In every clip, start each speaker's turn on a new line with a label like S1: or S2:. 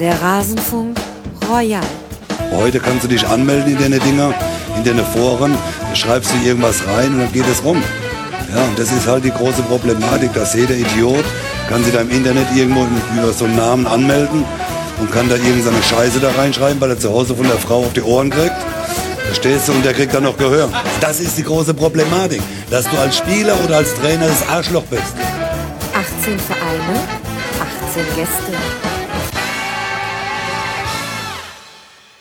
S1: Der Rasenfunk Royal.
S2: Heute kannst du dich anmelden in deine Dinger, in deine Foren, schreibst du irgendwas rein und dann geht es rum. Ja, und das ist halt die große Problematik, dass jeder Idiot kann sich da im Internet irgendwo über so einen Namen anmelden und kann da irgendeine Scheiße da reinschreiben, weil er zu Hause von der Frau auf die Ohren kriegt. Verstehst du? Und der kriegt dann noch Gehör. Das ist die große Problematik, dass du als Spieler oder als Trainer das Arschloch bist.
S1: 18 Vereine, 18 Gäste.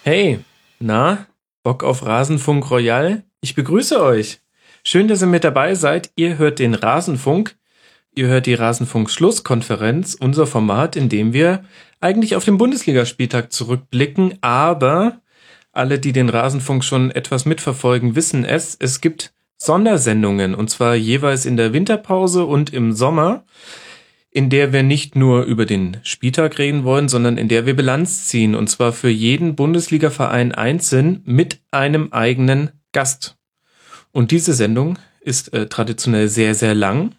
S3: Hey, na, Bock auf Rasenfunk Royal? Ich begrüße euch. Schön, dass ihr mit dabei seid. Ihr hört den Rasenfunk. Ihr hört die Rasenfunk Schlusskonferenz, unser Format, in dem wir eigentlich auf den Bundesligaspieltag zurückblicken, aber alle, die den Rasenfunk schon etwas mitverfolgen, wissen es. Es gibt Sondersendungen und zwar jeweils in der Winterpause und im Sommer, in der wir nicht nur über den Spieltag reden wollen, sondern in der wir Bilanz ziehen und zwar für jeden Bundesligaverein einzeln mit einem eigenen Gast. Und diese Sendung ist äh, traditionell sehr, sehr lang.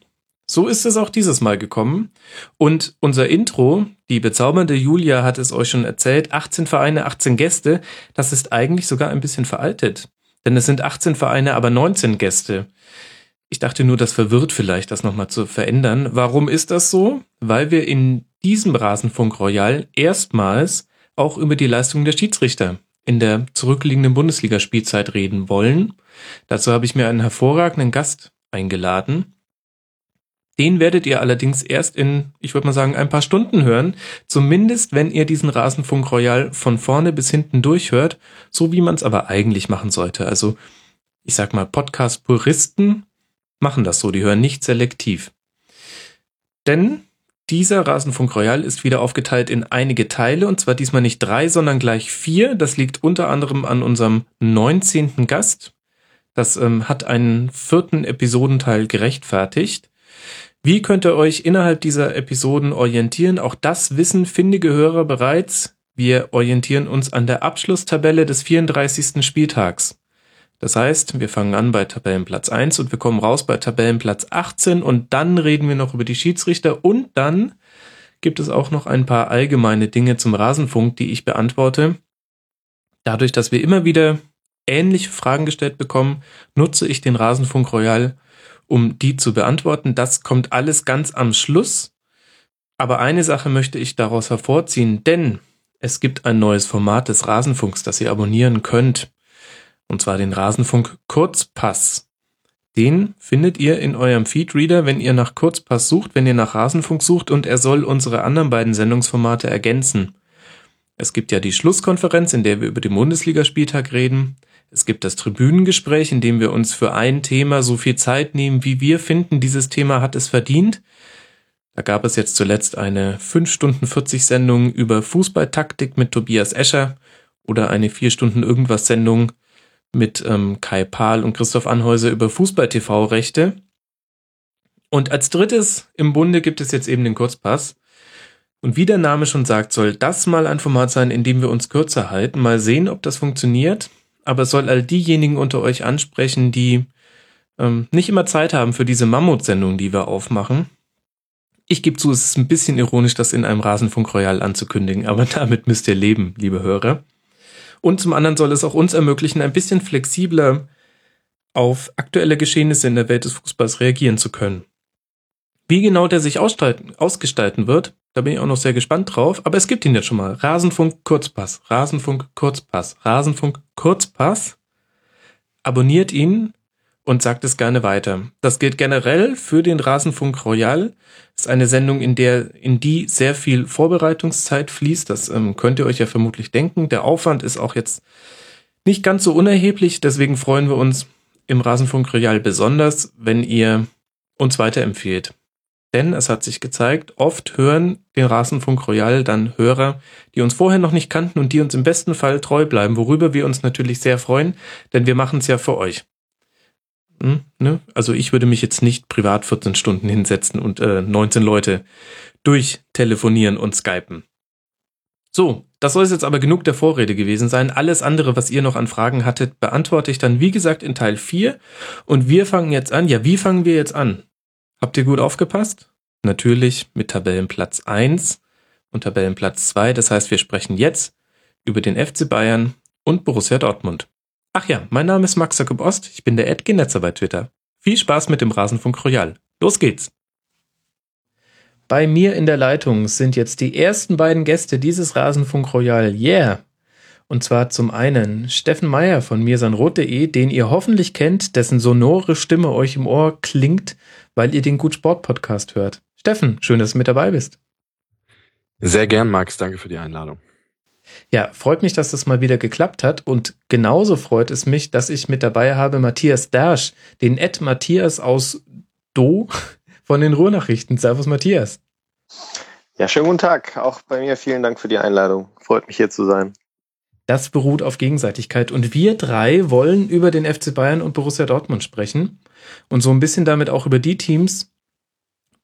S3: So ist es auch dieses Mal gekommen. Und unser Intro, die bezaubernde Julia hat es euch schon erzählt, 18 Vereine, 18 Gäste, das ist eigentlich sogar ein bisschen veraltet. Denn es sind 18 Vereine, aber 19 Gäste. Ich dachte nur, das verwirrt vielleicht, das nochmal zu verändern. Warum ist das so? Weil wir in diesem Rasenfunk Royal erstmals auch über die Leistung der Schiedsrichter in der zurückliegenden Bundesligaspielzeit reden wollen. Dazu habe ich mir einen hervorragenden Gast eingeladen. Den werdet ihr allerdings erst in, ich würde mal sagen, ein paar Stunden hören. Zumindest, wenn ihr diesen Rasenfunk Royal von vorne bis hinten durchhört, so wie man es aber eigentlich machen sollte. Also, ich sag mal, Podcast-Puristen machen das so, die hören nicht selektiv. Denn dieser Rasenfunk Royal ist wieder aufgeteilt in einige Teile und zwar diesmal nicht drei, sondern gleich vier. Das liegt unter anderem an unserem 19. Gast. Das ähm, hat einen vierten Episodenteil gerechtfertigt. Wie könnt ihr euch innerhalb dieser Episoden orientieren? Auch das wissen findige Hörer bereits. Wir orientieren uns an der Abschlusstabelle des 34. Spieltags. Das heißt, wir fangen an bei Tabellenplatz 1 und wir kommen raus bei Tabellenplatz 18 und dann reden wir noch über die Schiedsrichter und dann gibt es auch noch ein paar allgemeine Dinge zum Rasenfunk, die ich beantworte. Dadurch, dass wir immer wieder ähnliche Fragen gestellt bekommen, nutze ich den Rasenfunk Royal um die zu beantworten. Das kommt alles ganz am Schluss. Aber eine Sache möchte ich daraus hervorziehen, denn es gibt ein neues Format des Rasenfunks, das ihr abonnieren könnt. Und zwar den Rasenfunk Kurzpass. Den findet ihr in eurem Feedreader, wenn ihr nach Kurzpass sucht, wenn ihr nach Rasenfunk sucht und er soll unsere anderen beiden Sendungsformate ergänzen. Es gibt ja die Schlusskonferenz, in der wir über den Bundesligaspieltag reden. Es gibt das Tribünengespräch, in dem wir uns für ein Thema so viel Zeit nehmen, wie wir finden, dieses Thema hat es verdient. Da gab es jetzt zuletzt eine 5 Stunden 40 Sendung über Fußballtaktik mit Tobias Escher oder eine 4 Stunden irgendwas Sendung mit ähm, Kai Pahl und Christoph Anhäuser über Fußball-TV-Rechte. Und als drittes im Bunde gibt es jetzt eben den Kurzpass. Und wie der Name schon sagt, soll das mal ein Format sein, in dem wir uns kürzer halten. Mal sehen, ob das funktioniert aber soll all diejenigen unter euch ansprechen, die ähm, nicht immer Zeit haben für diese Mammutsendung, die wir aufmachen. Ich gebe zu, es ist ein bisschen ironisch, das in einem Rasenfunk Royal anzukündigen, aber damit müsst ihr leben, liebe Hörer. Und zum anderen soll es auch uns ermöglichen, ein bisschen flexibler auf aktuelle Geschehnisse in der Welt des Fußballs reagieren zu können. Wie genau der sich ausgestalten wird, da bin ich auch noch sehr gespannt drauf. Aber es gibt ihn jetzt schon mal. Rasenfunk Kurzpass. Rasenfunk Kurzpass. Rasenfunk Kurzpass. Abonniert ihn und sagt es gerne weiter. Das gilt generell für den Rasenfunk Royal. Ist eine Sendung, in der, in die sehr viel Vorbereitungszeit fließt. Das ähm, könnt ihr euch ja vermutlich denken. Der Aufwand ist auch jetzt nicht ganz so unerheblich. Deswegen freuen wir uns im Rasenfunk Royal besonders, wenn ihr uns weiterempfehlt. Denn es hat sich gezeigt, oft hören den Rasenfunk Royal dann Hörer, die uns vorher noch nicht kannten und die uns im besten Fall treu bleiben, worüber wir uns natürlich sehr freuen, denn wir machen es ja für euch. Hm, ne? Also ich würde mich jetzt nicht privat 14 Stunden hinsetzen und äh, 19 Leute durchtelefonieren und skypen. So, das soll jetzt aber genug der Vorrede gewesen sein. Alles andere, was ihr noch an Fragen hattet, beantworte ich dann, wie gesagt, in Teil 4. Und wir fangen jetzt an. Ja, wie fangen wir jetzt an? Habt ihr gut aufgepasst? Natürlich mit Tabellenplatz 1. und Tabellenplatz 2. Das heißt, wir sprechen jetzt über den FC Bayern und Borussia Dortmund. Ach ja, mein Name ist Max Jakob Ost, ich bin der Ed Genetzer bei Twitter. Viel Spaß mit dem Rasenfunk Royal. Los geht's! Bei mir in der Leitung sind jetzt die ersten beiden Gäste dieses Rasenfunk Royal. Yeah! Und zwar zum einen Steffen Meyer von mirsanrot.de, den ihr hoffentlich kennt, dessen sonore Stimme euch im Ohr klingt, weil ihr den Gut Sport Podcast hört. Steffen, schön, dass du mit dabei bist.
S4: Sehr gern, Max. Danke für die Einladung.
S3: Ja, freut mich, dass das mal wieder geklappt hat. Und genauso freut es mich, dass ich mit dabei habe Matthias Dersch, den Ed Matthias aus Do von den Ruhrnachrichten. Servus, Matthias.
S5: Ja, schönen guten Tag. Auch bei mir vielen Dank für die Einladung. Freut mich hier zu sein.
S3: Das beruht auf Gegenseitigkeit. Und wir drei wollen über den FC Bayern und Borussia Dortmund sprechen. Und so ein bisschen damit auch über die Teams,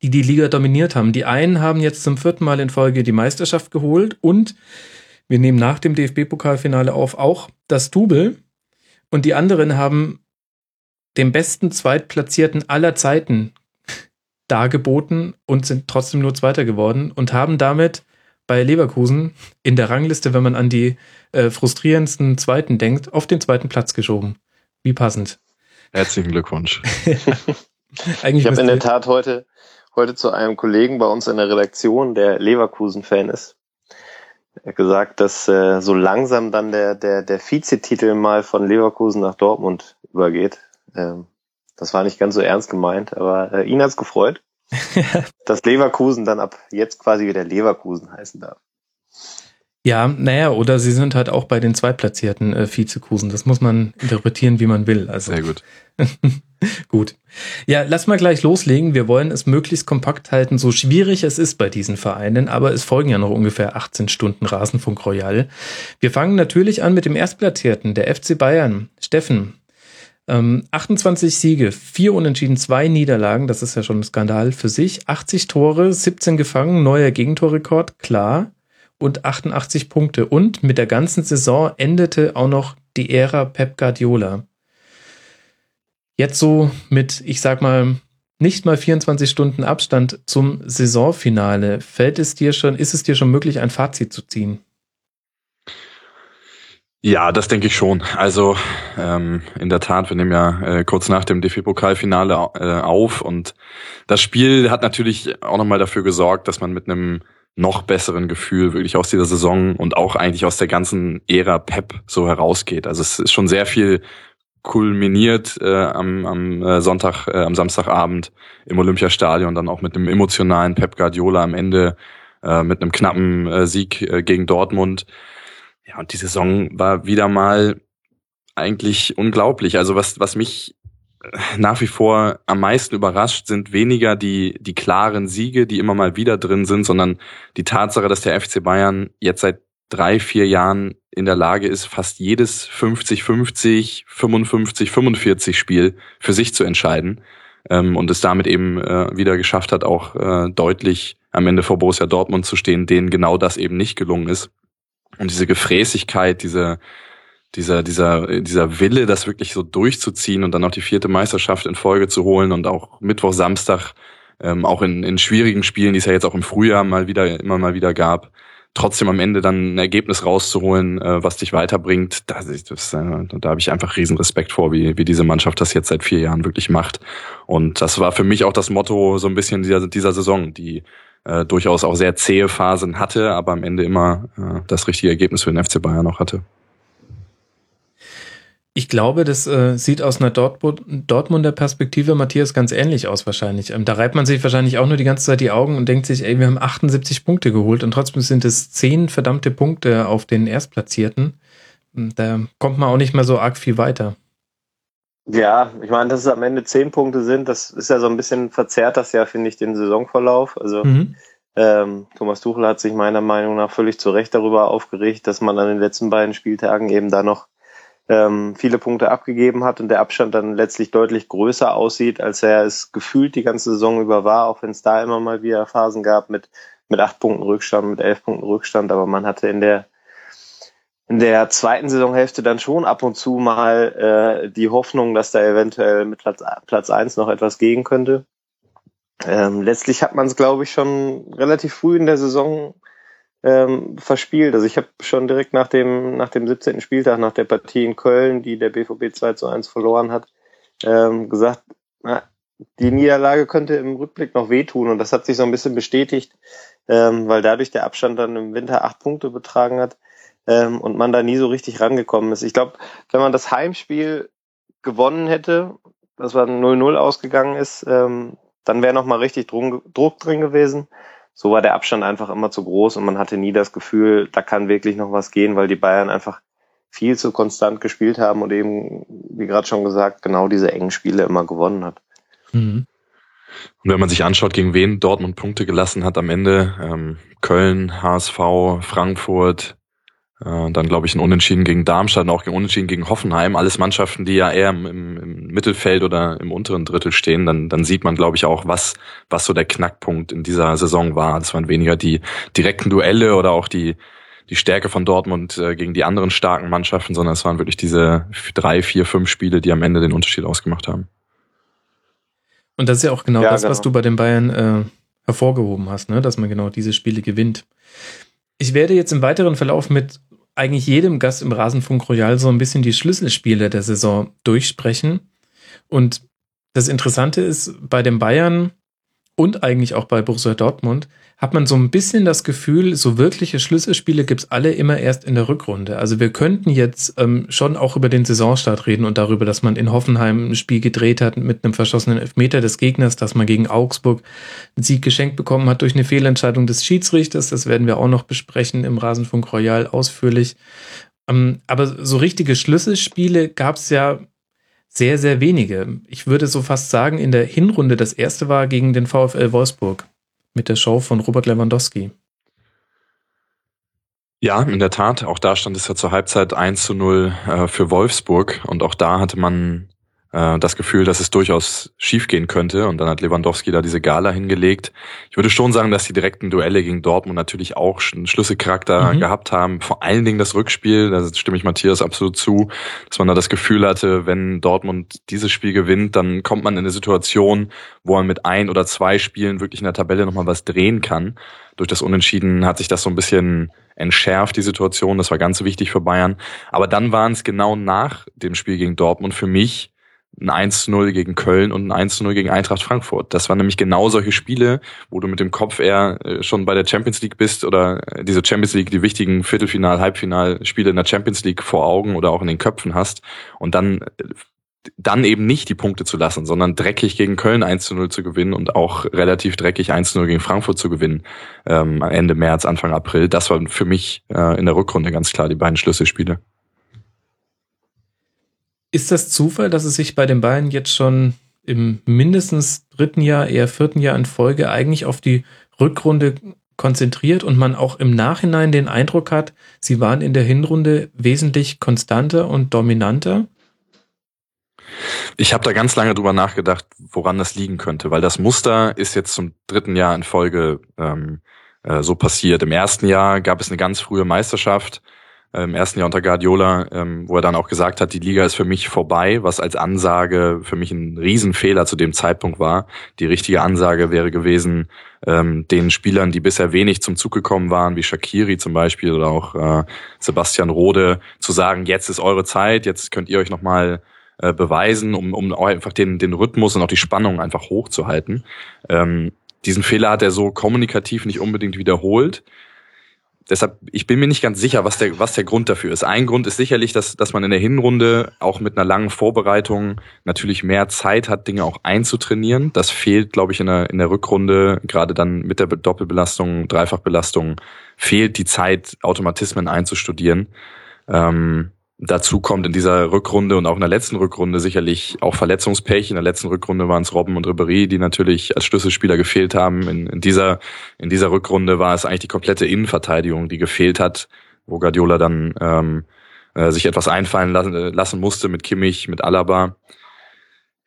S3: die die Liga dominiert haben. Die einen haben jetzt zum vierten Mal in Folge die Meisterschaft geholt und wir nehmen nach dem DFB-Pokalfinale auf auch das Double. Und die anderen haben den besten Zweitplatzierten aller Zeiten dargeboten und sind trotzdem nur Zweiter geworden und haben damit bei Leverkusen in der Rangliste, wenn man an die äh, frustrierendsten Zweiten denkt, auf den zweiten Platz geschoben. Wie passend.
S4: Herzlichen Glückwunsch.
S5: ich habe in der Tat heute, heute zu einem Kollegen bei uns in der Redaktion, der Leverkusen-Fan ist, gesagt, dass äh, so langsam dann der, der, der Vizetitel mal von Leverkusen nach Dortmund übergeht. Ähm, das war nicht ganz so ernst gemeint, aber äh, ihn hat's gefreut. dass Leverkusen dann ab jetzt quasi wieder Leverkusen heißen darf.
S3: Ja, naja, oder sie sind halt auch bei den zweitplatzierten äh, Vizekusen. Das muss man interpretieren, wie man will. Also.
S4: Sehr gut.
S3: gut. Ja, lass mal gleich loslegen. Wir wollen es möglichst kompakt halten, so schwierig es ist bei diesen Vereinen, aber es folgen ja noch ungefähr 18 Stunden Rasenfunk Royal. Wir fangen natürlich an mit dem Erstplatzierten, der FC Bayern. Steffen, ähm, 28 Siege, 4 Unentschieden, 2 Niederlagen, das ist ja schon ein Skandal für sich. 80 Tore, 17 gefangen, neuer Gegentorrekord, klar. Und 88 Punkte. Und mit der ganzen Saison endete auch noch die Ära Pep Guardiola. Jetzt so mit, ich sag mal, nicht mal 24 Stunden Abstand zum Saisonfinale. Fällt es dir schon, ist es dir schon möglich, ein Fazit zu ziehen?
S4: Ja, das denke ich schon. Also ähm, in der Tat, wir nehmen ja äh, kurz nach dem DFB-Pokalfinale äh, auf und das Spiel hat natürlich auch nochmal dafür gesorgt, dass man mit einem noch besseren Gefühl wirklich aus dieser Saison und auch eigentlich aus der ganzen Ära Pep so herausgeht. Also es ist schon sehr viel kulminiert äh, am, am äh, Sonntag, äh, am Samstagabend im Olympiastadion, dann auch mit einem emotionalen Pep Guardiola am Ende, äh, mit einem knappen äh, Sieg äh, gegen Dortmund. Ja, und die Saison war wieder mal eigentlich unglaublich. Also was, was mich äh, nach wie vor am meisten überrascht, sind weniger die, die klaren Siege, die immer mal wieder drin sind, sondern die Tatsache, dass der FC Bayern jetzt seit drei, vier Jahren in der Lage ist, fast jedes 50-50, 55-45 Spiel für sich zu entscheiden ähm, und es damit eben äh, wieder geschafft hat, auch äh, deutlich am Ende vor Borussia Dortmund zu stehen, denen genau das eben nicht gelungen ist. Und diese Gefräßigkeit, diese, dieser, dieser, dieser Wille, das wirklich so durchzuziehen und dann auch die vierte Meisterschaft in Folge zu holen und auch Mittwoch, Samstag, ähm, auch in, in schwierigen Spielen, die es ja jetzt auch im Frühjahr mal wieder, immer mal wieder gab, trotzdem am Ende dann ein Ergebnis rauszuholen, äh, was dich weiterbringt, das, das, äh, da habe ich einfach riesen Respekt vor, wie, wie diese Mannschaft das jetzt seit vier Jahren wirklich macht. Und das war für mich auch das Motto so ein bisschen dieser, dieser Saison, die äh, durchaus auch sehr zähe Phasen hatte, aber am Ende immer äh, das richtige Ergebnis für den FC Bayern noch hatte.
S3: Ich glaube, das äh, sieht aus einer Dortmund, Dortmunder Perspektive, Matthias, ganz ähnlich aus wahrscheinlich. Ähm, da reibt man sich wahrscheinlich auch nur die ganze Zeit die Augen und denkt sich, ey, wir haben 78 Punkte geholt und trotzdem sind es zehn verdammte Punkte auf den Erstplatzierten. Hm, da kommt man auch nicht mehr so arg viel weiter.
S5: Ja, ich meine, dass es am Ende zehn Punkte sind, das ist ja so ein bisschen verzerrt das ja, finde ich, den Saisonverlauf. Also mhm. ähm, Thomas Tuchel hat sich meiner Meinung nach völlig zu Recht darüber aufgeregt, dass man an den letzten beiden Spieltagen eben da noch ähm, viele Punkte abgegeben hat und der Abstand dann letztlich deutlich größer aussieht, als er es gefühlt die ganze Saison über war, auch wenn es da immer mal wieder Phasen gab mit, mit acht Punkten Rückstand, mit elf Punkten Rückstand, aber man hatte in der in der zweiten Saisonhälfte dann schon ab und zu mal äh, die Hoffnung, dass da eventuell mit Platz, Platz eins noch etwas gehen könnte. Ähm, letztlich hat man es, glaube ich, schon relativ früh in der Saison ähm, verspielt. Also ich habe schon direkt nach dem, nach dem 17. Spieltag, nach der Partie in Köln, die der BVB 2 zu 1 verloren hat, ähm, gesagt, na, die Niederlage könnte im Rückblick noch wehtun und das hat sich so ein bisschen bestätigt, ähm, weil dadurch der Abstand dann im Winter acht Punkte betragen hat ähm, und man da nie so richtig rangekommen ist. Ich glaube, wenn man das Heimspiel gewonnen hätte, das war 0-0 ausgegangen ist, ähm, dann wäre noch mal richtig Druck drin gewesen so war der Abstand einfach immer zu groß und man hatte nie das Gefühl, da kann wirklich noch was gehen, weil die Bayern einfach viel zu konstant gespielt haben und eben, wie gerade schon gesagt, genau diese engen Spiele immer gewonnen hat. Mhm.
S4: Und wenn man sich anschaut, gegen wen Dortmund Punkte gelassen hat am Ende, ähm, Köln, HSV, Frankfurt, äh, dann glaube ich ein Unentschieden gegen Darmstadt und auch ein Unentschieden gegen Hoffenheim. Alles Mannschaften, die ja eher im, im, Mittelfeld oder im unteren Drittel stehen. Dann, dann sieht man, glaube ich, auch, was, was so der Knackpunkt in dieser Saison war. Das waren weniger die direkten Duelle oder auch die, die Stärke von Dortmund äh, gegen die anderen starken Mannschaften, sondern es waren wirklich diese drei, vier, fünf Spiele, die am Ende den Unterschied ausgemacht haben.
S3: Und das ist ja auch genau ja, das, genau. was du bei den Bayern äh, hervorgehoben hast, ne? dass man genau diese Spiele gewinnt. Ich werde jetzt im weiteren Verlauf mit eigentlich jedem Gast im Rasenfunk Royal so ein bisschen die Schlüsselspiele der Saison durchsprechen. Und das Interessante ist, bei den Bayern und eigentlich auch bei Borussia Dortmund hat man so ein bisschen das Gefühl, so wirkliche Schlüsselspiele gibt's alle immer erst in der Rückrunde. Also wir könnten jetzt ähm, schon auch über den Saisonstart reden und darüber, dass man in Hoffenheim ein Spiel gedreht hat mit einem verschossenen Elfmeter des Gegners, dass man gegen Augsburg einen Sieg geschenkt bekommen hat durch eine Fehlentscheidung des Schiedsrichters. Das werden wir auch noch besprechen im Rasenfunk Royal ausführlich. Ähm, aber so richtige Schlüsselspiele gab's ja sehr, sehr wenige. Ich würde so fast sagen, in der Hinrunde das erste war gegen den VfL Wolfsburg mit der Show von Robert Lewandowski.
S4: Ja, in der Tat. Auch da stand es ja zur Halbzeit 1 zu 0 äh, für Wolfsburg. Und auch da hatte man äh, das Gefühl, dass es durchaus schiefgehen könnte. Und dann hat Lewandowski da diese Gala hingelegt. Ich würde schon sagen, dass die direkten Duelle gegen Dortmund natürlich auch einen Schlüsselcharakter mhm. gehabt haben. Vor allen Dingen das Rückspiel, da stimme ich Matthias absolut zu, dass man da das Gefühl hatte, wenn Dortmund dieses Spiel gewinnt, dann kommt man in eine Situation, wo man mit ein oder zwei Spielen wirklich in der Tabelle nochmal was drehen kann. Durch das Unentschieden hat sich das so ein bisschen entschärft, die Situation. Das war ganz wichtig für Bayern. Aber dann waren es genau nach dem Spiel gegen Dortmund für mich ein 1-0 gegen Köln und ein 1-0 gegen Eintracht Frankfurt. Das waren nämlich genau solche Spiele, wo du mit dem Kopf eher äh, schon bei der Champions League bist oder äh, diese Champions League, die wichtigen Viertelfinal, Halbfinalspiele in der Champions League vor Augen oder auch in den Köpfen hast und dann äh, dann eben nicht die Punkte zu lassen, sondern dreckig gegen Köln 1 0 zu gewinnen und auch relativ dreckig 1 0 gegen Frankfurt zu gewinnen, ähm, Ende März, Anfang April. Das waren für mich äh, in der Rückrunde ganz klar die beiden Schlüsselspiele.
S3: Ist das Zufall, dass es sich bei den Bayern jetzt schon im mindestens dritten Jahr, eher vierten Jahr in Folge eigentlich auf die Rückrunde konzentriert und man auch im Nachhinein den Eindruck hat, sie waren in der Hinrunde wesentlich konstanter und dominanter?
S4: Ich habe da ganz lange drüber nachgedacht, woran das liegen könnte, weil das Muster ist jetzt zum dritten Jahr in Folge ähm, äh, so passiert. Im ersten Jahr gab es eine ganz frühe Meisterschaft, im ersten Jahr unter Guardiola, ähm, wo er dann auch gesagt hat, die Liga ist für mich vorbei, was als Ansage für mich ein Riesenfehler zu dem Zeitpunkt war. Die richtige Ansage wäre gewesen, ähm, den Spielern, die bisher wenig zum Zug gekommen waren, wie Shakiri zum Beispiel oder auch äh, Sebastian Rode, zu sagen, jetzt ist eure Zeit, jetzt könnt ihr euch nochmal äh, beweisen, um, um einfach den, den Rhythmus und auch die Spannung einfach hochzuhalten. Ähm, diesen Fehler hat er so kommunikativ nicht unbedingt wiederholt deshalb, ich bin mir nicht ganz sicher, was der, was der Grund dafür ist. Ein Grund ist sicherlich, dass, dass man in der Hinrunde auch mit einer langen Vorbereitung natürlich mehr Zeit hat, Dinge auch einzutrainieren. Das fehlt, glaube ich, in der, in der Rückrunde, gerade dann mit der Doppelbelastung, Dreifachbelastung, fehlt die Zeit, Automatismen einzustudieren. Ähm, Dazu kommt in dieser Rückrunde und auch in der letzten Rückrunde sicherlich auch Verletzungspech. In der letzten Rückrunde waren es Robben und Ribéry, die natürlich als Schlüsselspieler gefehlt haben. In, in, dieser, in dieser Rückrunde war es eigentlich die komplette Innenverteidigung, die gefehlt hat, wo Guardiola dann ähm, äh, sich etwas einfallen lassen, äh, lassen musste mit Kimmich, mit Alaba.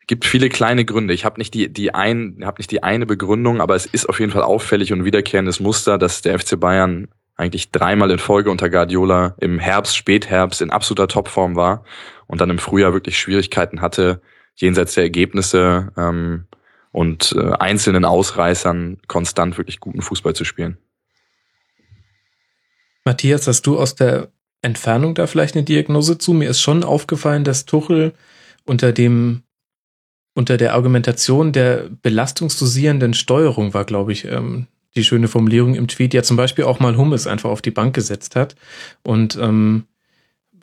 S4: Gibt viele kleine Gründe. Ich habe nicht die die ein, habe nicht die eine Begründung, aber es ist auf jeden Fall auffällig und wiederkehrendes Muster, dass der FC Bayern eigentlich dreimal in Folge unter Guardiola im Herbst, Spätherbst in absoluter Topform war und dann im Frühjahr wirklich Schwierigkeiten hatte, jenseits der Ergebnisse ähm, und äh, einzelnen Ausreißern konstant wirklich guten Fußball zu spielen.
S3: Matthias, hast du aus der Entfernung da vielleicht eine Diagnose zu? Mir ist schon aufgefallen, dass Tuchel unter dem unter der Argumentation der belastungsdosierenden Steuerung war, glaube ich, ähm, die schöne Formulierung im Tweet, ja zum Beispiel auch mal Hummes einfach auf die Bank gesetzt hat. Und ähm,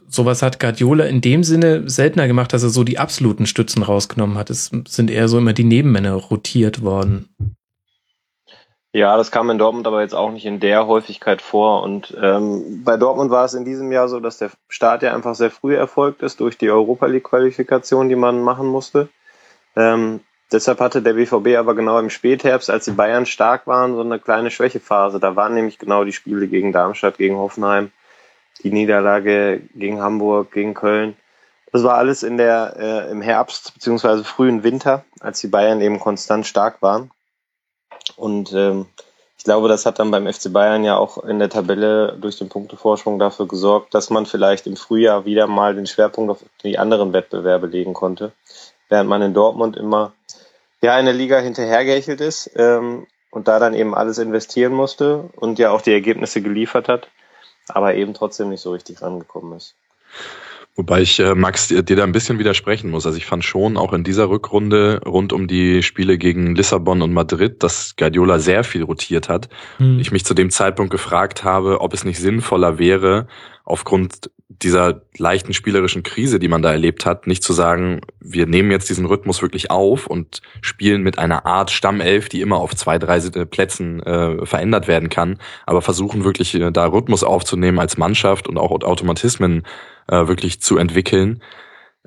S3: sowas hat Guardiola in dem Sinne seltener gemacht, dass er so die absoluten Stützen rausgenommen hat. Es sind eher so immer die Nebenmänner rotiert worden.
S5: Ja, das kam in Dortmund aber jetzt auch nicht in der Häufigkeit vor. Und ähm, bei Dortmund war es in diesem Jahr so, dass der Start ja einfach sehr früh erfolgt ist durch die Europa League-Qualifikation, die man machen musste. Ähm, deshalb hatte der BVB aber genau im Spätherbst, als die Bayern stark waren, so eine kleine Schwächephase. Da waren nämlich genau die Spiele gegen Darmstadt, gegen Hoffenheim, die Niederlage gegen Hamburg, gegen Köln. Das war alles in der äh, im Herbst beziehungsweise frühen Winter, als die Bayern eben konstant stark waren. Und ähm, ich glaube, das hat dann beim FC Bayern ja auch in der Tabelle durch den Punktevorsprung dafür gesorgt, dass man vielleicht im Frühjahr wieder mal den Schwerpunkt auf die anderen Wettbewerbe legen konnte, während man in Dortmund immer ja in der Liga hinterhergehechelt ist ähm, und da dann eben alles investieren musste und ja auch die Ergebnisse geliefert hat, aber eben trotzdem nicht so richtig rangekommen ist.
S4: Wobei ich, äh, Max, dir, da ein bisschen widersprechen muss. Also ich fand schon auch in dieser Rückrunde rund um die Spiele gegen Lissabon und Madrid, dass Guardiola sehr viel rotiert hat. Mhm. Ich mich zu dem Zeitpunkt gefragt habe, ob es nicht sinnvoller wäre, aufgrund dieser leichten spielerischen Krise, die man da erlebt hat, nicht zu sagen, wir nehmen jetzt diesen Rhythmus wirklich auf und spielen mit einer Art Stammelf, die immer auf zwei, drei Plätzen äh, verändert werden kann, aber versuchen wirklich äh, da Rhythmus aufzunehmen als Mannschaft und auch Automatismen äh, wirklich zu entwickeln.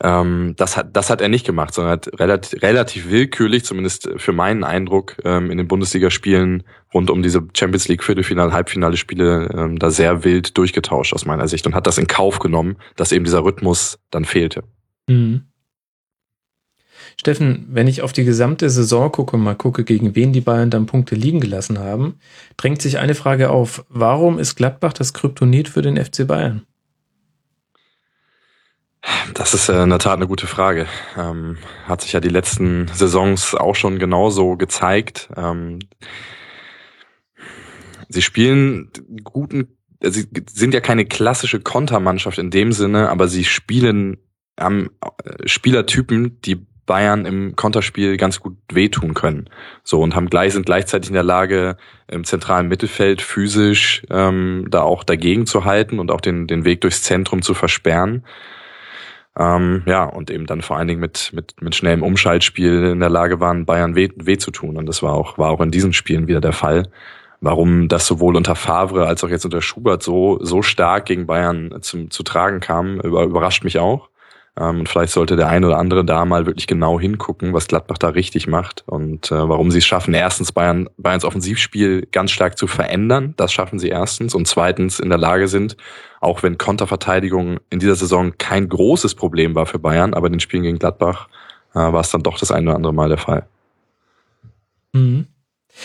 S4: Ähm, das hat das hat er nicht gemacht, sondern hat relativ, relativ willkürlich, zumindest für meinen Eindruck, ähm, in den Bundesligaspielen rund um diese Champions League Viertelfinale, Halbfinale Spiele ähm, da sehr wild durchgetauscht aus meiner Sicht und hat das in Kauf genommen, dass eben dieser Rhythmus dann fehlte. Mhm.
S3: Steffen, wenn ich auf die gesamte Saison gucke und mal gucke, gegen wen die Bayern dann Punkte liegen gelassen haben, drängt sich eine Frage auf. Warum ist Gladbach das Kryptonit für den FC Bayern?
S4: Das ist äh, in der Tat eine gute Frage. Ähm, hat sich ja die letzten Saisons auch schon genauso gezeigt. Ähm, sie spielen guten, sie sind ja keine klassische Kontermannschaft in dem Sinne, aber sie spielen am äh, Spielertypen, die Bayern im Konterspiel ganz gut wehtun können. So und haben gleich sind gleichzeitig in der Lage im zentralen Mittelfeld physisch ähm, da auch dagegen zu halten und auch den den Weg durchs Zentrum zu versperren. Ähm, ja, und eben dann vor allen Dingen mit, mit, mit schnellem Umschaltspiel in der Lage waren, Bayern weh, weh zu tun. Und das war auch, war auch in diesen Spielen wieder der Fall. Warum das sowohl unter Favre als auch jetzt unter Schubert so, so stark gegen Bayern zu, zu tragen kam, überrascht mich auch. Ähm, und vielleicht sollte der eine oder andere da mal wirklich genau hingucken, was Gladbach da richtig macht und äh, warum sie es schaffen, erstens Bayern, Bayerns Offensivspiel ganz stark zu verändern. Das schaffen sie erstens. Und zweitens in der Lage sind, auch wenn Konterverteidigung in dieser Saison kein großes Problem war für Bayern, aber in den Spielen gegen Gladbach äh, war es dann doch das eine oder andere Mal der Fall.
S3: Mhm.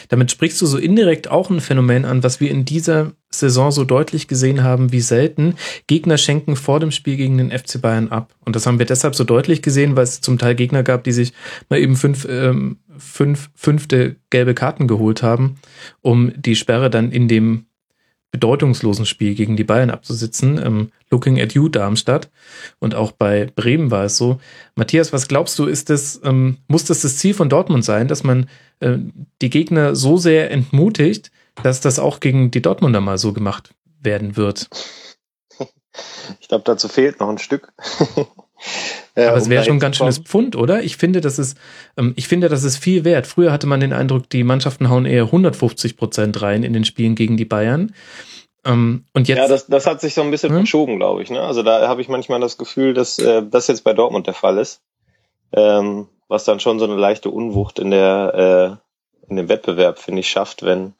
S3: Damit sprichst du so indirekt auch ein Phänomen an, was wir in dieser Saison so deutlich gesehen haben wie selten. Gegner schenken vor dem Spiel gegen den FC Bayern ab. Und das haben wir deshalb so deutlich gesehen, weil es zum Teil Gegner gab, die sich mal eben fünf, ähm, fünf fünfte gelbe Karten geholt haben, um die Sperre dann in dem bedeutungslosen Spiel gegen die Bayern abzusitzen. Ähm, looking at you, Darmstadt. Und auch bei Bremen war es so. Matthias, was glaubst du, ist das, ähm, muss das das Ziel von Dortmund sein, dass man äh, die Gegner so sehr entmutigt, dass das auch gegen die Dortmunder mal so gemacht werden wird?
S5: Ich glaube, dazu fehlt noch ein Stück.
S3: Aber es wäre schon ein ganz schönes Pfund, oder? Ich finde, das ist, ähm, ich finde, das ist viel wert. Früher hatte man den Eindruck, die Mannschaften hauen eher 150 Prozent rein in den Spielen gegen die Bayern. Ähm, und jetzt,
S5: ja, das, das hat sich so ein bisschen hm? verschoben, glaube ich. Ne? Also da habe ich manchmal das Gefühl, dass äh, das jetzt bei Dortmund der Fall ist. Ähm, was dann schon so eine leichte Unwucht in der äh, in dem Wettbewerb, finde ich, schafft, wenn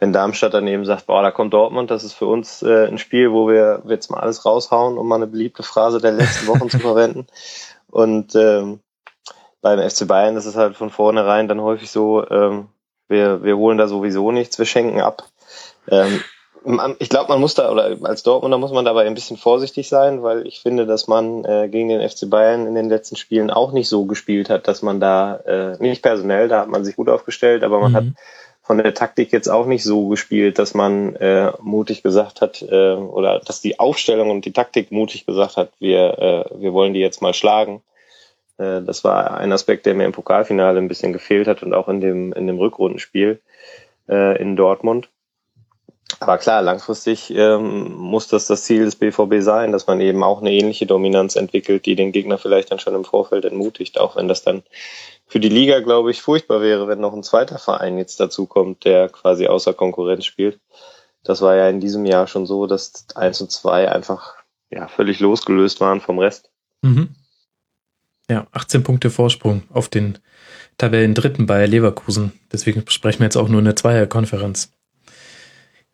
S5: wenn Darmstadt daneben sagt, boah, da kommt Dortmund, das ist für uns äh, ein Spiel, wo wir jetzt mal alles raushauen, um mal eine beliebte Phrase der letzten Wochen zu verwenden. Und ähm, beim FC Bayern ist es halt von vornherein dann häufig so, ähm, wir, wir holen da sowieso nichts, wir schenken ab. Ähm, ich glaube, man muss da, oder als Dortmunder muss man dabei ein bisschen vorsichtig sein, weil ich finde, dass man äh, gegen den FC Bayern in den letzten Spielen auch nicht so gespielt hat, dass man da, äh, nicht personell, da hat man sich gut aufgestellt, aber man mhm. hat von der Taktik jetzt auch nicht so gespielt, dass man äh, mutig gesagt hat, äh, oder dass die Aufstellung und die Taktik mutig gesagt hat, wir, äh, wir wollen die jetzt mal schlagen. Äh, das war ein Aspekt, der mir im Pokalfinale ein bisschen gefehlt hat und auch in dem, in dem Rückrundenspiel äh, in Dortmund. Aber klar, langfristig ähm, muss das das Ziel des BVB sein, dass man eben auch eine ähnliche Dominanz entwickelt, die den Gegner vielleicht dann schon im Vorfeld entmutigt, auch wenn das dann für die Liga, glaube ich, furchtbar wäre, wenn noch ein zweiter Verein jetzt dazu kommt, der quasi außer Konkurrenz spielt. Das war ja in diesem Jahr schon so, dass eins und zwei einfach ja völlig losgelöst waren vom Rest. Mhm.
S3: Ja, 18 Punkte Vorsprung auf den Tabellen dritten Bayer Leverkusen. Deswegen sprechen wir jetzt auch nur eine Zweierkonferenz.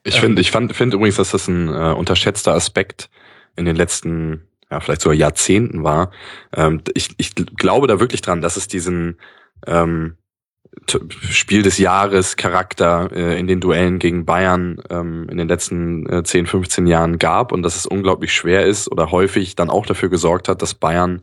S4: Ich finde, ich fand, finde übrigens, dass das ein äh, unterschätzter Aspekt in den letzten, ja, vielleicht sogar Jahrzehnten war. Ähm, ich, ich glaube da wirklich dran, dass es diesen ähm, Spiel des Jahres Charakter äh, in den Duellen gegen Bayern ähm, in den letzten äh, 10, 15 Jahren gab und dass es unglaublich schwer ist oder häufig dann auch dafür gesorgt hat, dass Bayern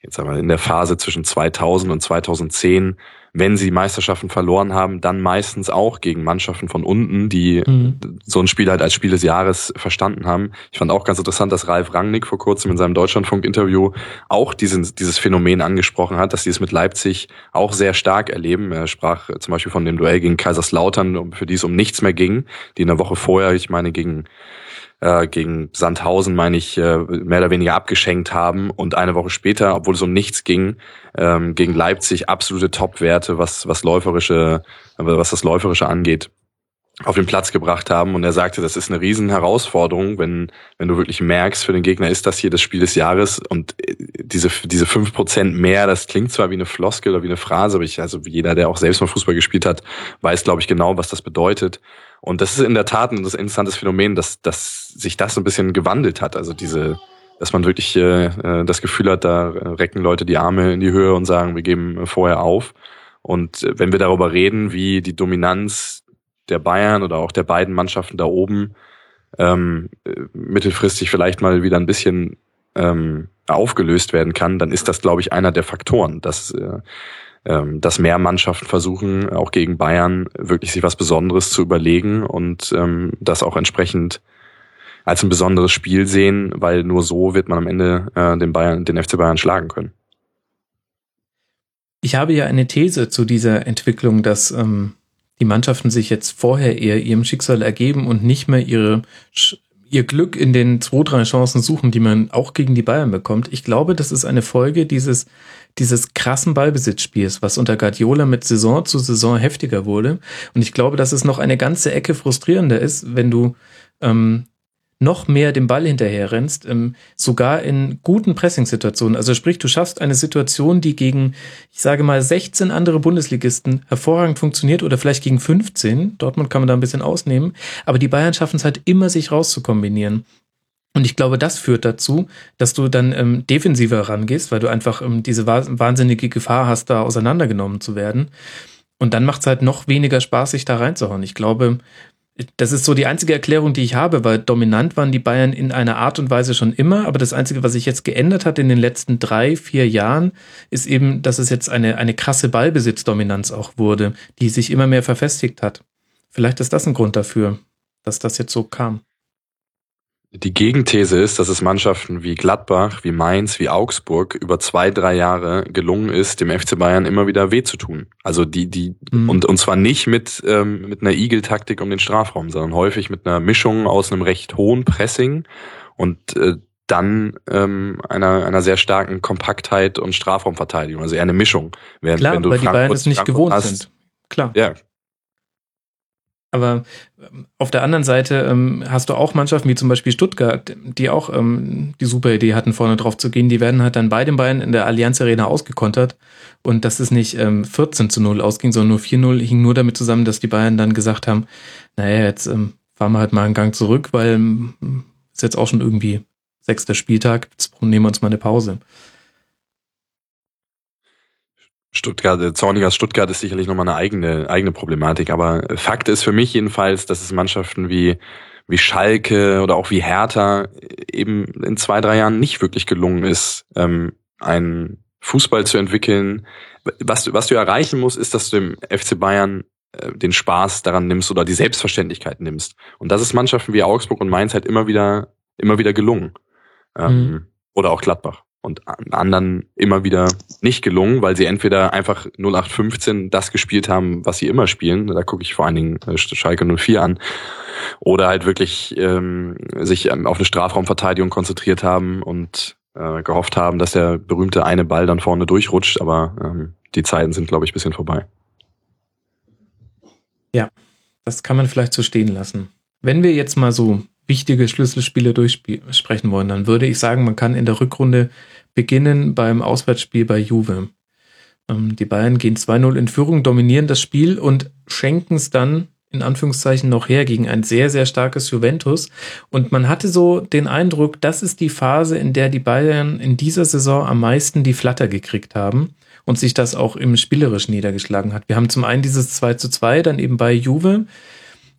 S4: jetzt einmal in der Phase zwischen 2000 und 2010 wenn sie Meisterschaften verloren haben, dann meistens auch gegen Mannschaften von unten, die mhm. so ein Spiel halt als Spiel des Jahres verstanden haben. Ich fand auch ganz interessant, dass Ralf Rangnick vor kurzem in seinem Deutschlandfunk-Interview auch diesen, dieses Phänomen angesprochen hat, dass sie es mit Leipzig auch sehr stark erleben. Er sprach zum Beispiel von dem Duell gegen Kaiserslautern, für die es um nichts mehr ging, die in der Woche vorher, ich meine, gegen äh, gegen Sandhausen, meine ich, äh, mehr oder weniger abgeschenkt haben. Und eine Woche später, obwohl es um nichts ging, ähm, gegen Leipzig absolute Top-Werte, was, was läuferische, was das Läuferische angeht auf den Platz gebracht haben. Und er sagte, das ist eine riesen Herausforderung, wenn, wenn du wirklich merkst, für den Gegner ist das hier das Spiel des Jahres. Und äh, diese, diese fünf Prozent mehr, das klingt zwar wie eine Floskel oder wie eine Phrase, aber ich, also jeder, der auch selbst mal Fußball gespielt hat, weiß, glaube ich, genau, was das bedeutet. Und das ist in der Tat ein interessantes Phänomen, dass, dass sich das ein bisschen gewandelt hat. Also diese, dass man wirklich äh, äh das Gefühl hat, da recken Leute die Arme in die Höhe und sagen, wir geben vorher auf. Und äh, wenn wir darüber reden, wie die Dominanz der Bayern oder auch der beiden Mannschaften da oben ähm, mittelfristig vielleicht mal wieder ein bisschen ähm, aufgelöst werden kann, dann ist das, glaube ich, einer der Faktoren, dass, äh, ähm, dass mehr Mannschaften versuchen, auch gegen Bayern wirklich sich was Besonderes zu überlegen und ähm, das auch entsprechend als ein besonderes Spiel sehen, weil nur so wird man am Ende äh, den Bayern, den FC Bayern schlagen können.
S3: Ich habe ja eine These zu dieser Entwicklung, dass ähm, die Mannschaften sich jetzt vorher eher ihrem Schicksal ergeben und nicht mehr ihre, ihr Glück in den zwei, drei Chancen suchen, die man auch gegen die Bayern bekommt. Ich glaube, das ist eine Folge dieses, dieses krassen Ballbesitzspiels, was unter Guardiola mit Saison zu Saison heftiger wurde. Und ich glaube, dass es noch eine ganze Ecke frustrierender ist, wenn du ähm, noch mehr dem Ball hinterher rennst, ähm, sogar in guten Pressing-Situationen. Also sprich, du schaffst eine Situation, die gegen, ich sage mal, 16 andere Bundesligisten hervorragend funktioniert oder vielleicht gegen 15. Dortmund kann man da ein bisschen ausnehmen. Aber die Bayern schaffen es halt immer, sich rauszukombinieren. Und ich glaube, das führt dazu, dass du dann ähm, defensiver rangehst, weil du einfach ähm, diese wahnsinnige Gefahr hast, da auseinandergenommen zu werden. Und dann macht es halt noch weniger Spaß, sich da reinzuhauen. Ich glaube, das ist so die einzige Erklärung, die ich habe, weil dominant waren die Bayern in einer Art und Weise schon immer. Aber das Einzige, was sich jetzt geändert hat in den letzten drei, vier Jahren, ist eben, dass es jetzt eine, eine krasse Ballbesitzdominanz auch wurde, die sich immer mehr verfestigt hat. Vielleicht ist das ein Grund dafür, dass das jetzt so kam.
S4: Die Gegenthese ist, dass es Mannschaften wie Gladbach, wie Mainz, wie Augsburg über zwei, drei Jahre gelungen ist, dem FC Bayern immer wieder weh zu tun. Also die, die, mhm. und, und zwar nicht mit, ähm, mit einer Igel-Taktik um den Strafraum, sondern häufig mit einer Mischung aus einem recht hohen Pressing und äh, dann ähm, einer, einer sehr starken Kompaktheit und Strafraumverteidigung. Also eher eine Mischung.
S3: Während, Klar, wenn du weil Frankfurt, die Bayern es nicht Frankfurt gewohnt hast, sind. Klar.
S4: Ja,
S3: aber ähm, auf der anderen Seite ähm, hast du auch Mannschaften wie zum Beispiel Stuttgart, die auch ähm, die super Idee hatten, vorne drauf zu gehen. Die werden halt dann bei den Beinen in der Allianz Arena ausgekontert. Und dass es nicht ähm, 14 zu 0 ausging, sondern nur 4-0, hing nur damit zusammen, dass die Bayern dann gesagt haben, naja, jetzt ähm, fahren wir halt mal einen Gang zurück, weil ähm, ist jetzt auch schon irgendwie sechster Spieltag, jetzt nehmen wir uns mal eine Pause.
S4: Stuttgart, äh, Zornigers Stuttgart ist sicherlich nochmal eine eigene, eigene Problematik, aber Fakt ist für mich jedenfalls, dass es Mannschaften wie, wie Schalke oder auch wie Hertha eben in zwei, drei Jahren nicht wirklich gelungen ist, ähm, einen Fußball zu entwickeln. Was du, was du erreichen musst, ist, dass du dem FC Bayern äh, den Spaß daran nimmst oder die Selbstverständlichkeit nimmst. Und das ist Mannschaften wie Augsburg und Mainz halt immer wieder, immer wieder gelungen. Ähm, mhm. Oder auch Gladbach. Und anderen immer wieder nicht gelungen, weil sie entweder einfach 0815 das gespielt haben, was sie immer spielen. Da gucke ich vor allen Dingen äh, Schalke 04 an. Oder halt wirklich ähm, sich auf eine Strafraumverteidigung konzentriert haben und äh, gehofft haben, dass der berühmte eine Ball dann vorne durchrutscht. Aber ähm, die Zeiten sind, glaube ich, bisschen vorbei.
S3: Ja, das kann man vielleicht so stehen lassen. Wenn wir jetzt mal so wichtige Schlüsselspiele durchsprechen wollen, dann würde ich sagen, man kann in der Rückrunde beginnen beim Auswärtsspiel bei Juve. Ähm, die Bayern gehen 2-0 in Führung, dominieren das Spiel und schenken es dann in Anführungszeichen noch her gegen ein sehr, sehr starkes Juventus. Und man hatte so den Eindruck, das ist die Phase, in der die Bayern in dieser Saison am meisten die Flatter gekriegt haben und sich das auch im Spielerisch niedergeschlagen hat. Wir haben zum einen dieses 2 zu 2 dann eben bei Juve,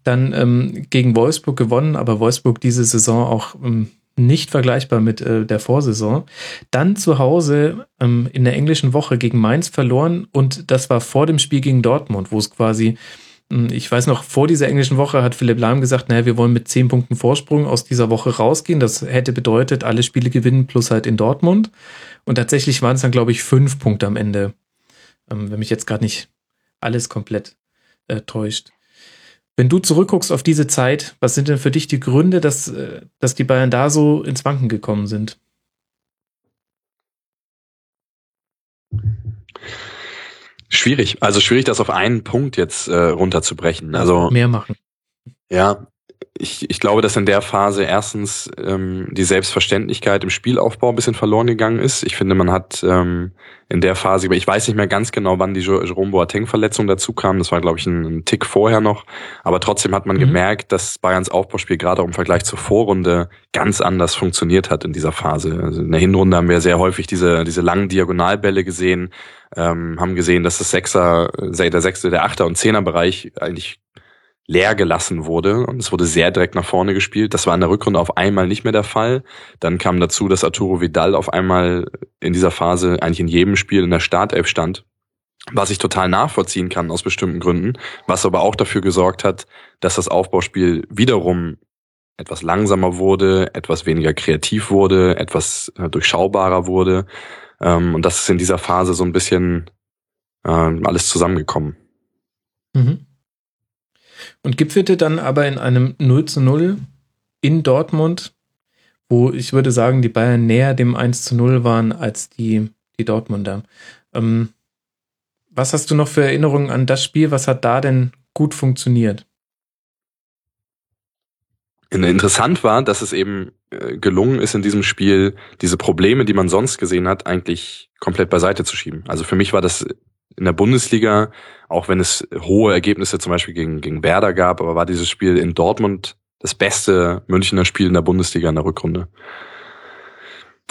S3: dann ähm, gegen Wolfsburg gewonnen, aber Wolfsburg diese Saison auch ähm, nicht vergleichbar mit äh, der Vorsaison. Dann zu Hause ähm, in der englischen Woche gegen Mainz verloren und das war vor dem Spiel gegen Dortmund, wo es quasi hm, ich weiß noch, vor dieser englischen Woche hat Philipp Lahm gesagt, naja, wir wollen mit zehn Punkten Vorsprung aus dieser Woche rausgehen. Das hätte bedeutet, alle Spiele gewinnen plus halt in Dortmund. Und tatsächlich waren es dann, glaube ich, fünf Punkte am Ende. Ähm, wenn mich jetzt gerade nicht alles komplett äh, täuscht. Wenn du zurückguckst auf diese Zeit, was sind denn für dich die Gründe, dass, äh, dass die Bayern da so ins Wanken gekommen sind?
S4: Schwierig. Also schwierig, das auf einen Punkt jetzt äh, runterzubrechen. Also
S3: mehr machen.
S4: Ja, ich, ich glaube, dass in der Phase erstens ähm, die Selbstverständlichkeit im Spielaufbau ein bisschen verloren gegangen ist. Ich finde, man hat ähm, in der Phase, ich weiß nicht mehr ganz genau, wann die Jerome Boateng-Verletzung dazu kam. Das war, glaube ich, ein, ein, Tick vorher noch. Aber trotzdem hat man mhm. gemerkt, dass Bayerns Aufbauspiel gerade auch im Vergleich zur Vorrunde ganz anders funktioniert hat in dieser Phase. Also in der Hinrunde haben wir sehr häufig diese, diese langen Diagonalbälle gesehen, ähm, haben gesehen, dass das Sechser, der Sechste, der Achter und Zehner Bereich eigentlich leer gelassen wurde und es wurde sehr direkt nach vorne gespielt. Das war in der Rückrunde auf einmal nicht mehr der Fall. Dann kam dazu, dass Arturo Vidal auf einmal in dieser Phase eigentlich in jedem Spiel in der Startelf stand, was ich total nachvollziehen kann aus bestimmten Gründen, was aber auch dafür gesorgt hat, dass das Aufbauspiel wiederum etwas langsamer wurde, etwas weniger kreativ wurde, etwas äh, durchschaubarer wurde. Ähm, und das ist in dieser Phase so ein bisschen ähm, alles zusammengekommen.
S3: Mhm und gipfelte dann aber in einem 0 zu 0 in Dortmund, wo ich würde sagen, die Bayern näher dem 1 zu 0 waren als die, die Dortmunder. Ähm, was hast du noch für Erinnerungen an das Spiel? Was hat da denn gut funktioniert?
S4: Interessant war, dass es eben äh, gelungen ist, in diesem Spiel diese Probleme, die man sonst gesehen hat, eigentlich komplett beiseite zu schieben. Also für mich war das in der Bundesliga, auch wenn es hohe Ergebnisse zum Beispiel gegen, gegen Werder gab, aber war dieses Spiel in Dortmund das beste Münchner Spiel in der Bundesliga in der Rückrunde.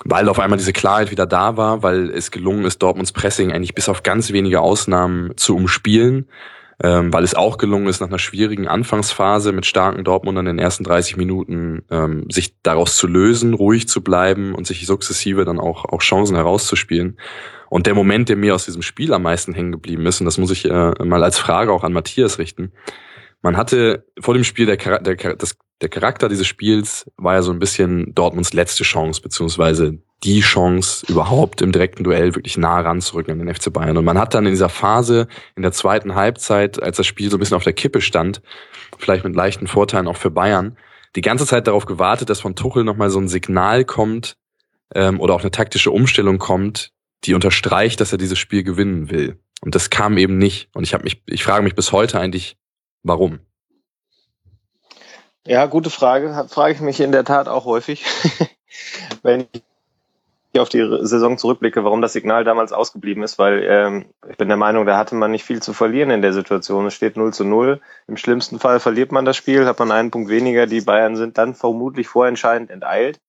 S4: Weil auf einmal diese Klarheit wieder da war, weil es gelungen ist, Dortmunds Pressing eigentlich bis auf ganz wenige Ausnahmen zu umspielen, ähm, weil es auch gelungen ist, nach einer schwierigen Anfangsphase mit starken Dortmundern in den ersten 30 Minuten ähm, sich daraus zu lösen, ruhig zu bleiben und sich sukzessive dann auch, auch Chancen herauszuspielen. Und der Moment, der mir aus diesem Spiel am meisten hängen geblieben ist, und das muss ich äh, mal als Frage auch an Matthias richten, man hatte vor dem Spiel, der, der, das, der Charakter dieses Spiels war ja so ein bisschen Dortmunds letzte Chance, beziehungsweise die Chance, überhaupt im direkten Duell wirklich nah ranzurücken an den FC Bayern. Und man hat dann in dieser Phase, in der zweiten Halbzeit, als das Spiel so ein bisschen auf der Kippe stand, vielleicht mit leichten Vorteilen auch für Bayern, die ganze Zeit darauf gewartet, dass von Tuchel nochmal so ein Signal kommt ähm, oder auch eine taktische Umstellung kommt, die unterstreicht, dass er dieses Spiel gewinnen will. Und das kam eben nicht. Und ich habe mich, ich frage mich bis heute eigentlich, warum.
S5: Ja, gute Frage. Frage ich mich in der Tat auch häufig, wenn ich auf die Saison zurückblicke, warum das Signal damals ausgeblieben ist, weil ähm, ich bin der Meinung, da hatte man nicht viel zu verlieren in der Situation. Es steht 0 zu 0. Im schlimmsten Fall verliert man das Spiel, hat man einen Punkt weniger. Die Bayern sind dann vermutlich vorentscheidend enteilt.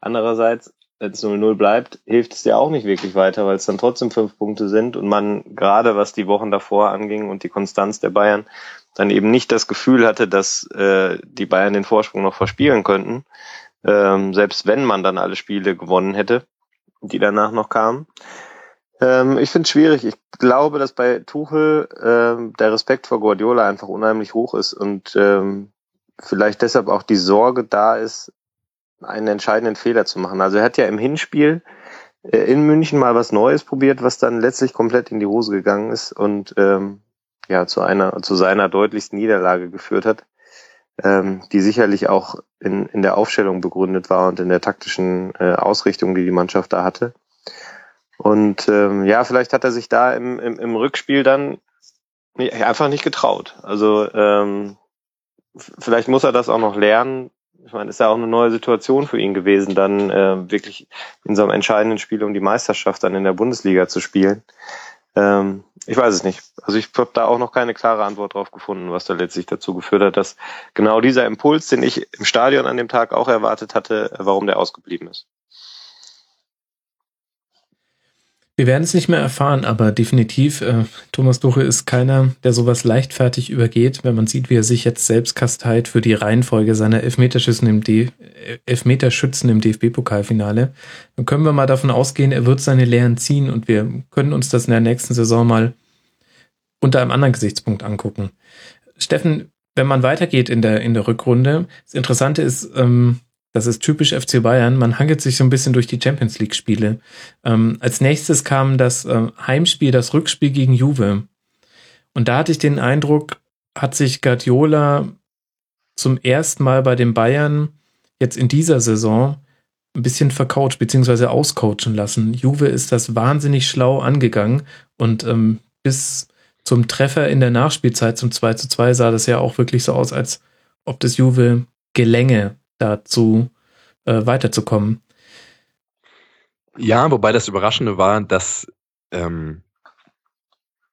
S5: Andererseits wenn es 0-0 bleibt, hilft es dir auch nicht wirklich weiter, weil es dann trotzdem fünf Punkte sind und man gerade was die Wochen davor anging und die Konstanz der Bayern dann eben nicht das Gefühl hatte, dass äh, die Bayern den Vorsprung noch verspielen könnten, ähm, selbst wenn man dann alle Spiele gewonnen hätte, die danach noch kamen. Ähm, ich finde es schwierig. Ich glaube, dass bei Tuchel ähm, der Respekt vor Guardiola einfach unheimlich hoch ist und ähm, vielleicht deshalb auch die Sorge da ist, einen entscheidenden Fehler zu machen. Also er hat ja im Hinspiel äh, in München mal was Neues probiert, was dann letztlich komplett in die Hose gegangen ist und ähm, ja zu einer zu seiner deutlichsten Niederlage geführt hat, ähm, die sicherlich auch in, in der Aufstellung begründet war und in der taktischen äh, Ausrichtung, die die Mannschaft da hatte. Und ähm, ja, vielleicht hat er sich da im, im, im Rückspiel dann einfach nicht getraut. Also ähm, vielleicht muss er das auch noch lernen. Ich meine, ist ja auch eine neue Situation für ihn gewesen, dann äh, wirklich in so einem entscheidenden Spiel um die Meisterschaft dann in der Bundesliga zu spielen. Ähm, ich weiß es nicht. Also ich habe da auch noch keine klare Antwort drauf gefunden, was da letztlich dazu geführt hat, dass genau dieser Impuls, den ich im Stadion an dem Tag auch erwartet hatte, warum der ausgeblieben ist.
S3: Wir werden es nicht mehr erfahren, aber definitiv, äh, Thomas Duche ist keiner, der sowas leichtfertig übergeht, wenn man sieht, wie er sich jetzt selbst kasteit für die Reihenfolge seiner Elfmeterschützen im, äh, Elfmeterschützen im DFB-Pokalfinale. Dann können wir mal davon ausgehen, er wird seine Lehren ziehen und wir können uns das in der nächsten Saison mal unter einem anderen Gesichtspunkt angucken. Steffen, wenn man weitergeht in der, in der Rückrunde, das Interessante ist, ähm, das ist typisch FC Bayern. Man hangelt sich so ein bisschen durch die Champions League Spiele. Ähm, als nächstes kam das äh, Heimspiel, das Rückspiel gegen Juve. Und da hatte ich den Eindruck, hat sich Guardiola zum ersten Mal bei den Bayern jetzt in dieser Saison ein bisschen vercoacht bzw. auscoachen lassen. Juve ist das wahnsinnig schlau angegangen und ähm, bis zum Treffer in der Nachspielzeit zum 2 zu 2 sah das ja auch wirklich so aus, als ob das Juve gelänge, dazu äh, weiterzukommen.
S4: Ja, wobei das Überraschende war, dass ähm,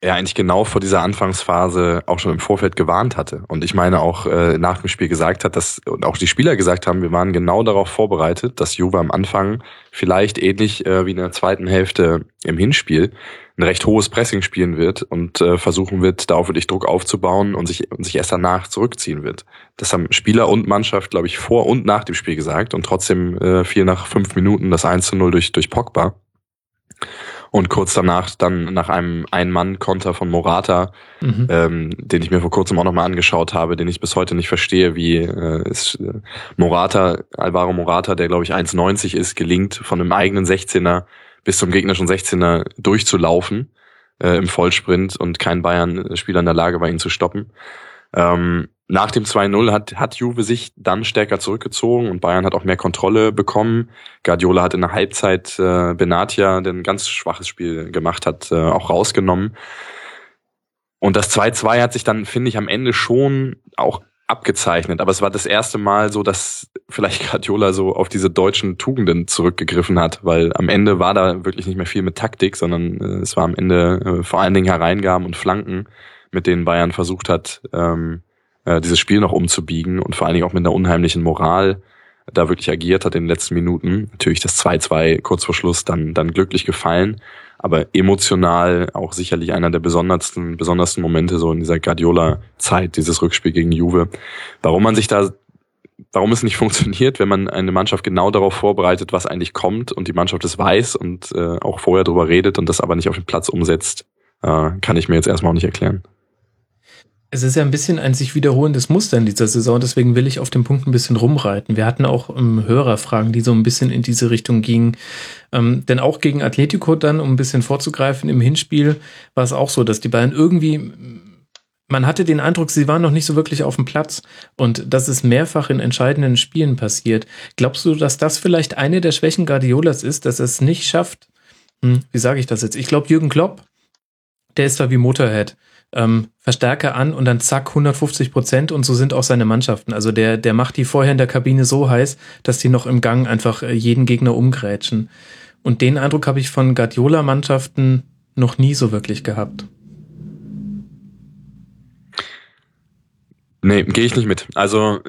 S4: er eigentlich genau vor dieser Anfangsphase auch schon im Vorfeld gewarnt hatte. Und ich meine auch äh, nach dem Spiel gesagt hat, dass und auch die Spieler gesagt haben, wir waren genau darauf vorbereitet, dass Juve am Anfang vielleicht ähnlich äh, wie in der zweiten Hälfte im Hinspiel ein recht hohes Pressing spielen wird und äh, versuchen wird, da auch wirklich Druck aufzubauen und sich, und sich erst danach zurückziehen wird. Das haben Spieler und Mannschaft, glaube ich, vor und nach dem Spiel gesagt und trotzdem äh, fiel nach fünf Minuten das 1 zu 0 durch, durch Pogba. Und kurz danach dann nach einem Ein-Mann-Konter von Morata, mhm. ähm, den ich mir vor kurzem auch nochmal angeschaut habe, den ich bis heute nicht verstehe, wie äh, ist äh, Morata, Alvaro Morata, der glaube ich 1,90 ist, gelingt von einem eigenen 16er bis zum gegnerischen 16er durchzulaufen äh, im Vollsprint und kein Bayern-Spieler in der Lage war, ihn zu stoppen. Ähm, nach dem 2-0 hat, hat Juve sich dann stärker zurückgezogen und Bayern hat auch mehr Kontrolle bekommen. Guardiola hat in der Halbzeit äh, Benatia, der ein ganz schwaches Spiel gemacht hat, äh, auch rausgenommen. Und das 2-2 hat sich dann, finde ich, am Ende schon auch abgezeichnet. Aber es war das erste Mal so, dass vielleicht Guardiola so auf diese deutschen Tugenden zurückgegriffen hat, weil am Ende war da wirklich nicht mehr viel mit Taktik, sondern äh, es war am Ende äh, vor allen Dingen Hereingaben und Flanken, mit denen Bayern versucht hat, ähm, äh, dieses Spiel noch umzubiegen und vor allen Dingen auch mit einer unheimlichen Moral da wirklich agiert hat in den letzten Minuten. Natürlich das 2-2 kurz vor Schluss dann, dann glücklich gefallen, aber emotional auch sicherlich einer der besondersten, besondersten Momente so in dieser Guardiola-Zeit, dieses Rückspiel gegen Juve. Warum man sich da warum es nicht funktioniert, wenn man eine Mannschaft genau darauf vorbereitet, was eigentlich kommt und die Mannschaft es weiß und äh, auch vorher darüber redet und das aber nicht auf den Platz umsetzt, äh, kann ich mir jetzt erstmal auch nicht erklären.
S3: Es ist ja ein bisschen ein sich wiederholendes Muster in dieser Saison, deswegen will ich auf dem Punkt ein bisschen rumreiten. Wir hatten auch ähm, Hörerfragen, die so ein bisschen in diese Richtung gingen. Ähm, denn auch gegen Atletico dann, um ein bisschen vorzugreifen, im Hinspiel war es auch so, dass die Bayern irgendwie, man hatte den Eindruck, sie waren noch nicht so wirklich auf dem Platz. Und das ist mehrfach in entscheidenden Spielen passiert. Glaubst du, dass das vielleicht eine der Schwächen Guardiolas ist, dass es nicht schafft? Hm, wie sage ich das jetzt? Ich glaube, Jürgen Klopp, der ist da wie Motorhead ähm, Verstärker an und dann zack 150 Prozent und so sind auch seine Mannschaften. Also der, der macht die vorher in der Kabine so heiß, dass die noch im Gang einfach äh, jeden Gegner umgrätschen. Und den Eindruck habe ich von Guardiola-Mannschaften noch nie so wirklich gehabt.
S4: Nee, gehe ich nicht mit. Also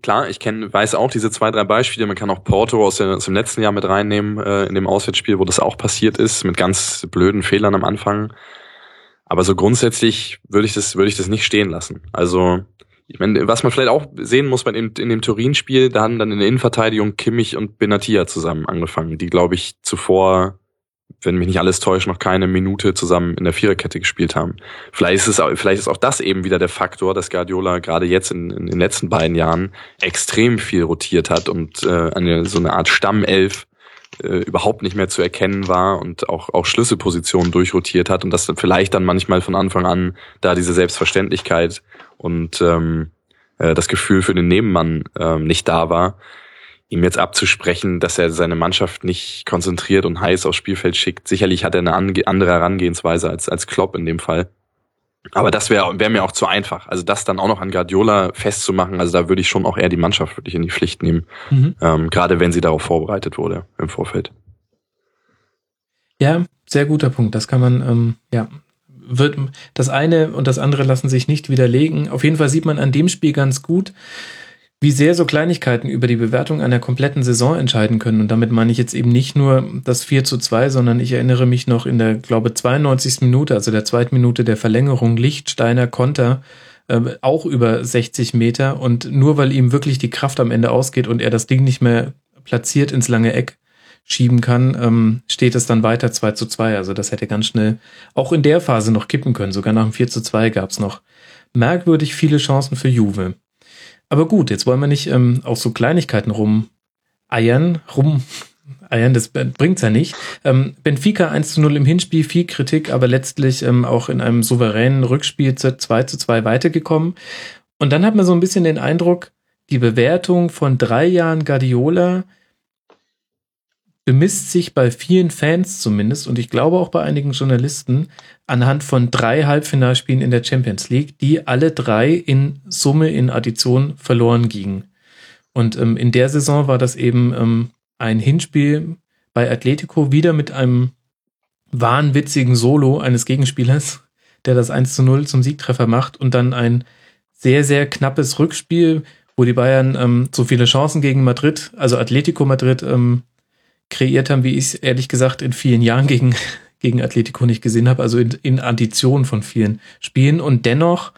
S4: klar, ich kenne, weiß auch diese zwei, drei Beispiele. Man kann auch Porto aus, der, aus dem letzten Jahr mit reinnehmen, äh, in dem Auswärtsspiel, wo das auch passiert ist, mit ganz blöden Fehlern am Anfang. Aber so grundsätzlich würde ich das, würde ich das nicht stehen lassen. Also, ich meine, was man vielleicht auch sehen muss bei dem, in dem Turin-Spiel, da haben dann in der Innenverteidigung Kimmich und Benatia zusammen angefangen, die, glaube ich, zuvor wenn mich nicht alles täuscht, noch keine Minute zusammen in der Viererkette gespielt haben. Vielleicht ist es auch, vielleicht ist auch das eben wieder der Faktor, dass Guardiola gerade jetzt in, in den letzten beiden Jahren extrem viel rotiert hat und äh, eine so eine Art Stammelf äh, überhaupt nicht mehr zu erkennen war und auch auch Schlüsselpositionen durchrotiert hat und dass vielleicht dann manchmal von Anfang an da diese Selbstverständlichkeit und ähm, äh, das Gefühl für den Nebenmann ähm, nicht da war ihm jetzt abzusprechen, dass er seine Mannschaft nicht konzentriert und heiß aufs Spielfeld schickt. Sicherlich hat er eine andere Herangehensweise als, als Klopp in dem Fall. Aber das wäre wär mir auch zu einfach. Also das dann auch noch an Guardiola festzumachen, also da würde ich schon auch eher die Mannschaft wirklich in die Pflicht nehmen. Mhm. Ähm, gerade wenn sie darauf vorbereitet wurde im Vorfeld.
S3: Ja, sehr guter Punkt. Das kann man, ähm, ja, wird das eine und das andere lassen sich nicht widerlegen. Auf jeden Fall sieht man an dem Spiel ganz gut, wie sehr so Kleinigkeiten über die Bewertung einer kompletten Saison entscheiden können. Und damit meine ich jetzt eben nicht nur das 4 zu 2, sondern ich erinnere mich noch in der, glaube 92. Minute, also der zweiten Minute der Verlängerung, Lichtsteiner Konter, äh, auch über 60 Meter. Und nur weil ihm wirklich die Kraft am Ende ausgeht und er das Ding nicht mehr platziert ins lange Eck schieben kann, ähm, steht es dann weiter 2 zu 2. Also das hätte ganz schnell auch in der Phase noch kippen können. Sogar nach dem 4 zu 2 gab es noch merkwürdig viele Chancen für Juve. Aber gut, jetzt wollen wir nicht ähm, auf so Kleinigkeiten rumeiern, rum eiern, das bringt's ja nicht. Ähm, Benfica 1 zu 0 im Hinspiel, viel Kritik, aber letztlich ähm, auch in einem souveränen Rückspiel 2 zu 2 weitergekommen. Und dann hat man so ein bisschen den Eindruck, die Bewertung von drei Jahren Guardiola bemisst sich bei vielen Fans zumindest und ich glaube auch bei einigen Journalisten anhand von drei Halbfinalspielen in der Champions League, die alle drei in Summe, in Addition verloren gingen. Und ähm, in der Saison war das eben ähm, ein Hinspiel bei Atletico wieder mit einem wahnwitzigen Solo eines Gegenspielers, der das 1 zu 0 zum Siegtreffer macht und dann ein sehr, sehr knappes Rückspiel, wo die Bayern ähm, so viele Chancen gegen Madrid, also Atletico Madrid, ähm, kreiert haben, wie ich es ehrlich gesagt in vielen Jahren gegen, gegen Atletico nicht gesehen habe, also in, in Addition von vielen Spielen. Und dennoch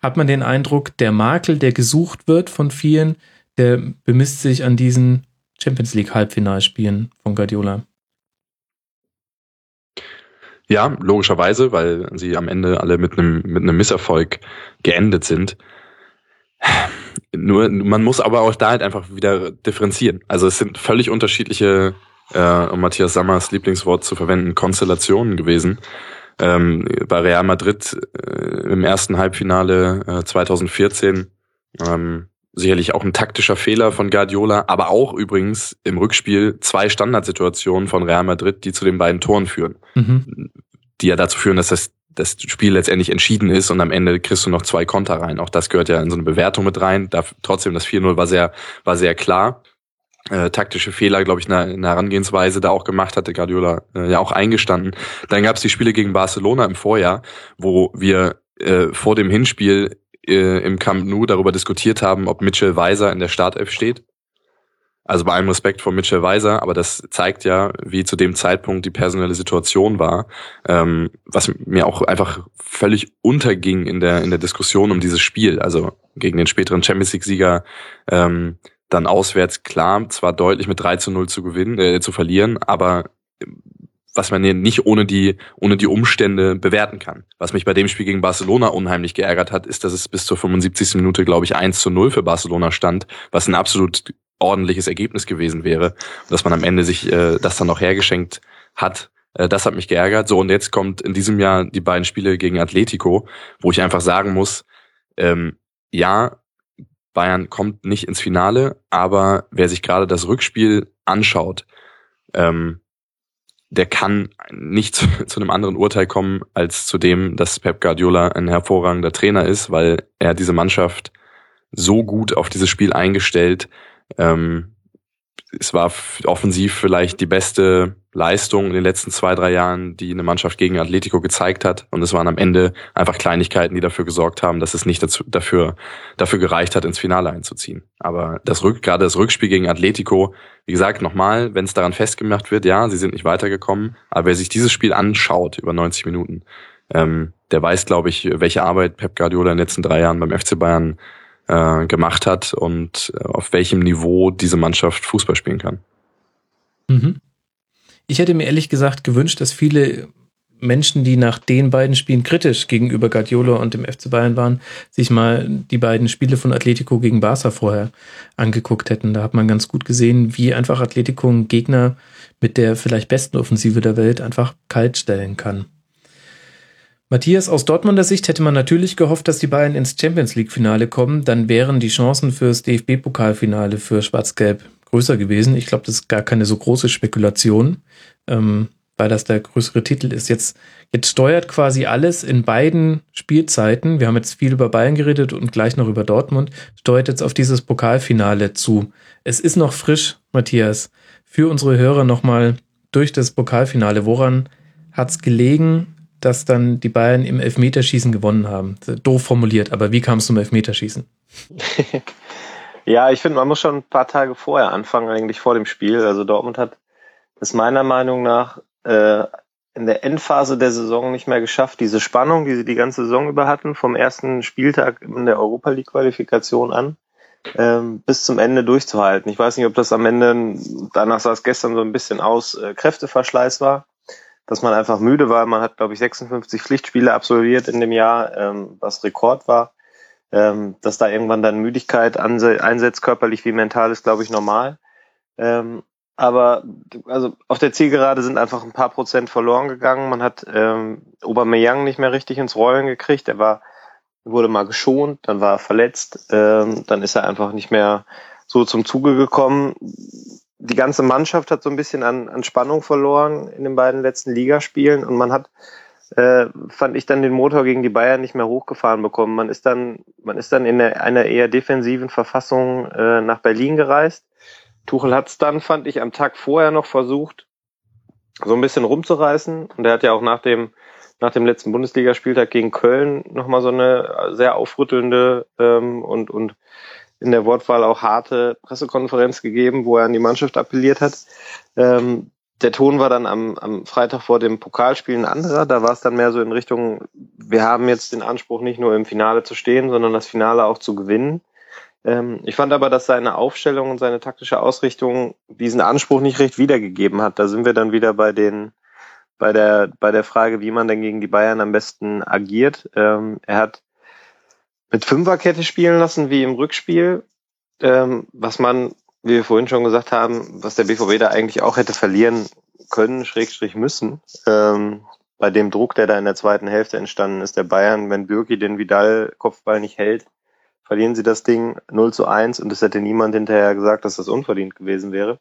S3: hat man den Eindruck, der Makel, der gesucht wird von vielen, der bemisst sich an diesen Champions League Halbfinalspielen von Guardiola.
S4: Ja, logischerweise, weil sie am Ende alle mit einem mit einem Misserfolg geendet sind. Nur, man muss aber auch da halt einfach wieder differenzieren. Also es sind völlig unterschiedliche, äh, um Matthias Sammers Lieblingswort zu verwenden, Konstellationen gewesen. Ähm, bei Real Madrid äh, im ersten Halbfinale äh, 2014 ähm, sicherlich auch ein taktischer Fehler von Guardiola, aber auch übrigens im Rückspiel zwei Standardsituationen von Real Madrid, die zu den beiden Toren führen, mhm. die ja dazu führen, dass das das Spiel letztendlich entschieden ist und am Ende kriegst du noch zwei Konter rein. Auch das gehört ja in so eine Bewertung mit rein. Da, trotzdem, das 4-0 war sehr, war sehr klar. Äh, taktische Fehler, glaube ich, in der, in der Herangehensweise da auch gemacht hatte Guardiola äh, ja auch eingestanden. Dann gab es die Spiele gegen Barcelona im Vorjahr, wo wir äh, vor dem Hinspiel äh, im Camp Nou darüber diskutiert haben, ob Mitchell Weiser in der Startelf steht. Also bei allem Respekt vor Mitchell Weiser, aber das zeigt ja, wie zu dem Zeitpunkt die personelle Situation war, ähm, was mir auch einfach völlig unterging in der in der Diskussion um dieses Spiel. Also gegen den späteren Champions League-Sieger ähm, dann auswärts klar, zwar deutlich mit 3 zu 0 zu gewinnen, äh, zu verlieren, aber was man nicht ohne die, ohne die Umstände bewerten kann. Was mich bei dem Spiel gegen Barcelona unheimlich geärgert hat, ist, dass es bis zur 75. Minute, glaube ich, 1 zu 0 für Barcelona stand, was ein absolut ordentliches Ergebnis gewesen wäre. dass man am Ende sich äh, das dann noch hergeschenkt hat. Äh, das hat mich geärgert. So, und jetzt kommt in diesem Jahr die beiden Spiele gegen Atletico, wo ich einfach sagen muss, ähm, ja, Bayern kommt nicht ins Finale, aber wer sich gerade das Rückspiel anschaut, ähm, der kann nicht zu, zu, einem anderen Urteil kommen als zu dem, dass Pep Guardiola ein hervorragender Trainer ist, weil er diese Mannschaft so gut auf dieses Spiel eingestellt, ähm, es war offensiv vielleicht die beste Leistung in den letzten zwei, drei Jahren, die eine Mannschaft gegen Atletico gezeigt hat. Und es waren am Ende einfach Kleinigkeiten, die dafür gesorgt haben, dass es nicht dazu, dafür, dafür gereicht hat, ins Finale einzuziehen. Aber das Rück, gerade das Rückspiel gegen Atletico, wie gesagt, nochmal, wenn es daran festgemacht wird, ja, sie sind nicht weitergekommen. Aber wer sich dieses Spiel anschaut über 90 Minuten, ähm, der weiß, glaube ich, welche Arbeit Pep Guardiola in den letzten drei Jahren beim FC Bayern äh, gemacht hat und äh, auf welchem Niveau diese Mannschaft Fußball spielen kann.
S3: Mhm. Ich hätte mir ehrlich gesagt gewünscht, dass viele Menschen, die nach den beiden Spielen kritisch gegenüber Guardiola und dem FC Bayern waren, sich mal die beiden Spiele von Atletico gegen Barca vorher angeguckt hätten. Da hat man ganz gut gesehen, wie einfach Atletico einen Gegner mit der vielleicht besten Offensive der Welt einfach kalt stellen kann. Matthias, aus Dortmunder Sicht hätte man natürlich gehofft, dass die Bayern ins Champions League Finale kommen. Dann wären die Chancen fürs DFB-Pokalfinale für Schwarz-Gelb größer gewesen. Ich glaube, das ist gar keine so große Spekulation. Ähm, weil das der größere Titel ist. Jetzt, jetzt steuert quasi alles in beiden Spielzeiten. Wir haben jetzt viel über Bayern geredet und gleich noch über Dortmund. Steuert jetzt auf dieses Pokalfinale zu. Es ist noch frisch, Matthias. Für unsere Hörer nochmal durch das Pokalfinale. Woran hat es gelegen, dass dann die Bayern im Elfmeterschießen gewonnen haben? Doof formuliert, aber wie kam es zum Elfmeterschießen?
S5: ja, ich finde, man muss schon ein paar Tage vorher anfangen, eigentlich vor dem Spiel. Also Dortmund hat es meiner Meinung nach äh, in der Endphase der Saison nicht mehr geschafft, diese Spannung, die sie die ganze Saison über hatten, vom ersten Spieltag in der Europa League Qualifikation an, ähm, bis zum Ende durchzuhalten. Ich weiß nicht, ob das am Ende, danach sah es gestern so ein bisschen aus, äh, Kräfteverschleiß war, dass man einfach müde war. Man hat, glaube ich, 56 Pflichtspiele absolviert in dem Jahr, ähm, was Rekord war. Ähm, dass da irgendwann dann Müdigkeit einsetzt, körperlich wie mental, ist, glaube ich, normal. Ähm, aber also auf der Zielgerade sind einfach ein paar Prozent verloren gegangen. Man hat ähm, Aubameyang nicht mehr richtig ins Rollen gekriegt. Er war wurde mal geschont, dann war er verletzt, ähm, dann ist er einfach nicht mehr so zum Zuge gekommen. Die ganze Mannschaft hat so ein bisschen an, an Spannung verloren in den beiden letzten Ligaspielen und man hat, äh, fand ich dann den Motor gegen die Bayern nicht mehr hochgefahren bekommen. Man ist dann, man ist dann in einer eher defensiven Verfassung äh, nach Berlin gereist Tuchel hat es dann, fand ich, am Tag vorher noch versucht, so ein bisschen rumzureißen. Und er hat ja auch nach dem, nach dem letzten Bundesligaspieltag gegen Köln nochmal so eine sehr aufrüttelnde ähm, und, und in der Wortwahl auch harte Pressekonferenz gegeben, wo er an die Mannschaft appelliert hat. Ähm, der Ton war dann am, am Freitag vor dem Pokalspiel ein anderer. Da war es dann mehr so in Richtung, wir haben jetzt den Anspruch, nicht nur im Finale zu stehen, sondern das Finale auch zu gewinnen. Ähm, ich fand aber, dass seine Aufstellung und seine taktische Ausrichtung diesen Anspruch nicht recht wiedergegeben hat. Da sind wir dann wieder bei den bei der bei der Frage, wie man denn gegen die Bayern am besten agiert. Ähm, er hat mit Fünferkette spielen lassen wie im Rückspiel, ähm, was man, wie wir vorhin schon gesagt haben, was der BVB da eigentlich auch hätte verlieren können, Schrägstrich müssen. Ähm, bei dem Druck, der da in der zweiten Hälfte entstanden ist, der Bayern, wenn Bürki den Vidal-Kopfball nicht hält, verlieren sie das Ding 0 zu 1 und es hätte niemand hinterher gesagt, dass das unverdient gewesen wäre.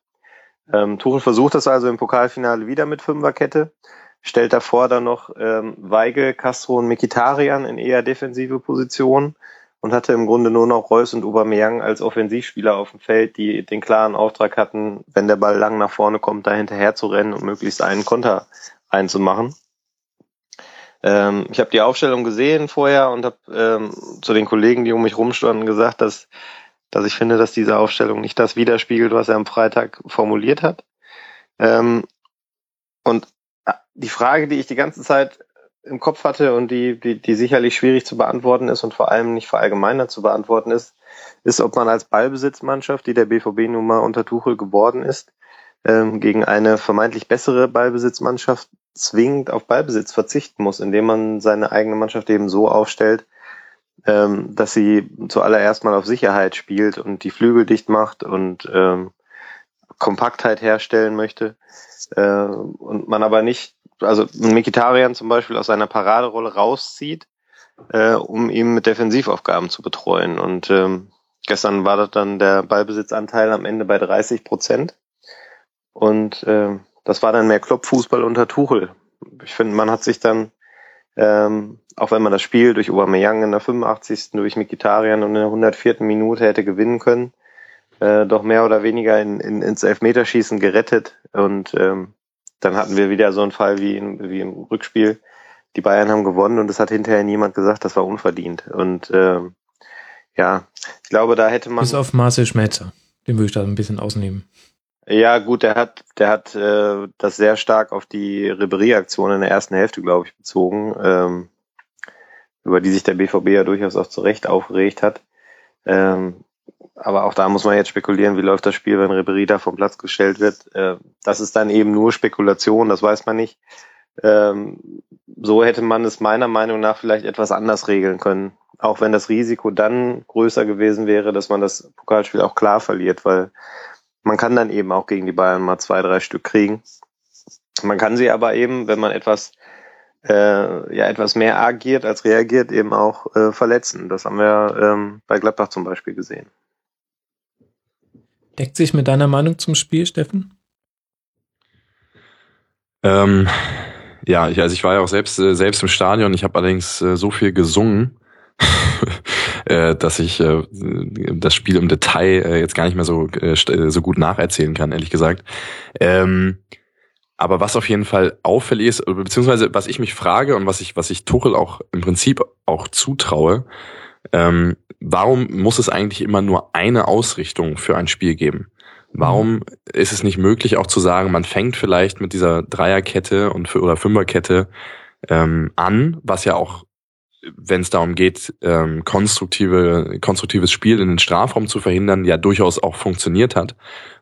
S5: Ähm, Tuchel versucht das also im Pokalfinale wieder mit Fünferkette, stellt davor dann noch ähm, Weigel, Castro und Mikitarian in eher defensive Positionen und hatte im Grunde nur noch Reus und Aubameyang als Offensivspieler auf dem Feld, die den klaren Auftrag hatten, wenn der Ball lang nach vorne kommt, da hinterher zu rennen und möglichst einen Konter einzumachen. Ähm, ich habe die Aufstellung gesehen vorher und habe ähm, zu den Kollegen, die um mich rumstanden, gesagt, dass, dass ich finde, dass diese Aufstellung nicht das widerspiegelt, was er am Freitag formuliert hat. Ähm, und die Frage, die ich die ganze Zeit im Kopf hatte und die, die, die sicherlich schwierig zu beantworten ist und vor allem nicht verallgemeinert zu beantworten ist, ist, ob man als Ballbesitzmannschaft, die der BVB nun mal unter Tuchel geworden ist, ähm, gegen eine vermeintlich bessere Ballbesitzmannschaft zwingend auf Ballbesitz verzichten muss, indem man seine eigene Mannschaft eben so aufstellt, ähm, dass sie zuallererst mal auf Sicherheit spielt und die Flügel dicht macht und ähm, Kompaktheit herstellen möchte äh, und man aber nicht, also Mikitarian zum Beispiel aus seiner Paraderolle rauszieht, äh, um ihn mit Defensivaufgaben zu betreuen. Und ähm, gestern war das dann der Ballbesitzanteil am Ende bei 30 Prozent. Und äh, das war dann mehr Kloppfußball unter Tuchel. Ich finde, man hat sich dann, ähm, auch wenn man das Spiel durch Aubameyang in der 85., durch Mikitarian und in der 104. Minute hätte gewinnen können, äh, doch mehr oder weniger in, in, ins Elfmeterschießen gerettet. Und ähm, dann hatten wir wieder so einen Fall wie, in, wie im Rückspiel. Die Bayern haben gewonnen und es hat hinterher niemand gesagt, das war unverdient. Und ähm, ja, ich glaube, da hätte man.
S3: Bis auf Marcel Schmelzer. Den würde ich da ein bisschen ausnehmen.
S5: Ja, gut, der hat, der hat äh, das sehr stark auf die Ribery-Aktion in der ersten Hälfte, glaube ich, bezogen, ähm, über die sich der BVB ja durchaus auch zu Recht aufgeregt hat. Ähm, aber auch da muss man jetzt spekulieren, wie läuft das Spiel, wenn Ribery da vom Platz gestellt wird. Äh, das ist dann eben nur Spekulation, das weiß man nicht. Ähm, so hätte man es meiner Meinung nach vielleicht etwas anders regeln können. Auch wenn das Risiko dann größer gewesen wäre, dass man das Pokalspiel auch klar verliert, weil man kann dann eben auch gegen die Bayern mal zwei, drei Stück kriegen. Man kann sie aber eben, wenn man etwas äh, ja etwas mehr agiert als reagiert, eben auch äh, verletzen. Das haben wir ähm, bei Gladbach zum Beispiel gesehen.
S3: Deckt sich mit deiner Meinung zum Spiel, Steffen?
S4: Ähm, ja, ich, also ich war ja auch selbst äh, selbst im Stadion. Ich habe allerdings äh, so viel gesungen, äh, dass ich das Spiel im Detail jetzt gar nicht mehr so so gut nacherzählen kann, ehrlich gesagt. Ähm, aber was auf jeden Fall auffällig ist, beziehungsweise was ich mich frage und was ich, was ich Tuchel auch im Prinzip auch zutraue, ähm, warum muss es eigentlich immer nur eine Ausrichtung für ein Spiel geben? Warum ist es nicht möglich, auch zu sagen, man fängt vielleicht mit dieser Dreierkette und oder Fünferkette ähm, an, was ja auch wenn es darum geht, ähm, konstruktive, konstruktives Spiel in den Strafraum zu verhindern, ja durchaus auch funktioniert hat.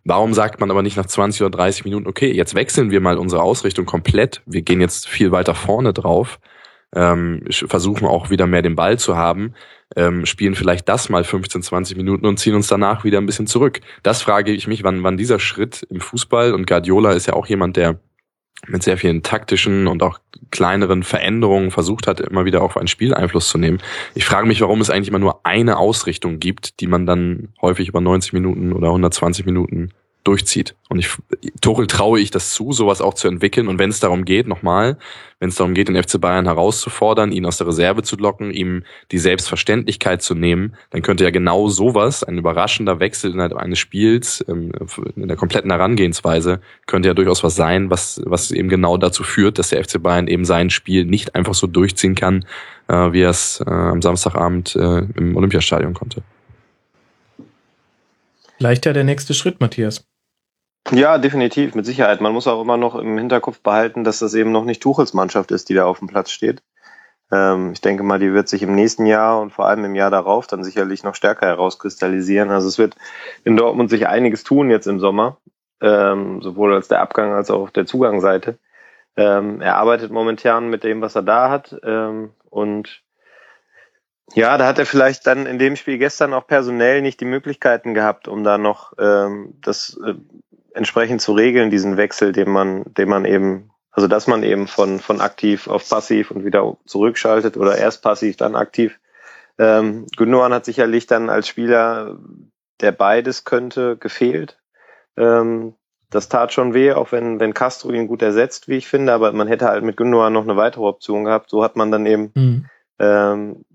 S4: Warum sagt man aber nicht nach 20 oder 30 Minuten, okay, jetzt wechseln wir mal unsere Ausrichtung komplett, wir gehen jetzt viel weiter vorne drauf, ähm, versuchen auch wieder mehr den Ball zu haben, ähm, spielen vielleicht das mal 15, 20 Minuten und ziehen uns danach wieder ein bisschen zurück. Das frage ich mich, wann, wann dieser Schritt im Fußball, und Guardiola ist ja auch jemand, der mit sehr vielen taktischen und auch kleineren Veränderungen versucht hat, immer wieder auf ein Spiel Einfluss zu nehmen. Ich frage mich, warum es eigentlich immer nur eine Ausrichtung gibt, die man dann häufig über 90 Minuten oder 120 Minuten durchzieht. Und ich, Tuchel traue ich das zu, sowas auch zu entwickeln. Und wenn es darum geht, nochmal, wenn es darum geht, den FC Bayern herauszufordern, ihn aus der Reserve zu locken, ihm die Selbstverständlichkeit zu nehmen, dann könnte ja genau sowas, ein überraschender Wechsel innerhalb eines Spiels, ähm, in der kompletten Herangehensweise, könnte ja durchaus was sein, was, was eben genau dazu führt, dass der FC Bayern eben sein Spiel nicht einfach so durchziehen kann, äh, wie er es äh, am Samstagabend äh, im Olympiastadion konnte.
S3: Vielleicht ja der nächste Schritt, Matthias.
S5: Ja, definitiv, mit Sicherheit. Man muss auch immer noch im Hinterkopf behalten, dass das eben noch nicht Tuchels Mannschaft ist, die da auf dem Platz steht. Ähm, ich denke mal, die wird sich im nächsten Jahr und vor allem im Jahr darauf dann sicherlich noch stärker herauskristallisieren. Also es wird in Dortmund sich einiges tun jetzt im Sommer, ähm, sowohl als der Abgang als auch auf der Zugangsseite. Ähm, er arbeitet momentan mit dem, was er da hat ähm, und ja, da hat er vielleicht dann in dem Spiel gestern auch personell nicht die Möglichkeiten gehabt, um da noch ähm, das äh, entsprechend zu regeln, diesen Wechsel, den man, den man eben, also dass man eben von, von aktiv auf passiv und wieder zurückschaltet oder erst passiv, dann aktiv. Ähm, Gündogan hat sicherlich dann als Spieler, der beides könnte, gefehlt. Ähm, das tat schon weh, auch wenn, wenn Castro ihn gut ersetzt, wie ich finde, aber man hätte halt mit Gündogan noch eine weitere Option gehabt. So hat man dann eben mhm. ähm,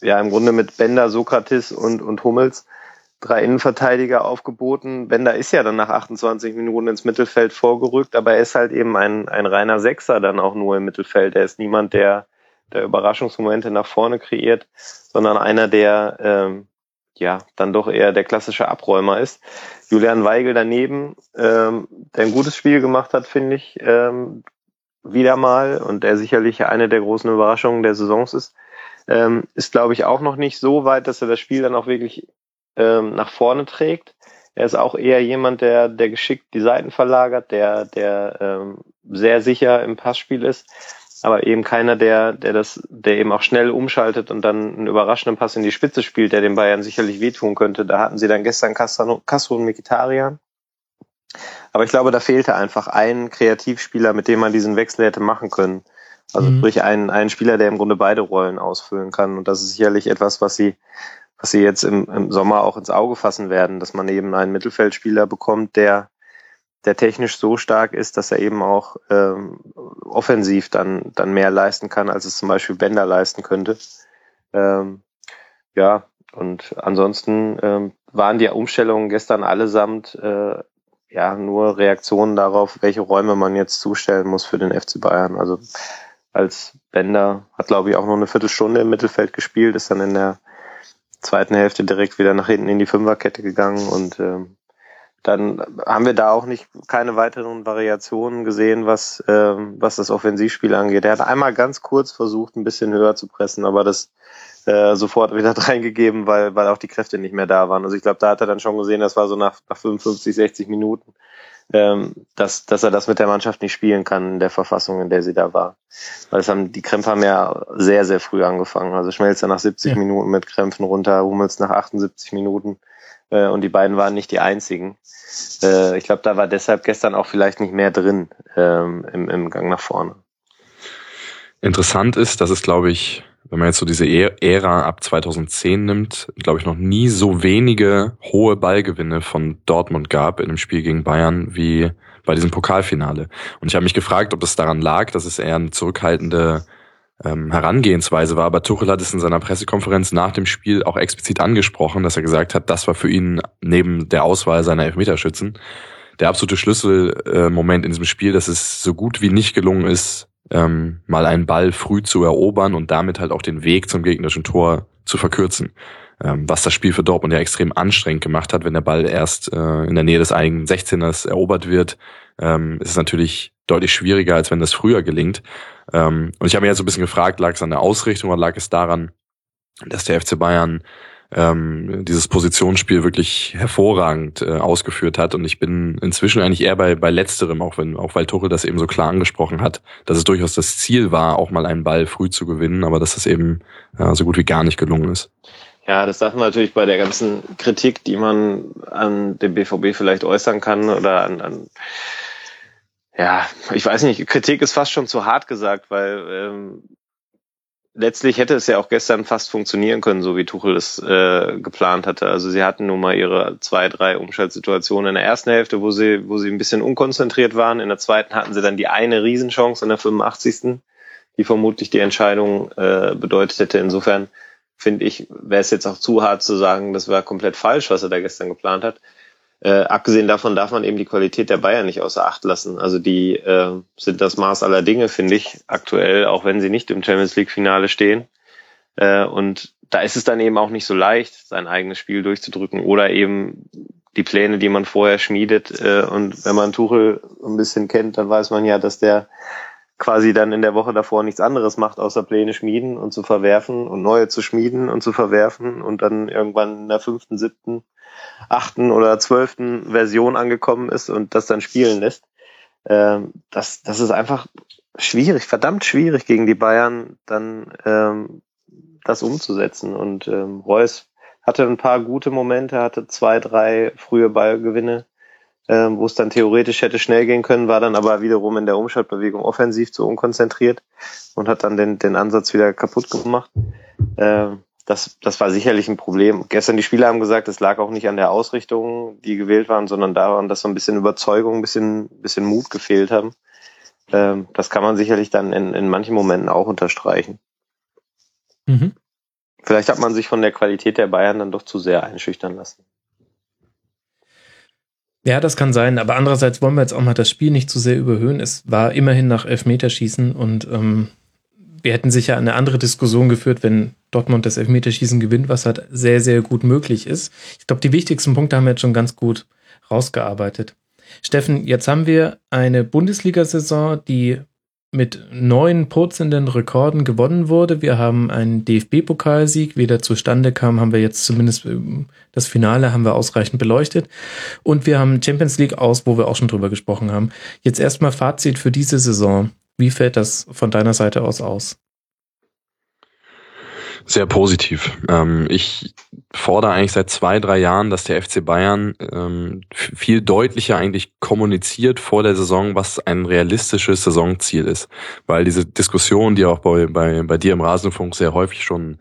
S5: ja im Grunde mit Bender, Sokrates und, und Hummels drei Innenverteidiger aufgeboten. Bender ist ja dann nach 28 Minuten ins Mittelfeld vorgerückt, aber er ist halt eben ein, ein reiner Sechser dann auch nur im Mittelfeld. Er ist niemand, der, der Überraschungsmomente nach vorne kreiert, sondern einer, der ähm, ja dann doch eher der klassische Abräumer ist. Julian Weigel daneben, ähm, der ein gutes Spiel gemacht hat, finde ich, ähm, wieder mal und der sicherlich eine der großen Überraschungen der Saisons ist, ähm, ist glaube ich auch noch nicht so weit, dass er das Spiel dann auch wirklich ähm, nach vorne trägt. Er ist auch eher jemand, der, der geschickt die Seiten verlagert, der, der ähm, sehr sicher im Passspiel ist, aber eben keiner, der, der das, der eben auch schnell umschaltet und dann einen überraschenden Pass in die Spitze spielt, der den Bayern sicherlich wehtun könnte. Da hatten sie dann gestern Castro, Castro und Mikitarian. Aber ich glaube, da fehlte einfach ein Kreativspieler, mit dem man diesen Wechsel hätte machen können. Also mhm. sprich ein, ein Spieler, der im Grunde beide Rollen ausfüllen kann. Und das ist sicherlich etwas, was sie was sie jetzt im, im Sommer auch ins Auge fassen werden, dass man eben einen Mittelfeldspieler bekommt, der der technisch so stark ist, dass er eben auch ähm, offensiv dann dann mehr leisten kann, als es zum Beispiel Bender leisten könnte. Ähm, ja, und ansonsten ähm, waren die Umstellungen gestern allesamt äh, ja nur Reaktionen darauf, welche Räume man jetzt zustellen muss für den FC Bayern. Also als Bender hat glaube ich auch noch eine Viertelstunde im Mittelfeld gespielt, ist dann in der zweiten Hälfte direkt wieder nach hinten in die Fünferkette gegangen und ähm, dann haben wir da auch nicht keine weiteren Variationen gesehen, was, ähm, was das Offensivspiel angeht. Er hat einmal ganz kurz versucht, ein bisschen höher zu pressen, aber das äh, sofort wieder reingegeben, weil, weil auch die Kräfte nicht mehr da waren. Also ich glaube, da hat er dann schon gesehen, das war so nach, nach 55, 60 Minuten, ähm, dass, dass er das mit der Mannschaft nicht spielen kann in der Verfassung, in der sie da war. Weil es haben, die Krämpfe haben ja sehr, sehr früh angefangen. Also Schmelzer nach 70 ja. Minuten mit Krämpfen runter, Hummels nach 78 Minuten. Äh, und die beiden waren nicht die einzigen. Äh, ich glaube, da war deshalb gestern auch vielleicht nicht mehr drin ähm, im, im Gang nach vorne.
S4: Interessant ist, dass es, glaube ich, wenn man jetzt so diese Ära ab 2010 nimmt, glaube ich, noch nie so wenige hohe Ballgewinne von Dortmund gab in einem Spiel gegen Bayern wie bei diesem Pokalfinale. Und ich habe mich gefragt, ob das daran lag, dass es eher eine zurückhaltende ähm, Herangehensweise war. Aber Tuchel hat es in seiner Pressekonferenz nach dem Spiel auch explizit angesprochen, dass er gesagt hat, das war für ihn neben der Auswahl seiner Elfmeterschützen der absolute Schlüsselmoment in diesem Spiel, dass es so gut wie nicht gelungen ist, ähm, mal einen Ball früh zu erobern und damit halt auch den Weg zum gegnerischen Tor zu verkürzen. Ähm, was das Spiel für Dortmund ja extrem anstrengend gemacht hat, wenn der Ball erst äh, in der Nähe des eigenen 16ers erobert wird, ähm, ist es natürlich deutlich schwieriger, als wenn das früher gelingt. Ähm, und ich habe mich jetzt so ein bisschen gefragt, lag es an der Ausrichtung oder lag es daran, dass der FC Bayern ähm, dieses Positionsspiel wirklich hervorragend äh, ausgeführt hat. Und ich bin inzwischen eigentlich eher bei, bei letzterem, auch wenn, auch weil Tuchel das eben so klar angesprochen hat, dass es durchaus das Ziel war, auch mal einen Ball früh zu gewinnen, aber dass das eben äh, so gut wie gar nicht gelungen ist.
S5: Ja, das darf man natürlich bei der ganzen Kritik, die man an dem BVB vielleicht äußern kann oder an, an ja, ich weiß nicht, Kritik ist fast schon zu hart gesagt, weil ähm, letztlich hätte es ja auch gestern fast funktionieren können, so wie Tuchel es äh, geplant hatte. Also sie hatten nun mal ihre zwei, drei Umschaltsituationen in der ersten Hälfte, wo sie, wo sie ein bisschen unkonzentriert waren. In der zweiten hatten sie dann die eine Riesenchance in der 85. die vermutlich die Entscheidung äh, bedeutet hätte. Insofern finde ich, wäre es jetzt auch zu hart zu sagen, das war komplett falsch, was er da gestern geplant hat. Äh, abgesehen davon darf man eben die Qualität der Bayern nicht außer Acht lassen. Also die äh, sind das Maß aller Dinge, finde ich, aktuell, auch wenn sie nicht im Champions League-Finale stehen. Äh, und da ist es dann eben auch nicht so leicht, sein eigenes Spiel durchzudrücken oder eben die Pläne, die man vorher schmiedet. Äh, und wenn man Tuchel ein bisschen kennt, dann weiß man ja, dass der quasi dann in der Woche davor nichts anderes macht, außer Pläne schmieden und zu verwerfen und neue zu schmieden und zu verwerfen und dann irgendwann in der fünften, siebten achten oder zwölften Version angekommen ist und das dann spielen lässt. Ähm, das, das ist einfach schwierig, verdammt schwierig gegen die Bayern dann ähm, das umzusetzen. Und ähm, Reus hatte ein paar gute Momente, hatte zwei, drei frühe Ballgewinne, ähm, wo es dann theoretisch hätte schnell gehen können, war dann aber wiederum in der Umschaltbewegung offensiv zu unkonzentriert und hat dann den, den Ansatz wieder kaputt gemacht. Ähm, das, das war sicherlich ein Problem. Gestern die Spieler haben gesagt, es lag auch nicht an der Ausrichtung, die gewählt waren, sondern daran, dass so ein bisschen Überzeugung, ein bisschen, bisschen Mut gefehlt haben. Ähm, das kann man sicherlich dann in, in manchen Momenten auch unterstreichen. Mhm. Vielleicht hat man sich von der Qualität der Bayern dann doch zu sehr einschüchtern lassen.
S3: Ja, das kann sein, aber andererseits wollen wir jetzt auch mal das Spiel nicht zu sehr überhöhen. Es war immerhin nach Elfmeterschießen und ähm, wir hätten sicher eine andere Diskussion geführt, wenn Dortmund das Elfmeterschießen gewinnt, was halt sehr, sehr gut möglich ist. Ich glaube, die wichtigsten Punkte haben wir jetzt schon ganz gut rausgearbeitet. Steffen, jetzt haben wir eine Bundesliga-Saison, die mit neun purzelnden Rekorden gewonnen wurde. Wir haben einen DFB-Pokalsieg, wie der zustande kam, haben wir jetzt zumindest ähm, das Finale haben wir ausreichend beleuchtet. Und wir haben Champions League aus, wo wir auch schon drüber gesprochen haben. Jetzt erstmal Fazit für diese Saison. Wie fällt das von deiner Seite aus aus?
S4: Sehr positiv. Ähm, ich fordere eigentlich seit zwei, drei Jahren, dass der FC Bayern ähm, viel deutlicher eigentlich kommuniziert vor der Saison, was ein realistisches Saisonziel ist. Weil diese Diskussion, die auch bei, bei, bei dir im Rasenfunk sehr häufig schon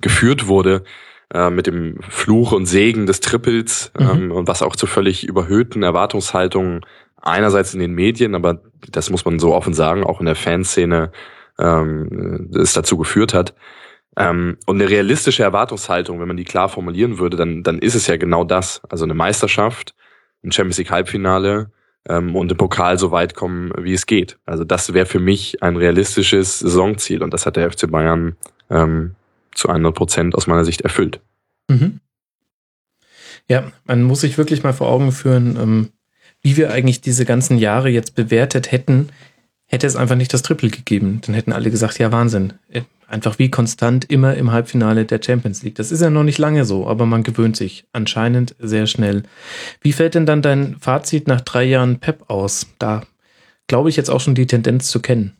S4: geführt wurde, äh, mit dem Fluch und Segen des Triples mhm. ähm, und was auch zu völlig überhöhten Erwartungshaltungen einerseits in den Medien, aber das muss man so offen sagen, auch in der Fanszene ähm, es dazu geführt hat. Ähm, und eine realistische Erwartungshaltung, wenn man die klar formulieren würde, dann, dann ist es ja genau das. Also eine Meisterschaft, ein Champions League Halbfinale ähm, und im Pokal so weit kommen, wie es geht. Also das wäre für mich ein realistisches Saisonziel und das hat der FC Bayern ähm, zu 100 Prozent aus meiner Sicht erfüllt. Mhm.
S3: Ja, man muss sich wirklich mal vor Augen führen, ähm, wie wir eigentlich diese ganzen Jahre jetzt bewertet hätten, hätte es einfach nicht das Triple gegeben. Dann hätten alle gesagt, ja Wahnsinn. Äh, einfach wie konstant immer im Halbfinale der Champions League. Das ist ja noch nicht lange so, aber man gewöhnt sich anscheinend sehr schnell. Wie fällt denn dann dein Fazit nach drei Jahren Pep aus? Da glaube ich jetzt auch schon die Tendenz zu kennen.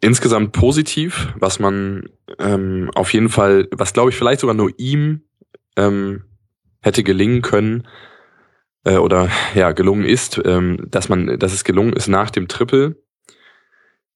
S4: Insgesamt positiv, was man ähm, auf jeden Fall, was glaube ich vielleicht sogar nur ihm ähm, hätte gelingen können äh, oder ja gelungen ist, ähm, dass man, dass es gelungen ist nach dem Triple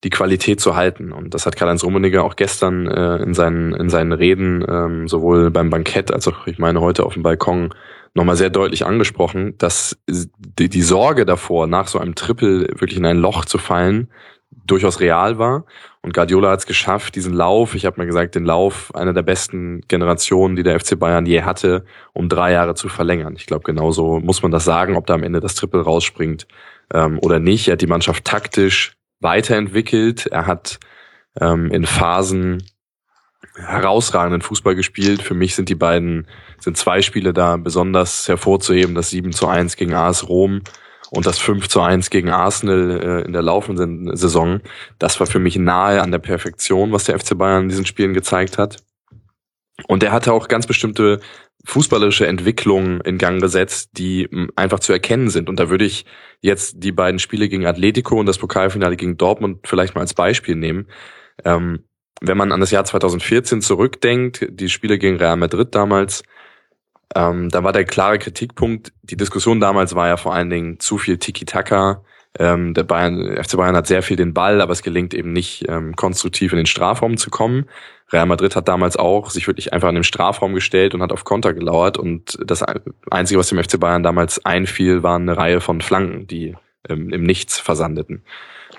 S4: die Qualität zu halten. Und das hat Karl-Heinz Rummenigge auch gestern äh, in, seinen, in seinen Reden, ähm, sowohl beim Bankett als auch, ich meine, heute auf dem Balkon, nochmal sehr deutlich angesprochen, dass die, die Sorge davor, nach so einem Triple wirklich in ein Loch zu fallen, durchaus real war. Und Guardiola hat es geschafft, diesen Lauf, ich habe mal gesagt, den Lauf einer der besten Generationen, die der FC Bayern je hatte, um drei Jahre zu verlängern. Ich glaube, genauso muss man das sagen, ob da am Ende das Triple rausspringt ähm, oder nicht. Er hat die Mannschaft taktisch weiterentwickelt. Er hat ähm, in Phasen herausragenden Fußball gespielt. Für mich sind die beiden, sind zwei Spiele da besonders hervorzuheben. Das 7 zu 1 gegen AS Rom und das 5 zu 1 gegen Arsenal äh, in der laufenden Saison. Das war für mich nahe an der Perfektion, was der FC Bayern in diesen Spielen gezeigt hat. Und er hatte auch ganz bestimmte fußballerische Entwicklungen in Gang gesetzt, die einfach zu erkennen sind. Und da würde ich jetzt die beiden Spiele gegen Atletico und das Pokalfinale gegen Dortmund vielleicht mal als Beispiel nehmen. Ähm, wenn man an das Jahr 2014 zurückdenkt, die Spiele gegen Real Madrid damals, ähm, da war der klare Kritikpunkt, die Diskussion damals war ja vor allen Dingen zu viel Tiki-Taka. Ähm, der Bayern, FC Bayern hat sehr viel den Ball, aber es gelingt eben nicht, ähm, konstruktiv in den Strafraum zu kommen. Real Madrid hat damals auch sich wirklich einfach in den Strafraum gestellt und hat auf Konter gelauert. Und das Einzige, was dem FC Bayern damals einfiel, waren eine Reihe von Flanken, die ähm, im Nichts versandeten.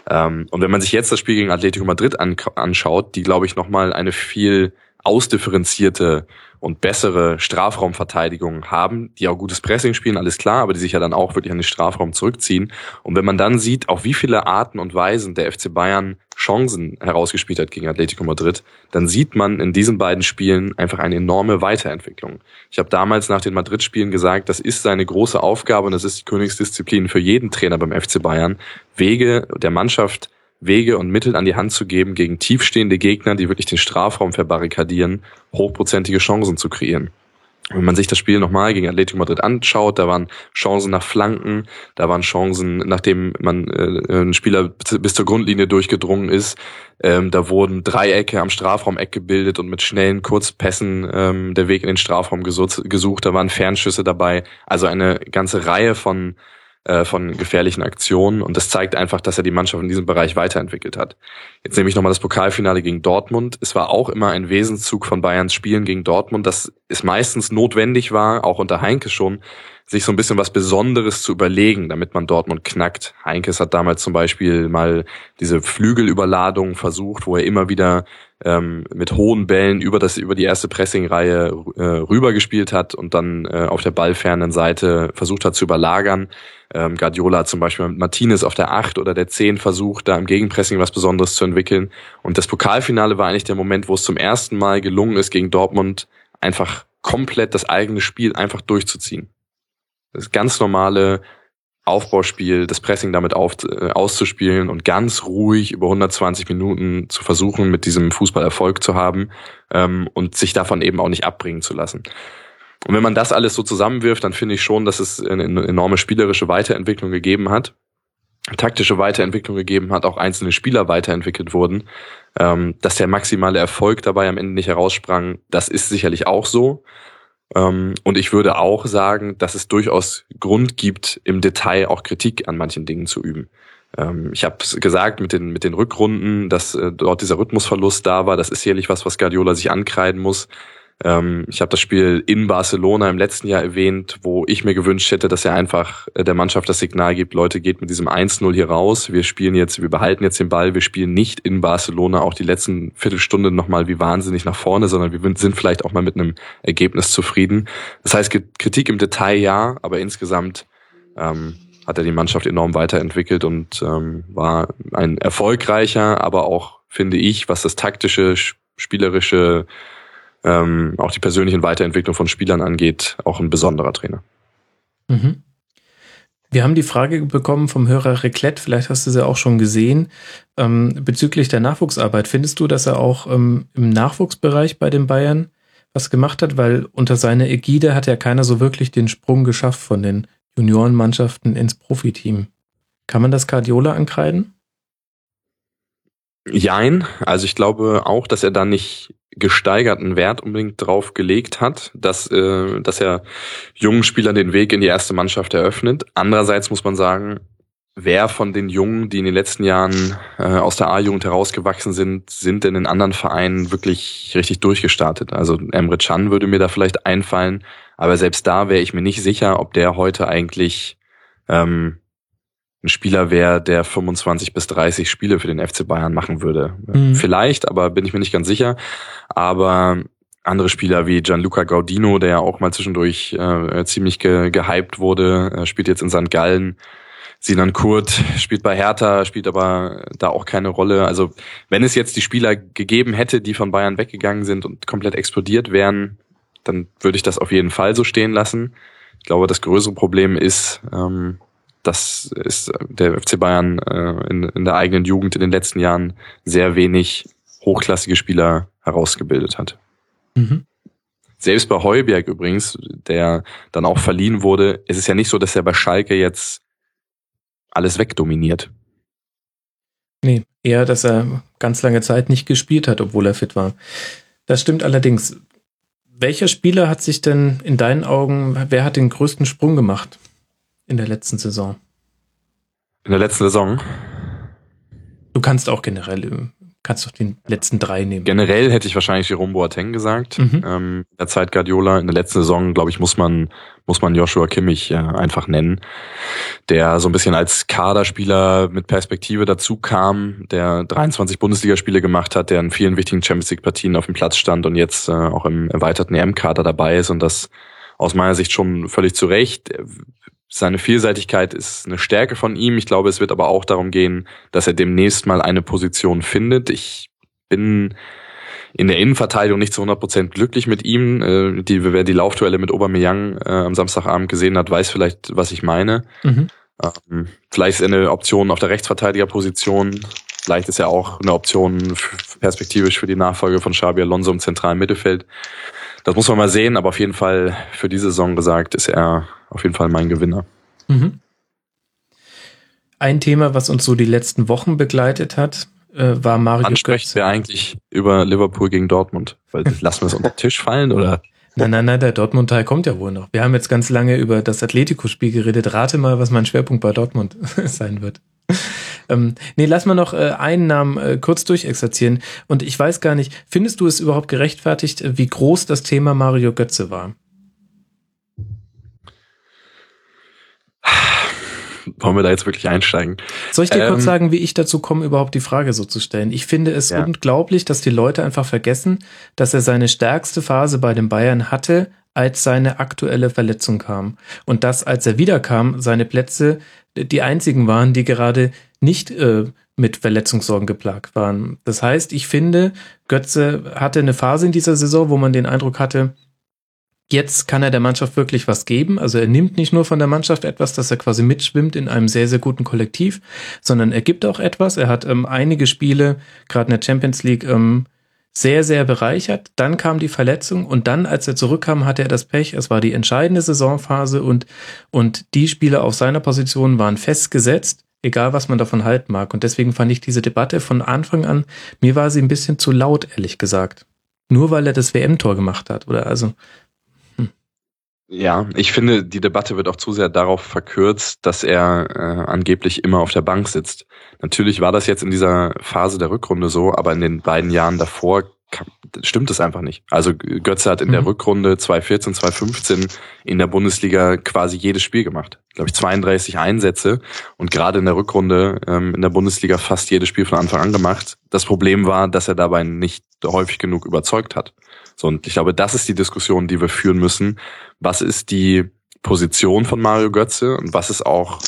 S4: Ähm, und wenn man sich jetzt das Spiel gegen Atletico Madrid an, anschaut, die, glaube ich, nochmal eine viel ausdifferenzierte und bessere Strafraumverteidigung haben, die auch gutes Pressing spielen, alles klar, aber die sich ja dann auch wirklich an den Strafraum zurückziehen. Und wenn man dann sieht, auf wie viele Arten und Weisen der FC Bayern Chancen herausgespielt hat gegen Atletico Madrid, dann sieht man in diesen beiden Spielen einfach eine enorme Weiterentwicklung. Ich habe damals nach den Madrid-Spielen gesagt, das ist seine große Aufgabe und das ist die Königsdisziplin für jeden Trainer beim FC Bayern, Wege der Mannschaft Wege und Mittel an die Hand zu geben, gegen tiefstehende Gegner, die wirklich den Strafraum verbarrikadieren, hochprozentige Chancen zu kreieren. Wenn man sich das Spiel nochmal gegen Atletico Madrid anschaut, da waren Chancen nach Flanken, da waren Chancen, nachdem man äh, ein Spieler bis zur Grundlinie durchgedrungen ist, ähm, da wurden Dreiecke am Strafraumeck gebildet und mit schnellen Kurzpässen ähm, der Weg in den Strafraum gesucht, da waren Fernschüsse dabei, also eine ganze Reihe von äh, von gefährlichen Aktionen und das zeigt einfach, dass er die Mannschaft in diesem Bereich weiterentwickelt hat. Jetzt nehme ich nochmal das Pokalfinale gegen Dortmund. Es war auch immer ein Wesenszug von Bayerns Spielen gegen Dortmund, dass es meistens notwendig war, auch unter Heinke schon, sich so ein bisschen was Besonderes zu überlegen, damit man Dortmund knackt. Heinkes hat damals zum Beispiel mal diese Flügelüberladung versucht, wo er immer wieder ähm, mit hohen Bällen über das über die erste Pressingreihe äh, rübergespielt hat und dann äh, auf der ballfernen Seite versucht hat zu überlagern. Ähm, Guardiola hat zum Beispiel mit Martinez auf der 8 oder der 10 versucht, da im Gegenpressing was Besonderes zu entwickeln. Und das Pokalfinale war eigentlich der Moment, wo es zum ersten Mal gelungen ist, gegen Dortmund einfach komplett das eigene Spiel einfach durchzuziehen. Das ganz normale Aufbauspiel, das Pressing damit auf, äh, auszuspielen und ganz ruhig über 120 Minuten zu versuchen, mit diesem Fußball Erfolg zu haben ähm, und sich davon eben auch nicht abbringen zu lassen. Und wenn man das alles so zusammenwirft, dann finde ich schon, dass es eine enorme spielerische Weiterentwicklung gegeben hat, taktische Weiterentwicklung gegeben hat, auch einzelne Spieler weiterentwickelt wurden. Ähm, dass der maximale Erfolg dabei am Ende nicht heraussprang, das ist sicherlich auch so. Ähm, und ich würde auch sagen, dass es durchaus Grund gibt, im Detail auch Kritik an manchen Dingen zu üben. Ähm, ich habe gesagt mit den, mit den Rückrunden, dass äh, dort dieser Rhythmusverlust da war. Das ist sicherlich was, was Guardiola sich ankreiden muss. Ähm, ich habe das Spiel in Barcelona im letzten Jahr erwähnt, wo ich mir gewünscht hätte, dass er einfach äh, der Mannschaft das Signal gibt, Leute, geht mit diesem 1-0 hier raus. Wir spielen jetzt, wir behalten jetzt den Ball, wir spielen nicht in Barcelona auch die letzten Viertelstunde nochmal wie wahnsinnig nach vorne, sondern wir sind vielleicht auch mal mit einem Ergebnis zufrieden. Das heißt, Kritik im Detail ja, aber insgesamt ähm, hat er die Mannschaft enorm weiterentwickelt und ähm, war ein erfolgreicher, aber auch, finde ich, was das taktische, spielerische ähm, auch die persönlichen Weiterentwicklung von Spielern angeht, auch ein besonderer Trainer.
S3: Mhm. Wir haben die Frage bekommen vom Hörer Reclette, vielleicht hast du sie auch schon gesehen, ähm, bezüglich der Nachwuchsarbeit. Findest du, dass er auch ähm, im Nachwuchsbereich bei den Bayern was gemacht hat? Weil unter seiner Ägide hat ja keiner so wirklich den Sprung geschafft von den Juniorenmannschaften ins Profiteam. Kann man das Cardiola ankreiden?
S4: Jein, also ich glaube auch, dass er da nicht gesteigerten Wert unbedingt drauf gelegt hat, dass, äh, dass er jungen Spielern den Weg in die erste Mannschaft eröffnet. Andererseits muss man sagen, wer von den Jungen, die in den letzten Jahren äh, aus der A-Jugend herausgewachsen sind, sind denn in anderen Vereinen wirklich richtig durchgestartet. Also Emre Can würde mir da vielleicht einfallen, aber selbst da wäre ich mir nicht sicher, ob der heute eigentlich ähm, ein Spieler wäre, der 25 bis 30 Spiele für den FC Bayern machen würde. Mhm. Vielleicht, aber bin ich mir nicht ganz sicher. Aber andere Spieler wie Gianluca Gaudino, der ja auch mal zwischendurch äh, ziemlich ge gehypt wurde, äh, spielt jetzt in St. Gallen. Sinan Kurt spielt bei Hertha, spielt aber da auch keine Rolle. Also wenn es jetzt die Spieler gegeben hätte, die von Bayern weggegangen sind und komplett explodiert wären, dann würde ich das auf jeden Fall so stehen lassen. Ich glaube, das größere Problem ist, ähm, dass ist der FC Bayern äh, in, in der eigenen Jugend in den letzten Jahren sehr wenig hochklassige Spieler herausgebildet hat. Mhm. Selbst bei Heuberg übrigens, der dann auch verliehen wurde, ist es ja nicht so, dass er bei Schalke jetzt alles wegdominiert.
S3: Nee, eher, dass er ganz lange Zeit nicht gespielt hat, obwohl er fit war. Das stimmt allerdings. Welcher Spieler hat sich denn in deinen Augen, wer hat den größten Sprung gemacht? In der letzten Saison?
S4: In der letzten Saison?
S3: Du kannst auch generell, kannst doch den letzten drei nehmen.
S4: Generell hätte ich wahrscheinlich Jerome Boateng gesagt. Mhm. Ähm, in der Zeit Guardiola. In der letzten Saison, glaube ich, muss man, muss man Joshua Kimmich äh, einfach nennen, der so ein bisschen als Kaderspieler mit Perspektive dazu kam, der 23 Bundesligaspiele gemacht hat, der in vielen wichtigen Champions League Partien auf dem Platz stand und jetzt äh, auch im erweiterten EM-Kader dabei ist und das aus meiner Sicht schon völlig zu Recht seine Vielseitigkeit ist eine Stärke von ihm. Ich glaube, es wird aber auch darum gehen, dass er demnächst mal eine Position findet. Ich bin in der Innenverteidigung nicht zu 100% glücklich mit ihm. Äh, die, wer die Laufduelle mit Aubameyang äh, am Samstagabend gesehen hat, weiß vielleicht, was ich meine. Mhm. Ähm, vielleicht ist er eine Option auf der Rechtsverteidigerposition. Vielleicht ist er auch eine Option perspektivisch für die Nachfolge von Xabi Alonso im zentralen Mittelfeld. Das muss man mal sehen, aber auf jeden Fall für diese Saison gesagt, ist er auf jeden Fall mein Gewinner. Mhm.
S3: Ein Thema, was uns so die letzten Wochen begleitet hat, äh, war Mario
S4: Wann sprechen wir eigentlich über Liverpool gegen Dortmund? Weil lassen wir es unter den Tisch fallen oder?
S3: Nein, nein, nein, der Dortmund-Teil kommt ja wohl noch. Wir haben jetzt ganz lange über das Atletico-Spiel geredet. Rate mal, was mein Schwerpunkt bei Dortmund sein wird. Ähm, nee, lass mal noch äh, einen Namen äh, kurz durchexerzieren. Und ich weiß gar nicht, findest du es überhaupt gerechtfertigt, äh, wie groß das Thema Mario Götze war?
S4: Wollen wir da jetzt wirklich einsteigen?
S3: Soll ich dir ähm, kurz sagen, wie ich dazu komme, überhaupt die Frage so zu stellen? Ich finde es ja. unglaublich, dass die Leute einfach vergessen, dass er seine stärkste Phase bei den Bayern hatte, als seine aktuelle Verletzung kam. Und dass, als er wiederkam, seine Plätze die einzigen waren, die gerade nicht äh, mit Verletzungssorgen geplagt waren. Das heißt, ich finde, Götze hatte eine Phase in dieser Saison, wo man den Eindruck hatte, jetzt kann er der Mannschaft wirklich was geben. Also er nimmt nicht nur von der Mannschaft etwas, dass er quasi mitschwimmt in einem sehr, sehr guten Kollektiv, sondern er gibt auch etwas. Er hat ähm, einige Spiele, gerade in der Champions League, ähm, sehr, sehr bereichert. Dann kam die Verletzung und dann, als er zurückkam, hatte er das Pech. Es war die entscheidende Saisonphase und, und die Spieler auf seiner Position waren festgesetzt, egal was man davon halten mag. Und deswegen fand ich diese Debatte von Anfang an, mir war sie ein bisschen zu laut, ehrlich gesagt. Nur weil er das WM-Tor gemacht hat. Oder also,
S4: ja, ich finde, die Debatte wird auch zu sehr darauf verkürzt, dass er äh, angeblich immer auf der Bank sitzt. Natürlich war das jetzt in dieser Phase der Rückrunde so, aber in den beiden Jahren davor stimmt es einfach nicht. Also Götze hat in mhm. der Rückrunde 2014, 2015 in der Bundesliga quasi jedes Spiel gemacht. Glaube ich 32 Einsätze und gerade in der Rückrunde ähm, in der Bundesliga fast jedes Spiel von Anfang an gemacht. Das Problem war, dass er dabei nicht häufig genug überzeugt hat. So, und ich glaube, das ist die Diskussion, die wir führen müssen. Was ist die Position von Mario Götze und was ist auch,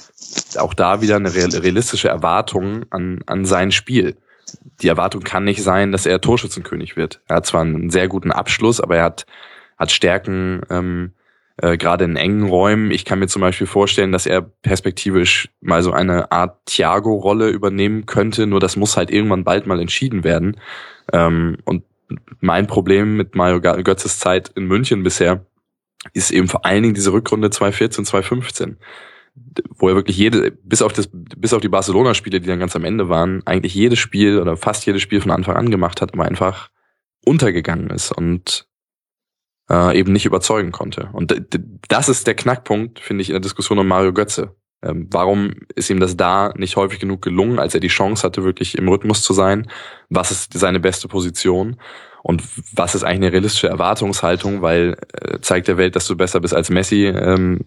S4: auch da wieder eine realistische Erwartung an, an sein Spiel? Die Erwartung kann nicht sein, dass er Torschützenkönig wird. Er hat zwar einen sehr guten Abschluss, aber er hat, hat Stärken, ähm, äh, gerade in engen Räumen. Ich kann mir zum Beispiel vorstellen, dass er perspektivisch mal so eine Art Thiago-Rolle übernehmen könnte, nur das muss halt irgendwann bald mal entschieden werden. Ähm, und mein Problem mit Mario Götzes Zeit in München bisher ist eben vor allen Dingen diese Rückrunde 2014, 2015 wo er wirklich jede, bis auf das, bis auf die Barcelona-Spiele, die dann ganz am Ende waren, eigentlich jedes Spiel oder fast jedes Spiel von Anfang an gemacht hat, aber einfach untergegangen ist und äh, eben nicht überzeugen konnte. Und das ist der Knackpunkt, finde ich, in der Diskussion um Mario Götze. Ähm, warum ist ihm das da nicht häufig genug gelungen, als er die Chance hatte, wirklich im Rhythmus zu sein? Was ist seine beste Position? Und was ist eigentlich eine realistische Erwartungshaltung? Weil äh, zeigt der Welt, dass du besser bist als Messi. Ähm,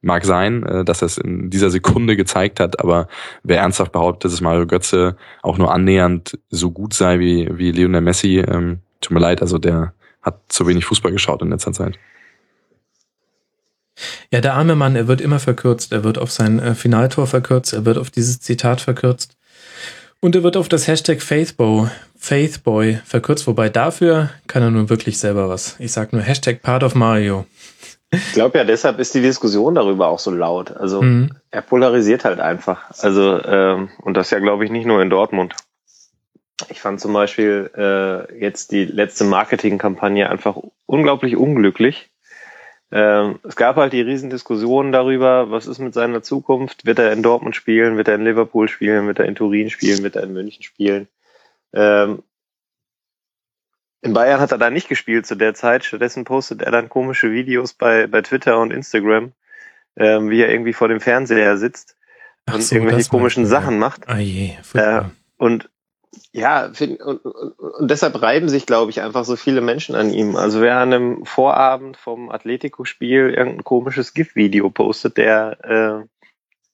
S4: mag sein, äh, dass er es in dieser Sekunde gezeigt hat, aber wer ernsthaft behauptet, dass Mario Götze auch nur annähernd so gut sei wie, wie Lionel Messi, ähm, tut mir leid, also der hat zu wenig Fußball geschaut in letzter Zeit.
S3: Ja, der arme Mann, er wird immer verkürzt. Er wird auf sein äh, Finaltor verkürzt, er wird auf dieses Zitat verkürzt. Und er wird auf das Hashtag Faithboy, Faithboy verkürzt, wobei dafür kann er nun wirklich selber was. Ich sag nur Hashtag Part of Mario.
S5: Ich glaube ja, deshalb ist die Diskussion darüber auch so laut. Also mhm. er polarisiert halt einfach. Also ähm, und das ja, glaube ich, nicht nur in Dortmund. Ich fand zum Beispiel äh, jetzt die letzte Marketingkampagne einfach unglaublich unglücklich. Ähm, es gab halt die Riesendiskussionen darüber, was ist mit seiner Zukunft? Wird er in Dortmund spielen? Wird er in Liverpool spielen? Wird er in Turin spielen? Wird er in München spielen? Ähm, in Bayern hat er da nicht gespielt zu der Zeit. Stattdessen postet er dann komische Videos bei, bei Twitter und Instagram, ähm, wie er irgendwie vor dem Fernseher sitzt und so, irgendwelche komischen Sachen macht.
S3: Ah je,
S5: äh, und ja, find, und, und, und deshalb reiben sich, glaube ich, einfach so viele Menschen an ihm. Also wer an einem Vorabend vom Atletico-Spiel irgendein komisches GIF-Video postet, der äh,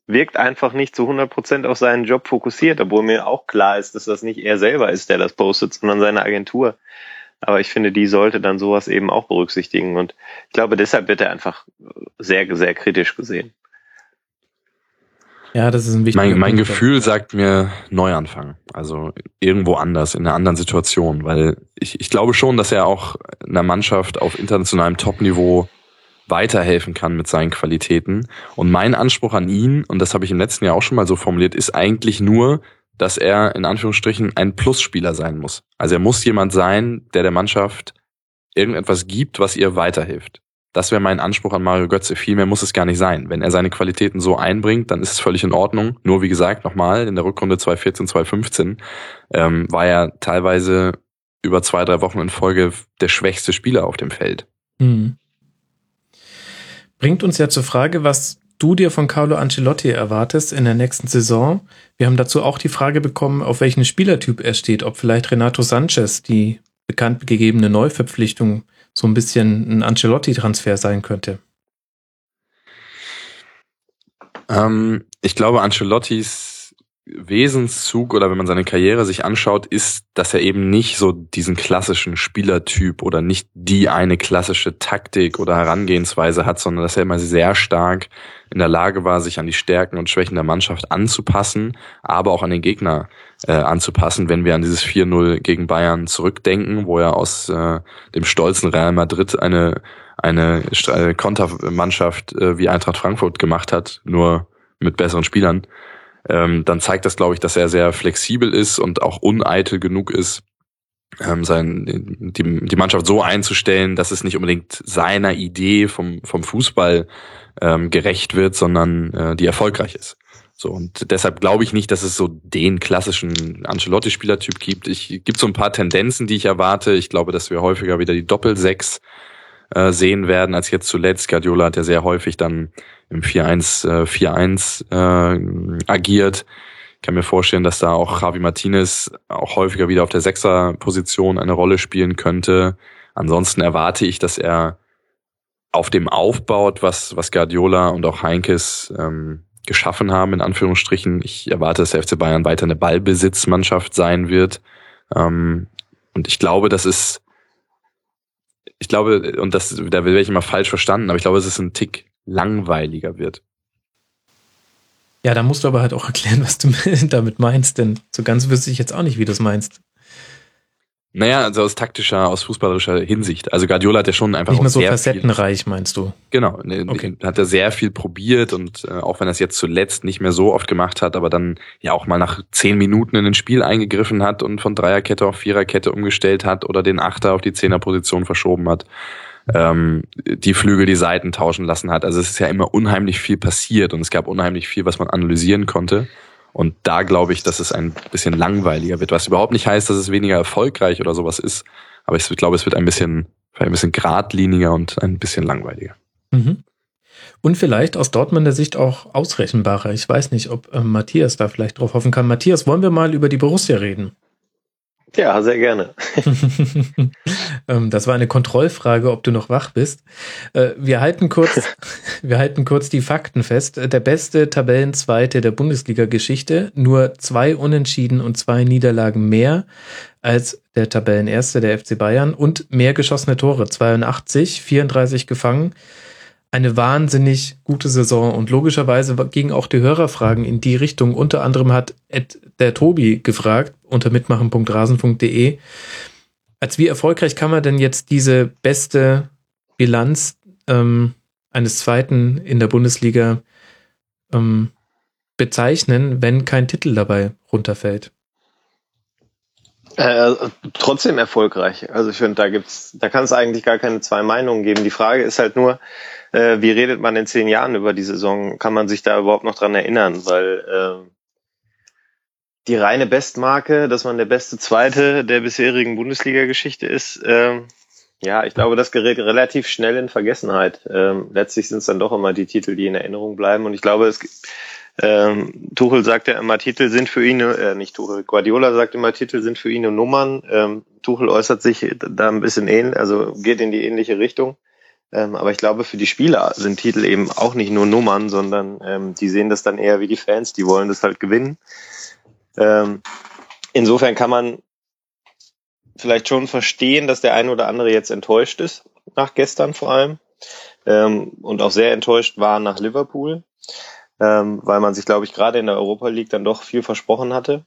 S5: wirkt einfach nicht zu 100 Prozent auf seinen Job fokussiert, obwohl mir auch klar ist, dass das nicht er selber ist, der das postet, sondern seine Agentur. Aber ich finde, die sollte dann sowas eben auch berücksichtigen. Und ich glaube, deshalb wird er einfach sehr, sehr kritisch gesehen.
S3: Ja, das ist ein wichtiger
S4: Mein, mein Gefühl sagt mir Neuanfang. Also irgendwo anders, in einer anderen Situation. Weil ich, ich glaube schon, dass er auch einer Mannschaft auf internationalem Topniveau weiterhelfen kann mit seinen Qualitäten. Und mein Anspruch an ihn, und das habe ich im letzten Jahr auch schon mal so formuliert, ist eigentlich nur, dass er in Anführungsstrichen ein Plusspieler sein muss. Also er muss jemand sein, der der Mannschaft irgendetwas gibt, was ihr weiterhilft. Das wäre mein Anspruch an Mario Götze. Viel mehr muss es gar nicht sein. Wenn er seine Qualitäten so einbringt, dann ist es völlig in Ordnung. Nur wie gesagt, nochmal, in der Rückrunde 2014, 2015 ähm, war er teilweise über zwei, drei Wochen in Folge der schwächste Spieler auf dem Feld. Mhm.
S3: Bringt uns ja zur Frage, was du dir von Carlo Ancelotti erwartest in der nächsten Saison. Wir haben dazu auch die Frage bekommen, auf welchen Spielertyp er steht, ob vielleicht Renato Sanchez die bekannt gegebene Neuverpflichtung so ein bisschen ein Ancelotti-Transfer sein könnte.
S4: Ähm, ich glaube, Ancelottis Wesenszug oder wenn man seine Karriere sich anschaut, ist, dass er eben nicht so diesen klassischen Spielertyp oder nicht die eine klassische Taktik oder Herangehensweise hat, sondern dass er immer sehr stark in der Lage war, sich an die Stärken und Schwächen der Mannschaft anzupassen, aber auch an den Gegner äh, anzupassen, wenn wir an dieses 4-0 gegen Bayern zurückdenken, wo er aus äh, dem stolzen Real Madrid eine, eine Kontermannschaft äh, wie Eintracht Frankfurt gemacht hat, nur mit besseren Spielern ähm, dann zeigt das, glaube ich, dass er sehr flexibel ist und auch uneitel genug ist, ähm, sein, die, die Mannschaft so einzustellen, dass es nicht unbedingt seiner Idee vom, vom Fußball ähm, gerecht wird, sondern äh, die erfolgreich ist. So, und deshalb glaube ich nicht, dass es so den klassischen Ancelotti-Spielertyp gibt. Ich gibt so ein paar Tendenzen, die ich erwarte. Ich glaube, dass wir häufiger wieder die Doppel-Sechs äh, sehen werden als jetzt zuletzt. Guardiola hat ja sehr häufig dann im 4-1 4-1 äh, agiert. Ich kann mir vorstellen, dass da auch Javi Martinez auch häufiger wieder auf der Sechser-Position eine Rolle spielen könnte. Ansonsten erwarte ich, dass er auf dem aufbaut, was, was Guardiola und auch Heinkes ähm, geschaffen haben, in Anführungsstrichen. Ich erwarte, dass der FC Bayern weiter eine Ballbesitzmannschaft sein wird. Ähm, und ich glaube, das ist, ich glaube, und das, da werde ich immer falsch verstanden, aber ich glaube, es ist ein Tick langweiliger wird.
S3: Ja, da musst du aber halt auch erklären, was du damit meinst, denn so ganz wüsste ich jetzt auch nicht, wie du es meinst.
S4: Naja, also aus taktischer, aus fußballerischer Hinsicht. Also Guardiola hat ja schon einfach
S3: nicht mehr so facettenreich, viel, meinst du?
S4: Genau, ne, okay. hat er sehr viel probiert und äh, auch wenn er es jetzt zuletzt nicht mehr so oft gemacht hat, aber dann ja auch mal nach zehn Minuten in ein Spiel eingegriffen hat und von Dreierkette auf Viererkette umgestellt hat oder den Achter auf die Zehnerposition verschoben hat, ähm, die Flügel, die Seiten tauschen lassen hat. Also es ist ja immer unheimlich viel passiert und es gab unheimlich viel, was man analysieren konnte. Und da glaube ich, dass es ein bisschen langweiliger wird, was überhaupt nicht heißt, dass es weniger erfolgreich oder sowas ist. Aber ich glaube, es wird ein bisschen, ein bisschen geradliniger und ein bisschen langweiliger.
S3: Mhm. Und vielleicht aus Dortmunder Sicht auch ausrechenbarer. Ich weiß nicht, ob äh, Matthias da vielleicht drauf hoffen kann. Matthias, wollen wir mal über die Borussia reden?
S5: Ja, sehr gerne.
S3: Ähm, das war eine Kontrollfrage, ob du noch wach bist. Äh, wir halten kurz, wir halten kurz die Fakten fest. Der beste Tabellenzweite der Bundesliga-Geschichte, nur zwei Unentschieden und zwei Niederlagen mehr als der Tabellenerste der FC Bayern und mehr geschossene Tore, 82, 34 gefangen eine wahnsinnig gute Saison und logischerweise gingen auch die Hörerfragen in die Richtung. Unter anderem hat Ed, der Tobi gefragt unter mitmachen.rasen.de, als wie erfolgreich kann man denn jetzt diese beste Bilanz ähm, eines Zweiten in der Bundesliga ähm, bezeichnen, wenn kein Titel dabei runterfällt?
S5: Äh, trotzdem erfolgreich. Also ich finde, da gibt's, da kann es eigentlich gar keine zwei Meinungen geben. Die Frage ist halt nur, äh, wie redet man in zehn Jahren über die Saison? Kann man sich da überhaupt noch dran erinnern? Weil äh, die reine Bestmarke, dass man der beste Zweite der bisherigen Bundesliga-Geschichte ist, äh, ja, ich glaube, das gerät relativ schnell in Vergessenheit. Ähm, letztlich sind es dann doch immer die Titel, die in Erinnerung bleiben. Und ich glaube, es ähm, Tuchel sagt ja immer, Titel sind für ihn, äh, nicht Tuchel, Guardiola sagt immer, Titel sind für ihn nur Nummern. Ähm, Tuchel äußert sich da ein bisschen ähnlich, also geht in die ähnliche Richtung. Ähm, aber ich glaube, für die Spieler sind Titel eben auch nicht nur Nummern, sondern ähm, die sehen das dann eher wie die Fans, die wollen das halt gewinnen. Ähm, insofern kann man vielleicht schon verstehen, dass der eine oder andere jetzt enttäuscht ist, nach gestern vor allem. Ähm, und auch sehr enttäuscht war nach Liverpool, ähm, weil man sich, glaube ich, gerade in der Europa League dann doch viel versprochen hatte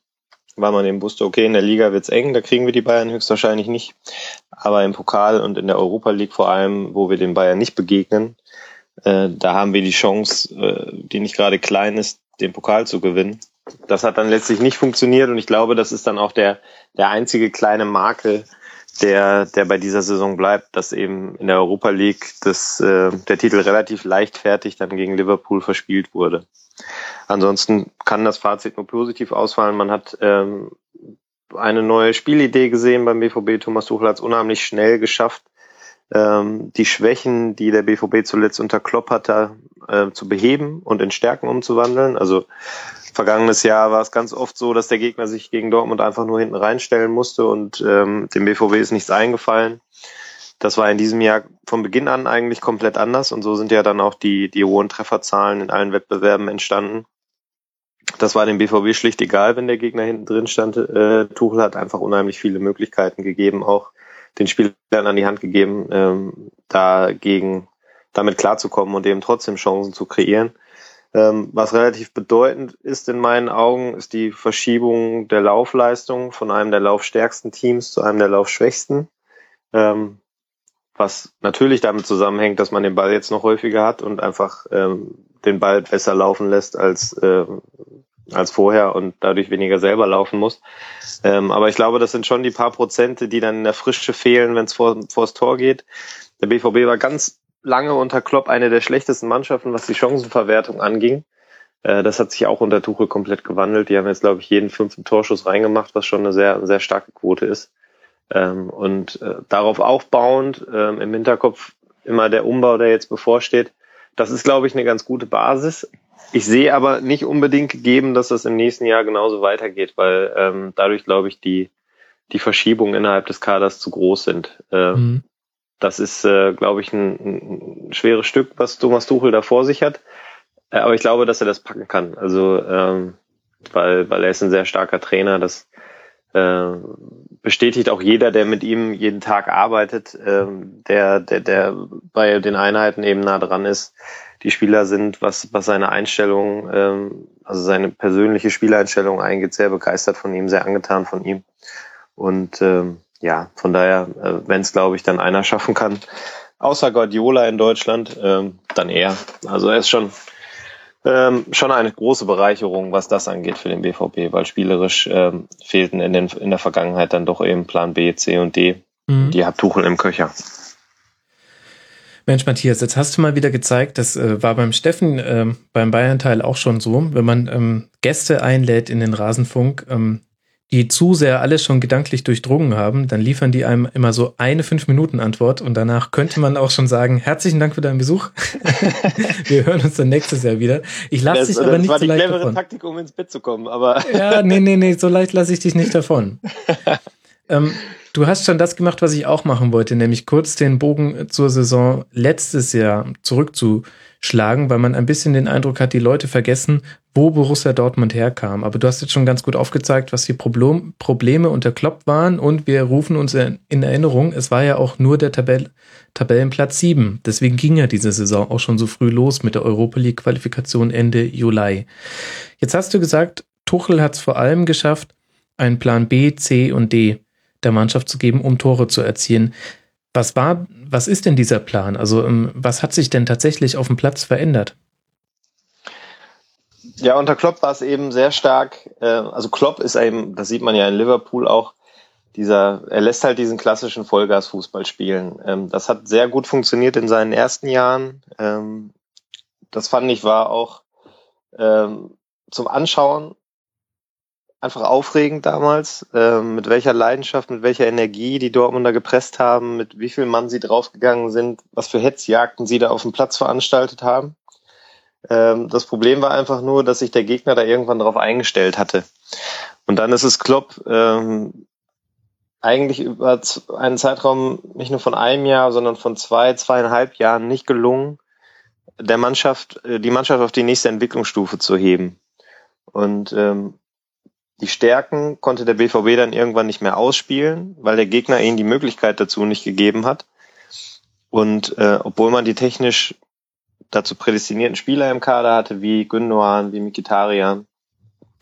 S5: weil man eben wusste, okay, in der Liga wird's eng, da kriegen wir die Bayern höchstwahrscheinlich nicht. Aber im Pokal und in der Europa League vor allem, wo wir den Bayern nicht begegnen, äh, da haben wir die Chance, äh, die nicht gerade klein ist, den Pokal zu gewinnen. Das hat dann letztlich nicht funktioniert und ich glaube, das ist dann auch der, der einzige kleine Makel, der, der bei dieser Saison bleibt, dass eben in der Europa League das, äh, der Titel relativ leichtfertig dann gegen Liverpool verspielt wurde. Ansonsten kann das Fazit nur positiv ausfallen. Man hat ähm, eine neue Spielidee gesehen beim BVB. Thomas Tuchel hat es unheimlich schnell geschafft, ähm, die Schwächen, die der BVB zuletzt unter Klopp hatte, äh, zu beheben und in Stärken umzuwandeln. Also vergangenes Jahr war es ganz oft so, dass der Gegner sich gegen Dortmund einfach nur hinten reinstellen musste und ähm, dem BVB ist nichts eingefallen. Das war in diesem Jahr von Beginn an eigentlich komplett anders und so sind ja dann auch die, die hohen Trefferzahlen in allen Wettbewerben entstanden. Das war dem BVB schlicht egal, wenn der Gegner hinten drin stand. Äh, Tuchel hat einfach unheimlich viele Möglichkeiten gegeben, auch den Spielern an die Hand gegeben, ähm, dagegen damit klarzukommen und eben trotzdem Chancen zu kreieren. Ähm, was relativ bedeutend ist in meinen Augen, ist die Verschiebung der Laufleistung von einem der laufstärksten Teams zu einem der laufschwächsten. Ähm, was natürlich damit zusammenhängt, dass man den Ball jetzt noch häufiger hat und einfach ähm, den Ball besser laufen lässt als, äh, als vorher und dadurch weniger selber laufen muss. Ähm, aber ich glaube, das sind schon die paar Prozente, die dann in der Frische fehlen, wenn es vor, vors Tor geht. Der BVB war ganz lange unter Klopp eine der schlechtesten Mannschaften, was die Chancenverwertung anging. Äh, das hat sich auch unter Tuchel komplett gewandelt. Die haben jetzt, glaube ich, jeden fünften Torschuss reingemacht, was schon eine sehr, sehr starke Quote ist. Ähm, und äh, darauf aufbauend ähm, im Hinterkopf immer der Umbau, der jetzt bevorsteht. Das ist, glaube ich, eine ganz gute Basis. Ich sehe aber nicht unbedingt gegeben, dass das im nächsten Jahr genauso weitergeht, weil ähm, dadurch, glaube ich, die, die Verschiebungen innerhalb des Kaders zu groß sind. Mhm. Das ist, äh, glaube ich, ein, ein schweres Stück, was Thomas Tuchel da vor sich hat. Äh, aber ich glaube, dass er das packen kann. Also, ähm, weil, weil er ist ein sehr starker Trainer. Das äh, bestätigt auch jeder, der mit ihm jeden Tag arbeitet, äh, der, der, der bei den Einheiten eben nah dran ist. Die Spieler sind, was, was seine Einstellung ähm, also seine persönliche Spieleinstellung eingeht, sehr begeistert von ihm, sehr angetan von ihm. Und ähm, ja, von daher, äh, wenn es, glaube ich, dann einer schaffen kann, außer Guardiola in Deutschland, ähm, dann er. Also er ist schon ähm, schon eine große Bereicherung, was das angeht für den BVB, weil spielerisch ähm, fehlten in, den, in der Vergangenheit dann doch eben Plan B, C und D. Mhm. Die hat Tuchel im Köcher.
S3: Mensch, Matthias, jetzt hast du mal wieder gezeigt, das äh, war beim Steffen äh, beim Bayern-Teil auch schon so, wenn man ähm, Gäste einlädt in den Rasenfunk, ähm, die zu sehr alles schon gedanklich durchdrungen haben, dann liefern die einem immer so eine Fünf-Minuten-Antwort und danach könnte man auch schon sagen, herzlichen Dank für deinen Besuch. Wir hören uns dann nächstes Jahr wieder. Ich lasse dich aber nicht so leicht davon. Das war die clevere
S5: Taktik, um ins Bett zu kommen, aber...
S3: ja, nee, nee, nee, so leicht lasse ich dich nicht davon. ähm, Du hast schon das gemacht, was ich auch machen wollte, nämlich kurz den Bogen zur Saison letztes Jahr zurückzuschlagen, weil man ein bisschen den Eindruck hat, die Leute vergessen, wo Borussia Dortmund herkam. Aber du hast jetzt schon ganz gut aufgezeigt, was die Problem, Probleme unter Klopp waren und wir rufen uns in Erinnerung, es war ja auch nur der Tabell, Tabellenplatz 7. Deswegen ging ja diese Saison auch schon so früh los mit der Europa League Qualifikation Ende Juli. Jetzt hast du gesagt, Tuchel hat es vor allem geschafft, einen Plan B, C und D der Mannschaft zu geben, um Tore zu erzielen. Was war, was ist denn dieser Plan? Also, ähm, was hat sich denn tatsächlich auf dem Platz verändert?
S5: Ja, unter Klopp war es eben sehr stark. Äh, also Klopp ist eben, das sieht man ja in Liverpool auch, dieser, er lässt halt diesen klassischen Vollgas-Fußball spielen. Ähm, das hat sehr gut funktioniert in seinen ersten Jahren. Ähm, das fand ich war auch zum Anschauen einfach aufregend damals, äh, mit welcher Leidenschaft, mit welcher Energie die Dortmunder gepresst haben, mit wie viel Mann sie draufgegangen sind, was für Hetzjagden sie da auf dem Platz veranstaltet haben. Ähm, das Problem war einfach nur, dass sich der Gegner da irgendwann drauf eingestellt hatte. Und dann ist es Klopp ähm, eigentlich über einen Zeitraum nicht nur von einem Jahr, sondern von zwei, zweieinhalb Jahren nicht gelungen, der Mannschaft, äh, die Mannschaft auf die nächste Entwicklungsstufe zu heben. Und ähm, die Stärken konnte der BVB dann irgendwann nicht mehr ausspielen, weil der Gegner ihnen die Möglichkeit dazu nicht gegeben hat. Und äh, obwohl man die technisch dazu prädestinierten Spieler im Kader hatte, wie Gündogan, wie Mikitarian,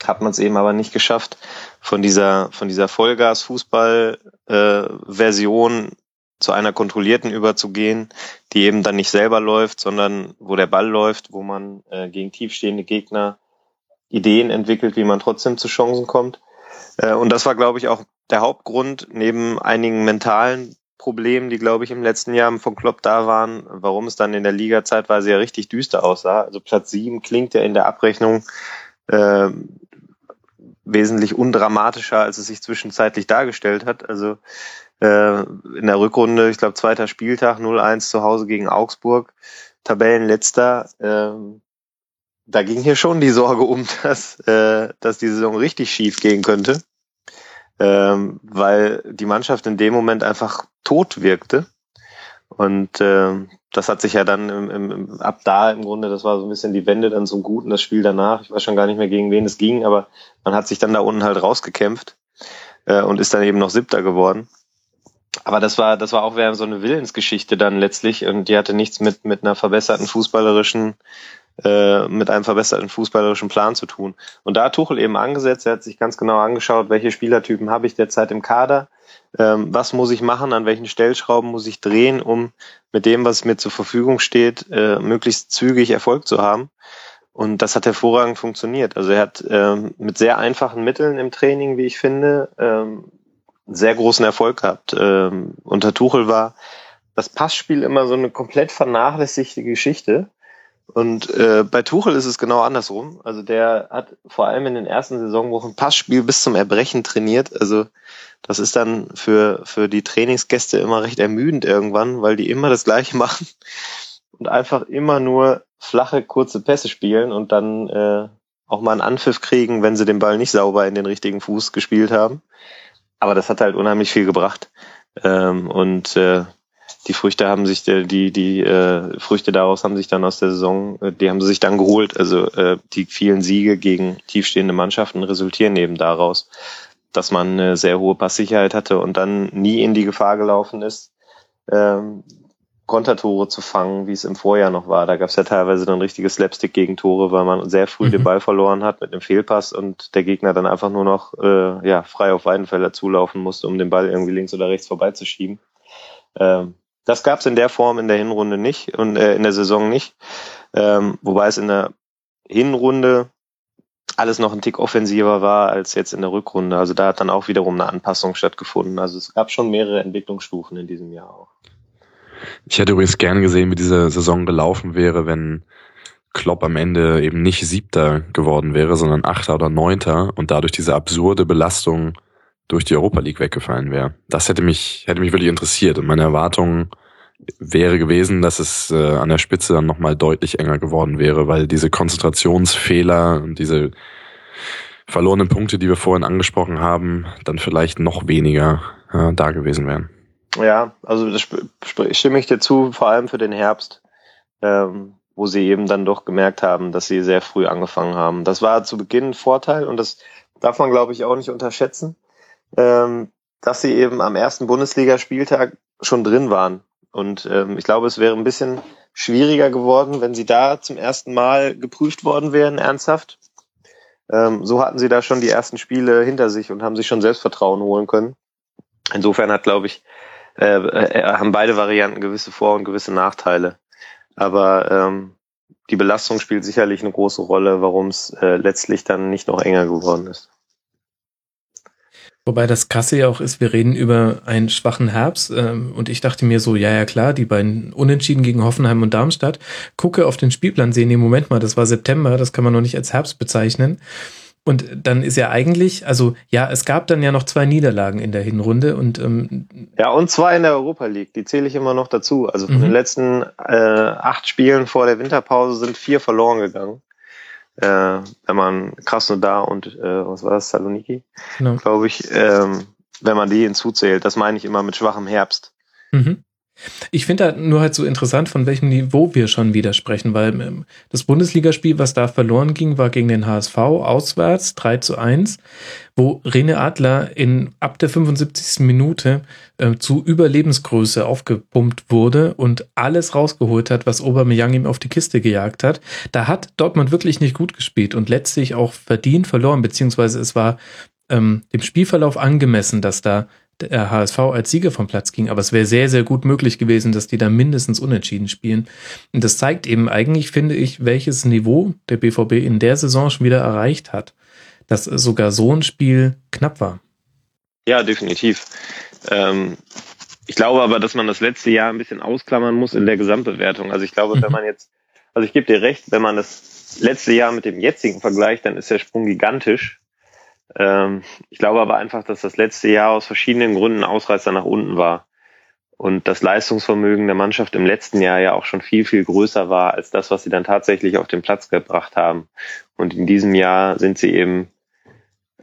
S5: hat man es eben aber nicht geschafft, von dieser, von dieser Vollgas-Fußball-Version äh, zu einer kontrollierten überzugehen, die eben dann nicht selber läuft, sondern wo der Ball läuft, wo man äh, gegen tiefstehende Gegner Ideen entwickelt, wie man trotzdem zu Chancen kommt. Äh, und das war, glaube ich, auch der Hauptgrund, neben einigen mentalen Problemen, die, glaube ich, im letzten Jahr von Klopp da waren, warum es dann in der Liga zeitweise ja richtig düster aussah. Also Platz sieben klingt ja in der Abrechnung äh, wesentlich undramatischer, als es sich zwischenzeitlich dargestellt hat. Also äh, in der Rückrunde, ich glaube, zweiter Spieltag, 0-1 zu Hause gegen Augsburg, Tabellenletzter. Äh, da ging hier schon die Sorge um, dass, äh, dass die Saison richtig schief gehen könnte, ähm, weil die Mannschaft in dem Moment einfach tot wirkte. Und äh, das hat sich ja dann im, im, ab da im Grunde, das war so ein bisschen die Wende dann zum Guten, das Spiel danach. Ich weiß schon gar nicht mehr, gegen wen es ging, aber man hat sich dann da unten halt rausgekämpft äh, und ist dann eben noch Siebter geworden. Aber das war, das war auch so eine Willensgeschichte dann letztlich und die hatte nichts mit, mit einer verbesserten fußballerischen äh, mit einem verbesserten fußballerischen Plan zu tun. Und da hat Tuchel eben angesetzt, er hat sich ganz genau angeschaut, welche Spielertypen habe ich derzeit im Kader, ähm, was muss ich machen, an welchen Stellschrauben muss ich drehen, um mit dem, was mir zur Verfügung steht, äh, möglichst zügig Erfolg zu haben. Und das hat hervorragend funktioniert. Also er hat ähm, mit sehr einfachen Mitteln im Training, wie ich finde, ähm, sehr großen Erfolg gehabt. Ähm, unter Tuchel war das Passspiel immer so eine komplett vernachlässigte Geschichte. Und äh, bei Tuchel ist es genau andersrum. Also der hat vor allem in den ersten Saisonwochen Passspiel bis zum Erbrechen trainiert. Also das ist dann für, für die Trainingsgäste immer recht ermüdend irgendwann, weil die immer das Gleiche machen und einfach immer nur flache, kurze Pässe spielen und dann äh, auch mal einen Anpfiff kriegen, wenn sie den Ball nicht sauber in den richtigen Fuß gespielt haben. Aber das hat halt unheimlich viel gebracht. Ähm, und äh, die Früchte haben sich die die, die äh, Früchte daraus haben sich dann aus der Saison, äh, die haben sie sich dann geholt. Also äh, die vielen Siege gegen tiefstehende Mannschaften resultieren eben daraus, dass man eine sehr hohe Passsicherheit hatte und dann nie in die Gefahr gelaufen ist, ähm, Kontertore zu fangen, wie es im Vorjahr noch war. Da gab es ja teilweise dann richtige Slapstick-Gegentore, weil man sehr früh mhm. den Ball verloren hat mit einem Fehlpass und der Gegner dann einfach nur noch äh, ja, frei auf Weidenfelder zulaufen musste, um den Ball irgendwie links oder rechts vorbeizuschieben. Ähm, das gab es in der Form in der Hinrunde nicht und äh, in der Saison nicht. Ähm, wobei es in der Hinrunde alles noch ein Tick offensiver war als jetzt in der Rückrunde. Also da hat dann auch wiederum eine Anpassung stattgefunden. Also es gab schon mehrere Entwicklungsstufen in diesem Jahr auch.
S4: Ich hätte übrigens gern gesehen, wie diese Saison gelaufen wäre, wenn Klopp am Ende eben nicht Siebter geworden wäre, sondern Achter oder Neunter und dadurch diese absurde Belastung durch die Europa League weggefallen wäre. Das hätte mich, hätte mich wirklich interessiert und meine Erwartung wäre gewesen, dass es äh, an der Spitze dann nochmal deutlich enger geworden wäre, weil diese Konzentrationsfehler und diese verlorenen Punkte, die wir vorhin angesprochen haben, dann vielleicht noch weniger äh, da gewesen wären.
S5: Ja, also das stimme ich dir zu, vor allem für den Herbst, ähm, wo sie eben dann doch gemerkt haben, dass sie sehr früh angefangen haben. Das war zu Beginn ein Vorteil und das darf man, glaube ich, auch nicht unterschätzen, ähm, dass sie eben am ersten Bundesligaspieltag schon drin waren. Und ähm, ich glaube, es wäre ein bisschen schwieriger geworden, wenn sie da zum ersten Mal geprüft worden wären, ernsthaft. Ähm, so hatten sie da schon die ersten Spiele hinter sich und haben sich schon Selbstvertrauen holen können. Insofern hat, glaube ich, äh, äh, haben beide Varianten gewisse Vor- und gewisse Nachteile. Aber ähm, die Belastung spielt sicherlich eine große Rolle, warum es äh, letztlich dann nicht noch enger geworden ist.
S3: Wobei das krasse ja auch ist, wir reden über einen schwachen Herbst ähm, und ich dachte mir so, ja, ja klar, die beiden Unentschieden gegen Hoffenheim und Darmstadt, gucke auf den Spielplan, sehen, nee, Moment mal, das war September, das kann man noch nicht als Herbst bezeichnen. Und dann ist ja eigentlich, also ja, es gab dann ja noch zwei Niederlagen in der Hinrunde und ähm,
S5: ja und zwei in der Europa League, die zähle ich immer noch dazu. Also von mhm. den letzten äh, acht Spielen vor der Winterpause sind vier verloren gegangen. Äh, wenn man Krasnodar und äh, was war das Saloniki, genau. glaube ich, ähm, wenn man die hinzuzählt, das meine ich immer mit schwachem Herbst.
S3: Mhm. Ich finde halt nur halt so interessant, von welchem Niveau wir schon widersprechen, weil ähm, das Bundesligaspiel, was da verloren ging, war gegen den HSV auswärts 3 zu 1, wo Rene Adler in ab der 75. Minute äh, zu Überlebensgröße aufgepumpt wurde und alles rausgeholt hat, was Aubameyang ihm auf die Kiste gejagt hat. Da hat Dortmund wirklich nicht gut gespielt und letztlich auch verdient verloren, beziehungsweise es war ähm, dem Spielverlauf angemessen, dass da der HSV als Sieger vom Platz ging, aber es wäre sehr, sehr gut möglich gewesen, dass die da mindestens unentschieden spielen. Und das zeigt eben eigentlich, finde ich, welches Niveau der BVB in der Saison schon wieder erreicht hat, dass sogar so ein Spiel knapp war.
S5: Ja, definitiv. Ähm, ich glaube aber, dass man das letzte Jahr ein bisschen ausklammern muss in der Gesamtbewertung. Also ich glaube, mhm. wenn man jetzt, also ich gebe dir recht, wenn man das letzte Jahr mit dem jetzigen vergleicht, dann ist der Sprung gigantisch. Ähm, ich glaube aber einfach, dass das letzte Jahr aus verschiedenen Gründen Ausreißer nach unten war. Und das Leistungsvermögen der Mannschaft im letzten Jahr ja auch schon viel, viel größer war als das, was sie dann tatsächlich auf den Platz gebracht haben. Und in diesem Jahr sind sie eben,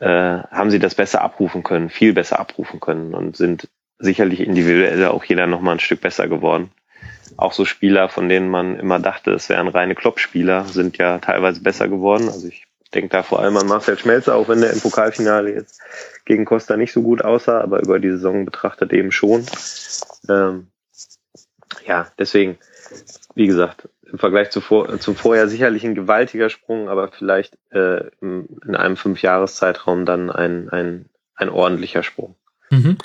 S5: äh, haben sie das besser abrufen können, viel besser abrufen können und sind sicherlich individuell auch jeder nochmal ein Stück besser geworden. Auch so Spieler, von denen man immer dachte, es wären reine Kloppspieler, sind ja teilweise besser geworden. Also ich denke da vor allem an Marcel Schmelzer, auch wenn der im Pokalfinale jetzt gegen Costa nicht so gut aussah, aber über die Saison betrachtet eben schon. Ähm, ja, deswegen, wie gesagt, im Vergleich zu vor, zum Vorjahr sicherlich ein gewaltiger Sprung, aber vielleicht äh, in einem Fünfjahreszeitraum dann ein, ein, ein ordentlicher Sprung. Mhm.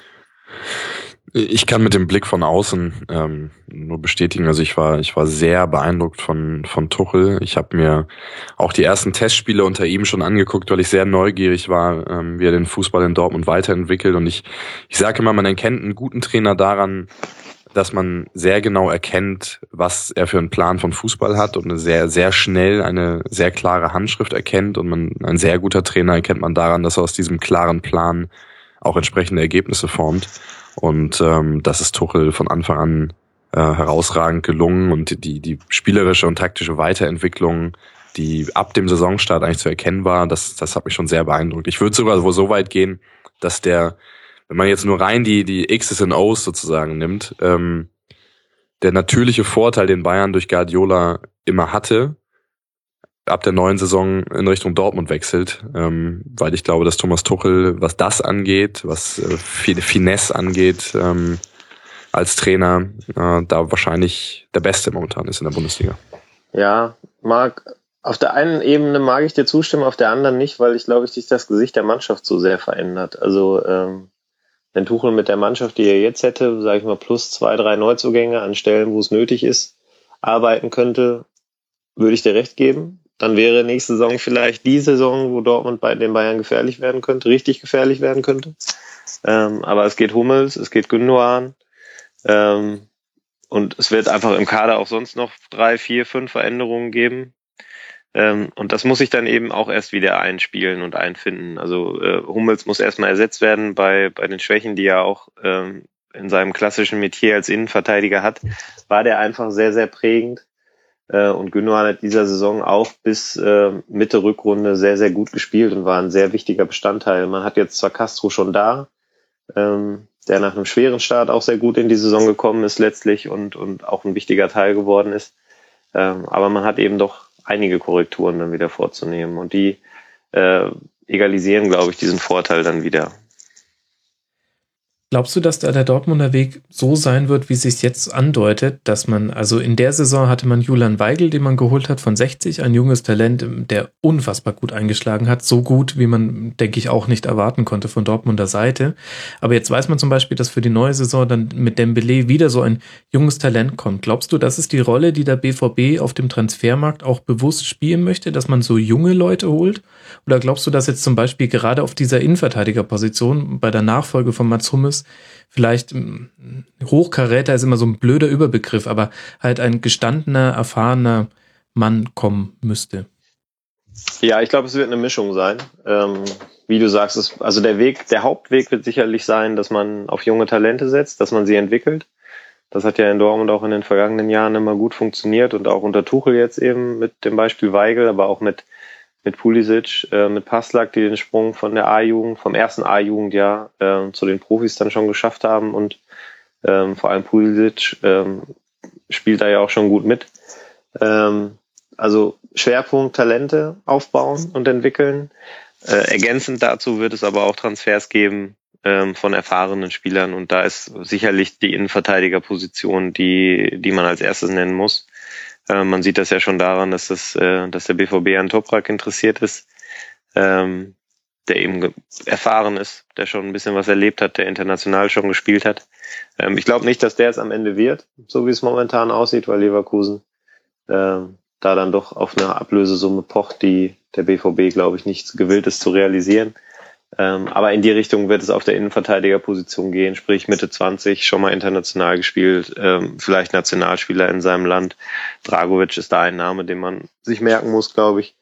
S4: Ich kann mit dem Blick von außen ähm, nur bestätigen. Also ich war, ich war sehr beeindruckt von von Tuchel. Ich habe mir auch die ersten Testspiele unter ihm schon angeguckt, weil ich sehr neugierig war, ähm, wie er den Fußball in Dortmund weiterentwickelt. Und ich, ich sage immer, man erkennt einen guten Trainer daran, dass man sehr genau erkennt, was er für einen Plan von Fußball hat und sehr, sehr schnell eine sehr klare Handschrift erkennt. Und man, ein sehr guter Trainer erkennt man daran, dass er aus diesem klaren Plan auch entsprechende Ergebnisse formt. Und ähm, das ist Tuchel von Anfang an äh, herausragend gelungen und die, die spielerische und taktische Weiterentwicklung, die ab dem Saisonstart eigentlich zu erkennen war, das, das hat mich schon sehr beeindruckt. Ich würde sogar so weit gehen, dass der, wenn man jetzt nur rein die, die X's und O's sozusagen nimmt, ähm, der natürliche Vorteil, den Bayern durch Guardiola immer hatte, ab der neuen Saison in Richtung Dortmund wechselt, ähm, weil ich glaube, dass Thomas Tuchel, was das angeht, was äh, Finesse angeht, ähm, als Trainer äh, da wahrscheinlich der Beste momentan ist in der Bundesliga.
S5: Ja, mag auf der einen Ebene mag ich dir zustimmen, auf der anderen nicht, weil ich glaube, ich sich das Gesicht der Mannschaft so sehr verändert. Also ähm, wenn Tuchel mit der Mannschaft, die er jetzt hätte, sage ich mal, plus zwei, drei Neuzugänge an Stellen, wo es nötig ist, arbeiten könnte, würde ich dir recht geben. Dann wäre nächste Saison vielleicht die Saison, wo Dortmund bei den Bayern gefährlich werden könnte, richtig gefährlich werden könnte. Ähm, aber es geht Hummels, es geht Gündogan. Ähm, und es wird einfach im Kader auch sonst noch drei, vier, fünf Veränderungen geben. Ähm, und das muss ich dann eben auch erst wieder einspielen und einfinden. Also äh, Hummels muss erstmal ersetzt werden bei, bei den Schwächen, die er auch ähm, in seinem klassischen Metier als Innenverteidiger hat, war der einfach sehr, sehr prägend. Äh, und Gündogan hat dieser Saison auch bis äh, Mitte Rückrunde sehr, sehr gut gespielt und war ein sehr wichtiger Bestandteil. Man hat jetzt zwar Castro schon da, ähm, der nach einem schweren Start auch sehr gut in die Saison gekommen ist letztlich und, und auch ein wichtiger Teil geworden ist. Ähm, aber man hat eben doch einige Korrekturen dann wieder vorzunehmen und die äh, egalisieren, glaube ich, diesen Vorteil dann wieder.
S3: Glaubst du, dass da der Dortmunder Weg so sein wird, wie es sich jetzt andeutet, dass man, also in der Saison hatte man Julian Weigel, den man geholt hat von 60, ein junges Talent, der unfassbar gut eingeschlagen hat, so gut, wie man, denke ich, auch nicht erwarten konnte von Dortmunder Seite. Aber jetzt weiß man zum Beispiel, dass für die neue Saison dann mit Dembele wieder so ein junges Talent kommt. Glaubst du, das ist die Rolle, die der BVB auf dem Transfermarkt auch bewusst spielen möchte, dass man so junge Leute holt? Oder glaubst du, dass jetzt zum Beispiel gerade auf dieser Innenverteidigerposition bei der Nachfolge von Mats Hummels vielleicht hm, Hochkaräter ist immer so ein blöder Überbegriff, aber halt ein gestandener, erfahrener Mann kommen müsste?
S5: Ja, ich glaube, es wird eine Mischung sein. Ähm, wie du sagst, es, also der Weg, der Hauptweg wird sicherlich sein, dass man auf junge Talente setzt, dass man sie entwickelt. Das hat ja in Dortmund auch in den vergangenen Jahren immer gut funktioniert und auch unter Tuchel jetzt eben mit dem Beispiel Weigel, aber auch mit mit Pulisic, äh, mit Paslak, die den Sprung von der A-Jugend, vom ersten A-Jugendjahr äh, zu den Profis dann schon geschafft haben und ähm, vor allem Pulisic ähm, spielt da ja auch schon gut mit. Ähm, also Schwerpunkt Talente aufbauen und entwickeln. Äh, ergänzend dazu wird es aber auch Transfers geben ähm, von erfahrenen Spielern und da ist sicherlich die Innenverteidigerposition, die, die man als erstes nennen muss. Äh, man sieht das ja schon daran, dass, das, äh, dass der BVB an Toprak interessiert ist, ähm, der eben erfahren ist, der schon ein bisschen was erlebt hat, der international schon gespielt hat. Ähm, ich glaube nicht, dass der es am Ende wird, so wie es momentan aussieht, weil Leverkusen äh, da dann doch auf eine Ablösesumme pocht, die der BVB, glaube ich, nicht gewillt ist zu realisieren. Ähm, aber in die Richtung wird es auf der Innenverteidigerposition gehen, sprich Mitte 20, schon mal international gespielt, ähm, vielleicht Nationalspieler in seinem Land. Dragovic ist da ein Name, den man sich merken muss, glaube ich.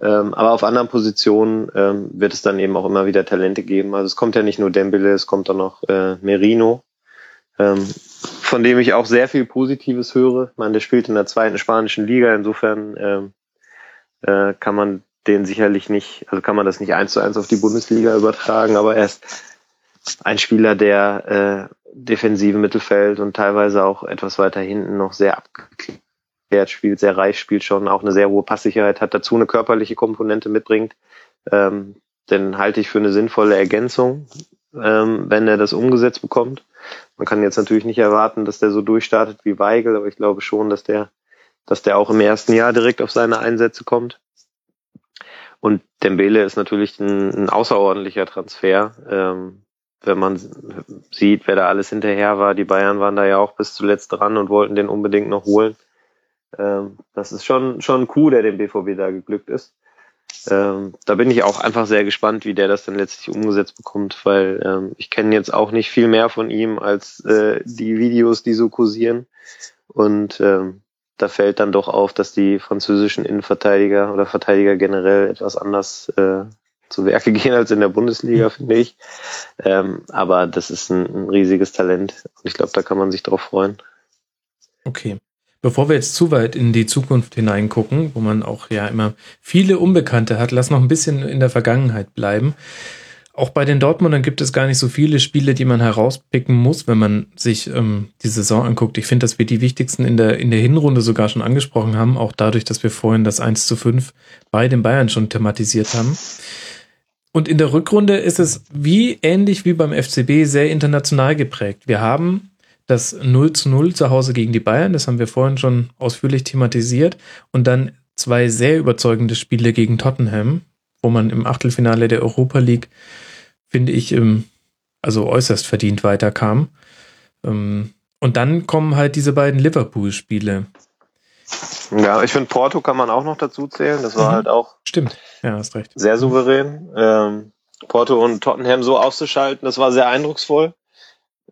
S5: Ähm, aber auf anderen Positionen ähm, wird es dann eben auch immer wieder Talente geben. Also es kommt ja nicht nur Dembele, es kommt auch noch äh, Merino, ähm, von dem ich auch sehr viel Positives höre. Ich meine, der spielt in der zweiten spanischen Liga, insofern ähm, äh, kann man den sicherlich nicht, also kann man das nicht eins zu eins auf die Bundesliga übertragen, aber er ist ein Spieler, der äh, defensive Mittelfeld und teilweise auch etwas weiter hinten noch sehr abgeklärt spielt, sehr reich spielt schon, auch eine sehr hohe Passsicherheit hat, dazu eine körperliche Komponente mitbringt. Ähm, denn halte ich für eine sinnvolle Ergänzung, ähm, wenn er das umgesetzt bekommt. Man kann jetzt natürlich nicht erwarten, dass der so durchstartet wie Weigel, aber ich glaube schon, dass der, dass der auch im ersten Jahr direkt auf seine Einsätze kommt. Und Dembele ist natürlich ein, ein außerordentlicher Transfer. Ähm, wenn man sieht, wer da alles hinterher war, die Bayern waren da ja auch bis zuletzt dran und wollten den unbedingt noch holen. Ähm, das ist schon, schon ein Coup, der dem BVB da geglückt ist. Ähm, da bin ich auch einfach sehr gespannt, wie der das dann letztlich umgesetzt bekommt, weil ähm, ich kenne jetzt auch nicht viel mehr von ihm als äh, die Videos, die so kursieren. Und ähm, da fällt dann doch auf, dass die französischen Innenverteidiger oder Verteidiger generell etwas anders äh, zu Werke gehen als in der Bundesliga, finde ich. Ähm, aber das ist ein, ein riesiges Talent und ich glaube, da kann man sich drauf freuen.
S3: Okay. Bevor wir jetzt zu weit in die Zukunft hineingucken, wo man auch ja immer viele Unbekannte hat, lass noch ein bisschen in der Vergangenheit bleiben. Auch bei den Dortmundern gibt es gar nicht so viele Spiele, die man herauspicken muss, wenn man sich ähm, die Saison anguckt. Ich finde, dass wir die wichtigsten in der, in der Hinrunde sogar schon angesprochen haben, auch dadurch, dass wir vorhin das 1 zu 5 bei den Bayern schon thematisiert haben. Und in der Rückrunde ist es wie ähnlich wie beim FCB sehr international geprägt. Wir haben das 0 zu 0 zu Hause gegen die Bayern, das haben wir vorhin schon ausführlich thematisiert. Und dann zwei sehr überzeugende Spiele gegen Tottenham, wo man im Achtelfinale der Europa League, finde ich, also äußerst verdient weiterkam. Ähm, und dann kommen halt diese beiden Liverpool-Spiele.
S5: Ja, ich finde Porto kann man auch noch dazu zählen. Das war mhm. halt auch.
S3: Stimmt, ja, hast recht.
S5: Sehr souverän. Ähm, Porto und Tottenham so auszuschalten, das war sehr eindrucksvoll.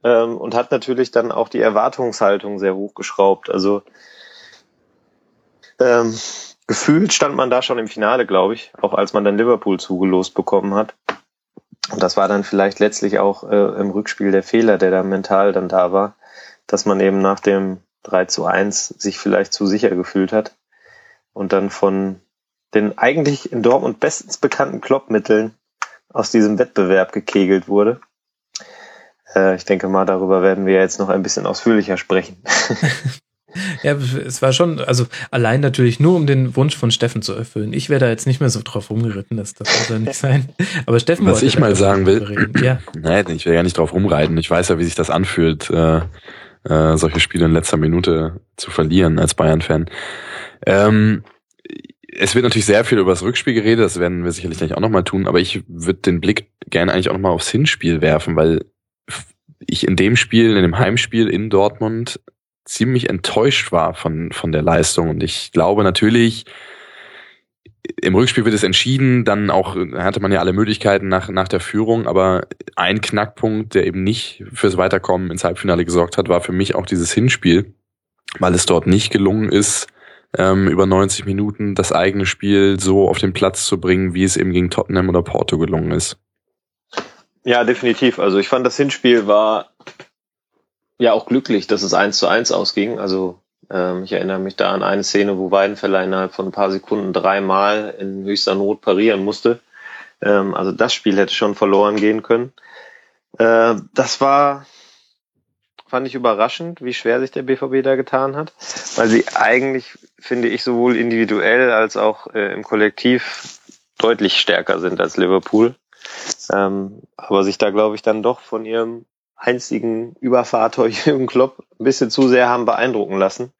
S5: Ähm, und hat natürlich dann auch die Erwartungshaltung sehr hochgeschraubt. Also ähm, gefühlt stand man da schon im Finale, glaube ich, auch als man dann Liverpool zugelost bekommen hat. Und das war dann vielleicht letztlich auch äh, im Rückspiel der Fehler, der da mental dann da war, dass man eben nach dem 3 zu 1 sich vielleicht zu sicher gefühlt hat und dann von den eigentlich in Dortmund bestens bekannten Kloppmitteln aus diesem Wettbewerb gekegelt wurde. Äh, ich denke mal, darüber werden wir jetzt noch ein bisschen ausführlicher sprechen.
S3: Ja, es war schon, also allein natürlich nur, um den Wunsch von Steffen zu erfüllen. Ich wäre da jetzt nicht mehr so drauf rumgeritten, das, das soll nicht sein. Aber Steffen
S4: Was ich mal sagen will, ja. nein, ich will ja nicht drauf rumreiten. Ich weiß ja, wie sich das anfühlt, äh, äh, solche Spiele in letzter Minute zu verlieren als Bayern-Fan. Ähm, es wird natürlich sehr viel über das Rückspiel geredet, das werden wir sicherlich gleich auch nochmal tun, aber ich würde den Blick gerne eigentlich auch nochmal aufs Hinspiel werfen, weil ich in dem Spiel, in dem Heimspiel in Dortmund ziemlich enttäuscht war von, von der Leistung. Und ich glaube natürlich, im Rückspiel wird es entschieden, dann auch hatte man ja alle Möglichkeiten nach, nach der Führung, aber ein Knackpunkt, der eben nicht fürs Weiterkommen ins Halbfinale gesorgt hat, war für mich auch dieses Hinspiel, weil es dort nicht gelungen ist, ähm, über 90 Minuten das eigene Spiel so auf den Platz zu bringen, wie es eben gegen Tottenham oder Porto gelungen ist.
S5: Ja, definitiv. Also ich fand das Hinspiel war ja auch glücklich, dass es eins zu eins ausging. Also ähm, ich erinnere mich da an eine Szene, wo Weidenfeller innerhalb von ein paar Sekunden dreimal in höchster Not parieren musste. Ähm, also das Spiel hätte schon verloren gehen können. Äh, das war, fand ich überraschend, wie schwer sich der BVB da getan hat, weil sie eigentlich, finde ich, sowohl individuell als auch äh, im Kollektiv deutlich stärker sind als Liverpool. Ähm, aber sich da, glaube ich, dann doch von ihrem einzigen Überfahrtor Jürgen Klopp ein bisschen zu sehr haben beeindrucken lassen.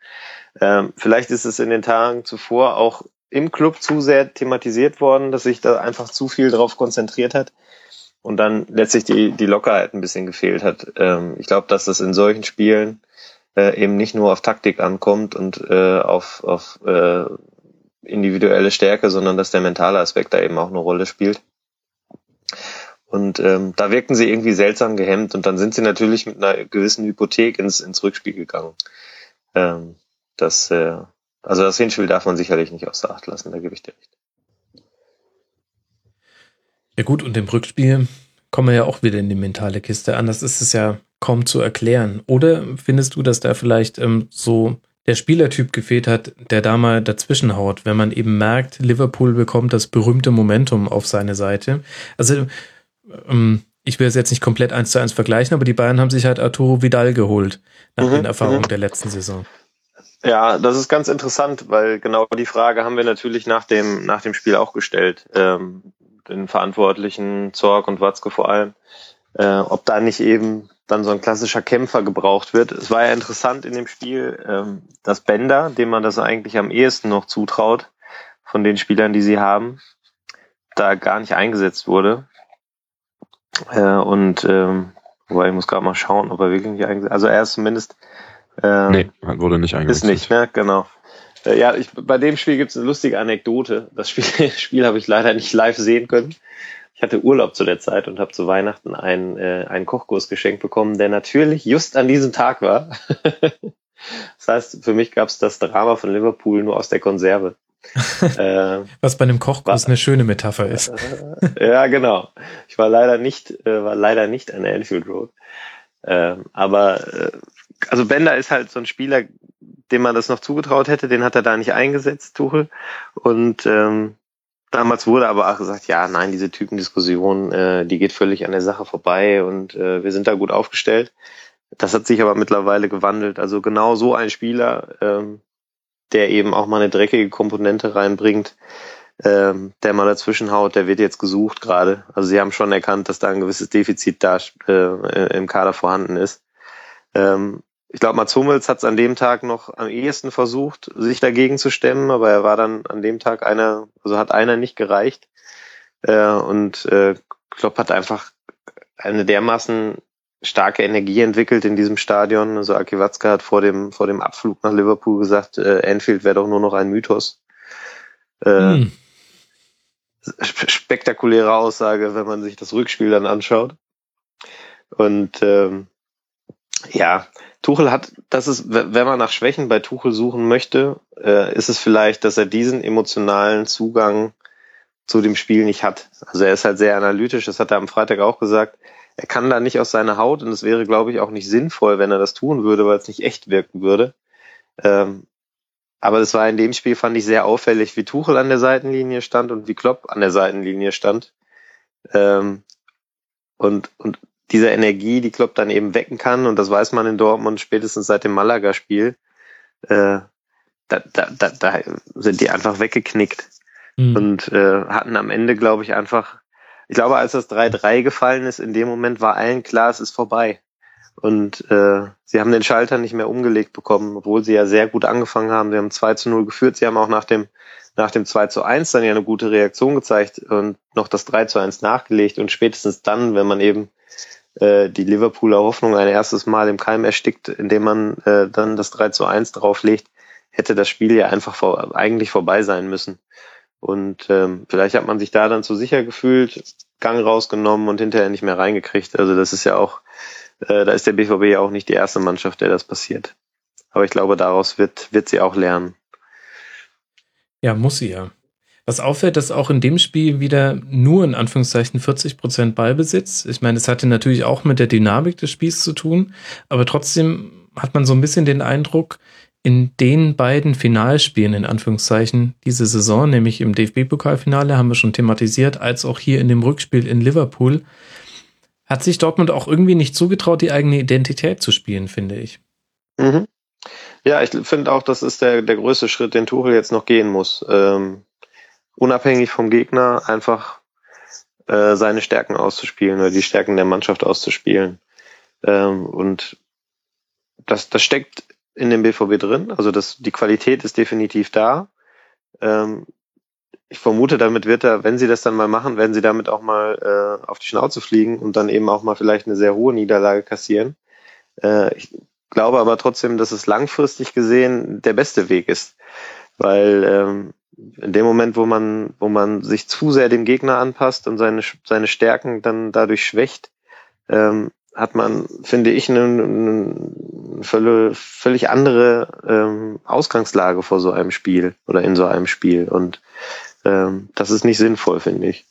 S5: Ähm, vielleicht ist es in den Tagen zuvor auch im Club zu sehr thematisiert worden, dass sich da einfach zu viel drauf konzentriert hat und dann letztlich die, die Lockerheit ein bisschen gefehlt hat. Ähm, ich glaube, dass das in solchen Spielen äh, eben nicht nur auf Taktik ankommt und äh, auf, auf äh, individuelle Stärke, sondern dass der mentale Aspekt da eben auch eine Rolle spielt. Und ähm, da wirkten sie irgendwie seltsam gehemmt und dann sind sie natürlich mit einer gewissen Hypothek ins, ins Rückspiel gegangen. Ähm, das, äh, also das Hinspiel darf man sicherlich nicht außer Acht lassen, da gebe ich dir recht.
S3: Ja gut, und im Rückspiel kommen wir ja auch wieder in die mentale Kiste. Anders ist es ja kaum zu erklären. Oder findest du, dass da vielleicht ähm, so der Spielertyp gefehlt hat, der da mal dazwischen haut, wenn man eben merkt, Liverpool bekommt das berühmte Momentum auf seine Seite. Also ich will es jetzt nicht komplett eins zu eins vergleichen, aber die Bayern haben sich halt Arturo Vidal geholt nach mhm, den Erfahrungen mhm. der letzten Saison.
S5: Ja, das ist ganz interessant, weil genau die Frage haben wir natürlich nach dem, nach dem Spiel auch gestellt. Ähm, den Verantwortlichen, Zorg und Watzke vor allem, äh, ob da nicht eben dann so ein klassischer Kämpfer gebraucht wird. Es war ja interessant in dem Spiel, ähm, dass Bender, dem man das eigentlich am ehesten noch zutraut, von den Spielern, die sie haben, da gar nicht eingesetzt wurde. Äh, und ähm, wobei ich muss gerade mal schauen, ob er wirklich nicht eingesetzt Also er ist zumindest
S4: äh, Nee, wurde nicht eingesetzt.
S5: Ist nicht, ne? Genau. Äh, ja, ich, bei dem Spiel gibt es eine lustige Anekdote. Das Spiel, Spiel habe ich leider nicht live sehen können. Ich hatte Urlaub zu der Zeit und habe zu Weihnachten einen, äh, einen Kochkurs geschenkt bekommen, der natürlich just an diesem Tag war. das heißt, für mich gab es das Drama von Liverpool nur aus der Konserve.
S3: äh, Was bei einem Kochkurs war, eine schöne Metapher ist.
S5: ja, genau. Ich war leider nicht, äh, war leider nicht an der Anfield Road. Äh, aber äh, also Bender ist halt so ein Spieler, dem man das noch zugetraut hätte, den hat er da nicht eingesetzt, Tuchel. Und ähm, damals wurde aber auch gesagt, ja, nein, diese Typendiskussion, äh, die geht völlig an der Sache vorbei und äh, wir sind da gut aufgestellt. Das hat sich aber mittlerweile gewandelt. Also genau so ein Spieler, ähm, der eben auch mal eine dreckige Komponente reinbringt, ähm, der mal dazwischen haut, der wird jetzt gesucht gerade. Also sie haben schon erkannt, dass da ein gewisses Defizit da äh, im Kader vorhanden ist. Ähm, ich glaube, Mats Hummels hat es an dem Tag noch am ehesten versucht, sich dagegen zu stemmen, aber er war dann an dem Tag einer, also hat einer nicht gereicht. Äh, und äh, Klopp hat einfach eine dermaßen starke Energie entwickelt in diesem Stadion. Also Aki Watzke hat vor dem, vor dem Abflug nach Liverpool gesagt, äh, Anfield wäre doch nur noch ein Mythos. Äh, hm. Spektakuläre Aussage, wenn man sich das Rückspiel dann anschaut. Und ähm, ja, Tuchel hat, das ist, wenn man nach Schwächen bei Tuchel suchen möchte, äh, ist es vielleicht, dass er diesen emotionalen Zugang zu dem Spiel nicht hat. Also er ist halt sehr analytisch, das hat er am Freitag auch gesagt. Er kann da nicht aus seiner Haut und es wäre, glaube ich, auch nicht sinnvoll, wenn er das tun würde, weil es nicht echt wirken würde. Ähm, aber das war in dem Spiel, fand ich sehr auffällig, wie Tuchel an der Seitenlinie stand und wie Klopp an der Seitenlinie stand. Ähm, und, und diese Energie, die Klopp dann eben wecken kann, und das weiß man in Dortmund spätestens seit dem Malaga-Spiel, äh, da, da, da, da sind die einfach weggeknickt mhm. und äh, hatten am Ende, glaube ich, einfach, ich glaube, als das 3-3 gefallen ist, in dem Moment war allen klar, es ist vorbei. Und äh, sie haben den Schalter nicht mehr umgelegt bekommen, obwohl sie ja sehr gut angefangen haben. Sie haben 2 zu 0 geführt. Sie haben auch nach dem, nach dem 2 zu 1 dann ja eine gute Reaktion gezeigt und noch das 3 zu 1 nachgelegt. Und spätestens dann, wenn man eben äh, die Liverpooler Hoffnung ein erstes Mal im Keim erstickt, indem man äh, dann das 3 zu 1 drauflegt, hätte das Spiel ja einfach vor, eigentlich vorbei sein müssen. Und ähm, vielleicht hat man sich da dann zu sicher gefühlt, Gang rausgenommen und hinterher nicht mehr reingekriegt. Also das ist ja auch, äh, da ist der BVB ja auch nicht die erste Mannschaft, der das passiert. Aber ich glaube, daraus wird, wird sie auch lernen.
S3: Ja, muss sie ja. Was auffällt, dass auch in dem Spiel wieder nur in Anführungszeichen 40 Prozent Ballbesitz. Ich meine, es hatte natürlich auch mit der Dynamik des Spiels zu tun, aber trotzdem hat man so ein bisschen den Eindruck, in den beiden Finalspielen in Anführungszeichen diese Saison, nämlich im DFB-Pokalfinale, haben wir schon thematisiert, als auch hier in dem Rückspiel in Liverpool, hat sich Dortmund auch irgendwie nicht zugetraut, die eigene Identität zu spielen, finde ich.
S5: Mhm. Ja, ich finde auch, das ist der, der größte Schritt, den Tuchel jetzt noch gehen muss. Ähm, unabhängig vom Gegner einfach äh, seine Stärken auszuspielen oder die Stärken der Mannschaft auszuspielen. Ähm, und das, das steckt in dem BVB drin. Also das, die Qualität ist definitiv da. Ähm, ich vermute, damit wird er, wenn sie das dann mal machen, werden sie damit auch mal äh, auf die Schnauze fliegen und dann eben auch mal vielleicht eine sehr hohe Niederlage kassieren. Äh, ich glaube aber trotzdem, dass es langfristig gesehen der beste Weg ist, weil ähm, in dem Moment, wo man, wo man sich zu sehr dem Gegner anpasst und seine, seine Stärken dann dadurch schwächt, ähm, hat man, finde ich, eine, eine völlig, andere ähm, Ausgangslage vor so einem Spiel oder in so einem Spiel. Und ähm, das ist nicht sinnvoll, finde ich.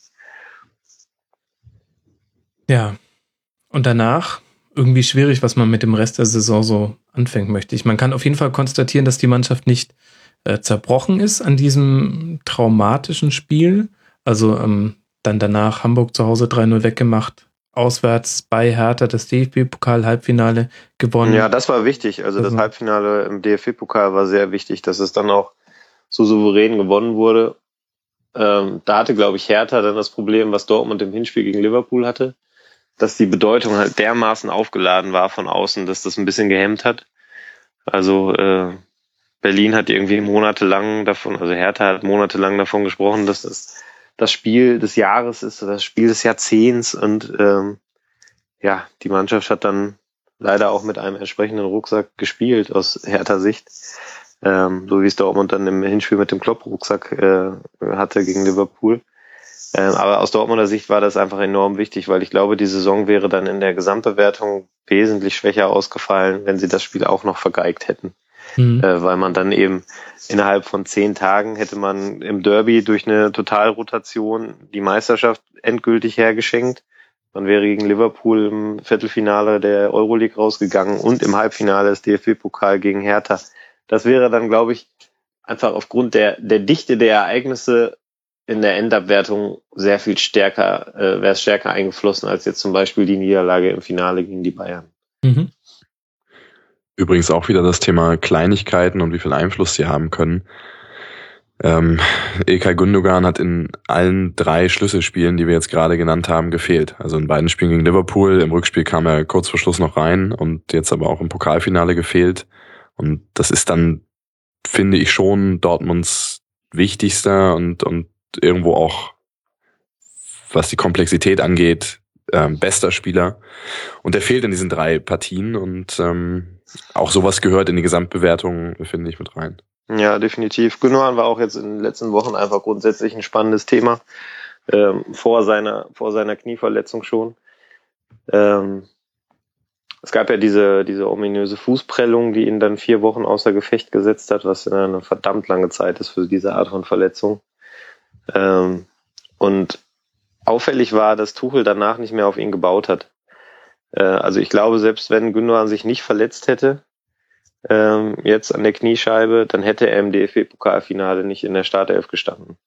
S3: Ja. Und danach irgendwie schwierig, was man mit dem Rest der Saison so anfängt, möchte ich. Man kann auf jeden Fall konstatieren, dass die Mannschaft nicht äh, zerbrochen ist an diesem traumatischen Spiel. Also ähm, dann danach Hamburg zu Hause 3-0 weggemacht, auswärts bei Hertha das DFB-Pokal-Halbfinale gewonnen.
S5: Ja, das war wichtig. Also, also das Halbfinale im DFB-Pokal war sehr wichtig, dass es dann auch so souverän gewonnen wurde. Ähm, da hatte, glaube ich, Hertha dann das Problem, was Dortmund im Hinspiel gegen Liverpool hatte, dass die Bedeutung halt dermaßen aufgeladen war von außen, dass das ein bisschen gehemmt hat. Also äh, Berlin hat irgendwie monatelang davon, also Hertha hat monatelang davon gesprochen, dass das das Spiel des Jahres ist, das Spiel des Jahrzehnts und ähm, ja, die Mannschaft hat dann leider auch mit einem entsprechenden Rucksack gespielt aus Hertha Sicht, ähm, so wie es Dortmund dann im Hinspiel mit dem Klopp-Rucksack äh, hatte gegen Liverpool. Ähm, aber aus Dortmunder Sicht war das einfach enorm wichtig, weil ich glaube, die Saison wäre dann in der Gesamtbewertung wesentlich schwächer ausgefallen, wenn sie das Spiel auch noch vergeigt hätten mhm. äh, weil man dann eben innerhalb von zehn Tagen hätte man im Derby durch eine Totalrotation die Meisterschaft endgültig hergeschenkt. Man wäre gegen Liverpool im Viertelfinale der Euroleague rausgegangen und im Halbfinale des DFB-Pokal gegen Hertha. Das wäre dann, glaube ich, einfach aufgrund der, der Dichte der Ereignisse in der Endabwertung sehr viel stärker, äh, wäre es stärker eingeflossen als jetzt zum Beispiel die Niederlage im Finale gegen die Bayern. Mhm.
S4: Übrigens auch wieder das Thema Kleinigkeiten und wie viel Einfluss sie haben können. ähm, Ilkay Gundogan hat in allen drei Schlüsselspielen, die wir jetzt gerade genannt haben, gefehlt. Also in beiden Spielen gegen Liverpool, im Rückspiel kam er kurz vor Schluss noch rein und jetzt aber auch im Pokalfinale gefehlt. Und das ist dann, finde ich, schon Dortmunds wichtigster und, und irgendwo auch, was die Komplexität angeht, ähm, bester Spieler. Und der fehlt in diesen drei Partien und ähm, auch sowas gehört in die Gesamtbewertung, finde ich, mit rein.
S5: Ja, definitiv. Gündogan war auch jetzt in den letzten Wochen einfach grundsätzlich ein spannendes Thema. Ähm, vor seiner, vor seiner Knieverletzung schon. Ähm, es gab ja diese, diese ominöse Fußprellung, die ihn dann vier Wochen außer Gefecht gesetzt hat, was eine verdammt lange Zeit ist für diese Art von Verletzung. Ähm, und auffällig war, dass Tuchel danach nicht mehr auf ihn gebaut hat. Äh, also ich glaube, selbst wenn Gündogan sich nicht verletzt hätte, ähm, jetzt an der Kniescheibe, dann hätte er im DFB-Pokalfinale nicht in der Startelf gestanden.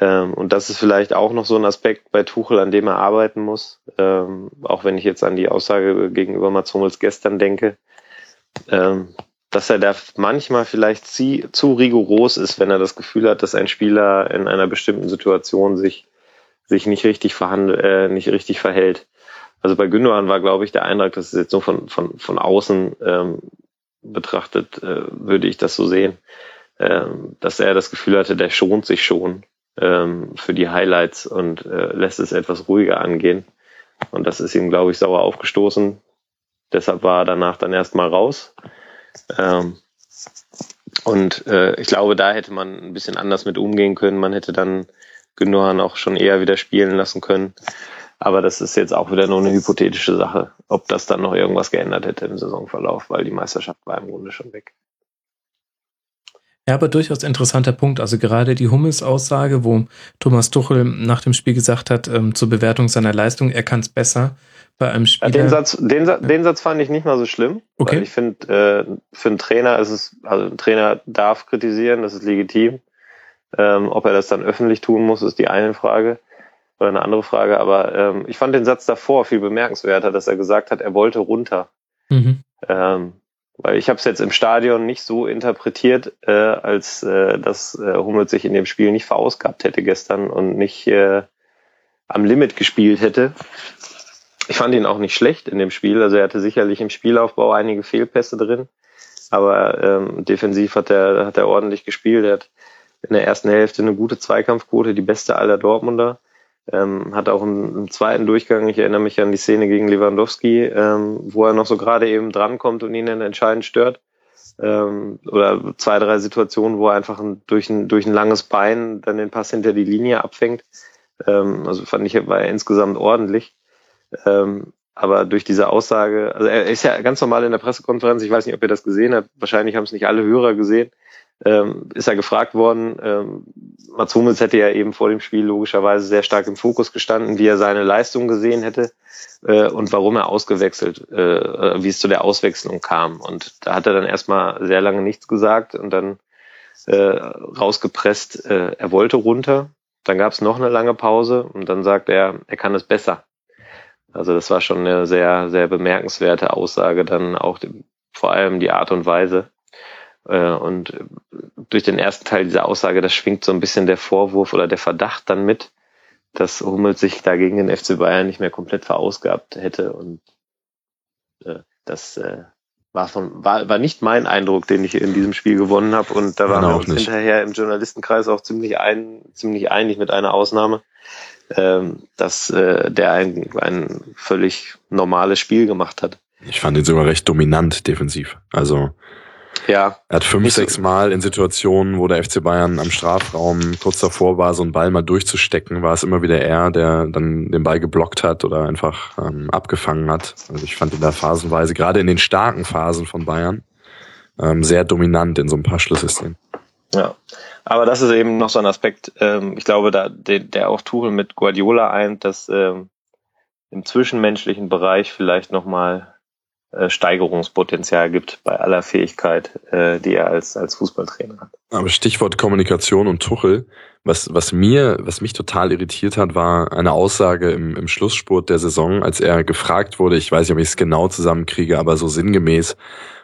S5: Ähm, und das ist vielleicht auch noch so ein Aspekt bei Tuchel, an dem er arbeiten muss. Ähm, auch wenn ich jetzt an die Aussage gegenüber Mats Hummels gestern denke, ähm, dass er da manchmal vielleicht zu, zu rigoros ist, wenn er das Gefühl hat, dass ein Spieler in einer bestimmten Situation sich sich nicht richtig verhandelt, äh, nicht richtig verhält. Also bei Gündogan war, glaube ich, der Eindruck, das ist jetzt so von, von, von außen ähm, betrachtet, äh, würde ich das so sehen, ähm, dass er das Gefühl hatte, der schont sich schon ähm, für die Highlights und äh, lässt es etwas ruhiger angehen. Und das ist ihm, glaube ich, sauer aufgestoßen. Deshalb war er danach dann erstmal raus. Ähm, und äh, ich glaube, da hätte man ein bisschen anders mit umgehen können. Man hätte dann Gündogan auch schon eher wieder spielen lassen können. Aber das ist jetzt auch wieder nur eine hypothetische Sache, ob das dann noch irgendwas geändert hätte im Saisonverlauf, weil die Meisterschaft war im Grunde schon weg.
S3: Ja, aber durchaus interessanter Punkt. Also gerade die Hummels-Aussage, wo Thomas Tuchel nach dem Spiel gesagt hat, ähm, zur Bewertung seiner Leistung, er kann es besser bei einem Spieler.
S5: Ja, den, Satz, den, ja. den Satz fand ich nicht mal so schlimm. Okay. Weil ich finde, äh, für einen Trainer ist es, also ein Trainer darf kritisieren, das ist legitim. Ähm, ob er das dann öffentlich tun muss, ist die eine Frage oder eine andere Frage. Aber ähm, ich fand den Satz davor viel bemerkenswerter, dass er gesagt hat, er wollte runter. Mhm. Ähm, weil ich habe es jetzt im Stadion nicht so interpretiert, äh, als äh, dass äh, Hummels sich in dem Spiel nicht verausgabt hätte gestern und nicht äh, am Limit gespielt hätte. Ich fand ihn auch nicht schlecht in dem Spiel. Also er hatte sicherlich im Spielaufbau einige Fehlpässe drin. Aber ähm, defensiv hat er, hat er ordentlich gespielt. Er hat in der ersten Hälfte eine gute Zweikampfquote, die beste aller Dortmunder. Ähm, hat auch im, im, zweiten Durchgang, ich erinnere mich an die Szene gegen Lewandowski, ähm, wo er noch so gerade eben drankommt und ihn dann entscheidend stört. Ähm, oder zwei, drei Situationen, wo er einfach ein, durch, ein, durch ein langes Bein dann den Pass hinter die Linie abfängt. Ähm, also fand ich, war er insgesamt ordentlich. Ähm, aber durch diese Aussage, also er ist ja ganz normal in der Pressekonferenz, ich weiß nicht, ob ihr das gesehen habt, wahrscheinlich haben es nicht alle Hörer gesehen, ähm, ist er gefragt worden, ähm, Mats Hummels hätte ja eben vor dem Spiel logischerweise sehr stark im Fokus gestanden, wie er seine Leistung gesehen hätte äh, und warum er ausgewechselt, äh, wie es zu der Auswechslung kam. Und da hat er dann erstmal sehr lange nichts gesagt und dann äh, rausgepresst, äh, er wollte runter. Dann gab es noch eine lange Pause und dann sagt er, er kann es besser. Also das war schon eine sehr, sehr bemerkenswerte Aussage, dann auch vor allem die Art und Weise. Äh, und durch den ersten Teil dieser Aussage, das schwingt so ein bisschen der Vorwurf oder der Verdacht dann mit, dass Hummels sich da gegen den FC Bayern nicht mehr komplett verausgabt hätte. Und äh, das äh, war, von, war, war nicht mein Eindruck, den ich in diesem Spiel gewonnen habe. Und da waren wir uns hinterher im Journalistenkreis auch ziemlich, ein, ziemlich einig mit einer Ausnahme, ähm, dass äh, der ein, ein völlig normales Spiel gemacht hat.
S4: Ich fand ihn sogar recht dominant defensiv. Also
S5: ja.
S4: Er hat fünf, sechs Mal in Situationen, wo der FC Bayern am Strafraum kurz davor war, so einen Ball mal durchzustecken, war es immer wieder er, der dann den Ball geblockt hat oder einfach ähm, abgefangen hat. Also ich fand ihn da phasenweise, gerade in den starken Phasen von Bayern, ähm, sehr dominant in so ein paar Schlüsselszenen.
S5: Ja, aber das ist eben noch so ein Aspekt, ähm, ich glaube, da, der, der auch Tuchel mit Guardiola eint, dass ähm, im zwischenmenschlichen Bereich vielleicht nochmal Steigerungspotenzial gibt bei aller Fähigkeit, äh, die er als, als Fußballtrainer hat.
S4: Aber Stichwort Kommunikation und Tuchel, was, was mir, was mich total irritiert hat, war eine Aussage im, im Schlussspurt der Saison, als er gefragt wurde, ich weiß nicht, ob ich es genau zusammenkriege, aber so sinngemäß,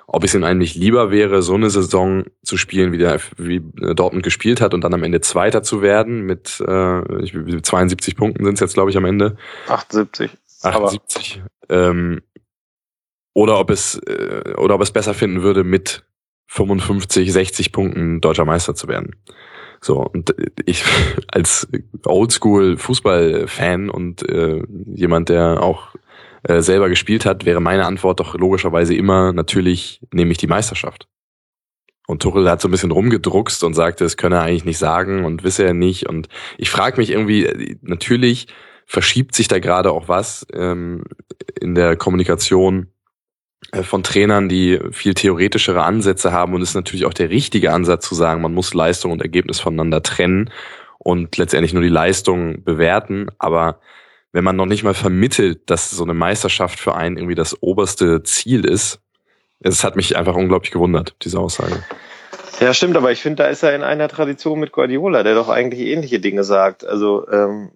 S4: ob es ihm eigentlich lieber wäre, so eine Saison zu spielen, wie, der, wie Dortmund gespielt hat und dann am Ende Zweiter zu werden mit äh, 72 Punkten sind es jetzt, glaube ich, am Ende.
S5: 78.
S4: 78. Ähm, oder ob es äh, oder ob es besser finden würde, mit 55, 60 Punkten deutscher Meister zu werden. So, und ich als Oldschool Fußballfan und äh, jemand, der auch äh, selber gespielt hat, wäre meine Antwort doch logischerweise immer natürlich nehme ich die Meisterschaft. Und Tuchel hat so ein bisschen rumgedruckst und sagte, es könne er eigentlich nicht sagen und wisse er nicht. Und ich frage mich irgendwie, natürlich verschiebt sich da gerade auch was ähm, in der Kommunikation äh, von Trainern, die viel theoretischere Ansätze haben und es ist natürlich auch der richtige Ansatz zu sagen, man muss Leistung und Ergebnis voneinander trennen und letztendlich nur die Leistung bewerten. Aber wenn man noch nicht mal vermittelt, dass so eine Meisterschaft für einen irgendwie das oberste Ziel ist, es hat mich einfach unglaublich gewundert, diese Aussage.
S5: Ja, stimmt, aber ich finde, da ist er in einer Tradition mit Guardiola, der doch eigentlich ähnliche Dinge sagt. Also ähm,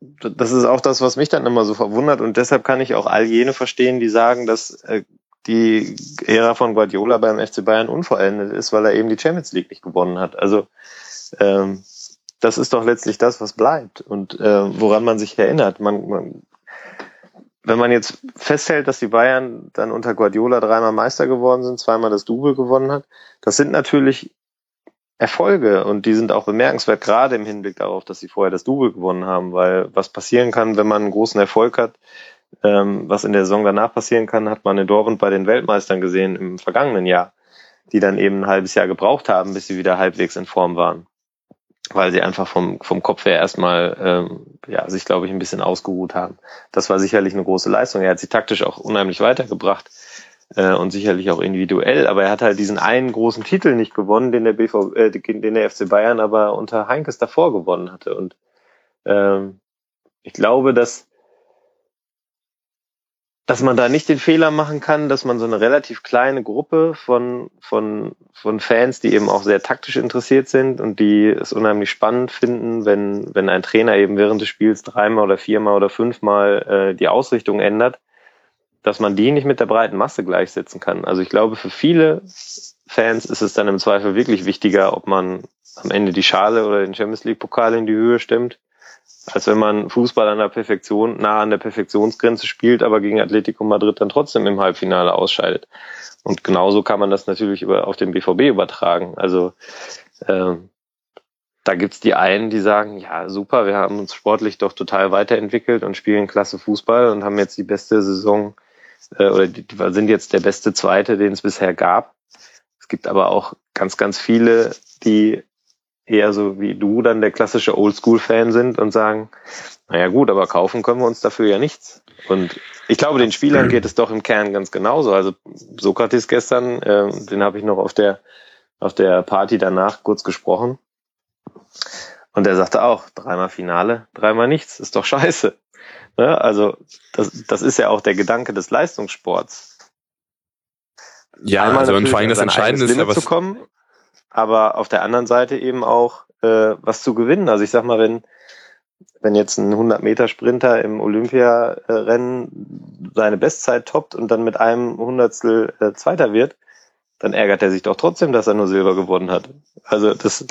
S5: das ist auch das, was mich dann immer so verwundert und deshalb kann ich auch all jene verstehen, die sagen, dass äh, die Ära von Guardiola beim FC Bayern unvollendet ist, weil er eben die Champions League nicht gewonnen hat. Also ähm, das ist doch letztlich das, was bleibt und äh, woran man sich erinnert. Man, man, wenn man jetzt festhält, dass die Bayern dann unter Guardiola dreimal Meister geworden sind, zweimal das Double gewonnen hat, das sind natürlich Erfolge und die sind auch bemerkenswert, gerade im Hinblick darauf, dass sie vorher das Double gewonnen haben, weil was passieren kann, wenn man einen großen Erfolg hat, ähm, was in der Saison danach passieren kann, hat man in Dortmund bei den Weltmeistern gesehen im vergangenen Jahr, die dann eben ein halbes Jahr gebraucht haben, bis sie wieder halbwegs in Form waren weil sie einfach vom, vom Kopf her erstmal ähm, ja, sich, glaube ich, ein bisschen ausgeruht haben. Das war sicherlich eine große Leistung. Er hat sie taktisch auch unheimlich weitergebracht äh, und sicherlich auch individuell, aber er hat halt diesen einen großen Titel nicht gewonnen, den der BV, äh, den der FC Bayern aber unter Heinkes davor gewonnen hatte. Und ähm, ich glaube, dass dass man da nicht den Fehler machen kann, dass man so eine relativ kleine Gruppe von, von, von Fans, die eben auch sehr taktisch interessiert sind und die es unheimlich spannend finden, wenn, wenn ein Trainer eben während des Spiels dreimal oder viermal oder fünfmal äh, die Ausrichtung ändert, dass man die nicht mit der breiten Masse gleichsetzen kann. Also ich glaube, für viele Fans ist es dann im Zweifel wirklich wichtiger, ob man am Ende die Schale oder den Champions League Pokal in die Höhe stemmt als wenn man Fußball an der Perfektion, nah an der Perfektionsgrenze spielt, aber gegen Atletico Madrid dann trotzdem im Halbfinale ausscheidet. Und genauso kann man das natürlich über, auf den BVB übertragen. Also äh, da gibt's die einen, die sagen, ja super, wir haben uns sportlich doch total weiterentwickelt und spielen klasse Fußball und haben jetzt die beste Saison äh, oder die, die sind jetzt der beste Zweite, den es bisher gab. Es gibt aber auch ganz, ganz viele, die eher so wie du dann der klassische Oldschool-Fan sind und sagen, naja gut, aber kaufen können wir uns dafür ja nichts. Und ich glaube, den Spielern geht es doch im Kern ganz genauso. Also Sokrates gestern, äh, den habe ich noch auf der auf der Party danach kurz gesprochen. Und er sagte auch, dreimal Finale, dreimal nichts, ist doch scheiße. Ne? Also das, das ist ja auch der Gedanke des Leistungssports.
S4: Ja, Einmal also und vor allem das Entscheidende ist ja was... Zu kommen,
S5: aber auf der anderen Seite eben auch äh, was zu gewinnen. Also ich sag mal, wenn wenn jetzt ein 100 Meter Sprinter im Olympiarennen seine Bestzeit toppt und dann mit einem Hundertstel äh, Zweiter wird, dann ärgert er sich doch trotzdem, dass er nur Silber gewonnen hat. Also das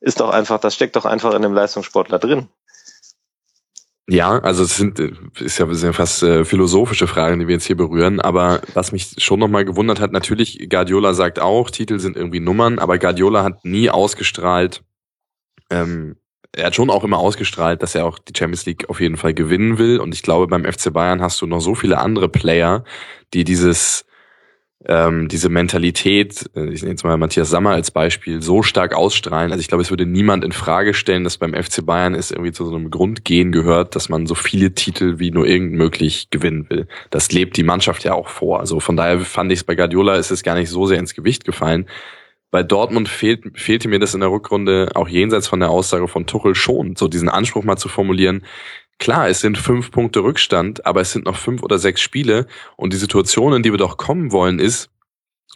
S5: ist doch einfach, das steckt doch einfach in dem Leistungssportler drin.
S4: Ja, also es sind ist ja, sind fast äh, philosophische Fragen, die wir jetzt hier berühren. Aber was mich schon nochmal gewundert hat, natürlich Guardiola sagt auch, Titel sind irgendwie Nummern, aber Guardiola hat nie ausgestrahlt. Ähm, er hat schon auch immer ausgestrahlt, dass er auch die Champions League auf jeden Fall gewinnen will. Und ich glaube, beim FC Bayern hast du noch so viele andere Player, die dieses ähm, diese Mentalität, äh, ich nehme jetzt mal Matthias Sammer als Beispiel, so stark ausstrahlen. Also ich glaube, es würde niemand in Frage stellen, dass beim FC Bayern es irgendwie zu so einem Grundgehen gehört, dass man so viele Titel wie nur irgend möglich gewinnen will. Das lebt die Mannschaft ja auch vor. Also von daher fand ich es bei Guardiola ist es gar nicht so sehr ins Gewicht gefallen. Bei Dortmund fehlt, fehlte mir das in der Rückrunde auch jenseits von der Aussage von Tuchel schon, so diesen Anspruch mal zu formulieren, klar, es sind fünf Punkte Rückstand, aber es sind noch fünf oder sechs Spiele und die Situation, in die wir doch kommen wollen, ist,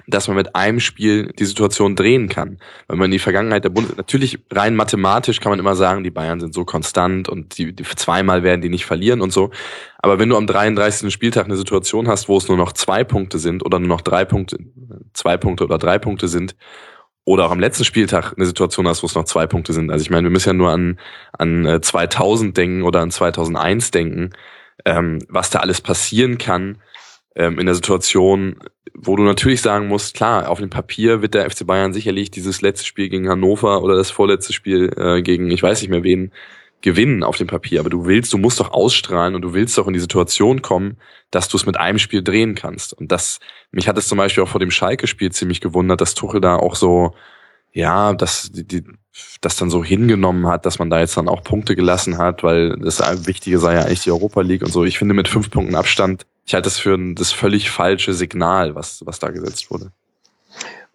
S4: dass man mit einem Spiel die Situation drehen kann. Wenn man in die Vergangenheit der Bund natürlich rein mathematisch kann man immer sagen, die Bayern sind so konstant und die, die zweimal werden die nicht verlieren und so. Aber wenn du am 33. Spieltag eine Situation hast, wo es nur noch zwei Punkte sind oder nur noch drei Punkte, zwei Punkte oder drei Punkte sind, oder auch am letzten Spieltag eine Situation hast, wo es noch zwei Punkte sind. Also ich meine, wir müssen ja nur an, an 2000 äh, denken oder an 2001 denken, ähm, was da alles passieren kann ähm, in der Situation, wo du natürlich sagen musst, klar, auf dem Papier wird der FC Bayern sicherlich dieses letzte Spiel gegen Hannover oder das vorletzte Spiel äh, gegen, ich weiß nicht mehr wen, gewinnen auf dem Papier. Aber du willst, du musst doch ausstrahlen und du willst doch in die Situation kommen, dass du es mit einem Spiel drehen kannst. Und das, mich hat es zum Beispiel auch vor dem Schalke-Spiel ziemlich gewundert, dass Tuchel da auch so, ja, dass die, die, das dann so hingenommen hat, dass man da jetzt dann auch Punkte gelassen hat, weil das Wichtige sei ja eigentlich die Europa League und so. Ich finde mit fünf Punkten Abstand ich halte das für ein, das völlig falsche Signal, was, was da gesetzt wurde.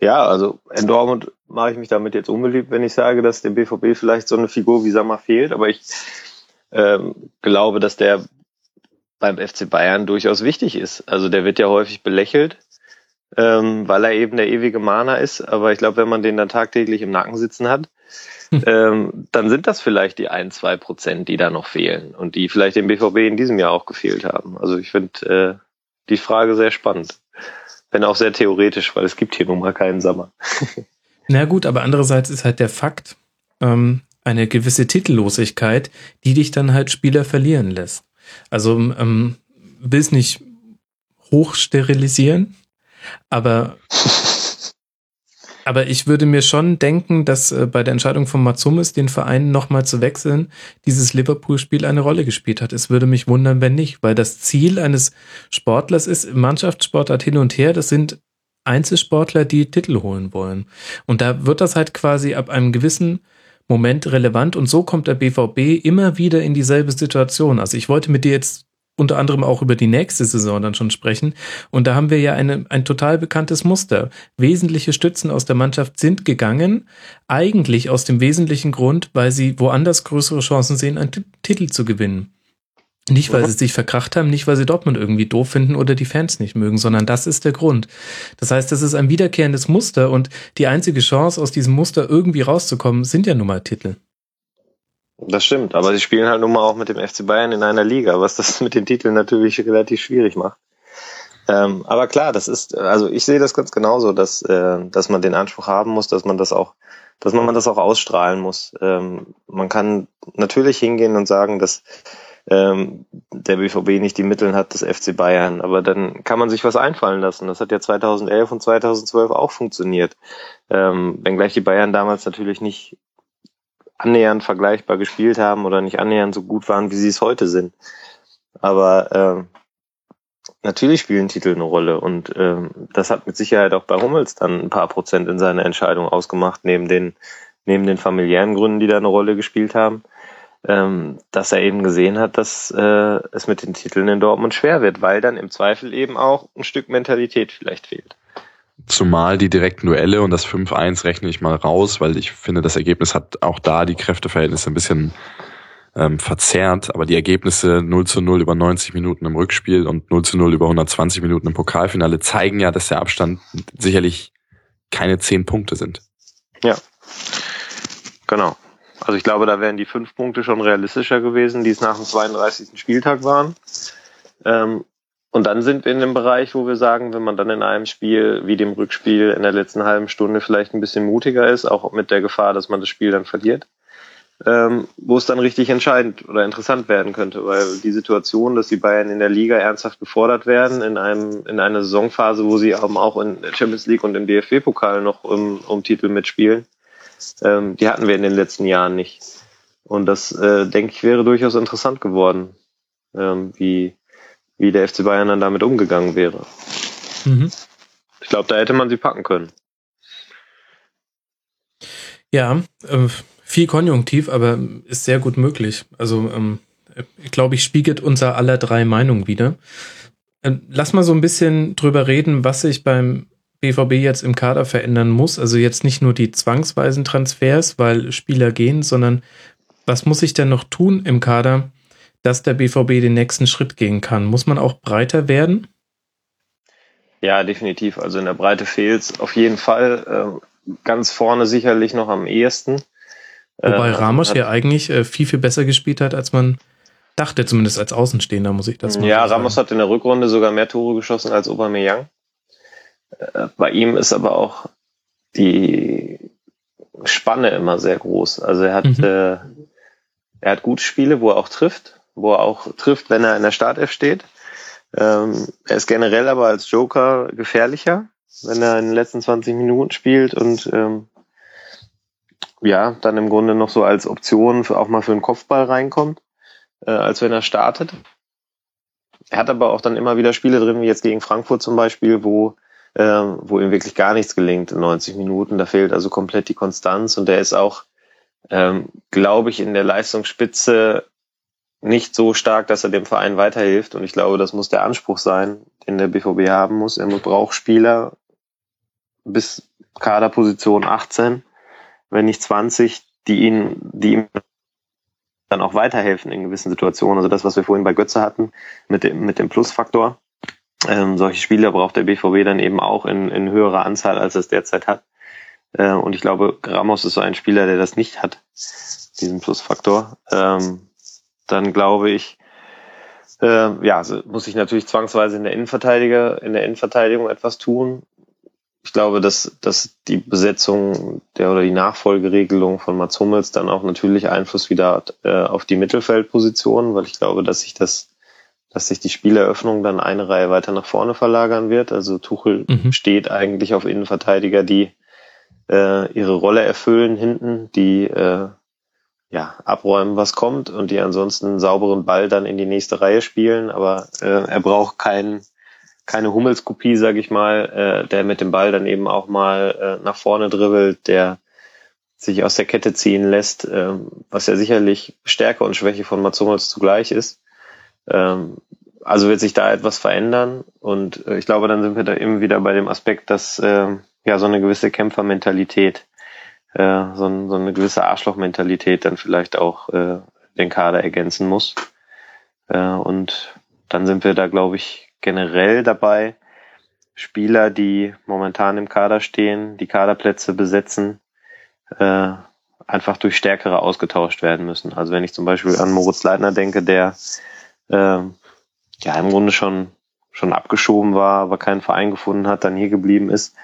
S5: Ja, also in Dortmund mache ich mich damit jetzt unbeliebt, wenn ich sage, dass dem BVB vielleicht so eine Figur wie Sammer fehlt, aber ich ähm, glaube, dass der beim FC Bayern durchaus wichtig ist. Also der wird ja häufig belächelt, ähm, weil er eben der ewige Mahner ist, aber ich glaube, wenn man den dann tagtäglich im Nacken sitzen hat, ähm, dann sind das vielleicht die ein, zwei Prozent, die da noch fehlen und die vielleicht dem BVB in diesem Jahr auch gefehlt haben. Also ich finde äh, die Frage sehr spannend. Wenn auch sehr theoretisch, weil es gibt hier nun mal keinen Sommer.
S3: Na gut, aber andererseits ist halt der Fakt, ähm, eine gewisse Titellosigkeit, die dich dann halt Spieler verlieren lässt. Also ähm, will es nicht hochsterilisieren, aber aber ich würde mir schon denken, dass äh, bei der Entscheidung von Matsumis, den Verein nochmal zu wechseln, dieses Liverpool-Spiel eine Rolle gespielt hat. Es würde mich wundern, wenn nicht, weil das Ziel eines Sportlers ist, Mannschaftssportart hin und her, das sind Einzelsportler, die Titel holen wollen. Und da wird das halt quasi ab einem gewissen Moment relevant und so kommt der BVB immer wieder in dieselbe Situation. Also ich wollte mit dir jetzt unter anderem auch über die nächste Saison dann schon sprechen. Und da haben wir ja eine, ein total bekanntes Muster. Wesentliche Stützen aus der Mannschaft sind gegangen, eigentlich aus dem wesentlichen Grund, weil sie woanders größere Chancen sehen, einen T Titel zu gewinnen. Nicht, weil sie sich verkracht haben, nicht, weil sie Dortmund irgendwie doof finden oder die Fans nicht mögen, sondern das ist der Grund. Das heißt, das ist ein wiederkehrendes Muster und die einzige Chance, aus diesem Muster irgendwie rauszukommen, sind ja nun mal Titel.
S5: Das stimmt, aber sie spielen halt nun mal auch mit dem FC Bayern in einer Liga, was das mit den Titeln natürlich relativ schwierig macht. Ähm, aber klar, das ist, also ich sehe das ganz genauso, dass, äh, dass man den Anspruch haben muss, dass man das auch, dass man das auch ausstrahlen muss. Ähm, man kann natürlich hingehen und sagen, dass ähm, der BVB nicht die Mittel hat des FC Bayern, aber dann kann man sich was einfallen lassen. Das hat ja 2011 und 2012 auch funktioniert. Ähm, wenngleich die Bayern damals natürlich nicht annähernd vergleichbar gespielt haben oder nicht annähernd so gut waren, wie sie es heute sind. Aber ähm, natürlich spielen Titel eine Rolle und ähm, das hat mit Sicherheit auch bei Hummels dann ein paar Prozent in seiner Entscheidung ausgemacht, neben den, neben den familiären Gründen, die da eine Rolle gespielt haben, ähm, dass er eben gesehen hat, dass äh, es mit den Titeln in Dortmund schwer wird, weil dann im Zweifel eben auch ein Stück Mentalität vielleicht fehlt.
S4: Zumal die direkten Duelle und das 5-1 rechne ich mal raus, weil ich finde, das Ergebnis hat auch da die Kräfteverhältnisse ein bisschen ähm, verzerrt. Aber die Ergebnisse 0 zu 0 über 90 Minuten im Rückspiel und 0 zu 0 über 120 Minuten im Pokalfinale zeigen ja, dass der Abstand sicherlich keine 10 Punkte sind.
S5: Ja, genau. Also ich glaube, da wären die fünf Punkte schon realistischer gewesen, die es nach dem 32. Spieltag waren. Ähm, und dann sind wir in dem Bereich, wo wir sagen, wenn man dann in einem Spiel wie dem Rückspiel in der letzten halben Stunde vielleicht ein bisschen mutiger ist, auch mit der Gefahr, dass man das Spiel dann verliert, ähm, wo es dann richtig entscheidend oder interessant werden könnte, weil die Situation, dass die Bayern in der Liga ernsthaft gefordert werden, in einem in einer Saisonphase, wo sie eben auch in der Champions League und im DFB-Pokal noch um, um Titel mitspielen, ähm, die hatten wir in den letzten Jahren nicht. Und das, äh, denke ich, wäre durchaus interessant geworden, ähm, wie wie der FC Bayern dann damit umgegangen wäre. Mhm. Ich glaube, da hätte man sie packen können.
S3: Ja, äh, viel Konjunktiv, aber ist sehr gut möglich. Also, ähm, glaube ich, spiegelt unser aller drei Meinungen wieder. Ähm, lass mal so ein bisschen drüber reden, was sich beim BVB jetzt im Kader verändern muss. Also jetzt nicht nur die zwangsweisen Transfers, weil Spieler gehen, sondern was muss ich denn noch tun im Kader, dass der BVB den nächsten Schritt gehen kann? Muss man auch breiter werden?
S5: Ja, definitiv. Also in der Breite fehlt auf jeden Fall. Äh, ganz vorne sicherlich noch am ehesten.
S3: Wobei äh, Ramos ja eigentlich äh, viel, viel besser gespielt hat, als man dachte, zumindest als Außenstehender, muss ich das
S5: mal Ja, so Ramos hat in der Rückrunde sogar mehr Tore geschossen als Aubameyang. Äh, bei ihm ist aber auch die Spanne immer sehr groß. Also er hat, mhm. äh, er hat gute Spiele, wo er auch trifft, wo er auch trifft, wenn er in der Startelf steht. Ähm, er ist generell aber als Joker gefährlicher, wenn er in den letzten 20 Minuten spielt und ähm, ja, dann im Grunde noch so als Option für, auch mal für einen Kopfball reinkommt, äh, als wenn er startet. Er hat aber auch dann immer wieder Spiele drin, wie jetzt gegen Frankfurt zum Beispiel, wo, äh, wo ihm wirklich gar nichts gelingt in 90 Minuten. Da fehlt also komplett die Konstanz und er ist auch, ähm, glaube ich, in der Leistungsspitze nicht so stark, dass er dem Verein weiterhilft. Und ich glaube, das muss der Anspruch sein, den der BVB haben muss. Er braucht Spieler bis Kaderposition 18, wenn nicht 20, die ihn, die ihm dann auch weiterhelfen in gewissen Situationen. Also das, was wir vorhin bei Götze hatten, mit dem, mit dem Plusfaktor. Ähm, solche Spieler braucht der BVB dann eben auch in, in höherer Anzahl, als es derzeit hat. Äh, und ich glaube, Ramos ist so ein Spieler, der das nicht hat, diesen Plusfaktor. Ähm, dann glaube ich, äh, ja, muss ich natürlich zwangsweise in der Innenverteidiger, in der Innenverteidigung etwas tun. Ich glaube, dass, dass die Besetzung der oder die Nachfolgeregelung von Mats Hummels dann auch natürlich Einfluss wieder hat äh, auf die Mittelfeldposition, weil ich glaube, dass sich das, dass sich die Spieleröffnung dann eine Reihe weiter nach vorne verlagern wird. Also Tuchel mhm. steht eigentlich auf Innenverteidiger, die äh, ihre Rolle erfüllen hinten, die äh, ja, abräumen, was kommt und die ansonsten einen sauberen Ball dann in die nächste Reihe spielen. Aber äh, er braucht keinen keine Hummelskopie, sag ich mal, äh, der mit dem Ball dann eben auch mal äh, nach vorne dribbelt, der sich aus der Kette ziehen lässt, äh, was ja sicherlich Stärke und Schwäche von Mats Hummels zugleich ist. Ähm, also wird sich da etwas verändern und äh, ich glaube, dann sind wir da eben wieder bei dem Aspekt, dass äh, ja so eine gewisse Kämpfermentalität äh, so, so eine gewisse Arschlochmentalität dann vielleicht auch äh, den Kader ergänzen muss. Äh, und dann sind wir da, glaube ich, generell dabei, Spieler, die momentan im Kader stehen, die Kaderplätze besetzen, äh, einfach durch stärkere ausgetauscht werden müssen. Also wenn ich zum Beispiel an Moritz Leitner denke, der äh, ja im Grunde schon schon abgeschoben war, aber keinen Verein gefunden hat, dann hier geblieben ist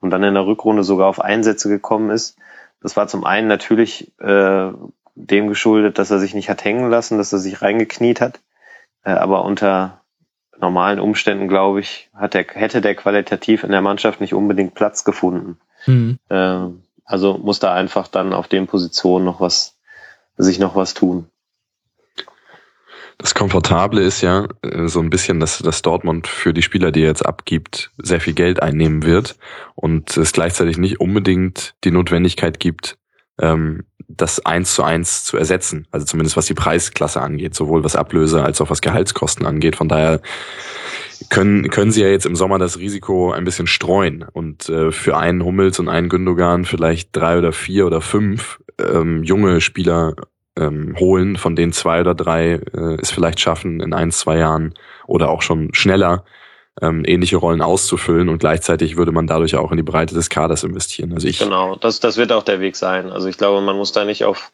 S5: und dann in der Rückrunde sogar auf Einsätze gekommen ist, das war zum einen natürlich äh, dem geschuldet, dass er sich nicht hat hängen lassen, dass er sich reingekniet hat. Äh, aber unter normalen Umständen, glaube ich, hat der, hätte der qualitativ in der Mannschaft nicht unbedingt Platz gefunden. Mhm. Äh, also muss da einfach dann auf den Positionen noch was, sich noch was tun.
S4: Das Komfortable ist ja äh, so ein bisschen, dass, dass Dortmund für die Spieler, die er jetzt abgibt, sehr viel Geld einnehmen wird und es gleichzeitig nicht unbedingt die Notwendigkeit gibt, ähm, das eins zu eins zu ersetzen. Also zumindest was die Preisklasse angeht, sowohl was Ablöse als auch was Gehaltskosten angeht. Von daher können, können sie ja jetzt im Sommer das Risiko ein bisschen streuen und äh, für einen Hummels und einen Gündogan vielleicht drei oder vier oder fünf ähm, junge Spieler ähm, holen, von denen zwei oder drei äh, es vielleicht schaffen, in ein, zwei Jahren oder auch schon schneller ähm, ähnliche Rollen auszufüllen und gleichzeitig würde man dadurch auch in die Breite des Kaders investieren. Also ich
S5: genau, das, das wird auch der Weg sein. Also ich glaube, man muss da nicht auf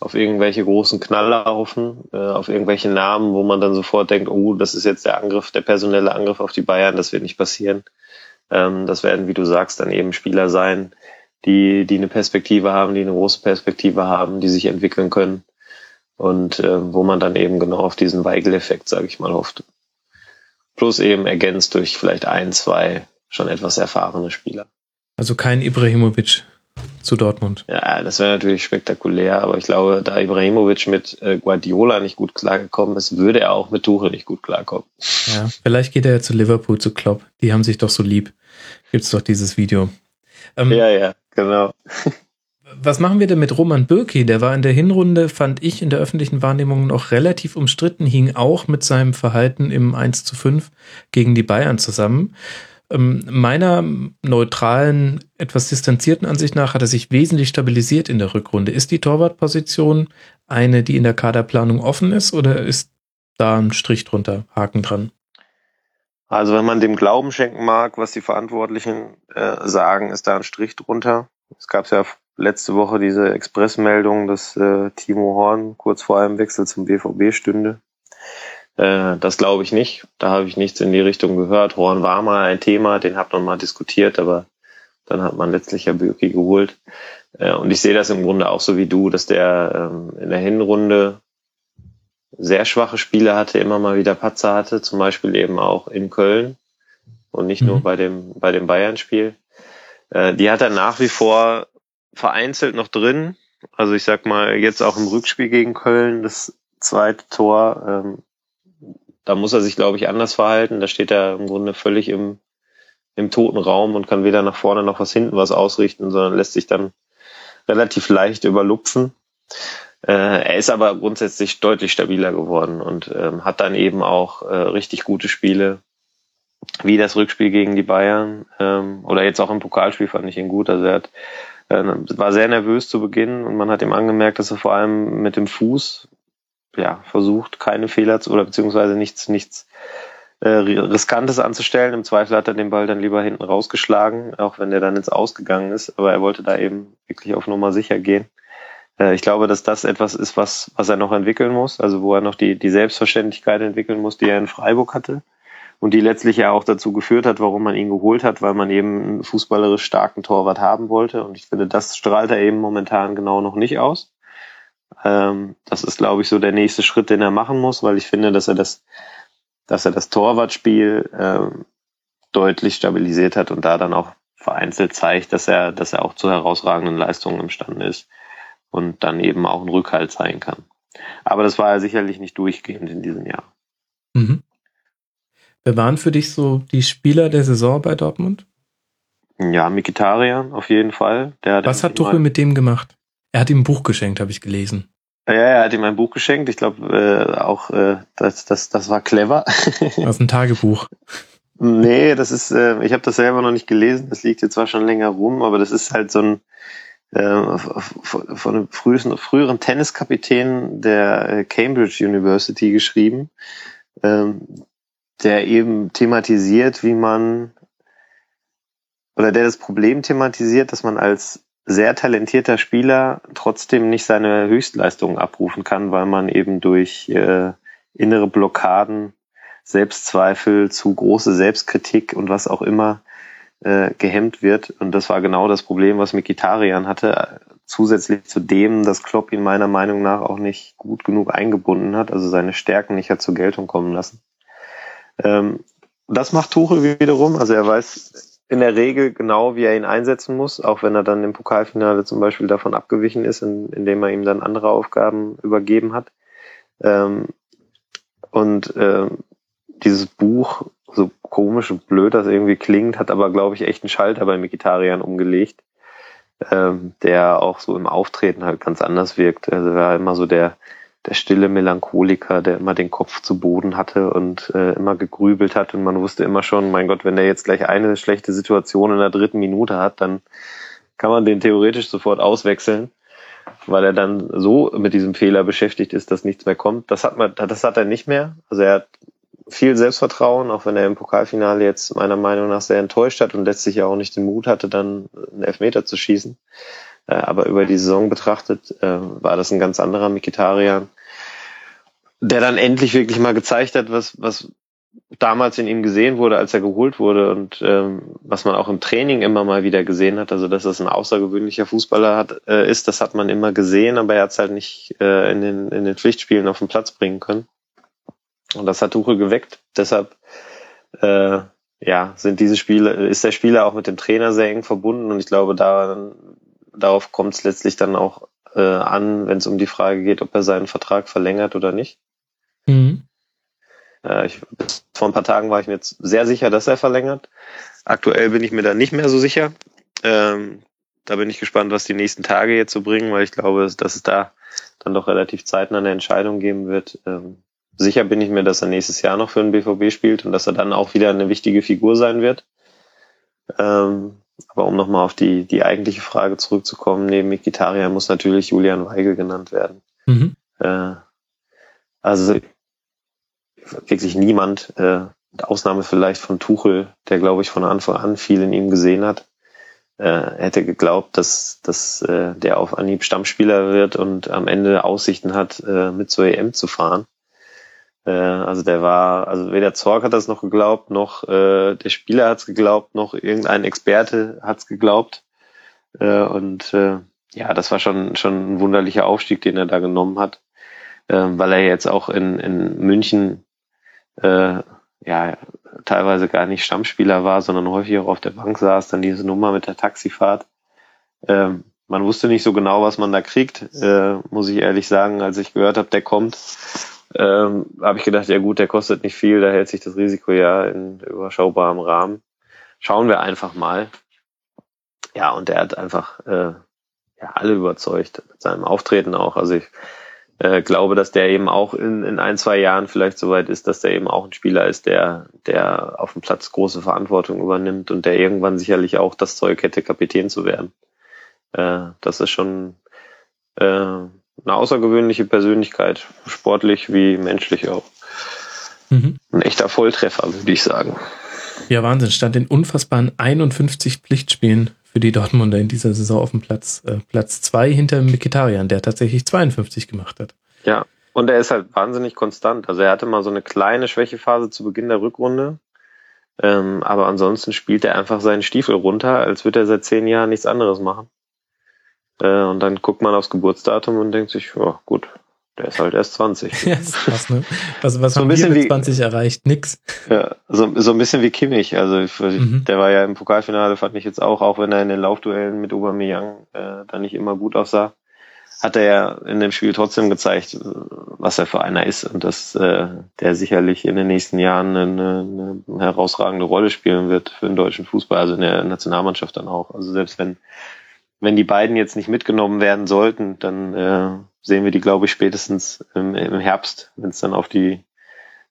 S5: auf irgendwelche großen Knaller hoffen, äh, auf irgendwelche Namen, wo man dann sofort denkt, oh, das ist jetzt der Angriff, der personelle Angriff auf die Bayern, das wird nicht passieren. Ähm, das werden, wie du sagst, dann eben Spieler sein, die, die eine Perspektive haben, die eine große Perspektive haben, die sich entwickeln können und äh, wo man dann eben genau auf diesen Weigel-Effekt, sage ich mal, hofft. Plus eben ergänzt durch vielleicht ein, zwei schon etwas erfahrene Spieler.
S3: Also kein Ibrahimovic zu Dortmund.
S5: Ja, das wäre natürlich spektakulär, aber ich glaube, da Ibrahimovic mit äh, Guardiola nicht gut klargekommen ist, würde er auch mit Tuchel nicht gut klarkommen.
S3: Ja, vielleicht geht er ja zu Liverpool, zu Klopp. Die haben sich doch so lieb. Gibt's doch dieses Video.
S5: Ähm, ja, ja. Genau.
S3: Was machen wir denn mit Roman Bürki? Der war in der Hinrunde, fand ich, in der öffentlichen Wahrnehmung noch relativ umstritten, hing auch mit seinem Verhalten im 1 zu 5 gegen die Bayern zusammen. Ähm, meiner neutralen, etwas distanzierten Ansicht nach hat er sich wesentlich stabilisiert in der Rückrunde. Ist die Torwartposition eine, die in der Kaderplanung offen ist oder ist da ein Strich drunter, Haken dran?
S5: Also wenn man dem Glauben schenken mag, was die Verantwortlichen äh, sagen, ist da ein Strich drunter. Es gab ja letzte Woche diese Expressmeldung, dass äh, Timo Horn kurz vor einem Wechsel zum BVB stünde. Äh, das glaube ich nicht. Da habe ich nichts in die Richtung gehört. Horn war mal ein Thema, den hat man mal diskutiert, aber dann hat man letztlich ja Bürki geholt. Äh, und ich sehe das im Grunde auch so wie du, dass der ähm, in der Hinrunde sehr schwache Spiele hatte, immer mal wieder Patzer hatte, zum Beispiel eben auch in Köln und nicht mhm. nur bei dem, bei dem Bayern-Spiel. Äh, die hat er nach wie vor vereinzelt noch drin. Also ich sag mal, jetzt auch im Rückspiel gegen Köln, das zweite Tor, ähm, da muss er sich, glaube ich, anders verhalten. Da steht er im Grunde völlig im, im toten Raum und kann weder nach vorne noch was hinten was ausrichten, sondern lässt sich dann relativ leicht überlupfen. Äh, er ist aber grundsätzlich deutlich stabiler geworden und ähm, hat dann eben auch äh, richtig gute Spiele, wie das Rückspiel gegen die Bayern ähm, oder jetzt auch im Pokalspiel fand ich ihn gut. Also er hat, äh, war sehr nervös zu Beginn und man hat ihm angemerkt, dass er vor allem mit dem Fuß ja versucht, keine Fehler zu oder beziehungsweise nichts nichts äh, riskantes anzustellen. Im Zweifel hat er den Ball dann lieber hinten rausgeschlagen, auch wenn der dann ins Ausgegangen ist. Aber er wollte da eben wirklich auf Nummer sicher gehen. Äh, ich glaube, dass das etwas ist, was, was er noch entwickeln muss, also wo er noch die, die Selbstverständlichkeit entwickeln muss, die er in Freiburg hatte und die letztlich ja auch dazu geführt hat, warum man ihn geholt hat, weil man eben einen fußballerisch starken Torwart haben wollte. Und ich finde, das strahlt er eben momentan genau noch nicht aus. Ähm, das ist, glaube ich, so der nächste Schritt, den er machen muss, weil ich finde, dass er das, dass er das Torwartspiel ähm, deutlich stabilisiert hat und da dann auch vereinzelt zeigt, dass er, dass er auch zu herausragenden Leistungen imstande ist und dann eben auch ein Rückhalt sein kann. Aber das war ja sicherlich nicht durchgehend in diesem Jahr. Mhm.
S3: Wer waren für dich so die Spieler der Saison bei Dortmund?
S5: Ja, Mikitarian auf jeden Fall.
S3: Der Was hat Tuchel mit dem gemacht? Er hat ihm ein Buch geschenkt, habe ich gelesen.
S5: Ja, er hat ihm ein Buch geschenkt. Ich glaube äh, auch, äh, das, das, das war clever.
S3: Aus einem Tagebuch.
S5: Nee, das ist, äh, ich habe das selber noch nicht gelesen. Das liegt jetzt zwar schon länger rum, aber das ist halt so ein, äh, von einem früheren, früheren Tenniskapitän der äh, Cambridge University geschrieben, ähm, der eben thematisiert, wie man oder der das Problem thematisiert, dass man als sehr talentierter Spieler trotzdem nicht seine Höchstleistungen abrufen kann, weil man eben durch äh, innere Blockaden, Selbstzweifel, zu große Selbstkritik und was auch immer äh, gehemmt wird. Und das war genau das Problem, was Mikitarian hatte. Zusätzlich zu dem, dass Klopp ihn meiner Meinung nach auch nicht gut genug eingebunden hat, also seine Stärken nicht hat zur Geltung kommen lassen. Ähm, das macht Tuchel wiederum. Also er weiß in der Regel genau, wie er ihn einsetzen muss, auch wenn er dann im Pokalfinale zum Beispiel davon abgewichen ist, in, indem er ihm dann andere Aufgaben übergeben hat. Ähm, und äh, dieses Buch so komisch und blöd das irgendwie klingt, hat aber, glaube ich, echt einen Schalter bei Mikitarian umgelegt, ähm, der auch so im Auftreten halt ganz anders wirkt. Also er war immer so der, der stille Melancholiker, der immer den Kopf zu Boden hatte und äh, immer gegrübelt hat und man wusste immer schon, mein Gott, wenn der jetzt gleich eine schlechte Situation in der dritten Minute hat, dann kann man den theoretisch sofort auswechseln, weil er dann so mit diesem Fehler beschäftigt ist, dass nichts mehr kommt. Das hat man, das hat er nicht mehr. Also er hat viel Selbstvertrauen, auch wenn er im Pokalfinale jetzt meiner Meinung nach sehr enttäuscht hat und letztlich ja auch nicht den Mut hatte, dann einen Elfmeter zu schießen. Äh, aber über die Saison betrachtet äh, war das ein ganz anderer Mikitarian, der dann endlich wirklich mal gezeigt hat, was, was damals in ihm gesehen wurde, als er geholt wurde und ähm, was man auch im Training immer mal wieder gesehen hat, also dass es ein außergewöhnlicher Fußballer hat, äh, ist, das hat man immer gesehen, aber er hat es halt nicht äh, in, den, in den Pflichtspielen auf den Platz bringen können. Und das hat Tuchel geweckt. Deshalb äh, ja, sind diese Spiele, ist der Spieler auch mit dem Trainer sehr eng verbunden und ich glaube, da, darauf kommt es letztlich dann auch äh, an, wenn es um die Frage geht, ob er seinen Vertrag verlängert oder nicht. Mhm. Äh, ich, bis vor ein paar Tagen war ich mir jetzt sehr sicher, dass er verlängert. Aktuell bin ich mir da nicht mehr so sicher. Ähm, da bin ich gespannt, was die nächsten Tage jetzt so bringen, weil ich glaube, dass es da dann doch relativ zeitnah eine Entscheidung geben wird, ähm, Sicher bin ich mir, dass er nächstes Jahr noch für den BVB spielt und dass er dann auch wieder eine wichtige Figur sein wird. Ähm, aber um nochmal auf die, die eigentliche Frage zurückzukommen, neben Mikitarian muss natürlich Julian Weigel genannt werden. Mhm. Äh, also wirklich niemand äh, mit Ausnahme vielleicht von Tuchel, der glaube ich von Anfang an viel in ihm gesehen hat, äh, hätte geglaubt, dass, dass äh, der auf Anhieb Stammspieler wird und am Ende Aussichten hat, äh, mit zur EM zu fahren. Äh, also der war, also weder Zorg hat das noch geglaubt, noch äh, der Spieler hat es geglaubt, noch irgendein Experte hat es geglaubt. Äh, und äh, ja, das war schon, schon ein wunderlicher Aufstieg, den er da genommen hat, äh, weil er jetzt auch in, in München äh, ja teilweise gar nicht Stammspieler war, sondern häufig auch auf der Bank saß, dann diese Nummer mit der Taxifahrt. Ähm, man wusste nicht so genau, was man da kriegt, äh, muss ich ehrlich sagen, als ich gehört habe, der kommt ähm, habe ich gedacht, ja gut, der kostet nicht viel, da hält sich das Risiko ja in überschaubarem Rahmen. Schauen wir einfach mal. Ja, und er hat einfach äh, ja, alle überzeugt mit seinem Auftreten auch. Also ich äh, glaube, dass der eben auch in, in ein, zwei Jahren vielleicht soweit ist, dass der eben auch ein Spieler ist, der, der auf dem Platz große Verantwortung übernimmt und der irgendwann sicherlich auch das Zeug hätte, Kapitän zu werden. Äh, das ist schon äh, eine außergewöhnliche Persönlichkeit, sportlich wie menschlich auch. Mhm. Ein echter Volltreffer, würde ich sagen.
S3: Ja, Wahnsinn. Stand in unfassbaren 51 Pflichtspielen für die Dortmunder in dieser Saison auf dem Platz. Äh, Platz zwei hinter Mikitarian, der tatsächlich 52 gemacht hat.
S5: Ja, und er ist halt wahnsinnig konstant. Also er hatte mal so eine kleine Schwächephase zu Beginn der Rückrunde. Ähm, aber ansonsten spielt er einfach seinen Stiefel runter, als würde er seit zehn Jahren nichts anderes machen. Äh, und dann guckt man aufs Geburtsdatum und denkt sich, ja gut, der ist halt erst 20.
S3: ja, ist krass, ne? Was, was so haben wir mit 20 wie, erreicht? Nix.
S5: Ja, so, so ein bisschen wie Kimmich. Also mhm. der war ja im Pokalfinale, fand ich jetzt auch, auch wenn er in den Laufduellen mit Aubameyang äh, da nicht immer gut aussah, hat er ja in dem Spiel trotzdem gezeigt, was er für einer ist und dass äh, der sicherlich in den nächsten Jahren eine, eine herausragende Rolle spielen wird für den deutschen Fußball, also in der Nationalmannschaft dann auch. Also selbst wenn wenn die beiden jetzt nicht mitgenommen werden sollten, dann äh, sehen wir die, glaube ich, spätestens im, im Herbst, wenn es dann auf die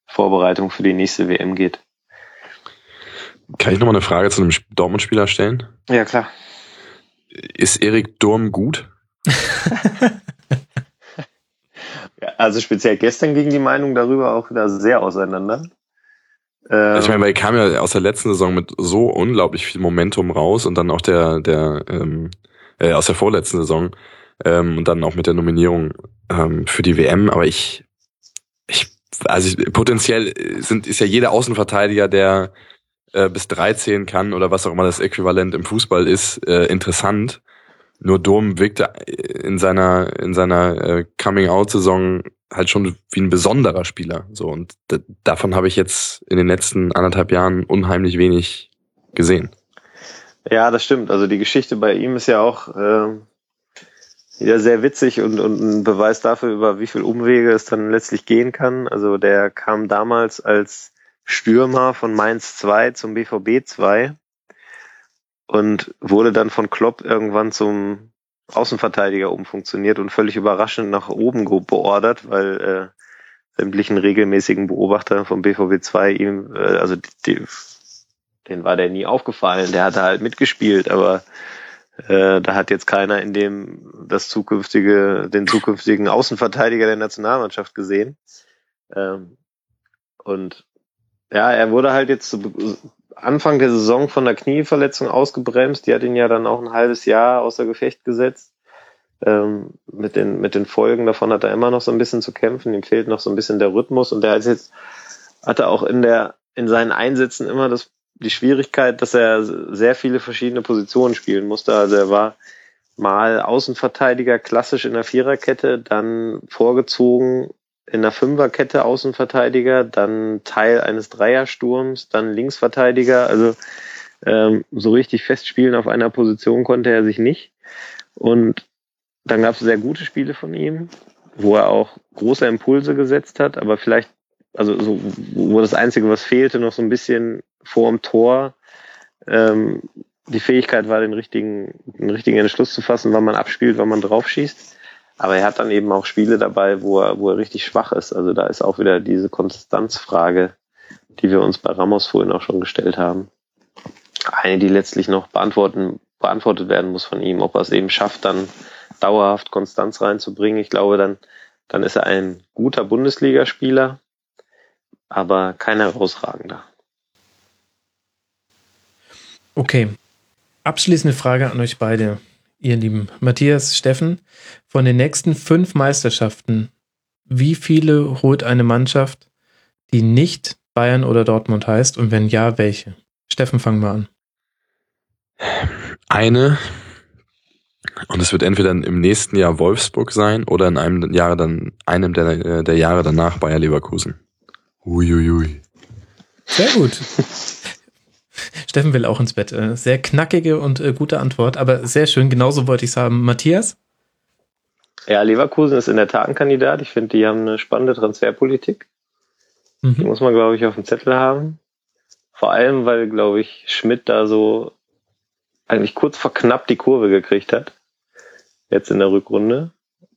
S5: Vorbereitung für die nächste WM geht.
S4: Kann ich nochmal eine Frage zu einem Dortmund-Spieler stellen?
S5: Ja, klar.
S4: Ist Erik Durm gut?
S5: ja, also speziell gestern ging die Meinung darüber auch wieder sehr auseinander.
S4: Ähm, ich meine, weil er kam ja aus der letzten Saison mit so unglaublich viel Momentum raus und dann auch der, der ähm, äh, aus der vorletzten Saison ähm, und dann auch mit der Nominierung ähm, für die WM. Aber ich, ich, also ich, potenziell sind ist ja jeder Außenverteidiger, der äh, bis 13 kann oder was auch immer das Äquivalent im Fußball ist, äh, interessant. Nur Dom wirkte in seiner in seiner äh, Coming-out-Saison halt schon wie ein besonderer Spieler. So und davon habe ich jetzt in den letzten anderthalb Jahren unheimlich wenig gesehen.
S5: Ja, das stimmt. Also die Geschichte bei ihm ist ja auch äh, ja sehr witzig und, und ein Beweis dafür, über wie viel Umwege es dann letztlich gehen kann. Also der kam damals als Stürmer von Mainz 2 zum BVB 2 und wurde dann von Klopp irgendwann zum Außenverteidiger umfunktioniert und völlig überraschend nach oben beordert, weil äh, sämtlichen regelmäßigen Beobachter vom BVB 2 ihm, äh, also die, die den war der nie aufgefallen. Der hatte halt mitgespielt, aber äh, da hat jetzt keiner in dem das zukünftige, den zukünftigen Außenverteidiger der Nationalmannschaft gesehen. Ähm, und ja, er wurde halt jetzt zu Anfang der Saison von der Knieverletzung ausgebremst. Die hat ihn ja dann auch ein halbes Jahr außer Gefecht gesetzt. Ähm, mit den mit den Folgen davon hat er immer noch so ein bisschen zu kämpfen. Ihm fehlt noch so ein bisschen der Rhythmus und der hat jetzt hatte auch in der in seinen Einsätzen immer das die Schwierigkeit, dass er sehr viele verschiedene Positionen spielen musste. Also er war mal Außenverteidiger klassisch in der Viererkette, dann vorgezogen in der Fünferkette Außenverteidiger, dann Teil eines Dreiersturms, dann Linksverteidiger. Also ähm, so richtig festspielen auf einer Position konnte er sich nicht. Und dann gab es sehr gute Spiele von ihm, wo er auch große Impulse gesetzt hat, aber vielleicht, also so, wo das Einzige, was fehlte, noch so ein bisschen vorm Tor ähm, die Fähigkeit war, den richtigen, den richtigen Entschluss zu fassen, wann man abspielt, wann man draufschießt. Aber er hat dann eben auch Spiele dabei, wo er, wo er richtig schwach ist. Also da ist auch wieder diese Konstanzfrage, die wir uns bei Ramos vorhin auch schon gestellt haben. Eine, die letztlich noch beantworten, beantwortet werden muss von ihm, ob er es eben schafft, dann dauerhaft Konstanz reinzubringen. Ich glaube, dann, dann ist er ein guter Bundesligaspieler, aber kein herausragender.
S3: Okay. Abschließende Frage an euch beide, ihr Lieben. Matthias, Steffen, von den nächsten fünf Meisterschaften, wie viele holt eine Mannschaft, die nicht Bayern oder Dortmund heißt? Und wenn ja, welche? Steffen, fangen wir an.
S4: Eine. Und es wird entweder im nächsten Jahr Wolfsburg sein oder in einem Jahr dann, einem der, der Jahre danach Bayer Leverkusen. Uiuiui.
S3: Sehr gut. Steffen will auch ins Bett. Äh, sehr knackige und äh, gute Antwort, aber sehr schön. Genauso wollte ich es haben. Matthias?
S5: Ja, Leverkusen ist in der Tat ein Kandidat. Ich finde, die haben eine spannende Transferpolitik. Mhm. Die muss man, glaube ich, auf dem Zettel haben. Vor allem, weil, glaube ich, Schmidt da so eigentlich kurz vor knapp die Kurve gekriegt hat. Jetzt in der Rückrunde.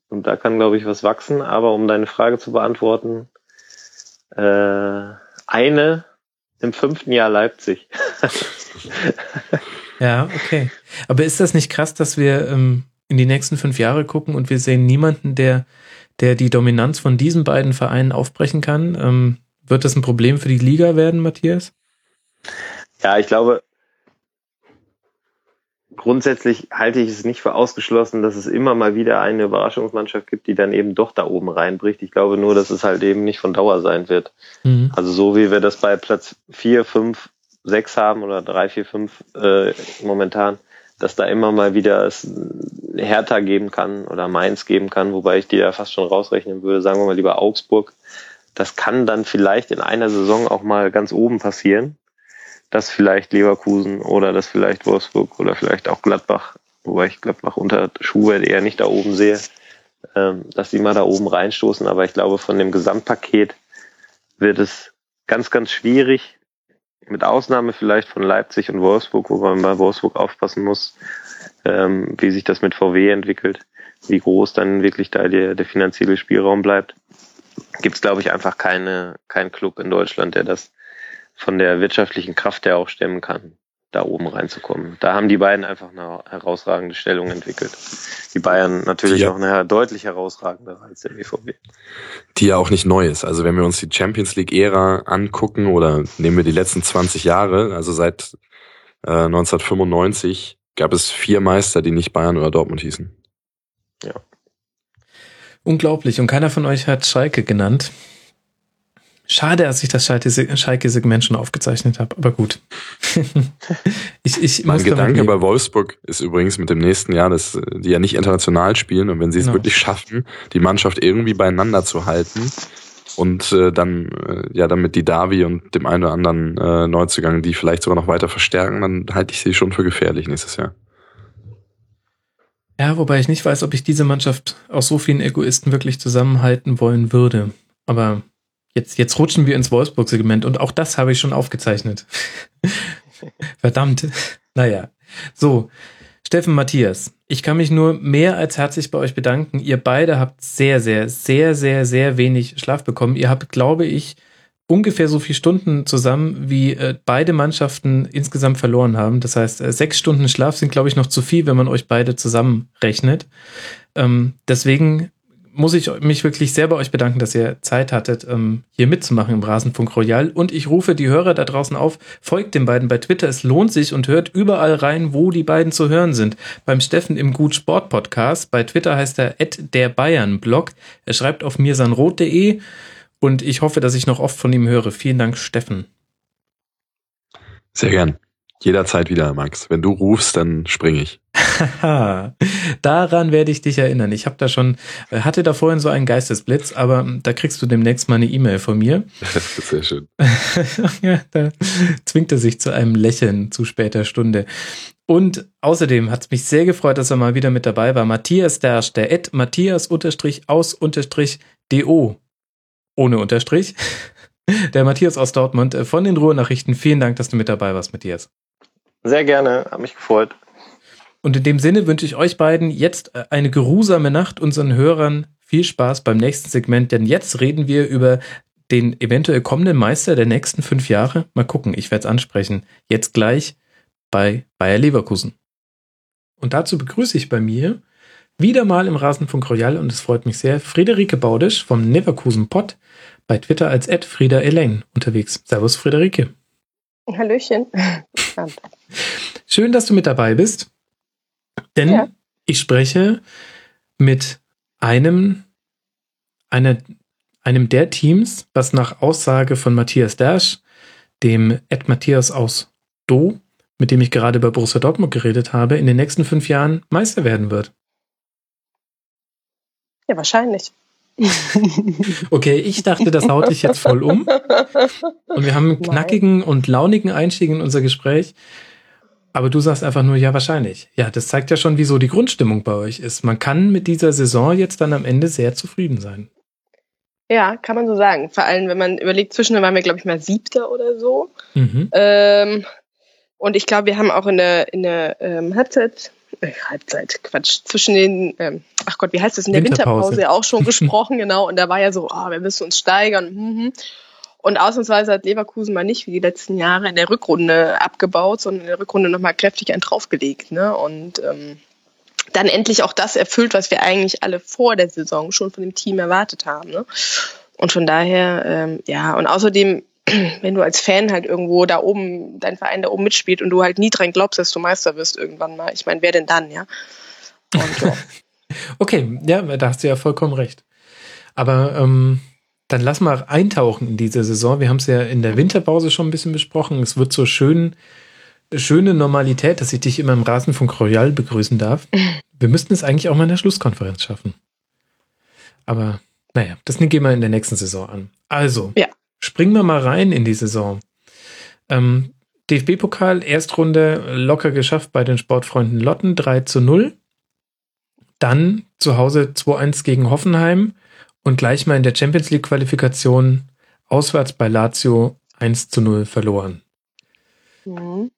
S5: Und da kann, glaube ich, was wachsen. Aber um deine Frage zu beantworten, äh, eine im fünften Jahr Leipzig.
S3: ja, okay. Aber ist das nicht krass, dass wir ähm, in die nächsten fünf Jahre gucken und wir sehen niemanden, der, der die Dominanz von diesen beiden Vereinen aufbrechen kann? Ähm, wird das ein Problem für die Liga werden, Matthias?
S5: Ja, ich glaube, grundsätzlich halte ich es nicht für ausgeschlossen, dass es immer mal wieder eine Überraschungsmannschaft gibt, die dann eben doch da oben reinbricht. Ich glaube nur, dass es halt eben nicht von Dauer sein wird. Mhm. Also so wie wir das bei Platz vier, fünf, sechs haben oder drei, vier, fünf äh, momentan, dass da immer mal wieder es Hertha geben kann oder Mainz geben kann, wobei ich die ja fast schon rausrechnen würde, sagen wir mal lieber Augsburg. Das kann dann vielleicht in einer Saison auch mal ganz oben passieren dass vielleicht Leverkusen oder dass vielleicht Wolfsburg oder vielleicht auch Gladbach, wobei ich Gladbach unter Schuhwert eher nicht da oben sehe, ähm, dass die mal da oben reinstoßen. Aber ich glaube, von dem Gesamtpaket wird es ganz, ganz schwierig, mit Ausnahme vielleicht von Leipzig und Wolfsburg, wo man bei Wolfsburg aufpassen muss, ähm, wie sich das mit VW entwickelt, wie groß dann wirklich da der, der finanzielle Spielraum bleibt, gibt es, glaube ich, einfach keine, keinen Club in Deutschland, der das von der wirtschaftlichen Kraft her auch stemmen kann, da oben reinzukommen. Da haben die beiden einfach eine herausragende Stellung entwickelt. Die Bayern natürlich ja. auch eine deutlich herausragende als der BVB.
S4: Die ja auch nicht neu ist. Also wenn wir uns die Champions League Ära angucken oder nehmen wir die letzten 20 Jahre, also seit äh, 1995 gab es vier Meister, die nicht Bayern oder Dortmund hießen.
S5: Ja.
S3: Unglaublich. Und keiner von euch hat Schalke genannt. Schade, dass ich das Schalke-Segment schon aufgezeichnet habe, aber gut.
S4: ich, ich mein Gedanke bei Wolfsburg ist übrigens mit dem nächsten Jahr, dass die ja nicht international spielen und wenn sie es genau. wirklich schaffen, die Mannschaft irgendwie beieinander zu halten und äh, dann äh, ja dann mit die Davi und dem einen oder anderen äh, Neuzugang, die vielleicht sogar noch weiter verstärken, dann halte ich sie schon für gefährlich nächstes Jahr.
S3: Ja, wobei ich nicht weiß, ob ich diese Mannschaft aus so vielen Egoisten wirklich zusammenhalten wollen würde. Aber Jetzt, jetzt rutschen wir ins Wolfsburg-Segment und auch das habe ich schon aufgezeichnet. Verdammt. Naja. So, Steffen Matthias, ich kann mich nur mehr als herzlich bei euch bedanken. Ihr beide habt sehr, sehr, sehr, sehr, sehr wenig Schlaf bekommen. Ihr habt, glaube ich, ungefähr so viele Stunden zusammen, wie äh, beide Mannschaften insgesamt verloren haben. Das heißt, äh, sechs Stunden Schlaf sind, glaube ich, noch zu viel, wenn man euch beide zusammenrechnet. Ähm, deswegen muss ich mich wirklich sehr bei euch bedanken, dass ihr Zeit hattet, ähm, hier mitzumachen im Rasenfunk Royal. Und ich rufe die Hörer da draußen auf, folgt den beiden bei Twitter. Es lohnt sich und hört überall rein, wo die beiden zu hören sind. Beim Steffen im Gut Sport Podcast. Bei Twitter heißt er der Bayern Blog. Er schreibt auf mirsanrot.de und ich hoffe, dass ich noch oft von ihm höre. Vielen Dank, Steffen.
S4: Sehr gern. Jederzeit wieder, Max. Wenn du rufst, dann springe ich.
S3: Daran werde ich dich erinnern. Ich habe da schon, äh, hatte da vorhin so einen Geistesblitz, aber hm, da kriegst du demnächst mal eine E-Mail von mir.
S4: Sehr schön.
S3: ja, da zwingt er sich zu einem Lächeln zu später Stunde. Und außerdem hat es mich sehr gefreut, dass er mal wieder mit dabei war. Matthias Dersch, der Ed Matthias unterstrich aus unterstrich DO. Ohne Unterstrich. Der Matthias aus Dortmund äh, von den Ruhrnachrichten. Vielen Dank, dass du mit dabei warst, Matthias.
S5: Sehr gerne, hat mich gefreut.
S3: Und in dem Sinne wünsche ich euch beiden jetzt eine geruhsame Nacht, unseren Hörern viel Spaß beim nächsten Segment, denn jetzt reden wir über den eventuell kommenden Meister der nächsten fünf Jahre. Mal gucken, ich werde es ansprechen. Jetzt gleich bei Bayer Leverkusen. Und dazu begrüße ich bei mir wieder mal im Rasenfunk Royal und es freut mich sehr, Friederike Baudisch vom Leverkusen Pod bei Twitter als Frieda Elaine unterwegs. Servus, Friederike.
S6: Hallöchen.
S3: Schön, dass du mit dabei bist. Denn ja. ich spreche mit einem, einer, einem der Teams, was nach Aussage von Matthias Dersch, dem Ed Matthias aus Do, mit dem ich gerade über Borussia Dortmund geredet habe, in den nächsten fünf Jahren Meister werden wird.
S6: Ja, wahrscheinlich.
S3: Okay, ich dachte, das haut dich jetzt voll um. Und wir haben einen knackigen Nein. und launigen Einstieg in unser Gespräch. Aber du sagst einfach nur, ja, wahrscheinlich. Ja, das zeigt ja schon, wieso die Grundstimmung bei euch ist. Man kann mit dieser Saison jetzt dann am Ende sehr zufrieden sein.
S6: Ja, kann man so sagen. Vor allem, wenn man überlegt, zwischen waren wir, glaube ich, mal Siebter oder so. Mhm. Ähm, und ich glaube, wir haben auch in der, in der ähm, Halbzeit, äh, Halbzeit, Quatsch, zwischen den, ähm, ach Gott, wie heißt das, in der Winterpause, Winterpause ja auch schon gesprochen, genau. Und da war ja so, oh, wir müssen uns steigern. Mhm. Und ausnahmsweise hat Leverkusen mal nicht wie die letzten Jahre in der Rückrunde abgebaut, sondern in der Rückrunde nochmal kräftig einen draufgelegt. Ne? Und ähm, dann endlich auch das erfüllt, was wir eigentlich alle vor der Saison schon von dem Team erwartet haben. Ne? Und von daher, ähm, ja, und außerdem, wenn du als Fan halt irgendwo da oben, dein Verein da oben mitspielt und du halt nie dran glaubst, dass du Meister wirst irgendwann mal, ich meine, wer denn dann, ja?
S3: Und, ja. okay, ja, da hast du ja vollkommen recht. Aber ähm, dann lass mal eintauchen in diese Saison. Wir haben es ja in der Winterpause schon ein bisschen besprochen. Es wird so schön, schöne Normalität, dass ich dich immer im Rasenfunk Royal begrüßen darf. Wir müssten es eigentlich auch mal in der Schlusskonferenz schaffen. Aber naja, das gehen wir in der nächsten Saison an. Also, ja. springen wir mal rein in die Saison. Ähm, DFB-Pokal, Erstrunde locker geschafft bei den Sportfreunden Lotten, 3 zu 0. Dann zu Hause 2-1 gegen Hoffenheim und gleich mal in der Champions League Qualifikation auswärts bei Lazio 1 zu 0 verloren.
S6: Mhm.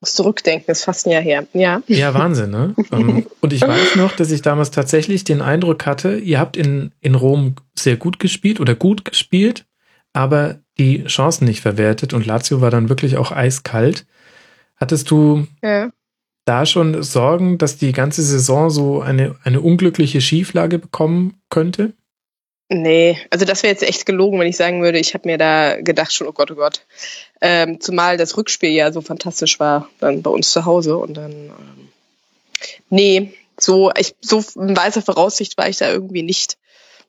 S6: Muss zurückdenken, ist fast ein Jahr her. Ja,
S3: ja Wahnsinn, ne? Ähm, und ich weiß noch, dass ich damals tatsächlich den Eindruck hatte, ihr habt in, in Rom sehr gut gespielt oder gut gespielt, aber die Chancen nicht verwertet und Lazio war dann wirklich auch eiskalt. Hattest du ja. da schon Sorgen, dass die ganze Saison so eine, eine unglückliche Schieflage bekommen könnte?
S6: Nee, also das wäre jetzt echt gelogen, wenn ich sagen würde, ich habe mir da gedacht schon, oh Gott, oh Gott. Ähm, zumal das Rückspiel ja so fantastisch war dann bei uns zu Hause und dann ähm, nee, so ich so in weißer Voraussicht war ich da irgendwie nicht.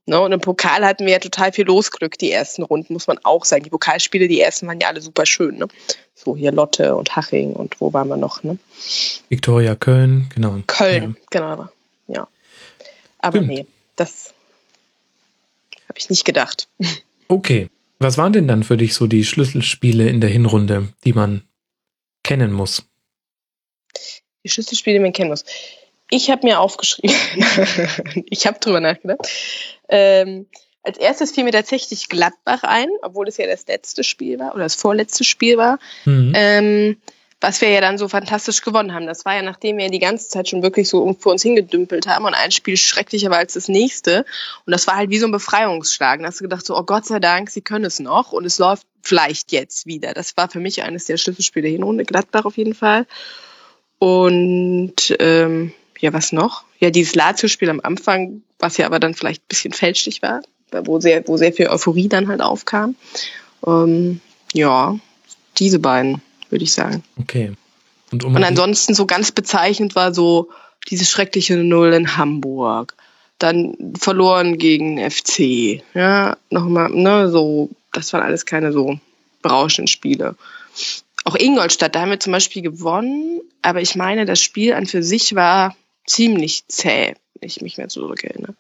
S6: Ne? Und im Pokal hatten wir ja total viel Losglück, die ersten Runden, muss man auch sagen. Die Pokalspiele, die ersten waren ja alle super schön. Ne? So hier Lotte und Haching und wo waren wir noch? Ne?
S3: Viktoria Köln, genau.
S6: Köln, ja. genau. Ja. Aber Stimmt. nee, das habe ich nicht gedacht.
S3: Okay. Was waren denn dann für dich so die Schlüsselspiele in der Hinrunde, die man kennen muss?
S6: Die Schlüsselspiele, die man kennen muss. Ich habe mir aufgeschrieben, ich habe drüber nachgedacht. Ähm, als erstes fiel mir tatsächlich Gladbach ein, obwohl es ja das letzte Spiel war oder das vorletzte Spiel war. Mhm. Ähm, was wir ja dann so fantastisch gewonnen haben. Das war ja, nachdem wir die ganze Zeit schon wirklich so vor uns hingedümpelt haben und ein Spiel schrecklicher war als das nächste. Und das war halt wie so ein Befreiungsschlag. Da hast du gedacht so, oh Gott sei Dank, sie können es noch und es läuft vielleicht jetzt wieder. Das war für mich eines der Schlüsselspiele Hinrunde, Gladbach auf jeden Fall. Und ähm, ja, was noch? Ja, dieses Lazio-Spiel am Anfang, was ja aber dann vielleicht ein bisschen fälschlich war, wo sehr, wo sehr viel Euphorie dann halt aufkam. Ähm, ja, diese beiden würde ich sagen.
S3: Okay.
S6: Und, um und ansonsten so ganz bezeichnend war so dieses schreckliche Null in Hamburg. Dann verloren gegen FC. Ja, nochmal, ne, so, das waren alles keine so berauschenden Spiele. Auch Ingolstadt, da haben wir zum Beispiel gewonnen, aber ich meine, das Spiel an für sich war ziemlich zäh, wenn ich mich mehr zurückerinnere.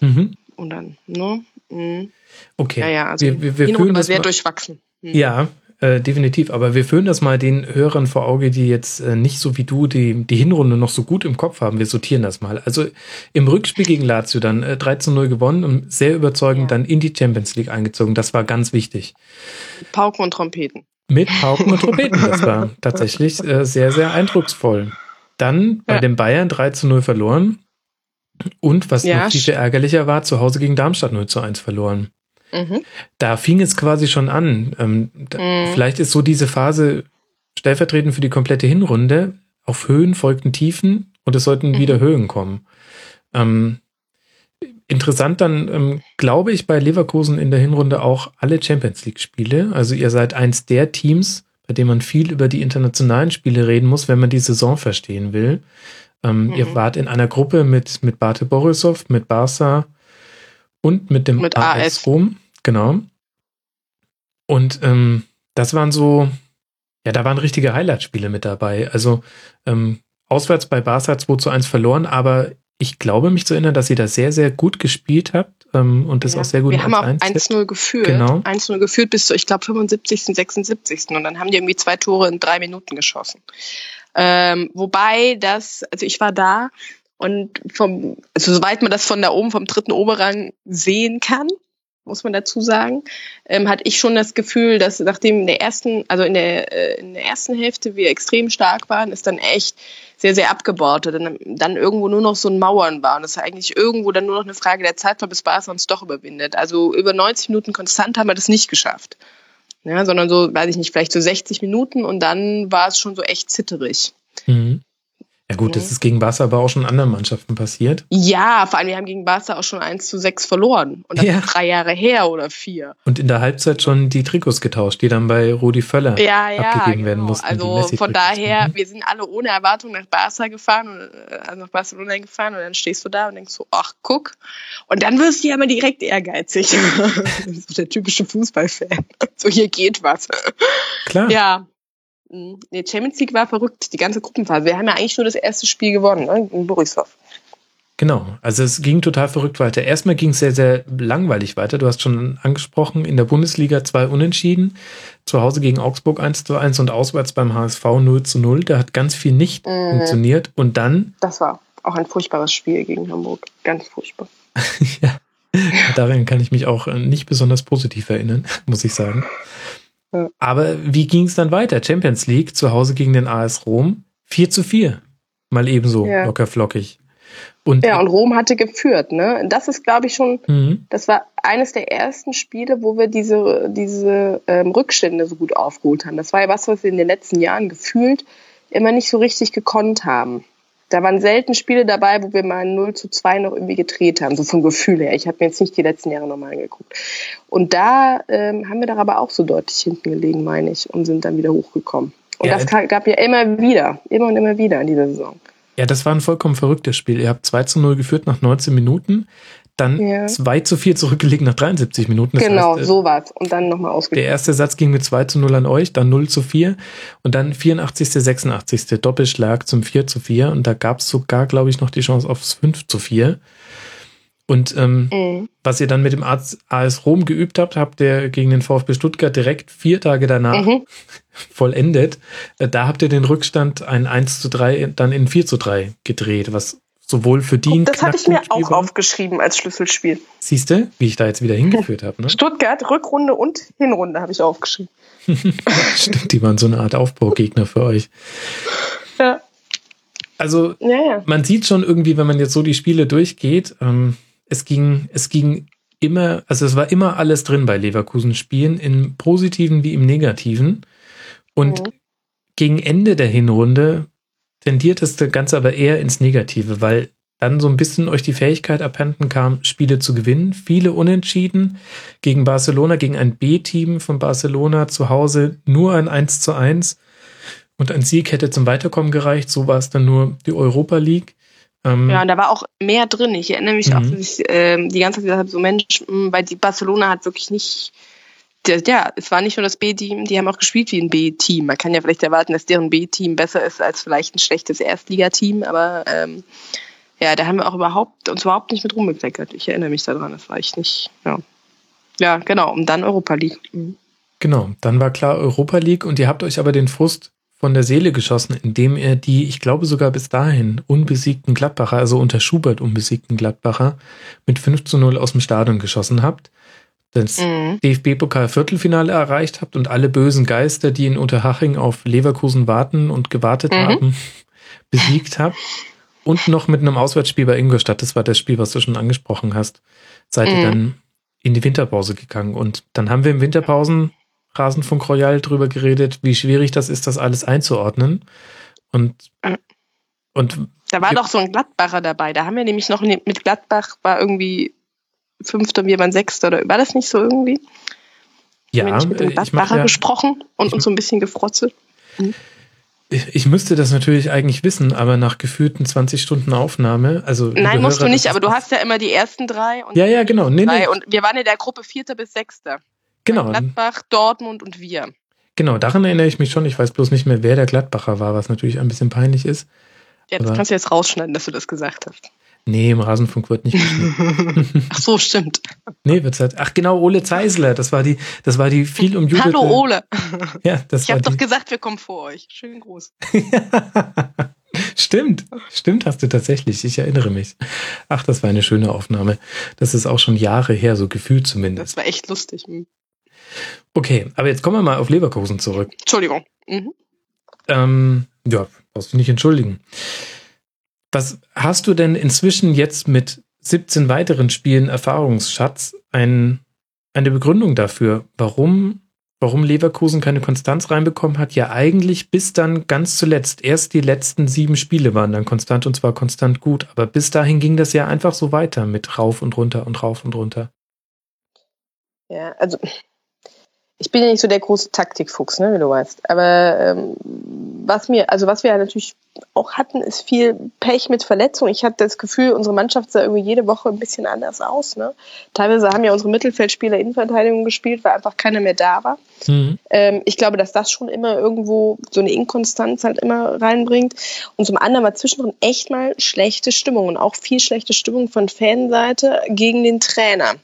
S6: Mhm. Und dann, ne? Mhm.
S3: Okay.
S6: Ja, ja, also wir, wir, wir fühlen das sehr durchwachsen.
S3: Mhm. Ja, äh, definitiv, aber wir führen das mal den Hörern vor Auge, die jetzt äh, nicht so wie du die, die Hinrunde noch so gut im Kopf haben. Wir sortieren das mal. Also im Rückspiel gegen Lazio dann äh, 3 zu 0 gewonnen und sehr überzeugend ja. dann in die Champions League eingezogen. Das war ganz wichtig.
S6: Pauken und Trompeten.
S3: Mit Pauken und Trompeten. Das war tatsächlich äh, sehr, sehr eindrucksvoll. Dann bei ja. den Bayern 3 zu 0 verloren. Und was ja, noch viel, viel ärgerlicher war, zu Hause gegen Darmstadt 0 zu 1 verloren. Mhm. Da fing es quasi schon an. Ähm, da, mhm. Vielleicht ist so diese Phase stellvertretend für die komplette Hinrunde. Auf Höhen folgten Tiefen und es sollten mhm. wieder Höhen kommen. Ähm, interessant dann, ähm, glaube ich, bei Leverkusen in der Hinrunde auch alle Champions League-Spiele. Also ihr seid eins der Teams bei dem man viel über die internationalen Spiele reden muss, wenn man die Saison verstehen will. Ähm, mhm. Ihr wart in einer Gruppe mit, mit Bate Borisov, mit Barca und mit dem
S6: mit AS, AS
S3: Rom. Genau. Und ähm, das waren so, ja, da waren richtige Highlight-Spiele mit dabei. Also ähm, auswärts bei Barca 2 zu 1 verloren, aber ich glaube mich zu erinnern, dass ihr da sehr, sehr gut gespielt habt ähm, und das ja. auch sehr gut
S6: Wir haben auch 1-0 geführt. Genau. 1-0 geführt bis zu, ich glaube, 75., 76. Und dann haben die irgendwie zwei Tore in drei Minuten geschossen. Ähm, wobei das, also ich war da und vom, also soweit man das von da oben vom dritten Oberrang sehen kann, muss man dazu sagen, ähm, hatte ich schon das Gefühl, dass nachdem in der ersten, also in der, äh, in der ersten Hälfte wir extrem stark waren, ist dann echt sehr, sehr abgebaut und dann, dann irgendwo nur noch so ein Mauern war. Und ist eigentlich irgendwo dann nur noch eine Frage der Zeit war, bis Barca uns doch überwindet. Also über 90 Minuten konstant haben wir das nicht geschafft. Ja, sondern so, weiß ich nicht, vielleicht so 60 Minuten und dann war es schon so echt zitterig.
S3: Mhm. Ja gut, das ist gegen Barca aber auch schon anderen Mannschaften passiert.
S6: Ja, vor allem wir haben gegen Barca auch schon 1 zu 6 verloren. Und das ja. ist drei Jahre her oder vier.
S3: Und in der Halbzeit schon die Trikots getauscht, die dann bei Rudi Völler
S6: ja, ja, abgegeben
S3: genau. werden mussten.
S6: Also von daher, wir sind alle ohne Erwartung nach Barca gefahren, also nach Barcelona gefahren und dann stehst du da und denkst so, ach guck. Und dann wirst du ja immer direkt ehrgeizig. so der typische Fußballfan. So hier geht was.
S3: Klar.
S6: Ja, Mhm. Nee, Champions League war verrückt, die ganze Gruppenphase. Wir haben ja eigentlich nur das erste Spiel gewonnen, ne? in Borisov.
S3: Genau, also es ging total verrückt weiter. Erstmal ging es sehr, sehr langweilig weiter. Du hast schon angesprochen, in der Bundesliga zwei Unentschieden. Zu Hause gegen Augsburg 1 zu 1 und auswärts beim HSV 0 zu 0. Da hat ganz viel nicht mhm. funktioniert. Und dann.
S6: Das war auch ein furchtbares Spiel gegen Hamburg. Ganz furchtbar.
S3: ja, daran kann ich mich auch nicht besonders positiv erinnern, muss ich sagen. Aber wie ging es dann weiter? Champions League zu Hause gegen den AS Rom 4 zu 4. Mal ebenso ja. locker flockig.
S6: Und ja, und Rom hatte geführt, ne? Das ist, glaube ich, schon, mhm. das war eines der ersten Spiele, wo wir diese, diese ähm, Rückstände so gut aufgeholt haben. Das war ja was, was wir in den letzten Jahren gefühlt immer nicht so richtig gekonnt haben. Da waren selten Spiele dabei, wo wir mal 0 zu 2 noch irgendwie gedreht haben, so vom Gefühl her. Ich habe mir jetzt nicht die letzten Jahre nochmal angeguckt. Und da ähm, haben wir da aber auch so deutlich hinten gelegen, meine ich, und sind dann wieder hochgekommen. Und ja, das gab ja immer wieder, immer und immer wieder in dieser Saison.
S3: Ja, das war ein vollkommen verrücktes Spiel. Ihr habt 2 zu 0 geführt nach 19 Minuten dann ja. 2 zu 4 zurückgelegen nach 73 Minuten.
S6: Das genau, heißt, äh, so war's. Und dann nochmal ausgeglichen.
S3: Der erste Satz ging mit 2 zu 0 an euch, dann 0 zu 4 und dann 84., 86. Doppelschlag zum 4 zu 4 und da gab's sogar, glaube ich, noch die Chance aufs 5 zu 4. Und ähm, mhm. was ihr dann mit dem AS Rom geübt habt, habt ihr gegen den VfB Stuttgart direkt vier Tage danach mhm. vollendet. Äh, da habt ihr den Rückstand ein 1 zu 3 dann in 4 zu 3 gedreht, was sowohl für die.
S6: Das hatte ich mir auch aufgeschrieben als Schlüsselspiel.
S3: Siehst du, wie ich da jetzt wieder hingeführt habe? Ne?
S6: Stuttgart, Rückrunde und Hinrunde habe ich aufgeschrieben.
S3: Stimmt, die waren so eine Art Aufbaugegner für euch.
S6: Ja.
S3: Also ja, ja. man sieht schon irgendwie, wenn man jetzt so die Spiele durchgeht, ähm, es ging, es ging immer, also es war immer alles drin bei Leverkusen Spielen, im Positiven wie im Negativen. Und mhm. gegen Ende der Hinrunde tendiert das Ganze aber eher ins Negative, weil dann so ein bisschen euch die Fähigkeit abhanden kam, Spiele zu gewinnen. Viele Unentschieden gegen Barcelona, gegen ein B-Team von Barcelona zu Hause nur ein 1 zu 1 und ein Sieg hätte zum Weiterkommen gereicht. So war es dann nur die Europa League.
S6: Ähm ja, und da war auch mehr drin. Ich erinnere mich mhm. auch, dass ich äh, die ganze Zeit gesagt habe, so Mensch, weil die Barcelona hat wirklich nicht ja, es war nicht nur das B-Team, die haben auch gespielt wie ein B-Team. Man kann ja vielleicht erwarten, dass deren B-Team besser ist als vielleicht ein schlechtes Erstligateam, aber ähm, ja, da haben wir auch überhaupt uns überhaupt nicht mit rumbekleckert. Ich erinnere mich daran, das war ich nicht. Ja, ja genau. Und dann Europa League. Mhm.
S3: Genau, dann war klar Europa League und ihr habt euch aber den Frust von der Seele geschossen, indem ihr die, ich glaube sogar bis dahin, unbesiegten Gladbacher, also unter Schubert unbesiegten Gladbacher, mit 5 zu 0 aus dem Stadion geschossen habt das mhm. DFB-Pokal-Viertelfinale erreicht habt und alle bösen Geister, die in Unterhaching auf Leverkusen warten und gewartet mhm. haben, besiegt habt. Und noch mit einem Auswärtsspiel bei Ingolstadt, das war das Spiel, was du schon angesprochen hast, seid mhm. ihr dann in die Winterpause gegangen. Und dann haben wir im Winterpausen Rasenfunk Royal drüber geredet, wie schwierig das ist, das alles einzuordnen. Und, und
S6: da war doch so ein Gladbacher dabei. Da haben wir nämlich noch mit Gladbach war irgendwie Fünfter, wir waren Sechster oder war das nicht so irgendwie? Ja, haben wir mit dem Gladbacher ja, gesprochen und uns so ein bisschen gefrotzelt. Mhm.
S3: Ich müsste das natürlich eigentlich wissen, aber nach gefühlten 20 Stunden Aufnahme, also.
S6: Nein, musst Hörer, du nicht, aber du hast ja immer die ersten drei
S3: und. Ja, ja, genau. Nee,
S6: nee. Und wir waren in der Gruppe Vierter bis Sechster.
S3: Genau.
S6: Gladbach, Dortmund und wir.
S3: Genau, daran erinnere ich mich schon. Ich weiß bloß nicht mehr, wer der Gladbacher war, was natürlich ein bisschen peinlich ist.
S6: Ja, das aber kannst du jetzt rausschneiden, dass du das gesagt hast.
S3: Nee, im Rasenfunk wird nicht geschnitten.
S6: Ach so, stimmt.
S3: Nee, wird's halt. Ach genau, Ole Zeisler, das war die, das war die viel umjubelte.
S6: Hallo Ole.
S3: Ja, das
S6: ich habe doch gesagt, wir kommen vor euch. Schönen Gruß.
S3: stimmt, stimmt hast du tatsächlich. Ich erinnere mich. Ach, das war eine schöne Aufnahme. Das ist auch schon Jahre her, so gefühlt zumindest.
S6: Das war echt lustig. Hm.
S3: Okay, aber jetzt kommen wir mal auf Leverkusen zurück.
S6: Entschuldigung. Mhm.
S3: Ähm, ja, brauchst du nicht entschuldigen. Was hast du denn inzwischen jetzt mit 17 weiteren Spielen Erfahrungsschatz ein, eine Begründung dafür, warum, warum Leverkusen keine Konstanz reinbekommen hat? Ja, eigentlich bis dann ganz zuletzt. Erst die letzten sieben Spiele waren dann konstant und zwar konstant gut. Aber bis dahin ging das ja einfach so weiter mit rauf und runter und rauf und runter.
S6: Ja, also ich bin ja nicht so der große Taktikfuchs, ne, wie du weißt. Aber ähm, was mir, also was wir ja natürlich auch hatten, ist viel Pech mit Verletzungen. Ich hatte das Gefühl, unsere Mannschaft sah irgendwie jede Woche ein bisschen anders aus. Ne? Teilweise haben ja unsere Mittelfeldspieler Innenverteidigung gespielt, weil einfach keiner mehr da war. Mhm. Ähm, ich glaube, dass das schon immer irgendwo so eine Inkonstanz halt immer reinbringt. Und zum anderen war zwischendrin echt mal schlechte Stimmung und auch viel schlechte Stimmung von Fanseite gegen den Trainer.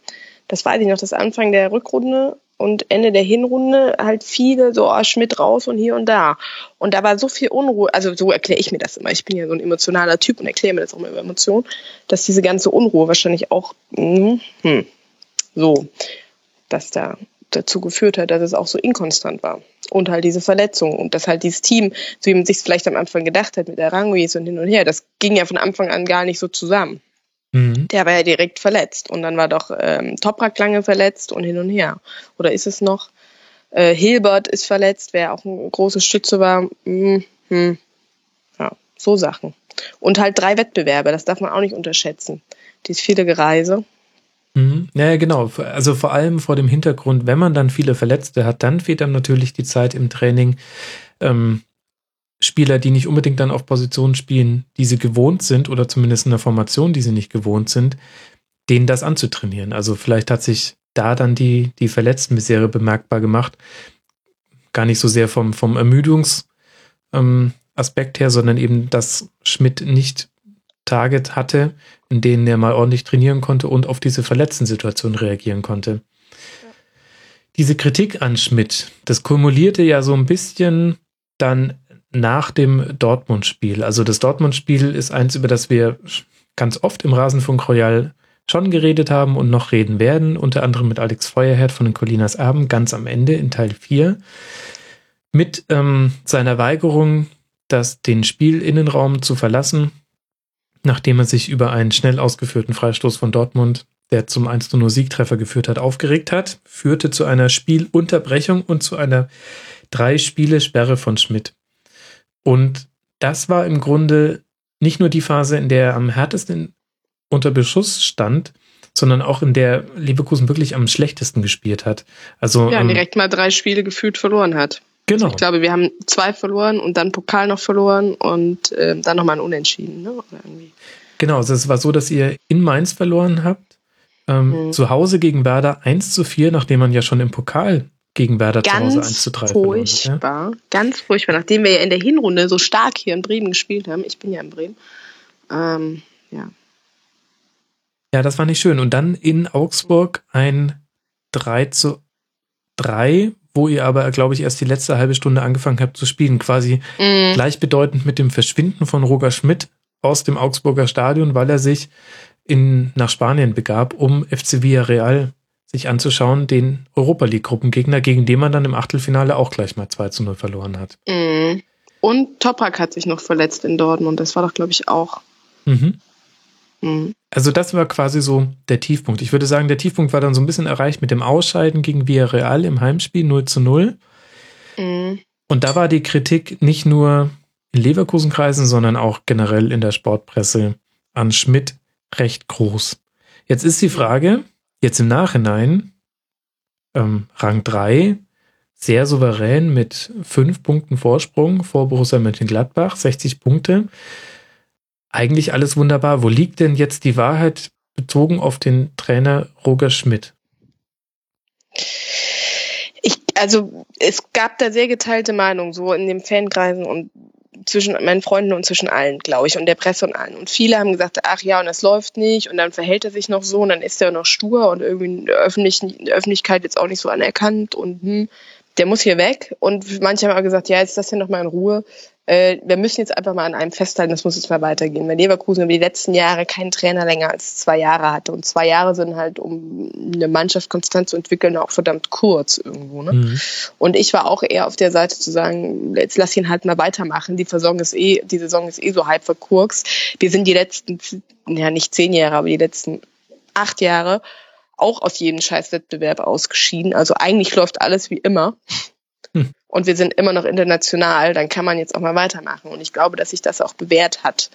S6: Das weiß ich noch, das Anfang der Rückrunde und Ende der Hinrunde halt viele so oh, Schmidt raus und hier und da. Und da war so viel Unruhe, also so erkläre ich mir das immer. Ich bin ja so ein emotionaler Typ und erkläre mir das auch immer über Emotionen, dass diese ganze Unruhe wahrscheinlich auch hm, hm, so, dass da dazu geführt hat, dass es auch so inkonstant war. Und halt diese Verletzung und dass halt dieses Team, so wie man sich vielleicht am Anfang gedacht hat mit der Ranguis und hin und her, das ging ja von Anfang an gar nicht so zusammen. Mhm. Der war ja direkt verletzt. Und dann war doch ähm, Toprak lange verletzt und hin und her. Oder ist es noch? Äh, Hilbert ist verletzt, wer auch ein großes Stütze war. Mhm. Ja, so Sachen. Und halt drei Wettbewerbe, das darf man auch nicht unterschätzen. Dies viele Gereise.
S3: Mhm. Ja, genau. Also vor allem vor dem Hintergrund, wenn man dann viele Verletzte hat, dann fehlt einem natürlich die Zeit im Training, ähm, Spieler, die nicht unbedingt dann auf Positionen spielen, die sie gewohnt sind oder zumindest in der Formation, die sie nicht gewohnt sind, denen das anzutrainieren. Also vielleicht hat sich da dann die, die Verletztenmisere bemerkbar gemacht. Gar nicht so sehr vom, vom Ermüdungsaspekt ähm, her, sondern eben, dass Schmidt nicht Target hatte, in denen er mal ordentlich trainieren konnte und auf diese verletzten Situationen reagieren konnte. Diese Kritik an Schmidt, das kumulierte ja so ein bisschen dann nach dem Dortmund-Spiel. Also das Dortmund-Spiel ist eins, über das wir ganz oft im Rasenfunk Royal schon geredet haben und noch reden werden, unter anderem mit Alex Feuerherd von den Colinas Erben, ganz am Ende in Teil 4, mit ähm, seiner Weigerung, das, den Spielinnenraum zu verlassen, nachdem er sich über einen schnell ausgeführten Freistoß von Dortmund, der zum 1-0 Siegtreffer geführt hat, aufgeregt hat, führte zu einer Spielunterbrechung und zu einer drei Spiele Sperre von Schmidt. Und das war im Grunde nicht nur die Phase, in der er am härtesten unter Beschuss stand, sondern auch in der Leverkusen wirklich am schlechtesten gespielt hat. Also
S6: ja, ähm, direkt mal drei Spiele gefühlt verloren hat.
S3: Genau.
S6: Also ich glaube, wir haben zwei verloren und dann Pokal noch verloren und äh, dann nochmal ein Unentschieden. Ne?
S3: Genau, also es war so, dass ihr in Mainz verloren habt, ähm, mhm. zu Hause gegen Werder 1 zu 4, nachdem man ja schon im Pokal gegen Werder
S6: ganz
S3: zu Hause 1 zu 3
S6: furchtbar, verloren, ja? ganz furchtbar. Nachdem wir ja in der Hinrunde so stark hier in Bremen gespielt haben, ich bin ja in Bremen, ähm, ja.
S3: Ja, das war nicht schön. Und dann in Augsburg ein 3 zu 3, wo ihr aber, glaube ich, erst die letzte halbe Stunde angefangen habt zu spielen. Quasi mm. gleichbedeutend mit dem Verschwinden von Roger Schmidt aus dem Augsburger Stadion, weil er sich in, nach Spanien begab, um FC Villarreal sich anzuschauen, den Europa League-Gruppengegner, gegen den man dann im Achtelfinale auch gleich mal 2 zu 0 verloren hat.
S6: Mhm. Und Toprak hat sich noch verletzt in Dortmund. Das war doch, glaube ich, auch.
S3: Mhm. Mhm. Also das war quasi so der Tiefpunkt. Ich würde sagen, der Tiefpunkt war dann so ein bisschen erreicht mit dem Ausscheiden gegen Villarreal im Heimspiel 0 zu 0. Mhm. Und da war die Kritik nicht nur in Leverkusenkreisen, sondern auch generell in der Sportpresse an Schmidt recht groß. Jetzt ist die Frage, Jetzt im Nachhinein, ähm, Rang 3, sehr souverän mit fünf Punkten Vorsprung vor Borussia Mönchengladbach, 60 Punkte. Eigentlich alles wunderbar. Wo liegt denn jetzt die Wahrheit bezogen auf den Trainer Roger Schmidt?
S6: Ich, also es gab da sehr geteilte Meinungen, so in den Fankreisen und zwischen meinen Freunden und zwischen allen, glaube ich, und der Presse und allen. Und viele haben gesagt, ach ja, und das läuft nicht, und dann verhält er sich noch so, und dann ist er noch stur und irgendwie in der, in der Öffentlichkeit jetzt auch nicht so anerkannt und hm, der muss hier weg. Und manche haben auch gesagt, ja, jetzt ist das hier nochmal in Ruhe äh, wir müssen jetzt einfach mal an einem festhalten, das muss jetzt mal weitergehen. Weil Leverkusen über die letzten Jahre keinen Trainer länger als zwei Jahre hatte. Und zwei Jahre sind halt, um eine Mannschaft konstant zu entwickeln, auch verdammt kurz irgendwo. Ne? Mhm. Und ich war auch eher auf der Seite zu sagen, jetzt lass ihn halt mal weitermachen. Die Saison ist eh, die Saison ist eh so halb verkurkst. Wir sind die letzten, ja nicht zehn Jahre, aber die letzten acht Jahre auch aus jedem Scheißwettbewerb ausgeschieden. Also eigentlich läuft alles wie immer. Und wir sind immer noch international, dann kann man jetzt auch mal weitermachen. Und ich glaube, dass sich das auch bewährt hat.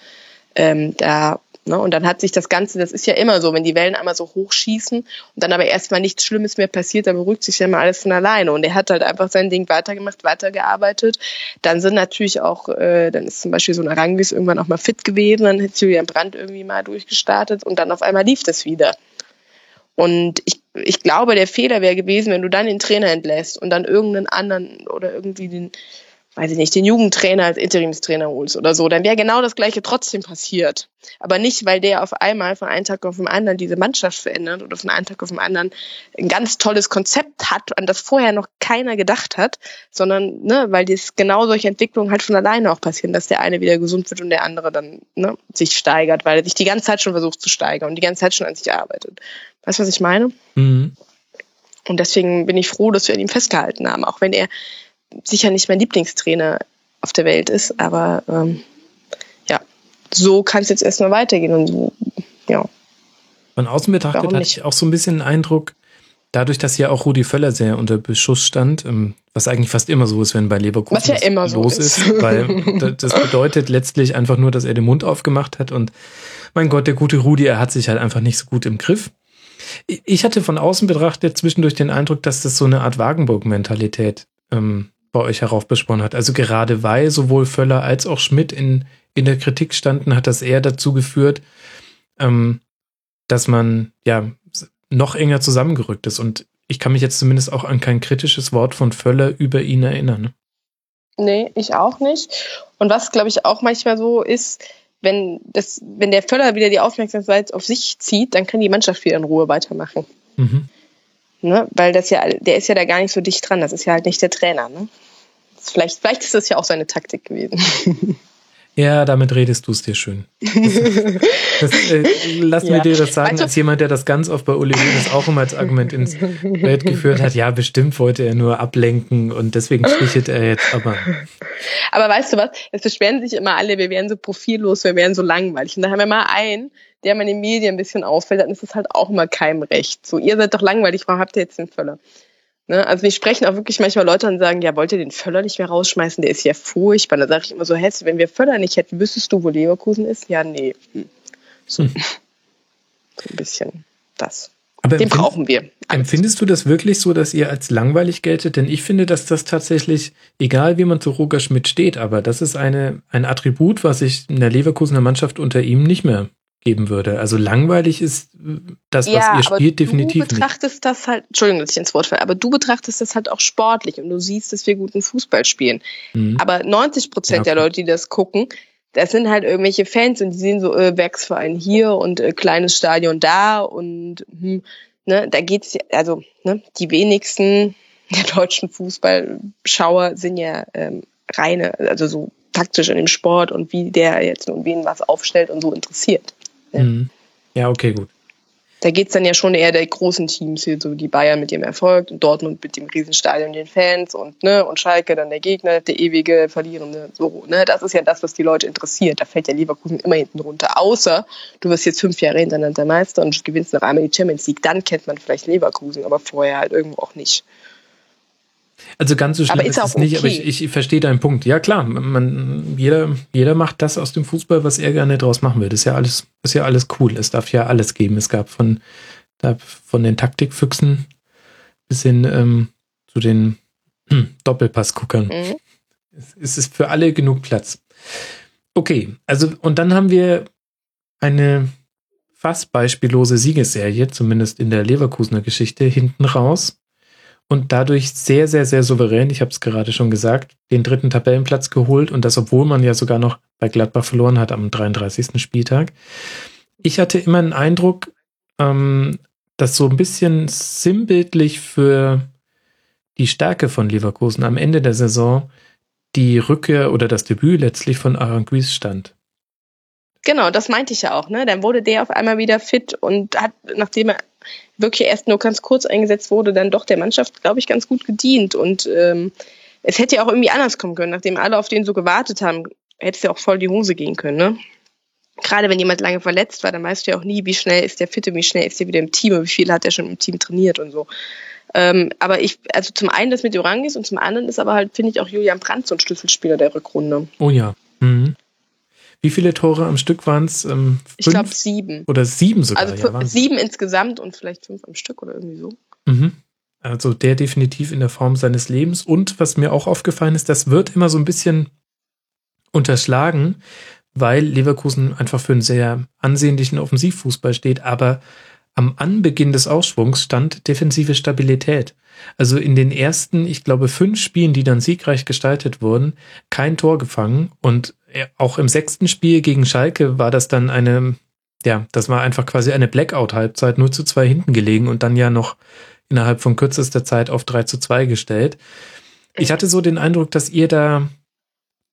S6: Ähm, da, ne? Und dann hat sich das Ganze, das ist ja immer so, wenn die Wellen einmal so hochschießen und dann aber erstmal nichts Schlimmes mehr passiert, dann beruhigt sich ja mal alles von alleine. Und er hat halt einfach sein Ding weitergemacht, weitergearbeitet. Dann sind natürlich auch, äh, dann ist zum Beispiel so ein Arangis irgendwann auch mal fit gewesen, dann hat Julian Brandt irgendwie mal durchgestartet und dann auf einmal lief das wieder. Und ich, ich glaube, der Fehler wäre gewesen, wenn du dann den Trainer entlässt und dann irgendeinen anderen oder irgendwie den, weiß ich nicht, den Jugendtrainer als Interimstrainer holst oder so, dann wäre genau das Gleiche trotzdem passiert. Aber nicht, weil der auf einmal von einem Tag auf den anderen diese Mannschaft verändert oder von einem Tag auf den anderen ein ganz tolles Konzept hat, an das vorher noch keiner gedacht hat, sondern ne, weil das genau solche Entwicklungen halt von alleine auch passieren, dass der eine wieder gesund wird und der andere dann ne, sich steigert, weil er sich die ganze Zeit schon versucht zu steigern und die ganze Zeit schon an sich arbeitet. Weißt du, was ich meine? Mhm. Und deswegen bin ich froh, dass wir an ihm festgehalten haben, auch wenn er sicher nicht mein Lieblingstrainer auf der Welt ist, aber ähm, ja, so kann es jetzt erstmal weitergehen und so, ja.
S3: Von außen betrachtet hatte ich auch so ein bisschen den Eindruck, dadurch, dass ja auch Rudi Völler sehr unter Beschuss stand, ähm, was eigentlich fast immer so ist, wenn bei Leverkusen was
S6: ja immer los so ist.
S3: ist, weil das bedeutet letztlich einfach nur, dass er den Mund aufgemacht hat und mein Gott, der gute Rudi, er hat sich halt einfach nicht so gut im Griff. Ich hatte von außen betrachtet zwischendurch den Eindruck, dass das so eine Art Wagenburg-Mentalität ähm, bei euch heraufbeschworen hat. Also gerade weil sowohl Völler als auch Schmidt in, in der Kritik standen, hat das eher dazu geführt, ähm, dass man ja noch enger zusammengerückt ist. Und ich kann mich jetzt zumindest auch an kein kritisches Wort von Völler über ihn erinnern.
S6: Nee, ich auch nicht. Und was, glaube ich, auch manchmal so ist, wenn, das, wenn der Völler wieder die Aufmerksamkeit auf sich zieht, dann kann die Mannschaft wieder in Ruhe weitermachen. Mhm. Ne? Weil das ja, der ist ja da gar nicht so dicht dran. Das ist ja halt nicht der Trainer. Ne? Vielleicht, vielleicht ist das ja auch seine Taktik gewesen.
S3: Ja, damit redest du es dir schön. Das, das, äh, lass ja. mir dir das sagen, also, als jemand, der das ganz oft bei Uli Hoeneß auch immer als Argument ins Welt geführt hat. Ja, bestimmt wollte er nur ablenken und deswegen stichelt er jetzt aber.
S6: Aber weißt du was? Es beschweren sich immer alle, wir wären so profillos, wir wären so langweilig. Und da haben wir mal einen, der mal in den Medien ein bisschen auffällt, dann ist es halt auch immer keinem recht. So, ihr seid doch langweilig, warum habt ihr jetzt den Völler? Ne? Also wir sprechen auch wirklich manchmal Leute und sagen, ja, wollt ihr den Völler nicht mehr rausschmeißen? Der ist ja furchtbar. Da sage ich immer so, Hesse, wenn wir Völler nicht hätten, wüsstest du, wo Leverkusen ist? Ja, nee. Hm. So. Hm. so ein bisschen das. Aber den brauchen wir.
S3: Empfindest du das wirklich so, dass ihr als langweilig geltet? Denn ich finde, dass das tatsächlich, egal wie man zu Roger Schmidt steht, aber das ist eine, ein Attribut, was ich in der Leverkusener Mannschaft unter ihm nicht mehr geben würde. Also langweilig ist das, was ja, ihr spielt, definitiv
S6: nicht. Du betrachtest nicht. das halt, Entschuldigung, dass ich ins Wort falle, aber du betrachtest das halt auch sportlich und du siehst, dass wir guten Fußball spielen. Mhm. Aber 90 Prozent ja, der Leute, die das gucken, das sind halt irgendwelche Fans und die sehen so äh, Werksverein hier und äh, kleines Stadion da und hm, ne, da geht's ja, also ne, die wenigsten der deutschen Fußballschauer sind ja ähm, reine, also so taktisch in dem Sport und wie der jetzt nun wen was aufstellt und so interessiert.
S3: Ja, mhm. ja okay, gut.
S6: Da geht es dann ja schon eher der großen Teams, hier so die Bayern mit ihrem Erfolg und Dortmund mit dem Riesenstadion, den Fans und ne und Schalke dann der Gegner, der ewige Verlierende. So, ne, das ist ja das, was die Leute interessiert. Da fällt ja Leverkusen immer hinten runter. Außer du wirst jetzt fünf Jahre hintereinander Meister und gewinnst noch einmal die Champions League, dann kennt man vielleicht Leverkusen, aber vorher halt irgendwo auch nicht.
S3: Also ganz so schlimm aber ist, ist es nicht, okay. aber ich, ich verstehe deinen Punkt. Ja klar, man, jeder, jeder macht das aus dem Fußball, was er gerne draus machen will. Das ist ja alles, ist ja alles cool. Es darf ja alles geben. Es gab von, von den Taktikfüchsen bis hin ähm, zu den hm, Doppelpassguckern. Mhm. Es ist für alle genug Platz. Okay, also und dann haben wir eine fast beispiellose Siegesserie, zumindest in der Leverkusener Geschichte, hinten raus. Und dadurch sehr, sehr, sehr souverän, ich habe es gerade schon gesagt, den dritten Tabellenplatz geholt und das, obwohl man ja sogar noch bei Gladbach verloren hat am 33. Spieltag. Ich hatte immer den Eindruck, ähm, dass so ein bisschen sinnbildlich für die Stärke von Leverkusen am Ende der Saison die Rückkehr oder das Debüt letztlich von Aranguiz stand.
S6: Genau, das meinte ich ja auch. Ne? Dann wurde der auf einmal wieder fit und hat, nachdem er wirklich erst nur ganz kurz eingesetzt wurde, dann doch der Mannschaft, glaube ich, ganz gut gedient. Und ähm, es hätte ja auch irgendwie anders kommen können. Nachdem alle auf den so gewartet haben, hätte es ja auch voll die Hose gehen können. Ne? Gerade wenn jemand lange verletzt war, dann weißt du ja auch nie, wie schnell ist der fit und wie schnell ist der wieder im Team und wie viel hat er schon im Team trainiert und so. Ähm, aber ich, also zum einen das mit Orangis und zum anderen ist aber halt, finde ich, auch Julian Brandt so ein Schlüsselspieler der Rückrunde.
S3: Oh ja. Mhm. Wie viele Tore am Stück waren es? Ähm,
S6: ich glaube sieben.
S3: Oder sieben sogar.
S6: Also ja, sieben insgesamt und vielleicht fünf am Stück oder irgendwie so.
S3: Mhm. Also der definitiv in der Form seines Lebens. Und was mir auch aufgefallen ist, das wird immer so ein bisschen unterschlagen, weil Leverkusen einfach für einen sehr ansehnlichen Offensivfußball steht, aber am Anbeginn des Aufschwungs stand defensive Stabilität. Also in den ersten, ich glaube, fünf Spielen, die dann siegreich gestaltet wurden, kein Tor gefangen. Und auch im sechsten Spiel gegen Schalke war das dann eine, ja, das war einfach quasi eine Blackout-Halbzeit, nur zu zwei hinten gelegen und dann ja noch innerhalb von kürzester Zeit auf 3 zu 2 gestellt. Ich hatte so den Eindruck, dass ihr da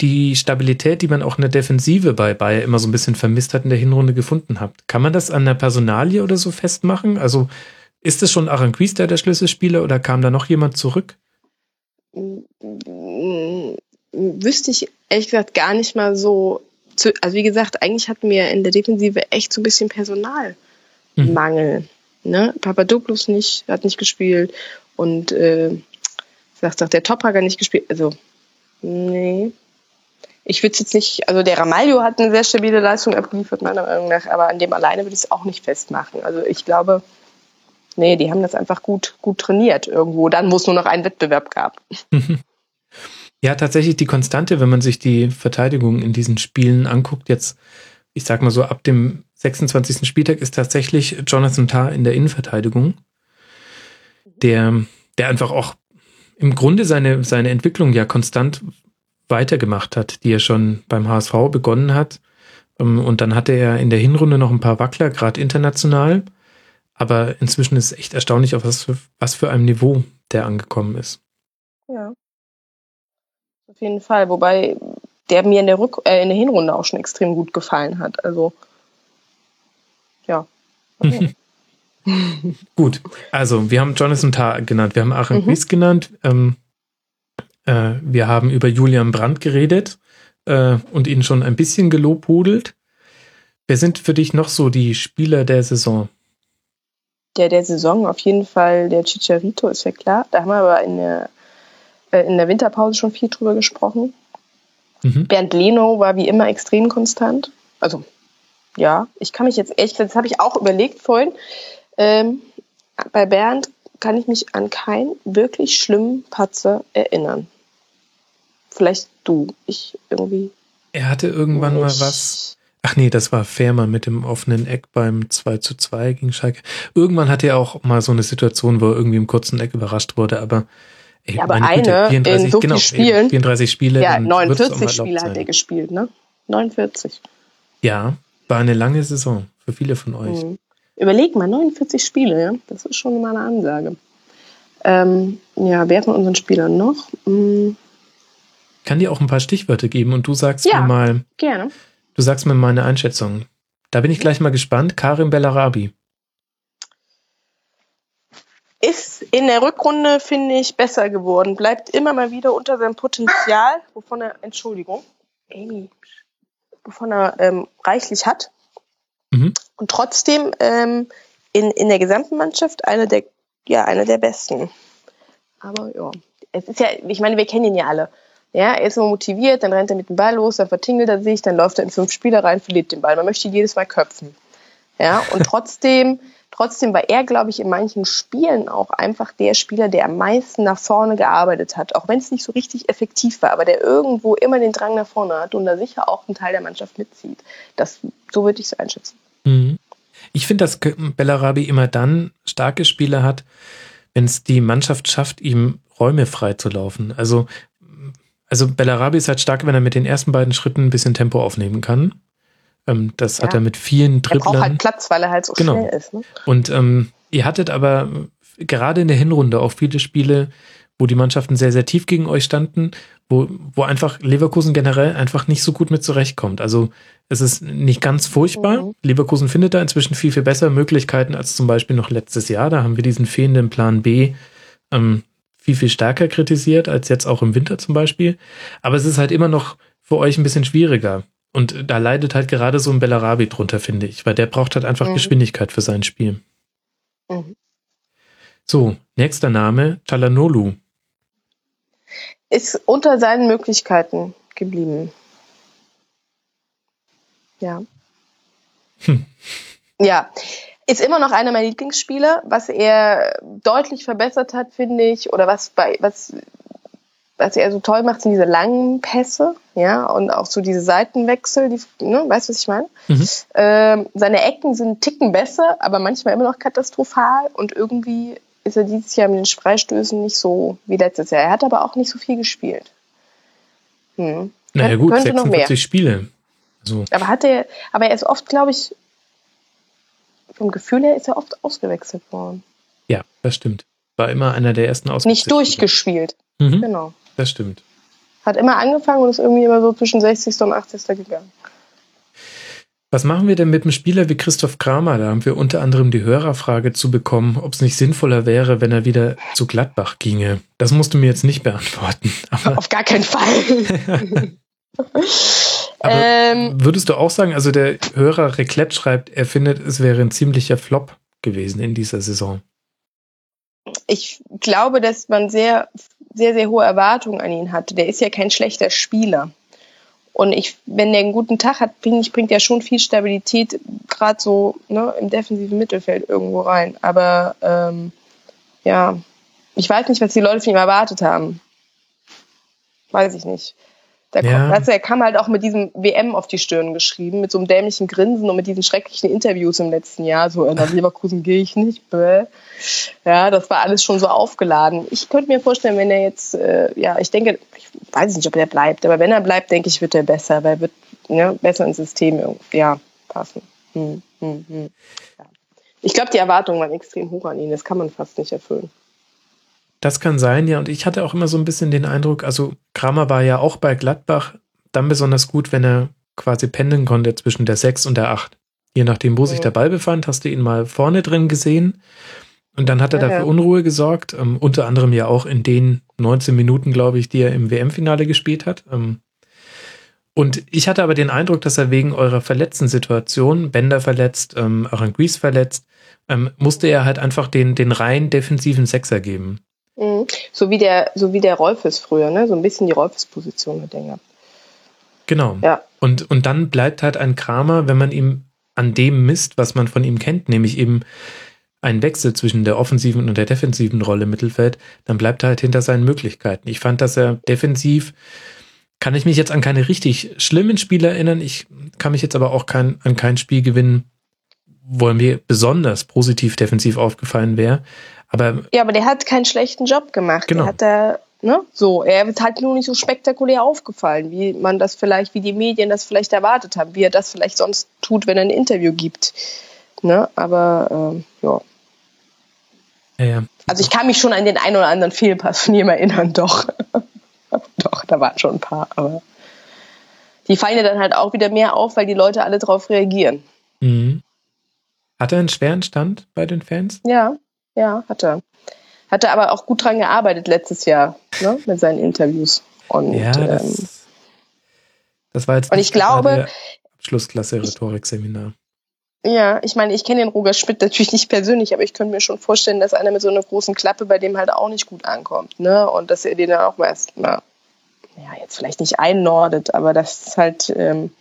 S3: die Stabilität, die man auch in der Defensive bei Bayer immer so ein bisschen vermisst hat, in der Hinrunde gefunden habt. Kann man das an der Personalie oder so festmachen? Also ist es schon Aranquis, der der Schlüsselspieler oder kam da noch jemand zurück?
S6: Wüsste ich ehrlich gesagt gar nicht mal so. Zu, also wie gesagt, eigentlich hatten wir in der Defensive echt so ein bisschen Personalmangel. Mhm. Ne? Papadopoulos nicht, hat nicht gespielt und äh, sagt, sagt der Tophager nicht gespielt. Also nee, ich würde jetzt nicht, also der Ramalho hat eine sehr stabile Leistung abgeliefert, meiner Meinung nach, aber an dem alleine würde ich es auch nicht festmachen. Also ich glaube, nee, die haben das einfach gut, gut trainiert irgendwo, dann, wo es nur noch einen Wettbewerb gab.
S3: Ja, tatsächlich die Konstante, wenn man sich die Verteidigung in diesen Spielen anguckt, jetzt, ich sag mal so, ab dem 26. Spieltag ist tatsächlich Jonathan Tarr in der Innenverteidigung, der, der einfach auch im Grunde seine, seine Entwicklung ja konstant weitergemacht hat, die er schon beim HSV begonnen hat. Ähm, und dann hatte er in der Hinrunde noch ein paar Wackler, gerade international. Aber inzwischen ist es echt erstaunlich, auf was für, was für einem Niveau der angekommen ist.
S6: Ja. Auf jeden Fall. Wobei der mir in der, Rück äh, in der Hinrunde auch schon extrem gut gefallen hat. Also, ja. Okay.
S3: gut. Also, wir haben Jonathan Tarr genannt, wir haben Aaron mhm. genannt. Ähm, äh, wir haben über Julian Brandt geredet äh, und ihn schon ein bisschen gelobhudelt. Wer sind für dich noch so die Spieler der Saison?
S6: Der der Saison auf jeden Fall der Chicharito, ist ja klar. Da haben wir aber in der, in der Winterpause schon viel drüber gesprochen. Mhm. Bernd Leno war wie immer extrem konstant. Also, ja, ich kann mich jetzt echt, das habe ich auch überlegt vorhin. Ähm, bei Bernd kann ich mich an keinen wirklich schlimmen Patzer erinnern. Vielleicht du. Ich irgendwie.
S3: Er hatte irgendwann mal was. Ach nee, das war Fährmann mit dem offenen Eck beim 2 zu 2 gegen Schalke. Irgendwann hatte er auch mal so eine Situation, wo er irgendwie im kurzen Eck überrascht wurde, aber
S6: ey, ja, aber eine Güte, 34, in so
S3: genau,
S6: Spielen.
S3: 34 Spiele.
S6: Ja, 49 Spiele hat er gespielt, ne? 49.
S3: Ja, war eine lange Saison für viele von euch. Mhm.
S6: Überleg mal, 49 Spiele, ja? Das ist schon mal eine Ansage. Ähm, ja, wer von unseren Spielern noch? Hm
S3: kann dir auch ein paar Stichwörter geben und du sagst ja, mir mal.
S6: Gerne.
S3: Du sagst mir mal eine Einschätzung. Da bin ich gleich mal gespannt. Karim Bellarabi.
S6: Ist in der Rückrunde, finde ich, besser geworden. Bleibt immer mal wieder unter seinem Potenzial, wovon er, Entschuldigung, Amy, wovon er ähm, reichlich hat. Mhm. Und trotzdem ähm, in, in der gesamten Mannschaft eine der, ja, eine der besten. Aber ja, es ist ja, ich meine, wir kennen ihn ja alle. Ja, er ist immer motiviert, dann rennt er mit dem Ball los, dann vertingelt er sich, dann läuft er in fünf Spieler rein, verliert den Ball. Man möchte ihn jedes Mal köpfen. Ja, und trotzdem, Trotzdem war er, glaube ich, in manchen Spielen auch einfach der Spieler, der am meisten nach vorne gearbeitet hat, auch wenn es nicht so richtig effektiv war, aber der irgendwo immer den Drang nach vorne hat und da sicher auch einen Teil der Mannschaft mitzieht. Das, so würde ich es einschätzen. Mhm.
S3: Ich finde, dass Bellarabi immer dann starke Spieler hat, wenn es die Mannschaft schafft, ihm Räume frei zu laufen. Also, also Bellarabi ist halt stark, wenn er mit den ersten beiden Schritten ein bisschen Tempo aufnehmen kann. Ähm, das ja. hat er mit vielen Dribblern. Er
S6: braucht halt Platz, weil er halt so genau. schnell ist. Ne?
S3: Und ähm, ihr hattet aber gerade in der Hinrunde auch viele Spiele, wo die Mannschaften sehr, sehr tief gegen euch standen, wo, wo einfach Leverkusen generell einfach nicht so gut mit zurechtkommt. Also es ist nicht ganz furchtbar. Mhm. Leverkusen findet da inzwischen viel, viel bessere Möglichkeiten als zum Beispiel noch letztes Jahr. Da haben wir diesen fehlenden Plan B ähm, viel, viel stärker kritisiert als jetzt auch im Winter zum Beispiel. Aber es ist halt immer noch für euch ein bisschen schwieriger. Und da leidet halt gerade so ein Bellarabi drunter, finde ich, weil der braucht halt einfach mhm. Geschwindigkeit für sein Spiel. Mhm. So, nächster Name, Chalanolu.
S6: Ist unter seinen Möglichkeiten geblieben. Ja. Hm. Ja, ist immer noch einer meiner Lieblingsspieler. Was er deutlich verbessert hat, finde ich, oder was bei, was was er so toll macht, sind diese langen Pässe, ja, und auch so diese Seitenwechsel, die, ne, weißt du, was ich meine? Mhm. Ähm, seine Ecken sind Ticken besser, aber manchmal immer noch katastrophal und irgendwie ist er dieses Jahr mit den Freistößen nicht so wie letztes Jahr. Er hat aber auch nicht so viel gespielt.
S3: Hm. Naja gut, Könnte 46 Spiele.
S6: So. Aber hat er, aber er ist oft, glaube ich, vom Gefühl her ist er oft ausgewechselt worden.
S3: Ja, das stimmt. War immer einer der ersten
S6: ausgewechselt. Nicht durchgespielt.
S3: Mhm. Genau. Das stimmt.
S6: Hat immer angefangen und ist irgendwie immer so zwischen 60. und 80. gegangen.
S3: Was machen wir denn mit einem Spieler wie Christoph Kramer? Da haben wir unter anderem die Hörerfrage zu bekommen, ob es nicht sinnvoller wäre, wenn er wieder zu Gladbach ginge. Das musst du mir jetzt nicht beantworten.
S6: Aber Auf gar keinen Fall.
S3: ähm, würdest du auch sagen, also der Hörer Reclett schreibt, er findet, es wäre ein ziemlicher Flop gewesen in dieser Saison?
S6: Ich glaube, dass man sehr sehr, sehr hohe Erwartungen an ihn hatte. Der ist ja kein schlechter Spieler. Und ich, wenn der einen guten Tag hat, ich, bringt er schon viel Stabilität, gerade so ne, im defensiven Mittelfeld irgendwo rein. Aber ähm, ja, ich weiß nicht, was die Leute von ihm erwartet haben. Weiß ich nicht. Der ja. kommt, er kam halt auch mit diesem WM auf die Stirn geschrieben, mit so einem dämlichen Grinsen und mit diesen schrecklichen Interviews im letzten Jahr. So, in der Leverkusen gehe ich nicht. Bäh. Ja, das war alles schon so aufgeladen. Ich könnte mir vorstellen, wenn er jetzt, äh, ja, ich denke, ich weiß nicht, ob er bleibt, aber wenn er bleibt, denke ich, wird er besser, weil er wird ne, besser ins System ja, passen. Hm, hm, hm. Ja. Ich glaube, die Erwartungen waren extrem hoch an ihn. Das kann man fast nicht erfüllen.
S3: Das kann sein, ja. Und ich hatte auch immer so ein bisschen den Eindruck, also Kramer war ja auch bei Gladbach dann besonders gut, wenn er quasi pendeln konnte zwischen der 6 und der 8. Je nachdem, wo sich der Ball befand, hast du ihn mal vorne drin gesehen. Und dann hat er ja, dafür ja. Unruhe gesorgt, ähm, unter anderem ja auch in den 19 Minuten, glaube ich, die er im WM-Finale gespielt hat. Ähm, und ich hatte aber den Eindruck, dass er wegen eurer verletzten Situation, Bender verletzt, ähm, Aranguiz verletzt, ähm, musste er halt einfach den, den rein defensiven Sechser geben.
S6: Mhm. So wie der, so wie der Rolfes früher, ne? So ein bisschen die Rolfes-Position hat er
S3: Genau. Ja. Und, und dann bleibt halt ein Kramer, wenn man ihm an dem misst, was man von ihm kennt, nämlich eben ein Wechsel zwischen der offensiven und der defensiven Rolle im Mittelfeld, dann bleibt er halt hinter seinen Möglichkeiten. Ich fand, dass er defensiv, kann ich mich jetzt an keine richtig schlimmen Spiele erinnern, ich kann mich jetzt aber auch kein, an kein Spiel gewinnen, wo er mir besonders positiv defensiv aufgefallen wäre. Aber
S6: ja, aber der hat keinen schlechten Job gemacht. Genau. Der hat da, ne, so, er ist halt nur nicht so spektakulär aufgefallen, wie man das vielleicht, wie die Medien das vielleicht erwartet haben, wie er das vielleicht sonst tut, wenn er ein Interview gibt. Ne, aber ähm, ja. ja, ja. Also ich kann mich schon an den einen oder anderen Fehlpass von ihm erinnern, doch. doch, da waren schon ein paar, aber die fallen ja dann halt auch wieder mehr auf, weil die Leute alle drauf reagieren. Mhm.
S3: Hat er einen schweren Stand bei den Fans?
S6: Ja, ja, hat er. Hat er aber auch gut dran gearbeitet letztes Jahr, ne, mit seinen Interviews. Und, ja, das, ähm,
S3: das war jetzt
S6: und ich glaube,
S3: Abschlussklasse Rhetorikseminar.
S6: Ja, ich meine, ich kenne den Roger Schmidt natürlich nicht persönlich, aber ich könnte mir schon vorstellen, dass einer mit so einer großen Klappe bei dem halt auch nicht gut ankommt, ne? Und dass er den dann auch mal ja, jetzt vielleicht nicht einnordet, aber dass es halt ähm,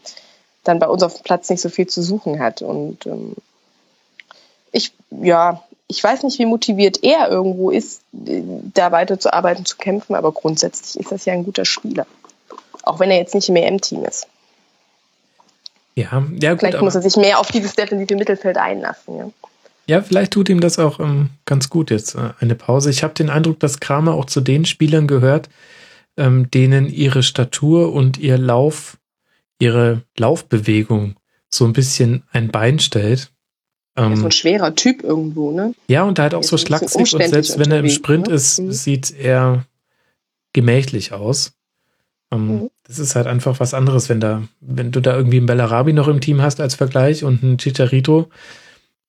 S6: dann bei uns auf dem Platz nicht so viel zu suchen hat. Und ähm, ich, ja, ich weiß nicht, wie motiviert er irgendwo ist, da weiterzuarbeiten, zu kämpfen, aber grundsätzlich ist das ja ein guter Spieler. Auch wenn er jetzt nicht im EM-Team ist.
S3: Ja, ja, gut.
S6: Vielleicht muss er sich mehr auf dieses defensive Mittelfeld einlassen, ja.
S3: Ja, vielleicht tut ihm das auch ähm, ganz gut jetzt, äh, eine Pause. Ich habe den Eindruck, dass Kramer auch zu den Spielern gehört, ähm, denen ihre Statur und ihr Lauf, ihre Laufbewegung so ein bisschen ein Bein stellt.
S6: Ähm, so ein schwerer Typ irgendwo, ne?
S3: Ja, und halt auch so schlaksig und selbst wenn er im Sprint ne? ist, mhm. sieht er gemächlich aus. Ähm, mhm. Das ist halt einfach was anderes, wenn da, wenn du da irgendwie einen Bellarabi noch im Team hast als Vergleich und einen Chicharito,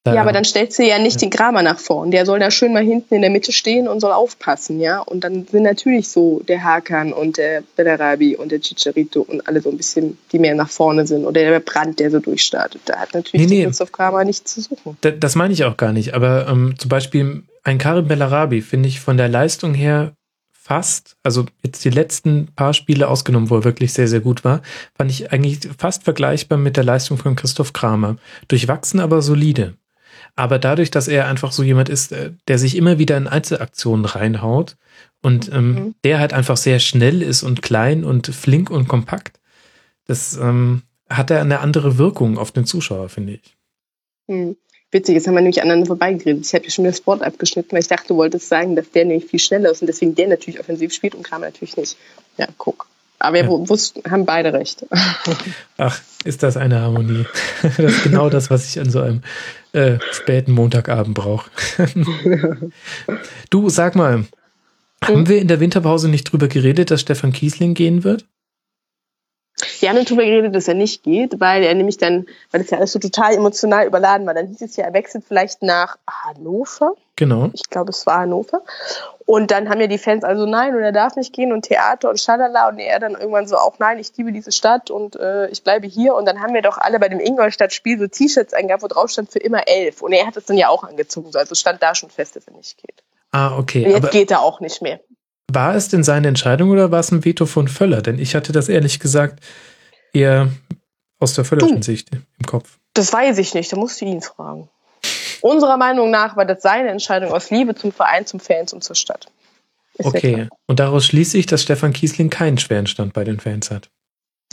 S6: ja, aber dann stellst du ja nicht ja. den Kramer nach vorn. Der soll da schön mal hinten in der Mitte stehen und soll aufpassen, ja. Und dann sind natürlich so der Hakan und der Bedarabi und der Chicharito und alle so ein bisschen, die mehr nach vorne sind. Oder der Brand, der so durchstartet. Da hat natürlich nee, nee. Christoph Kramer nichts zu suchen.
S3: Da, das meine ich auch gar nicht. Aber ähm, zum Beispiel ein Karim Bellarabi finde ich von der Leistung her fast, also jetzt die letzten paar Spiele ausgenommen, wo er wirklich sehr, sehr gut war, fand ich eigentlich fast vergleichbar mit der Leistung von Christoph Kramer. Durchwachsen, aber solide. Aber dadurch, dass er einfach so jemand ist, äh, der sich immer wieder in Einzelaktionen reinhaut und ähm, mhm. der halt einfach sehr schnell ist und klein und flink und kompakt, das ähm, hat er eine andere Wirkung auf den Zuschauer, finde ich.
S6: Mhm. Witzig, jetzt haben wir nämlich aneinander vorbeigeredet. Ich habe ja schon das Sport abgeschnitten, weil ich dachte, du wolltest sagen, dass der nämlich viel schneller ist und deswegen der natürlich offensiv spielt und Kramer natürlich nicht. Ja, guck. Aber wir ja. wussten, haben beide recht.
S3: Ach, ist das eine Harmonie? Das ist genau das, was ich an so einem äh, späten Montagabend brauche. du, sag mal, haben hm? wir in der Winterpause nicht drüber geredet, dass Stefan Kiesling gehen wird?
S6: Wir haben darüber geredet, dass er nicht geht, weil er nämlich dann, weil das ja alles so total emotional überladen war, dann hieß es ja, er wechselt vielleicht nach Hannover.
S3: Genau.
S6: Ich glaube, es war Hannover. Und dann haben ja die Fans also nein und er darf nicht gehen und Theater und Schalala und er dann irgendwann so auch nein, ich liebe diese Stadt und äh, ich bleibe hier. Und dann haben wir doch alle bei dem Ingolstadt-Spiel so T-Shirts eingehabt, wo drauf stand für immer elf. Und er hat es dann ja auch angezogen, also stand da schon fest, dass er nicht geht.
S3: Ah, okay.
S6: Und jetzt geht er auch nicht mehr.
S3: War es denn seine Entscheidung oder war es ein Veto von Völler? Denn ich hatte das ehrlich gesagt eher aus der Völlerschen Sicht im Kopf.
S6: Das weiß ich nicht, da musst du ihn fragen. Unserer Meinung nach war das seine Entscheidung aus Liebe zum Verein, zum Fans und zur Stadt.
S3: Ist okay, und daraus schließe ich, dass Stefan Kiesling keinen schweren Stand bei den Fans hat.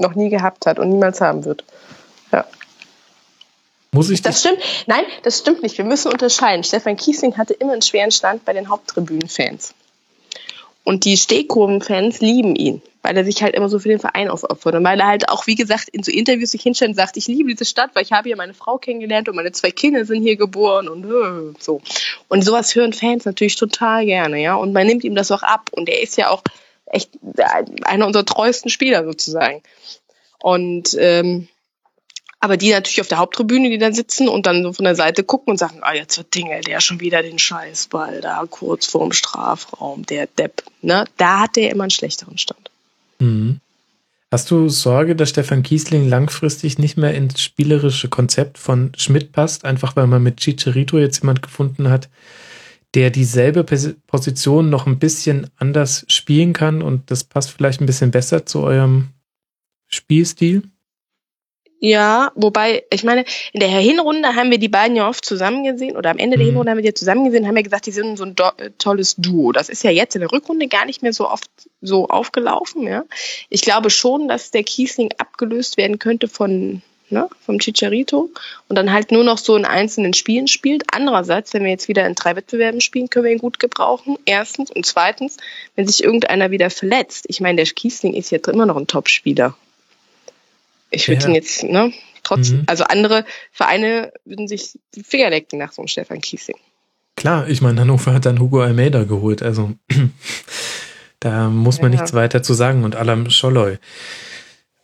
S6: Noch nie gehabt hat und niemals haben wird. Ja.
S3: Muss ich
S6: das stimmt. Nein, das stimmt nicht. Wir müssen unterscheiden. Stefan Kiesling hatte immer einen schweren Stand bei den Haupttribünenfans. Und die Stehkurvenfans lieben ihn, weil er sich halt immer so für den Verein aufopfert. Und weil er halt auch, wie gesagt, in so Interviews sich hinstellt und sagt, ich liebe diese Stadt, weil ich habe hier meine Frau kennengelernt und meine zwei Kinder sind hier geboren und äh, so. Und sowas hören Fans natürlich total gerne, ja. Und man nimmt ihm das auch ab. Und er ist ja auch echt einer unserer treuesten Spieler sozusagen. Und ähm, aber die natürlich auf der Haupttribüne, die da sitzen und dann so von der Seite gucken und sagen, ah, jetzt wird Dinge, der schon wieder den Scheißball da kurz vorm Strafraum, der Depp, ne? Da hat der immer einen schlechteren Stand.
S3: Mhm. Hast du Sorge, dass Stefan Kiesling langfristig nicht mehr ins spielerische Konzept von Schmidt passt, einfach weil man mit Chicharito jetzt jemand gefunden hat, der dieselbe Position noch ein bisschen anders spielen kann und das passt vielleicht ein bisschen besser zu eurem Spielstil?
S6: Ja, wobei, ich meine, in der Hinrunde haben wir die beiden ja oft zusammen gesehen, oder am Ende der mhm. Hinrunde haben wir die zusammen gesehen, haben wir gesagt, die sind so ein äh, tolles Duo. Das ist ja jetzt in der Rückrunde gar nicht mehr so oft so aufgelaufen, ja. Ich glaube schon, dass der Kiesling abgelöst werden könnte von, ne, vom Chicharito und dann halt nur noch so in einzelnen Spielen spielt. Andererseits, wenn wir jetzt wieder in drei Wettbewerben spielen, können wir ihn gut gebrauchen. Erstens. Und zweitens, wenn sich irgendeiner wieder verletzt. Ich meine, der Kiesling ist jetzt immer noch ein Top-Spieler. Ich würde ja. ihn jetzt, ne, trotzdem, mhm. also andere Vereine würden sich die Finger lecken nach so einem Stefan Kiesing.
S3: Klar, ich meine, Hannover hat dann Hugo Almeida geholt, also da muss man ja. nichts weiter zu sagen und Alam Scholloy.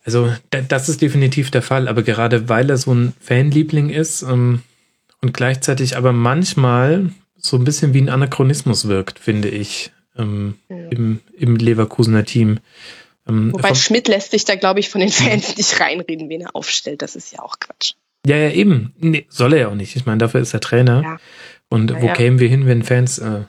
S3: Also das ist definitiv der Fall, aber gerade weil er so ein Fanliebling ist ähm, und gleichzeitig aber manchmal so ein bisschen wie ein Anachronismus wirkt, finde ich, ähm, ja. im, im Leverkusener Team.
S6: Ähm, Wobei Schmidt lässt sich da, glaube ich, von den Fans nicht reinreden, wen er aufstellt. Das ist ja auch Quatsch.
S3: Ja, ja, eben. Nee, soll er ja auch nicht. Ich meine, dafür ist er Trainer. Ja. Und ja, wo ja. kämen wir hin, wenn Fans äh,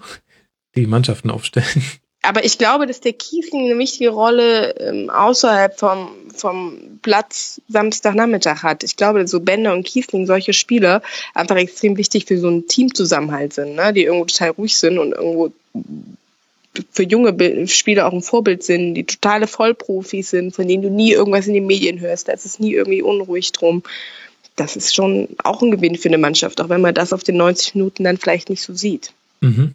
S3: die Mannschaften aufstellen?
S6: aber ich glaube, dass der Kiesling eine wichtige Rolle ähm, außerhalb vom, vom Platz Samstagnachmittag hat. Ich glaube, so Bender und Kiesling, solche Spieler, einfach extrem wichtig für so einen Teamzusammenhalt sind, ne? die irgendwo total ruhig sind und irgendwo für junge Spieler auch ein Vorbild sind, die totale Vollprofis sind, von denen du nie irgendwas in den Medien hörst, da ist es nie irgendwie unruhig drum. Das ist schon auch ein Gewinn für eine Mannschaft, auch wenn man das auf den 90 Minuten dann vielleicht nicht so sieht. Mhm.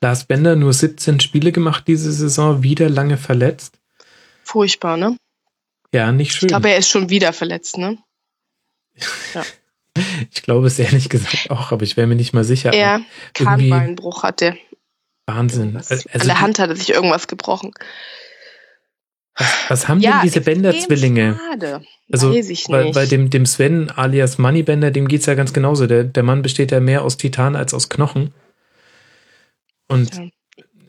S3: Lars Bender nur 17 Spiele gemacht diese Saison, wieder lange verletzt.
S6: Furchtbar, ne?
S3: Ja, nicht schön.
S6: Ich glaube, er ist schon wieder verletzt, ne?
S3: Ja. Ich glaube es ehrlich gesagt auch, aber ich wäre mir nicht mal sicher.
S6: Er Kahnbeinbruch hatte.
S3: Wahnsinn.
S6: Also An der Hand hat er sich irgendwas gebrochen.
S3: Was, was haben ja, denn diese Bender-Zwillinge? Schade. Also, Weiß ich weil, weil dem, dem Sven alias Moneybender, dem geht's ja ganz genauso. Der, der Mann besteht ja mehr aus Titan als aus Knochen. Und ja.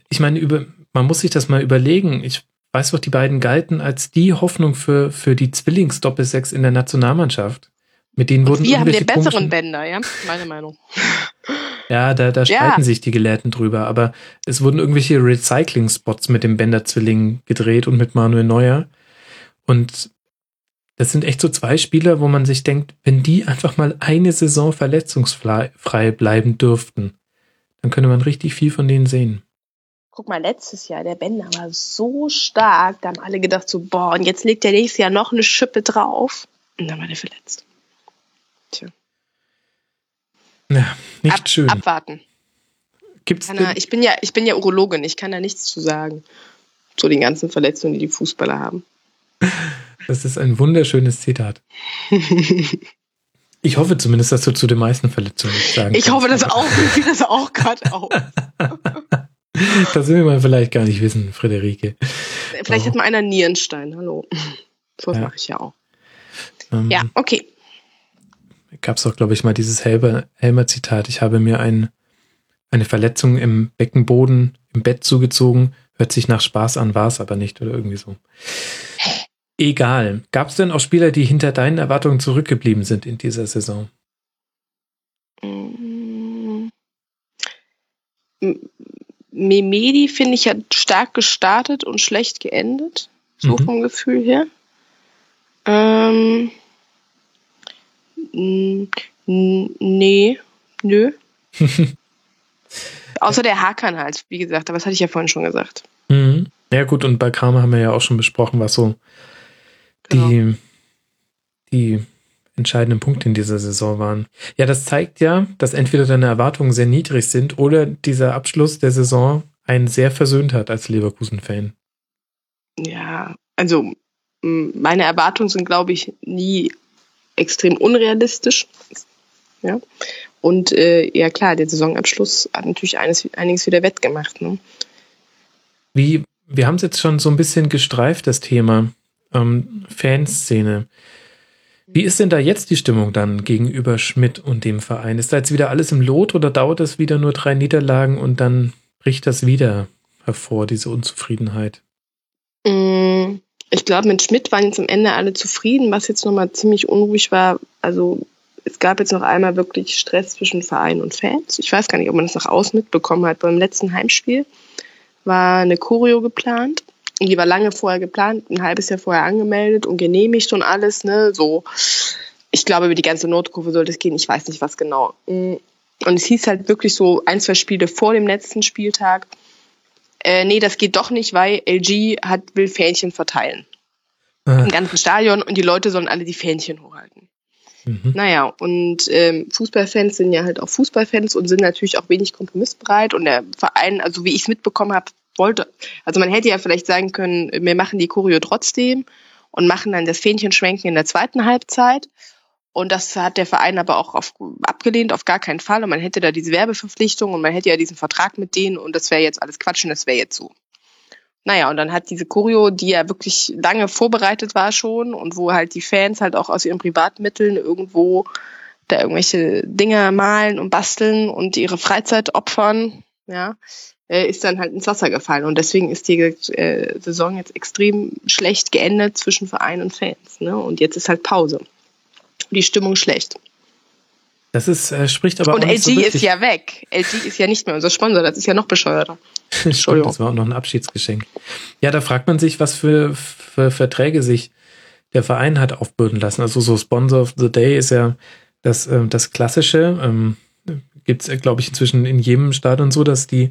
S3: ich meine, über, man muss sich das mal überlegen. Ich weiß doch, die beiden galten als die Hoffnung für, für die Zwillingsdoppelsechs in der Nationalmannschaft. Mit denen wurden
S6: wir haben den besseren Bänder, ja, meine Meinung.
S3: Ja, da, da streiten ja. sich die Gelehrten drüber, aber es wurden irgendwelche Recycling-Spots mit dem Bender-Zwilling gedreht und mit Manuel Neuer. Und das sind echt so zwei Spieler, wo man sich denkt, wenn die einfach mal eine Saison verletzungsfrei bleiben dürften, dann könnte man richtig viel von denen sehen.
S6: Guck mal, letztes Jahr, der Bender war so stark, da haben alle gedacht so, boah, und jetzt legt der nächstes Jahr noch eine Schippe drauf. Und dann war der verletzt. Tja.
S3: Ja, nicht Ab, schön.
S6: Abwarten.
S3: Gibt's
S6: da, ich bin ja, ich bin ja Urologin, ich kann da nichts zu sagen. Zu den ganzen Verletzungen, die die Fußballer haben.
S3: Das ist ein wunderschönes Zitat. Ich hoffe zumindest, dass du zu den meisten Verletzungen sagen
S6: Ich hoffe das auch, ich das auch gerade auf.
S3: das will man vielleicht gar nicht wissen, Friederike.
S6: Vielleicht oh. hat mal einer Nierenstein, hallo. So ja. mache ich ja auch. Ähm, ja, okay
S3: gab es auch, glaube ich, mal dieses Helmer-Zitat. Ich habe mir ein, eine Verletzung im Beckenboden im Bett zugezogen. Hört sich nach Spaß an, war es aber nicht oder irgendwie so. Egal. Gab es denn auch Spieler, die hinter deinen Erwartungen zurückgeblieben sind in dieser Saison?
S6: Memedi finde ich hat stark gestartet und schlecht geendet. So mhm. vom Gefühl her. Ähm, Nee, nö. Außer der Hakan halt, wie gesagt, aber das hatte ich ja vorhin schon gesagt.
S3: Mhm. Ja, gut, und bei Kramer haben wir ja auch schon besprochen, was so genau. die, die entscheidenden Punkte in dieser Saison waren. Ja, das zeigt ja, dass entweder deine Erwartungen sehr niedrig sind oder dieser Abschluss der Saison einen sehr versöhnt hat als Leverkusen-Fan.
S6: Ja, also meine Erwartungen sind, glaube ich, nie extrem unrealistisch. Ja. Und äh, ja klar, der Saisonabschluss hat natürlich eines, einiges wieder wettgemacht. Ne?
S3: Wie, wir haben es jetzt schon so ein bisschen gestreift, das Thema ähm, Fanszene. Wie ist denn da jetzt die Stimmung dann gegenüber Schmidt und dem Verein? Ist da jetzt wieder alles im Lot oder dauert es wieder nur drei Niederlagen und dann bricht das wieder hervor, diese Unzufriedenheit?
S6: Mm, ich glaube, mit Schmidt waren jetzt am Ende alle zufrieden, was jetzt nochmal ziemlich unruhig war. Also es gab jetzt noch einmal wirklich Stress zwischen Verein und Fans. Ich weiß gar nicht, ob man das nach außen mitbekommen hat. Beim letzten Heimspiel war eine Choreo geplant. Die war lange vorher geplant, ein halbes Jahr vorher angemeldet und genehmigt und alles, ne, so. Ich glaube, über die ganze Notkurve sollte es gehen. Ich weiß nicht, was genau. Und es hieß halt wirklich so ein, zwei Spiele vor dem letzten Spieltag äh, nee, das geht doch nicht, weil LG hat, will Fähnchen verteilen. Ah. Im ganzen Stadion und die Leute sollen alle die Fähnchen hochhalten. Mhm. Naja, und ähm, Fußballfans sind ja halt auch Fußballfans und sind natürlich auch wenig kompromissbereit. Und der Verein, also wie ich es mitbekommen habe, wollte, also man hätte ja vielleicht sagen können, wir machen die Choreo trotzdem und machen dann das Fähnchenschwenken in der zweiten Halbzeit. Und das hat der Verein aber auch auf, abgelehnt, auf gar keinen Fall. Und man hätte da diese Werbeverpflichtung und man hätte ja diesen Vertrag mit denen und das wäre jetzt alles Quatsch und das wäre jetzt so. Naja, und dann hat diese Choreo, die ja wirklich lange vorbereitet war schon und wo halt die Fans halt auch aus ihren Privatmitteln irgendwo da irgendwelche Dinge malen und basteln und ihre Freizeit opfern, ja, äh, ist dann halt ins Wasser gefallen. Und deswegen ist die äh, Saison jetzt extrem schlecht geendet zwischen Verein und Fans. Ne? Und jetzt ist halt Pause die Stimmung schlecht.
S3: Das ist, äh, spricht aber
S6: Und
S3: auch
S6: LG
S3: nicht so
S6: ist ja weg. LG ist ja nicht mehr unser Sponsor, das ist ja noch bescheuerter.
S3: Entschuldigung. das war auch noch ein Abschiedsgeschenk. Ja, da fragt man sich, was für, für Verträge sich der Verein hat aufbürden lassen. Also so Sponsor of the Day ist ja das, äh, das Klassische. Ähm, Gibt es, glaube ich, inzwischen in jedem Stadion so, dass die,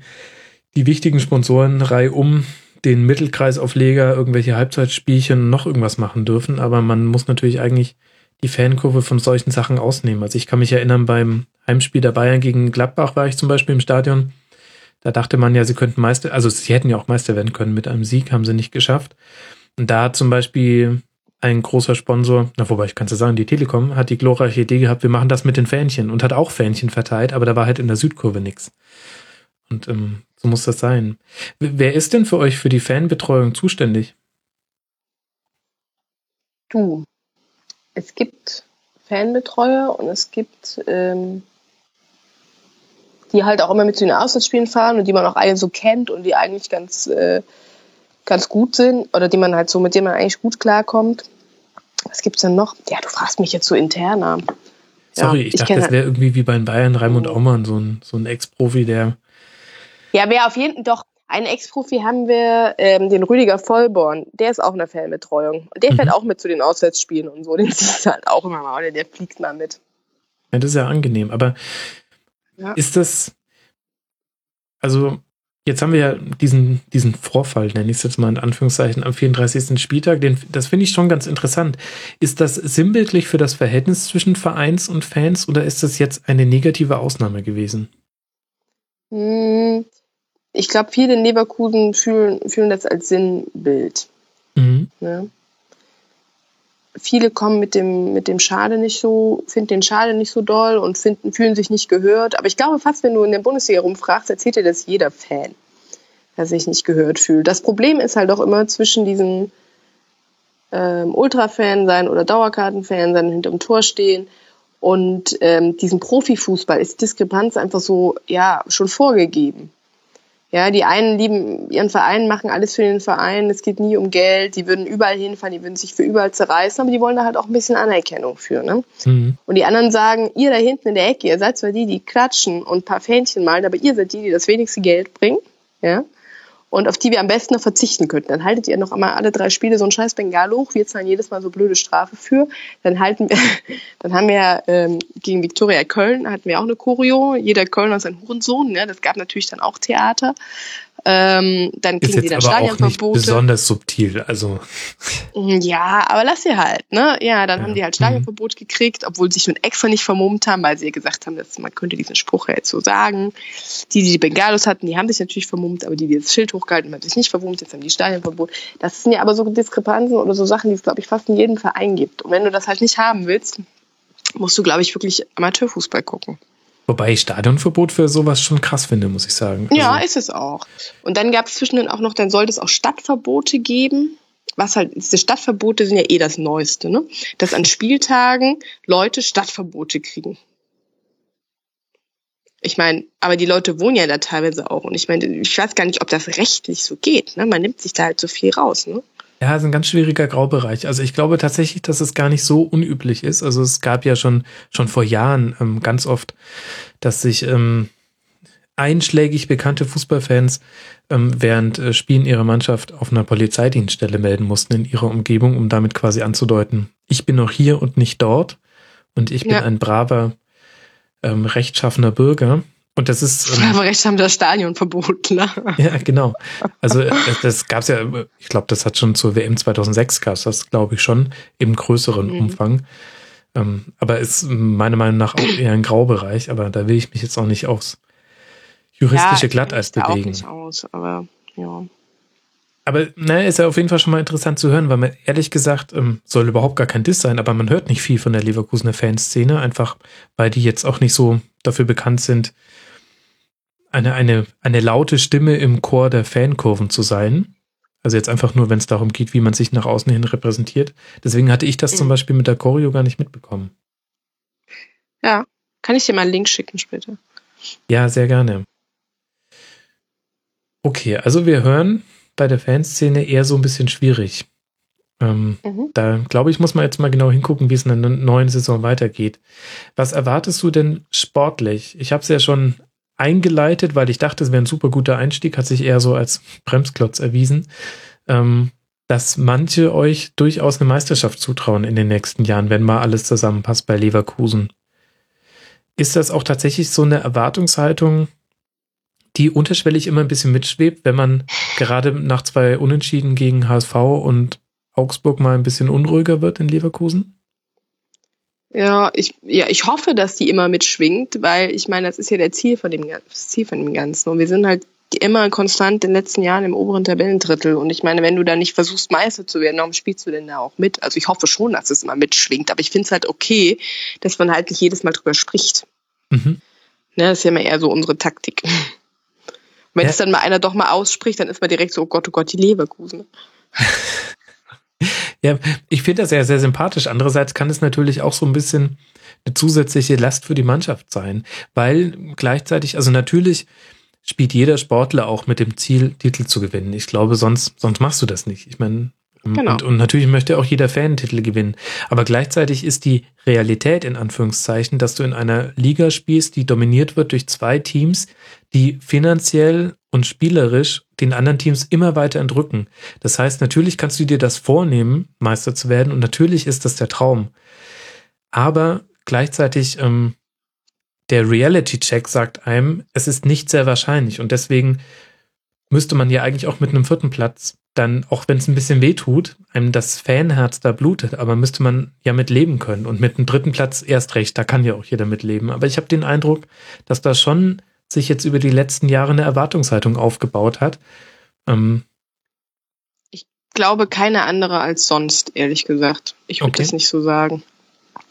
S3: die wichtigen Sponsoren um den Mittelkreisaufleger irgendwelche Halbzeitspielchen noch irgendwas machen dürfen. Aber man muss natürlich eigentlich die Fankurve von solchen Sachen ausnehmen. Also ich kann mich erinnern, beim Heimspiel der Bayern gegen Gladbach war ich zum Beispiel im Stadion. Da dachte man ja, sie könnten Meister, also sie hätten ja auch Meister werden können mit einem Sieg, haben sie nicht geschafft. Und da hat zum Beispiel ein großer Sponsor, na wobei ich kann es ja sagen, die Telekom hat die glorreiche Idee gehabt, wir machen das mit den Fähnchen und hat auch Fähnchen verteilt, aber da war halt in der Südkurve nichts. Und ähm, so muss das sein. Wer ist denn für euch für die Fanbetreuung zuständig?
S6: Du es gibt Fanbetreuer und es gibt ähm, die halt auch immer mit zu den Auswärtsspielen fahren und die man auch alle so kennt und die eigentlich ganz, äh, ganz gut sind oder die man halt so, mit denen man eigentlich gut klarkommt. Was gibt's denn noch? Ja, du fragst mich jetzt so interner.
S3: Sorry, ja, ich, ich dachte, das wäre irgendwie wie bei den Bayern Raimund Aumann, so ein, so ein Ex-Profi, der.
S6: Ja, wer auf jeden Fall, doch, einen Ex-Profi haben wir, ähm, den Rüdiger Vollborn. Der ist auch in der Fanbetreuung. Und der mhm. fährt auch mit zu den Auswärtsspielen und so. Den siehst du halt auch immer mal, oder der fliegt mal mit.
S3: Ja, das ist ja angenehm. Aber ja. ist das, also jetzt haben wir ja diesen, diesen Vorfall, nenne ich es jetzt mal in Anführungszeichen, am 34. Spieltag. Den, das finde ich schon ganz interessant. Ist das sinnbildlich für das Verhältnis zwischen Vereins und Fans oder ist das jetzt eine negative Ausnahme gewesen?
S6: Hm, ich glaube, viele in Leverkusen fühlen, fühlen das als Sinnbild. Mhm. Ne? Viele kommen mit dem, mit dem Schade nicht so, finden den Schade nicht so doll und finden, fühlen sich nicht gehört. Aber ich glaube fast, wenn du in der Bundesliga rumfragst, erzählt dir das jeder Fan, der sich nicht gehört fühlt. Das Problem ist halt auch immer zwischen diesen ähm, Ultra-Fan sein oder Dauerkarten-Fan sein, hinterm Tor stehen und ähm, diesen Profifußball ist Diskrepanz einfach so, ja, schon vorgegeben. Ja, die einen lieben ihren Verein, machen alles für den Verein, es geht nie um Geld, die würden überall hinfahren, die würden sich für überall zerreißen, aber die wollen da halt auch ein bisschen Anerkennung für. Ne? Mhm. Und die anderen sagen, ihr da hinten in der Ecke, ihr seid zwar die, die klatschen und ein paar Fähnchen malen, aber ihr seid die, die das wenigste Geld bringen. Ja? Und auf die wir am besten noch verzichten könnten. Dann haltet ihr noch einmal alle drei Spiele so ein scheiß Bengalo hoch, wir zahlen jedes Mal so blöde Strafe für. Dann halten wir, dann haben wir ähm, gegen Viktoria Köln hatten wir auch eine Choreo, jeder Kölner ist ein Hurensohn, ne? das gab natürlich dann auch Theater. Ähm, dann kriegen
S3: ist
S6: die dann
S3: Stadionverbote. besonders subtil, also.
S6: Ja, aber lass sie halt, ne? Ja, dann ja. haben die halt Stadionverbot mhm. gekriegt, obwohl sie sich nun extra nicht vermummt haben, weil sie ja gesagt haben, dass man könnte diesen Spruch ja jetzt so sagen. Die, die die Bengalos hatten, die haben sich natürlich vermummt, aber die, die das Schild hochgehalten haben, sich nicht vermummt, jetzt haben die Stadionverbot. Das sind ja aber so Diskrepanzen oder so Sachen, die es, glaube ich, fast in jedem Verein gibt. Und wenn du das halt nicht haben willst, musst du, glaube ich, wirklich Amateurfußball gucken.
S3: Wobei ich Stadionverbot für sowas schon krass finde, muss ich sagen.
S6: Ja, also. ist es auch. Und dann gab es zwischendrin auch noch, dann sollte es auch Stadtverbote geben. Was halt, diese Stadtverbote sind ja eh das Neueste, ne? Dass an Spieltagen Leute Stadtverbote kriegen. Ich meine, aber die Leute wohnen ja da teilweise auch. Und ich meine, ich weiß gar nicht, ob das rechtlich so geht. Ne? Man nimmt sich da halt so viel raus. Ne?
S3: Ja, ist ein ganz schwieriger Graubereich. Also ich glaube tatsächlich, dass es gar nicht so unüblich ist. Also es gab ja schon, schon vor Jahren ähm, ganz oft, dass sich ähm, einschlägig bekannte Fußballfans ähm, während äh, Spielen ihrer Mannschaft auf einer Polizeidienststelle melden mussten in ihrer Umgebung, um damit quasi anzudeuten, ich bin noch hier und nicht dort und ich bin ja. ein braver, ähm, rechtschaffener Bürger. Und das ist.
S6: Ähm, Aber recht haben das Stadionverbot, ne?
S3: Ja, genau. Also äh, das gab's ja, ich glaube, das hat schon zur WM 2006 gab's das, glaube ich, schon im größeren mhm. Umfang. Ähm, aber ist meiner Meinung nach auch eher ein Graubereich, aber da will ich mich jetzt auch nicht aufs juristische ja, Glatteis bewegen. Auch nicht aus, aber ja. Aber naja, ist ja auf jeden Fall schon mal interessant zu hören, weil man ehrlich gesagt ähm, soll überhaupt gar kein Diss sein, aber man hört nicht viel von der Leverkusener Fanszene, einfach weil die jetzt auch nicht so dafür bekannt sind, eine, eine, eine laute Stimme im Chor der Fankurven zu sein. Also jetzt einfach nur, wenn es darum geht, wie man sich nach außen hin repräsentiert. Deswegen hatte ich das mhm. zum Beispiel mit der Choreo gar nicht mitbekommen.
S6: Ja, kann ich dir mal einen Link schicken später.
S3: Ja, sehr gerne. Okay, also wir hören bei der Fanszene eher so ein bisschen schwierig. Ähm, mhm. Da glaube ich, muss man jetzt mal genau hingucken, wie es in der neuen Saison weitergeht. Was erwartest du denn sportlich? Ich habe es ja schon eingeleitet, weil ich dachte, es wäre ein super guter Einstieg, hat sich eher so als Bremsklotz erwiesen, ähm, dass manche euch durchaus eine Meisterschaft zutrauen in den nächsten Jahren, wenn mal alles zusammenpasst bei Leverkusen. Ist das auch tatsächlich so eine Erwartungshaltung, die unterschwellig immer ein bisschen mitschwebt, wenn man gerade nach zwei Unentschieden gegen HSV und Augsburg mal ein bisschen unruhiger wird in Leverkusen?
S6: Ja, ich, ja, ich hoffe, dass die immer mitschwingt, weil ich meine, das ist ja der Ziel von dem, das Ziel von dem Ganzen. Und wir sind halt immer konstant in den letzten Jahren im oberen Tabellendrittel. Und ich meine, wenn du da nicht versuchst, Meister zu werden, warum spielst du denn da auch mit? Also ich hoffe schon, dass es immer mitschwingt, aber ich finde es halt okay, dass man halt nicht jedes Mal drüber spricht. Mhm. Ne, das ist ja immer eher so unsere Taktik. Und wenn ja. es dann mal einer doch mal ausspricht, dann ist man direkt so, oh Gott, oh Gott, die Leverkusen.
S3: Ja, ich finde das ja sehr sympathisch. Andererseits kann es natürlich auch so ein bisschen eine zusätzliche Last für die Mannschaft sein, weil gleichzeitig, also natürlich spielt jeder Sportler auch mit dem Ziel, Titel zu gewinnen. Ich glaube, sonst, sonst machst du das nicht. Ich meine, Genau. Und, und, natürlich möchte auch jeder Fan Titel gewinnen. Aber gleichzeitig ist die Realität in Anführungszeichen, dass du in einer Liga spielst, die dominiert wird durch zwei Teams, die finanziell und spielerisch den anderen Teams immer weiter entrücken. Das heißt, natürlich kannst du dir das vornehmen, Meister zu werden, und natürlich ist das der Traum. Aber gleichzeitig ähm, der Reality-Check sagt einem, es ist nicht sehr wahrscheinlich. Und deswegen müsste man ja eigentlich auch mit einem vierten Platz dann, auch wenn es ein bisschen weh tut, einem das Fanherz da blutet, aber müsste man ja mit leben können. Und mit einem dritten Platz erst recht, da kann ja auch jeder mit leben. Aber ich habe den Eindruck, dass da schon sich jetzt über die letzten Jahre eine Erwartungshaltung aufgebaut hat. Ähm
S6: ich glaube keine andere als sonst, ehrlich gesagt. Ich würde okay. das nicht so sagen.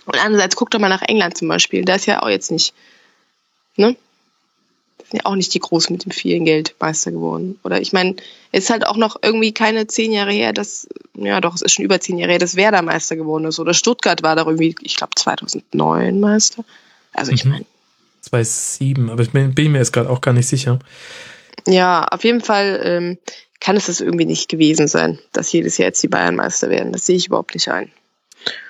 S6: Und andererseits guck doch mal nach England zum Beispiel. Da ist ja auch jetzt nicht, ne? sind ja auch nicht die Großen mit dem vielen Geld Meister geworden. Oder ich meine, es ist halt auch noch irgendwie keine zehn Jahre her, dass, ja doch, es ist schon über zehn Jahre her, dass Werder Meister geworden ist. Oder Stuttgart war da irgendwie, ich glaube 2009 Meister. Also ich mhm. meine.
S3: 2007, aber ich bin, bin mir jetzt gerade auch gar nicht sicher.
S6: Ja, auf jeden Fall ähm, kann es das irgendwie nicht gewesen sein, dass jedes Jahr jetzt die Bayern Meister werden. Das sehe ich überhaupt nicht ein.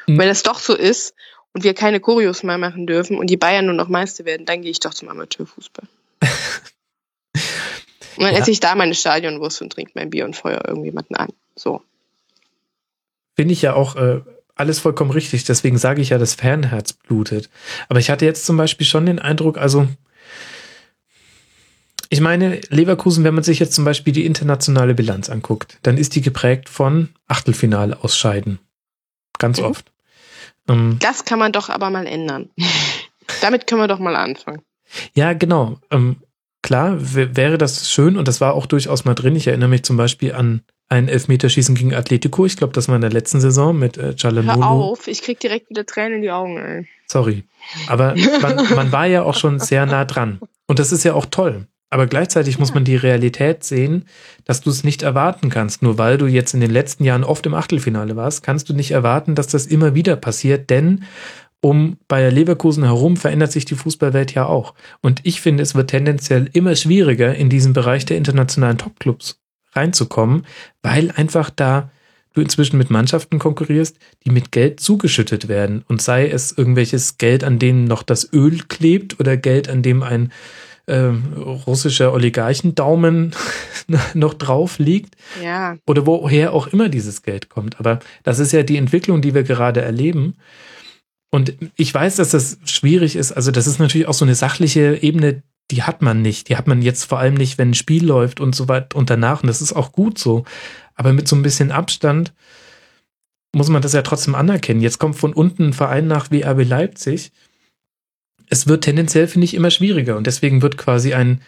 S6: Mhm. Wenn es doch so ist und wir keine Choreos mehr machen dürfen und die Bayern nur noch Meister werden, dann gehe ich doch zum Amateurfußball. und dann ja. esse ich da meine Stadionwurst und trinke mein Bier und feuer irgendjemanden an. So.
S3: Finde ich ja auch äh, alles vollkommen richtig. Deswegen sage ich ja, das Fanherz blutet. Aber ich hatte jetzt zum Beispiel schon den Eindruck, also ich meine, Leverkusen, wenn man sich jetzt zum Beispiel die internationale Bilanz anguckt, dann ist die geprägt von Achtelfinale ausscheiden. Ganz mhm. oft.
S6: Ähm, das kann man doch aber mal ändern. Damit können wir doch mal anfangen.
S3: Ja, genau. Ähm, klar, wäre das schön und das war auch durchaus mal drin. Ich erinnere mich zum Beispiel an ein Elfmeterschießen gegen Atletico. Ich glaube, das war in der letzten Saison mit äh, Hör
S6: auf, ich krieg direkt wieder Tränen in die Augen. Ey.
S3: Sorry. Aber man, man war ja auch schon sehr nah dran. Und das ist ja auch toll. Aber gleichzeitig muss man die Realität sehen, dass du es nicht erwarten kannst. Nur weil du jetzt in den letzten Jahren oft im Achtelfinale warst, kannst du nicht erwarten, dass das immer wieder passiert, denn um Bayer Leverkusen herum verändert sich die Fußballwelt ja auch. Und ich finde, es wird tendenziell immer schwieriger, in diesen Bereich der internationalen Topclubs reinzukommen, weil einfach da du inzwischen mit Mannschaften konkurrierst, die mit Geld zugeschüttet werden. Und sei es irgendwelches Geld, an dem noch das Öl klebt oder Geld, an dem ein äh, russischer Oligarchendaumen noch drauf liegt.
S6: Ja.
S3: Oder woher auch immer dieses Geld kommt. Aber das ist ja die Entwicklung, die wir gerade erleben. Und ich weiß, dass das schwierig ist. Also das ist natürlich auch so eine sachliche Ebene, die hat man nicht. Die hat man jetzt vor allem nicht, wenn ein Spiel läuft und so weit und danach. Und das ist auch gut so. Aber mit so ein bisschen Abstand muss man das ja trotzdem anerkennen. Jetzt kommt von unten ein Verein nach wie RB Leipzig. Es wird tendenziell, finde ich, immer schwieriger. Und deswegen wird quasi ein,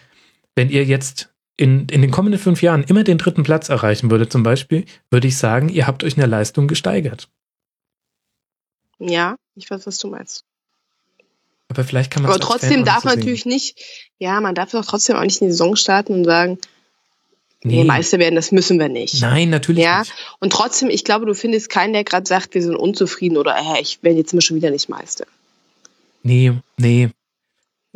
S3: wenn ihr jetzt in, in den kommenden fünf Jahren immer den dritten Platz erreichen würdet, zum Beispiel, würde ich sagen, ihr habt euch in der Leistung gesteigert.
S6: Ja, ich weiß, was du meinst.
S3: Aber vielleicht kann man
S6: Aber trotzdem darf man natürlich nicht, ja, man darf doch trotzdem auch nicht in die Saison starten und sagen, nee, nee Meister werden, das müssen wir nicht.
S3: Nein, natürlich
S6: ja?
S3: nicht.
S6: Und trotzdem, ich glaube, du findest keinen, der gerade sagt, wir sind unzufrieden oder hey, ich werde jetzt immer schon wieder nicht Meister.
S3: Nee, nee.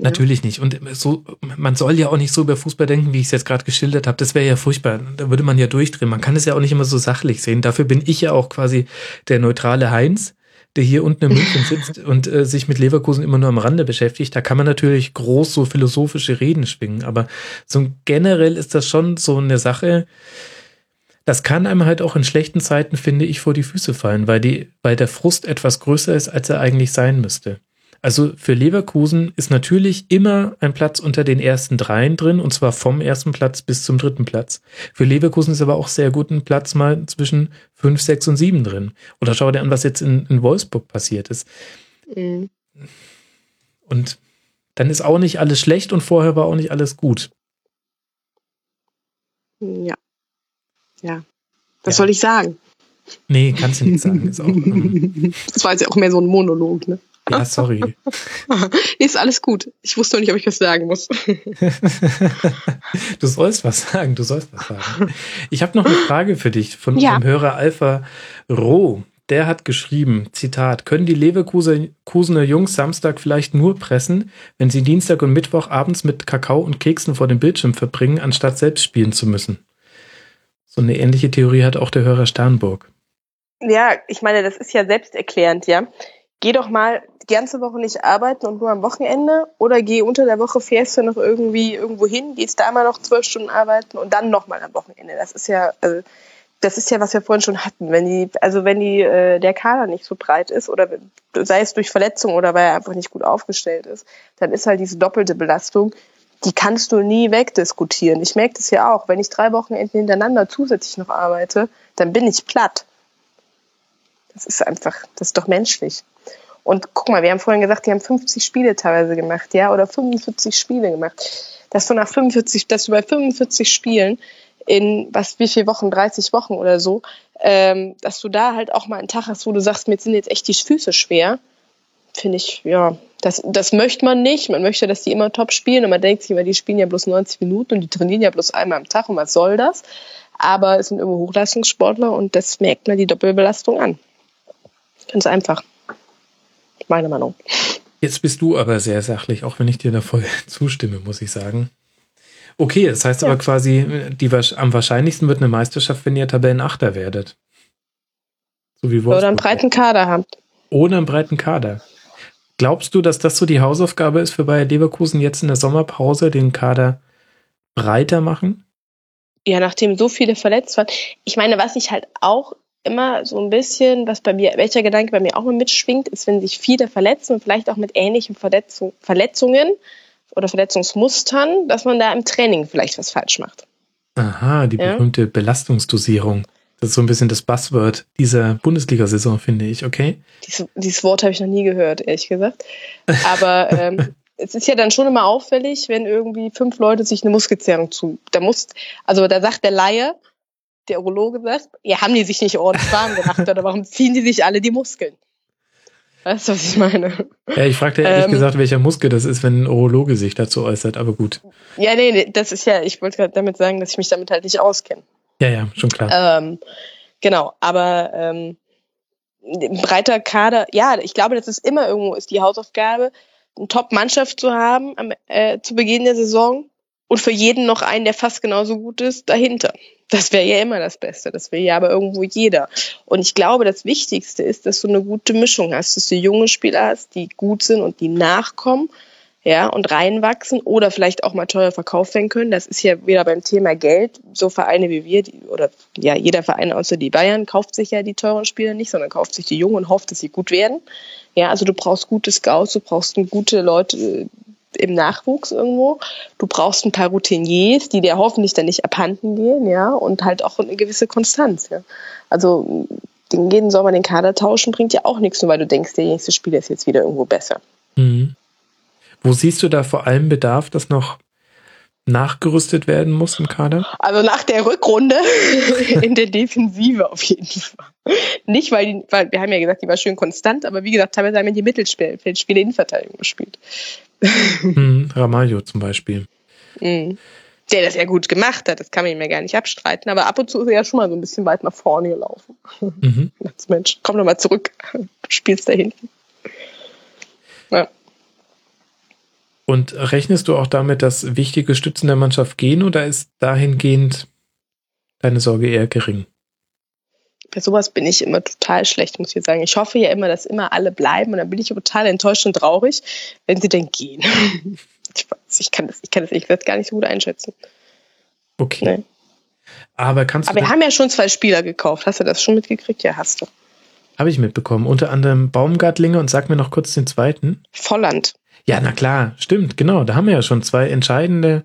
S3: Natürlich nicht. Und so, man soll ja auch nicht so über Fußball denken, wie ich es jetzt gerade geschildert habe. Das wäre ja furchtbar. Da würde man ja durchdrehen. Man kann es ja auch nicht immer so sachlich sehen. Dafür bin ich ja auch quasi der neutrale Heinz, der hier unten in München sitzt und äh, sich mit Leverkusen immer nur am Rande beschäftigt. Da kann man natürlich groß so philosophische Reden schwingen. Aber so generell ist das schon so eine Sache. Das kann einem halt auch in schlechten Zeiten, finde ich, vor die Füße fallen, weil die, weil der Frust etwas größer ist, als er eigentlich sein müsste. Also für Leverkusen ist natürlich immer ein Platz unter den ersten dreien drin, und zwar vom ersten Platz bis zum dritten Platz. Für Leverkusen ist aber auch sehr gut ein Platz mal zwischen fünf, sechs und sieben drin. Oder schau dir an, was jetzt in, in Wolfsburg passiert ist. Mhm. Und dann ist auch nicht alles schlecht und vorher war auch nicht alles gut.
S6: Ja. Ja. Was ja. soll ich sagen?
S3: Nee, kannst du nicht sagen. Ist auch, ähm,
S6: das war jetzt ja auch mehr so ein Monolog, ne?
S3: Ja, sorry.
S6: ist alles gut. Ich wusste noch nicht, ob ich was sagen muss.
S3: du sollst was sagen, du sollst was sagen. Ich habe noch eine Frage für dich von ja. unserem Hörer Alpha Roh. Der hat geschrieben, Zitat, können die Leverkusener Jungs Samstag vielleicht nur pressen, wenn sie Dienstag und Mittwoch abends mit Kakao und Keksen vor dem Bildschirm verbringen, anstatt selbst spielen zu müssen? So eine ähnliche Theorie hat auch der Hörer Sternburg.
S6: Ja, ich meine, das ist ja selbsterklärend, ja geh doch mal die ganze Woche nicht arbeiten und nur am Wochenende oder geh unter der Woche, fährst du noch irgendwie irgendwo hin, gehst da mal noch zwölf Stunden arbeiten und dann nochmal am Wochenende. Das ist ja, also, das ist ja, was wir vorhin schon hatten. Wenn die, also wenn die, äh, der Kader nicht so breit ist oder sei es durch Verletzung oder weil er einfach nicht gut aufgestellt ist, dann ist halt diese doppelte Belastung, die kannst du nie wegdiskutieren. Ich merke das ja auch, wenn ich drei Wochenenden hintereinander zusätzlich noch arbeite, dann bin ich platt. Das ist einfach, das ist doch menschlich. Und guck mal, wir haben vorhin gesagt, die haben 50 Spiele teilweise gemacht, ja, oder 45 Spiele gemacht. Dass du nach 45, dass du bei 45 Spielen in was, wie viele Wochen, 30 Wochen oder so, ähm, dass du da halt auch mal einen Tag hast, wo du sagst, mir sind jetzt echt die Füße schwer, finde ich, ja, das, das möchte man nicht. Man möchte, dass die immer top spielen und man denkt sich immer, die spielen ja bloß 90 Minuten und die trainieren ja bloß einmal am Tag und was soll das? Aber es sind immer Hochleistungssportler und das merkt man die Doppelbelastung an. Ganz einfach. Meine Meinung.
S3: Jetzt bist du aber sehr sachlich, auch wenn ich dir da voll zustimme, muss ich sagen. Okay, das heißt ja. aber quasi, die, am wahrscheinlichsten wird eine Meisterschaft, wenn ihr Tabellenachter werdet.
S6: So wie Wolfsburg. Oder einen breiten Kader habt.
S3: Ohne einen breiten Kader. Glaubst du, dass das so die Hausaufgabe ist für Bayer Leverkusen jetzt in der Sommerpause, den Kader breiter machen?
S6: Ja, nachdem so viele verletzt waren. Ich meine, was ich halt auch immer so ein bisschen, was bei mir, welcher Gedanke bei mir auch mal mitschwingt, ist, wenn sich viele verletzen und vielleicht auch mit ähnlichen Verletzung, Verletzungen oder Verletzungsmustern, dass man da im Training vielleicht was falsch macht.
S3: Aha, die ja? berühmte Belastungsdosierung. Das ist so ein bisschen das Buzzword dieser Bundesliga-Saison, finde ich, okay?
S6: Dies, dieses Wort habe ich noch nie gehört, ehrlich gesagt. Aber ähm, es ist ja dann schon immer auffällig, wenn irgendwie fünf Leute sich eine Muskelzerrung zu. Da muss, also da sagt der Laie, der Urologe sagt, ja, haben die sich nicht ordentlich warm gemacht oder warum ziehen die sich alle die Muskeln? Weißt du, was ich meine?
S3: Ja, ich fragte ehrlich ähm, gesagt, welcher Muskel das ist, wenn ein Urologe sich dazu äußert, aber gut.
S6: Ja, nee, nee das ist ja, ich wollte gerade damit sagen, dass ich mich damit halt nicht auskenne.
S3: Ja, ja, schon klar.
S6: Ähm, genau, aber ähm, breiter Kader, ja, ich glaube, das ist immer irgendwo ist die Hausaufgabe, eine Top-Mannschaft zu haben am, äh, zu Beginn der Saison und für jeden noch einen, der fast genauso gut ist, dahinter. Das wäre ja immer das Beste. Das will ja aber irgendwo jeder. Und ich glaube, das Wichtigste ist, dass du eine gute Mischung hast, dass du junge Spieler hast, die gut sind und die nachkommen, ja, und reinwachsen oder vielleicht auch mal teuer verkauft werden können. Das ist ja wieder beim Thema Geld. So Vereine wie wir, die, oder ja, jeder Verein außer die Bayern kauft sich ja die teuren Spieler nicht, sondern kauft sich die Jungen und hofft, dass sie gut werden. Ja, also du brauchst gute Scouts, du brauchst gute Leute, im Nachwuchs irgendwo. Du brauchst ein paar Routiniers, die dir hoffentlich dann nicht abhanden gehen, ja, und halt auch eine gewisse Konstanz, ja. Also den jeden Sommer den Kader tauschen bringt ja auch nichts, nur weil du denkst, der nächste Spieler ist jetzt wieder irgendwo besser.
S3: Mhm. Wo siehst du da vor allem Bedarf, dass noch nachgerüstet werden muss im Kader?
S6: Also nach der Rückrunde in der Defensive auf jeden Fall. Nicht, weil, die, weil wir haben ja gesagt, die war schön konstant, aber wie gesagt, teilweise haben wir die Mittelfeldspiele Innenverteidigung gespielt.
S3: hm, Ramayo zum Beispiel.
S6: Mhm. Der das ja gut gemacht hat, das kann man ihm ja gar nicht abstreiten, aber ab und zu ist er ja schon mal so ein bisschen weit nach vorne gelaufen. Mhm. Als Mensch, komm doch mal zurück, du spielst da hinten.
S3: Ja. Und rechnest du auch damit, dass wichtige Stützen der Mannschaft gehen oder ist dahingehend deine Sorge eher gering?
S6: Bei sowas bin ich immer total schlecht, muss ich sagen. Ich hoffe ja immer, dass immer alle bleiben und dann bin ich total enttäuscht und traurig, wenn sie denn gehen. ich weiß, ich kann das, ich kann das, ich werde gar nicht so gut einschätzen.
S3: Okay. Nee. Aber kannst du.
S6: Aber wir haben ja schon zwei Spieler gekauft. Hast du das schon mitgekriegt? Ja, hast du.
S3: Habe ich mitbekommen. Unter anderem Baumgartlinge und sag mir noch kurz den zweiten.
S6: Volland.
S3: Ja, na klar, stimmt, genau. Da haben wir ja schon zwei entscheidende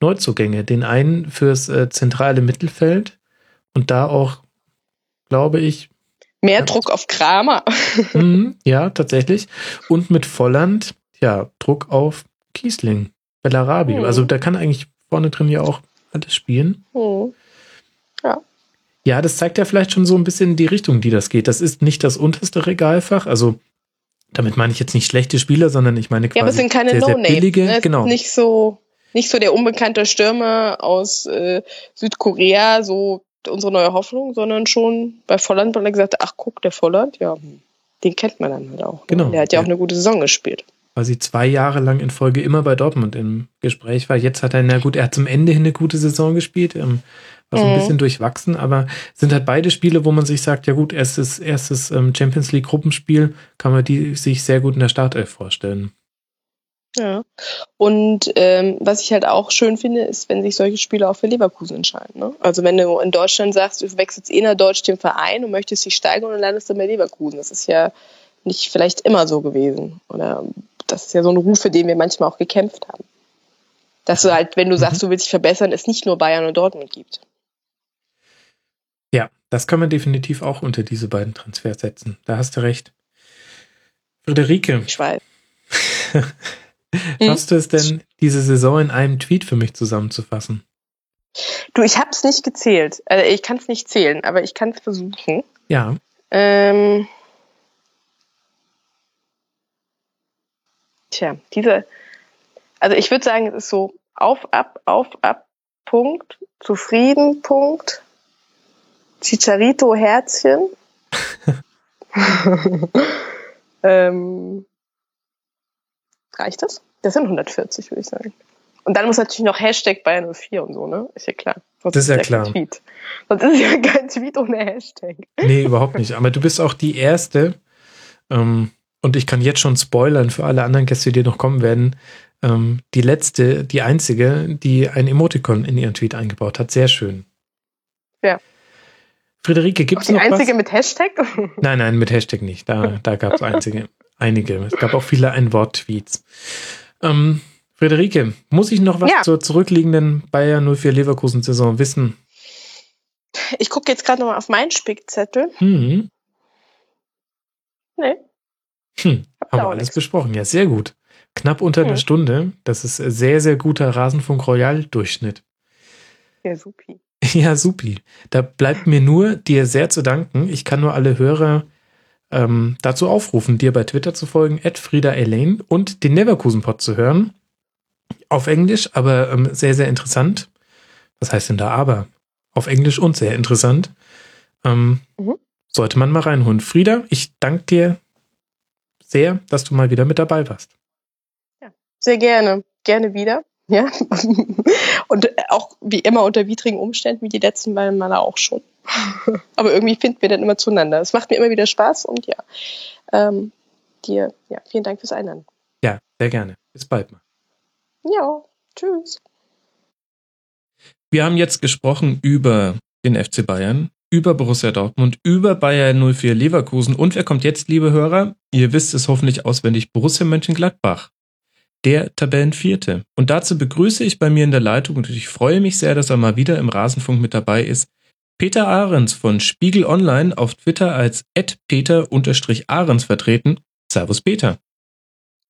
S3: Neuzugänge. Den einen fürs äh, zentrale Mittelfeld und da auch, glaube ich.
S6: Mehr ja, Druck auf Kramer.
S3: Mhm, ja, tatsächlich. Und mit Volland, ja, Druck auf Kiesling, Bellarabi. Mhm. Also da kann eigentlich vorne drin ja auch alles spielen. Mhm.
S6: Ja.
S3: Ja, das zeigt ja vielleicht schon so ein bisschen die Richtung, die das geht. Das ist nicht das unterste Regalfach. Also damit meine ich jetzt nicht schlechte Spieler, sondern ich meine quasi
S6: ja, aber es sind keine
S3: sehr, sehr billige. Ne?
S6: Genau. Nicht so, nicht so der unbekannte Stürmer aus äh, Südkorea, so unsere neue Hoffnung, sondern schon bei Volland, weil er gesagt hat, ach guck, der Volland, ja, den kennt man dann halt auch. Ne?
S3: Genau.
S6: Der hat ja auch eine gute Saison gespielt.
S3: Weil sie zwei Jahre lang in Folge immer bei Dortmund im Gespräch war. Jetzt hat er, na gut, er hat zum Ende hin eine gute Saison gespielt. Ähm, war so ein mhm. bisschen durchwachsen, aber sind halt beide Spiele, wo man sich sagt, ja gut, erstes, erstes ähm, Champions League Gruppenspiel, kann man die sich sehr gut in der Startelf vorstellen.
S6: Ja. Und ähm, was ich halt auch schön finde, ist, wenn sich solche Spiele auch für Leverkusen entscheiden. Ne? Also wenn du in Deutschland sagst, du wechselst eh nach Deutsch den Verein und möchtest dich steigern und dann landest du bei Leverkusen. Das ist ja nicht vielleicht immer so gewesen. Oder das ist ja so ein Ruf, für den wir manchmal auch gekämpft haben. Dass du halt, wenn du sagst, mhm. du willst dich verbessern, es nicht nur Bayern und Dortmund gibt.
S3: Ja, das kann man definitiv auch unter diese beiden Transfers setzen. Da hast du recht. Friederike.
S6: Ich weiß.
S3: Schaffst du es denn, diese Saison in einem Tweet für mich zusammenzufassen?
S6: Du, ich habe es nicht gezählt. Also ich kann es nicht zählen, aber ich kann es versuchen.
S3: Ja.
S6: Ähm, tja, diese. Also ich würde sagen, es ist so auf, ab, auf, ab, Punkt, zufrieden, Punkt, Chicharito Herzchen. ähm, reicht das? Das sind 140, würde ich sagen. Und dann muss natürlich noch Hashtag Bayern 04 und so, ne? Ist ja klar.
S3: Sonst das ist ja klar.
S6: Tweet. Sonst ist ja kein Tweet ohne Hashtag.
S3: Nee, überhaupt nicht. Aber du bist auch die Erste, ähm, und ich kann jetzt schon spoilern für alle anderen Gäste, die noch kommen werden, ähm, die letzte, die einzige, die ein Emoticon in ihren Tweet eingebaut hat. Sehr schön.
S6: Ja.
S3: Friederike, gibt es noch
S6: was? Die einzige mit Hashtag?
S3: Nein, nein, mit Hashtag nicht. Da, da gab es einzige, einige. Es gab auch viele Ein-Wort-Tweets. Ähm, Friederike, muss ich noch was ja. zur zurückliegenden Bayer 04 Leverkusen-Saison wissen?
S6: Ich gucke jetzt gerade nochmal auf meinen Spickzettel.
S3: Mhm.
S6: Nee.
S3: Hm, haben wir alles nichts. besprochen. Ja, sehr gut. Knapp unter hm. einer Stunde. Das ist sehr, sehr guter Rasenfunk Royal-Durchschnitt.
S6: Ja, supi.
S3: Ja, supi. Da bleibt mir nur dir sehr zu danken. Ich kann nur alle Hörer ähm, dazu aufrufen, dir bei Twitter zu folgen, at Frieda Elaine und den Neverkusen-Pod zu hören. Auf Englisch, aber ähm, sehr, sehr interessant. Was heißt denn da aber? Auf Englisch und sehr interessant. Ähm, mhm. Sollte man mal reinholen. Frieda, ich danke dir sehr, dass du mal wieder mit dabei warst.
S6: Ja, sehr gerne. Gerne wieder. Ja. Und auch wie immer unter widrigen Umständen, wie die letzten beiden Male auch schon. Aber irgendwie finden wir dann immer zueinander. Es macht mir immer wieder Spaß und ja, ähm, dir, ja, vielen Dank fürs Einladen.
S3: Ja, sehr gerne. Bis bald mal.
S6: Ja, tschüss.
S3: Wir haben jetzt gesprochen über den FC Bayern, über Borussia Dortmund, über Bayern 04 Leverkusen und wer kommt jetzt, liebe Hörer? Ihr wisst es hoffentlich auswendig, Borussia Mönchengladbach der Tabellenvierte. Und dazu begrüße ich bei mir in der Leitung und ich freue mich sehr, dass er mal wieder im Rasenfunk mit dabei ist. Peter Ahrens von Spiegel Online auf Twitter als peter-ahrens vertreten. Servus Peter.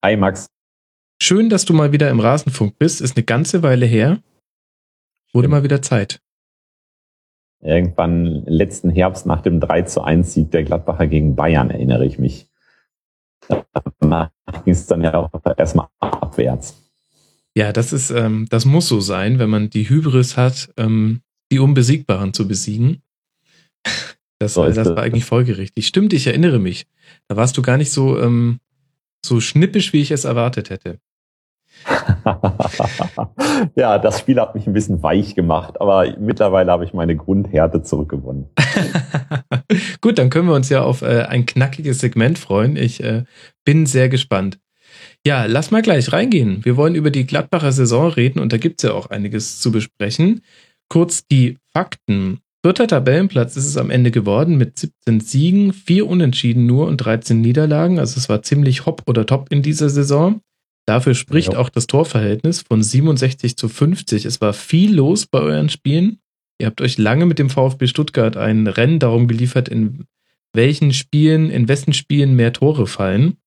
S7: Hi Max.
S3: Schön, dass du mal wieder im Rasenfunk bist. Ist eine ganze Weile her. Wurde mal wieder Zeit.
S7: Irgendwann letzten Herbst nach dem 3 zu 1 Sieg der Gladbacher gegen Bayern erinnere ich mich ging es dann ja auch erstmal abwärts.
S3: Ja, das ist, ähm, das muss so sein, wenn man die Hybris hat, ähm, die Unbesiegbaren zu besiegen. Das, so das war eigentlich folgerichtig. Stimmt, ich erinnere mich. Da warst du gar nicht so, ähm, so schnippisch, wie ich es erwartet hätte.
S7: ja, das Spiel hat mich ein bisschen weich gemacht, aber mittlerweile habe ich meine Grundhärte zurückgewonnen.
S3: Gut, dann können wir uns ja auf äh, ein knackiges Segment freuen. Ich äh, bin sehr gespannt. Ja, lass mal gleich reingehen. Wir wollen über die Gladbacher Saison reden und da gibt es ja auch einiges zu besprechen. Kurz die Fakten. Vierter Tabellenplatz ist es am Ende geworden mit 17 Siegen, vier Unentschieden nur und 13 Niederlagen. Also es war ziemlich hopp oder top in dieser Saison. Dafür spricht ja. auch das Torverhältnis von 67 zu 50. Es war viel los bei euren Spielen. Ihr habt euch lange mit dem VfB Stuttgart ein Rennen darum geliefert, in welchen Spielen, in wessen Spielen mehr Tore fallen.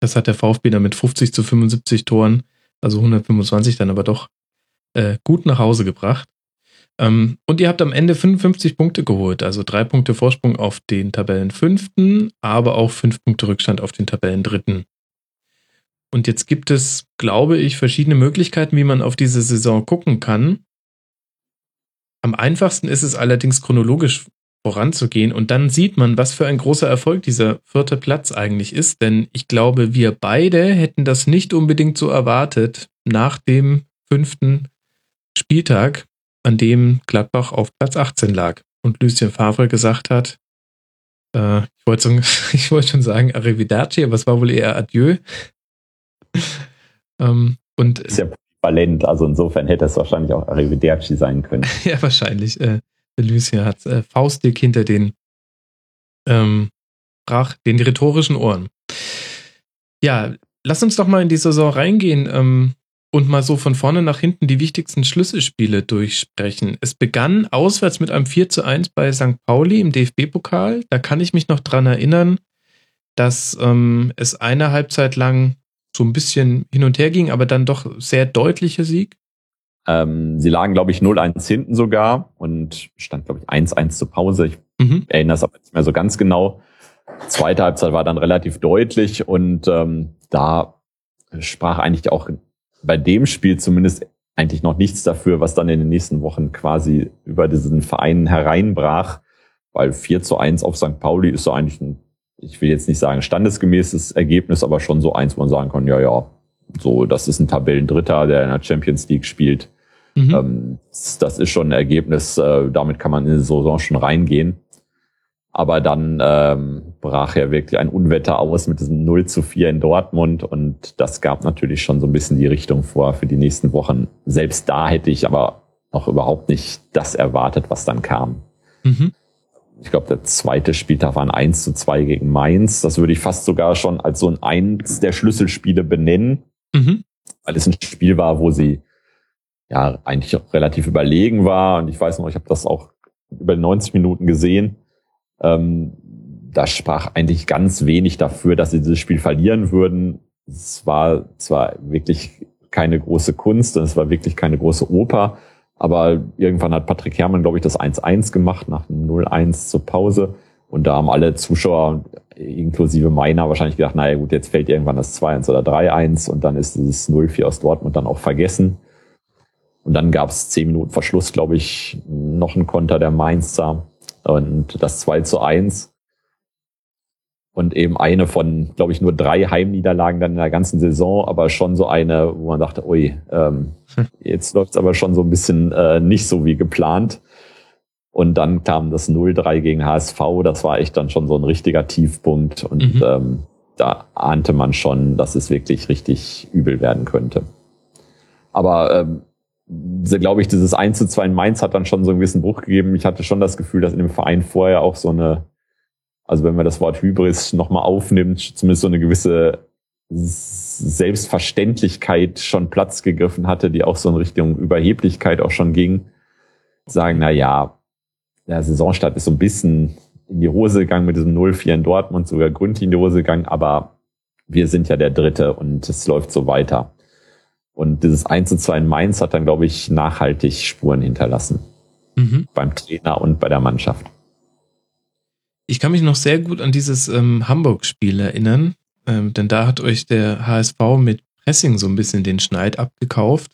S3: Das hat der VfB dann mit 50 zu 75 Toren, also 125 dann aber doch äh, gut nach Hause gebracht. Ähm, und ihr habt am Ende 55 Punkte geholt, also drei Punkte Vorsprung auf den Tabellenfünften, aber auch fünf Punkte Rückstand auf den Tabellendritten. Und jetzt gibt es, glaube ich, verschiedene Möglichkeiten, wie man auf diese Saison gucken kann. Am einfachsten ist es allerdings chronologisch voranzugehen und dann sieht man, was für ein großer Erfolg dieser vierte Platz eigentlich ist, denn ich glaube, wir beide hätten das nicht unbedingt so erwartet nach dem fünften Spieltag, an dem Gladbach auf Platz 18 lag und Lucien Favre gesagt hat, äh, ich wollte so, ich wollte schon sagen Arrivederci, aber es war wohl eher Adieu.
S7: Ähm, und ist ja polyvalent, also insofern hätte es wahrscheinlich auch Arrivederci sein können.
S3: ja, wahrscheinlich. Äh, Lucien hat äh, Faustdick hinter den ähm, brach den rhetorischen Ohren. Ja, lass uns doch mal in die Saison reingehen ähm, und mal so von vorne nach hinten die wichtigsten Schlüsselspiele durchsprechen. Es begann auswärts mit einem 4 zu 1 bei St. Pauli im DFB-Pokal. Da kann ich mich noch dran erinnern, dass ähm, es eine Halbzeit lang so ein bisschen hin und her ging, aber dann doch sehr deutlicher Sieg.
S7: Ähm, sie lagen, glaube ich, 0-1 hinten sogar und stand, glaube ich, 1-1 zur Pause. Ich mhm. erinnere es aber nicht mehr so ganz genau. Zweite Halbzeit war dann relativ deutlich und ähm, da sprach eigentlich auch bei dem Spiel zumindest eigentlich noch nichts dafür, was dann in den nächsten Wochen quasi über diesen Verein hereinbrach, weil 4 zu 1 auf St. Pauli ist so eigentlich ein, ich will jetzt nicht sagen standesgemäßes Ergebnis, aber schon so eins, wo man sagen kann, ja, ja, so, das ist ein Tabellendritter, der in der Champions League spielt. Mhm. Ähm, das ist schon ein Ergebnis, äh, damit kann man in die Saison schon reingehen. Aber dann ähm, brach ja wirklich ein Unwetter aus mit diesem 0 zu 4 in Dortmund und das gab natürlich schon so ein bisschen die Richtung vor für die nächsten Wochen. Selbst da hätte ich aber noch überhaupt nicht das erwartet, was dann kam. Mhm. Ich glaube, der zweite Spieltag war ein 1 zu 2 gegen Mainz. Das würde ich fast sogar schon als so ein eins der Schlüsselspiele benennen, mhm. weil es ein Spiel war, wo sie ja eigentlich auch relativ überlegen war. Und ich weiß noch, ich habe das auch über 90 Minuten gesehen. Ähm, da sprach eigentlich ganz wenig dafür, dass sie dieses Spiel verlieren würden. Es war zwar wirklich keine große Kunst und es war wirklich keine große Oper, aber irgendwann hat Patrick Herrmann, glaube ich, das 1-1 gemacht nach dem 0-1 zur Pause. Und da haben alle Zuschauer, inklusive meiner, wahrscheinlich gedacht, naja gut, jetzt fällt irgendwann das 2-1 oder 3-1 und dann ist dieses 0-4 aus Dortmund dann auch vergessen. Und dann gab es zehn Minuten Verschluss, glaube ich, noch ein Konter der Mainzer und das 2 zu 1. Und eben eine von, glaube ich, nur drei Heimniederlagen dann in der ganzen Saison, aber schon so eine, wo man dachte, ui, ähm, jetzt läuft's aber schon so ein bisschen äh, nicht so wie geplant. Und dann kam das 0-3 gegen HSV, das war echt dann schon so ein richtiger Tiefpunkt. Und mhm. ähm, da ahnte man schon, dass es wirklich richtig übel werden könnte. Aber ähm, glaube ich, dieses 1 zu 2 in Mainz hat dann schon so einen gewissen Bruch gegeben. Ich hatte schon das Gefühl, dass in dem Verein vorher auch so eine, also wenn man das Wort Hybris nochmal aufnimmt, zumindest so eine gewisse Selbstverständlichkeit schon Platz gegriffen hatte, die auch so in Richtung Überheblichkeit auch schon ging. Sagen, na ja, der Saisonstart ist so ein bisschen in die Hose gegangen mit diesem 0-4 in Dortmund, sogar gründlich in die Hose gegangen, aber wir sind ja der Dritte und es läuft so weiter. Und dieses 1 zu 2 in Mainz hat dann, glaube ich, nachhaltig Spuren hinterlassen. Mhm. Beim Trainer und bei der Mannschaft.
S3: Ich kann mich noch sehr gut an dieses ähm, Hamburg-Spiel erinnern, ähm, denn da hat euch der HSV mit Pressing so ein bisschen den Schneid abgekauft,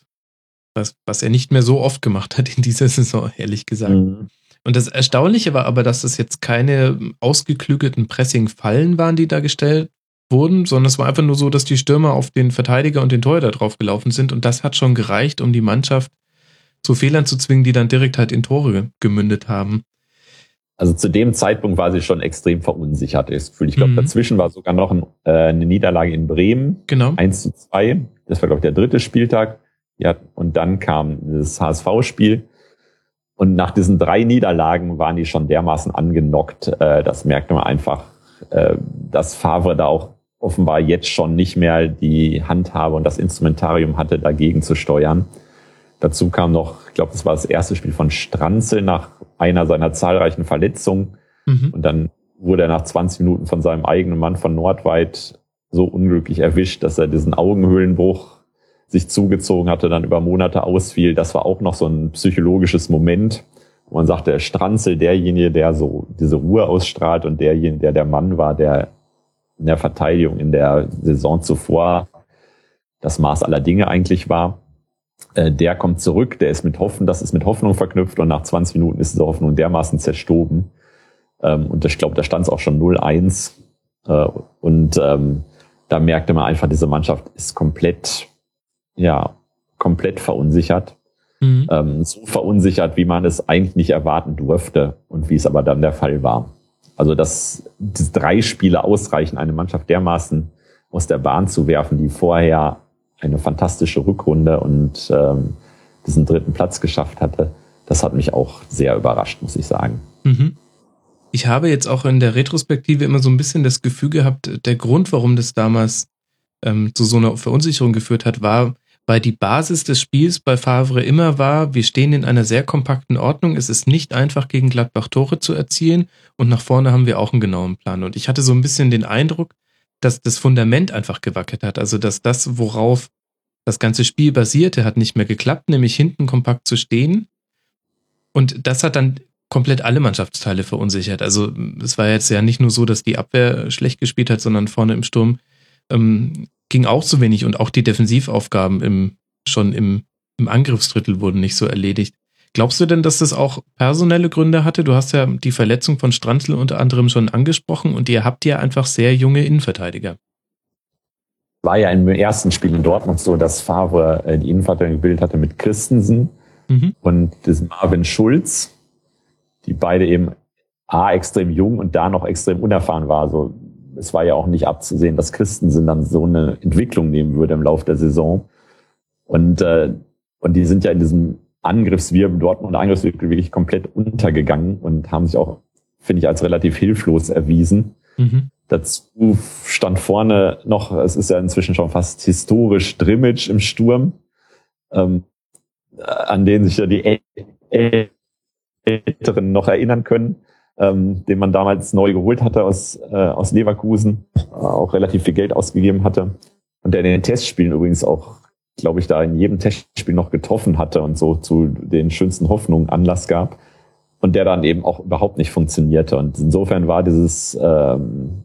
S3: was, was er nicht mehr so oft gemacht hat in dieser Saison, ehrlich gesagt. Mhm. Und das Erstaunliche war aber, dass das jetzt keine ausgeklügelten Pressing-Fallen waren, die da gestellt wurden, sondern es war einfach nur so, dass die Stürmer auf den Verteidiger und den Torhüter draufgelaufen sind und das hat schon gereicht, um die Mannschaft zu Fehlern zu zwingen, die dann direkt halt in Tore gemündet haben.
S7: Also zu dem Zeitpunkt war sie schon extrem verunsichert. Ich glaube, mhm. dazwischen war sogar noch ein, äh, eine Niederlage in Bremen.
S3: Genau.
S7: 1 zu 2. Das war, glaube ich, der dritte Spieltag. Ja, und dann kam das HSV-Spiel. Und nach diesen drei Niederlagen waren die schon dermaßen angenockt. Äh, das merkte man einfach, äh, dass Favre da auch offenbar jetzt schon nicht mehr die Handhabe und das Instrumentarium hatte, dagegen zu steuern. Dazu kam noch, ich glaube, das war das erste Spiel von Stranzel nach einer seiner zahlreichen Verletzungen. Mhm. Und dann wurde er nach 20 Minuten von seinem eigenen Mann von Nordweit so unglücklich erwischt, dass er diesen Augenhöhlenbruch sich zugezogen hatte, dann über Monate ausfiel. Das war auch noch so ein psychologisches Moment. wo man sagte, der Stranzel, derjenige, der so diese Ruhe ausstrahlt und derjenige, der der Mann war, der in der Verteidigung in der Saison zuvor das Maß aller Dinge eigentlich war. Äh, der kommt zurück, der ist mit Hoffen, das ist mit Hoffnung verknüpft und nach 20 Minuten ist diese Hoffnung dermaßen zerstoben. Ähm, und ich glaube, da stand es auch schon 0-1. Äh, und ähm, da merkte man einfach, diese Mannschaft ist komplett, ja, komplett verunsichert. Mhm. Ähm, so verunsichert, wie man es eigentlich nicht erwarten durfte und wie es aber dann der Fall war. Also, dass drei Spiele ausreichen, eine Mannschaft dermaßen aus der Bahn zu werfen, die vorher eine fantastische Rückrunde und ähm, diesen dritten Platz geschafft hatte. Das hat mich auch sehr überrascht, muss ich sagen.
S3: Mhm. Ich habe jetzt auch in der Retrospektive immer so ein bisschen das Gefühl gehabt, der Grund, warum das damals ähm, zu so einer Verunsicherung geführt hat, war, weil die Basis des Spiels bei Favre immer war, wir stehen in einer sehr kompakten Ordnung, es ist nicht einfach gegen Gladbach Tore zu erzielen und nach vorne haben wir auch einen genauen Plan. Und ich hatte so ein bisschen den Eindruck, dass das Fundament einfach gewackelt hat. Also dass das, worauf das ganze Spiel basierte, hat nicht mehr geklappt, nämlich hinten kompakt zu stehen. Und das hat dann komplett alle Mannschaftsteile verunsichert. Also es war jetzt ja nicht nur so, dass die Abwehr schlecht gespielt hat, sondern vorne im Sturm ähm, ging auch zu wenig und auch die Defensivaufgaben im, schon im, im Angriffsdrittel wurden nicht so erledigt. Glaubst du denn, dass das auch personelle Gründe hatte? Du hast ja die Verletzung von Stranzl unter anderem schon angesprochen und ihr habt ja einfach sehr junge Innenverteidiger.
S7: War ja im ersten Spiel in Dortmund so, dass Favre äh, die Innenverteidigung gebildet hatte mit Christensen mhm. und diesem Marvin Schulz, die beide eben A, extrem jung und da noch extrem unerfahren war. Also es war ja auch nicht abzusehen, dass Christensen dann so eine Entwicklung nehmen würde im Laufe der Saison. Und, äh, und die sind ja in diesem Angriffswirbel, Dortmund Angriffswirbel wirklich komplett untergegangen und haben sich auch, finde ich, als relativ hilflos erwiesen. Mhm. Dazu stand vorne noch, es ist ja inzwischen schon fast historisch, Drimmitsch im Sturm, ähm, an den sich ja die Älteren noch erinnern können, ähm, den man damals neu geholt hatte aus, äh, aus Leverkusen, äh, auch relativ viel Geld ausgegeben hatte und der in den Testspielen übrigens auch glaube ich, da in jedem Testspiel noch getroffen hatte und so zu den schönsten Hoffnungen Anlass gab und der dann eben auch überhaupt nicht funktionierte. Und insofern war dieses ähm,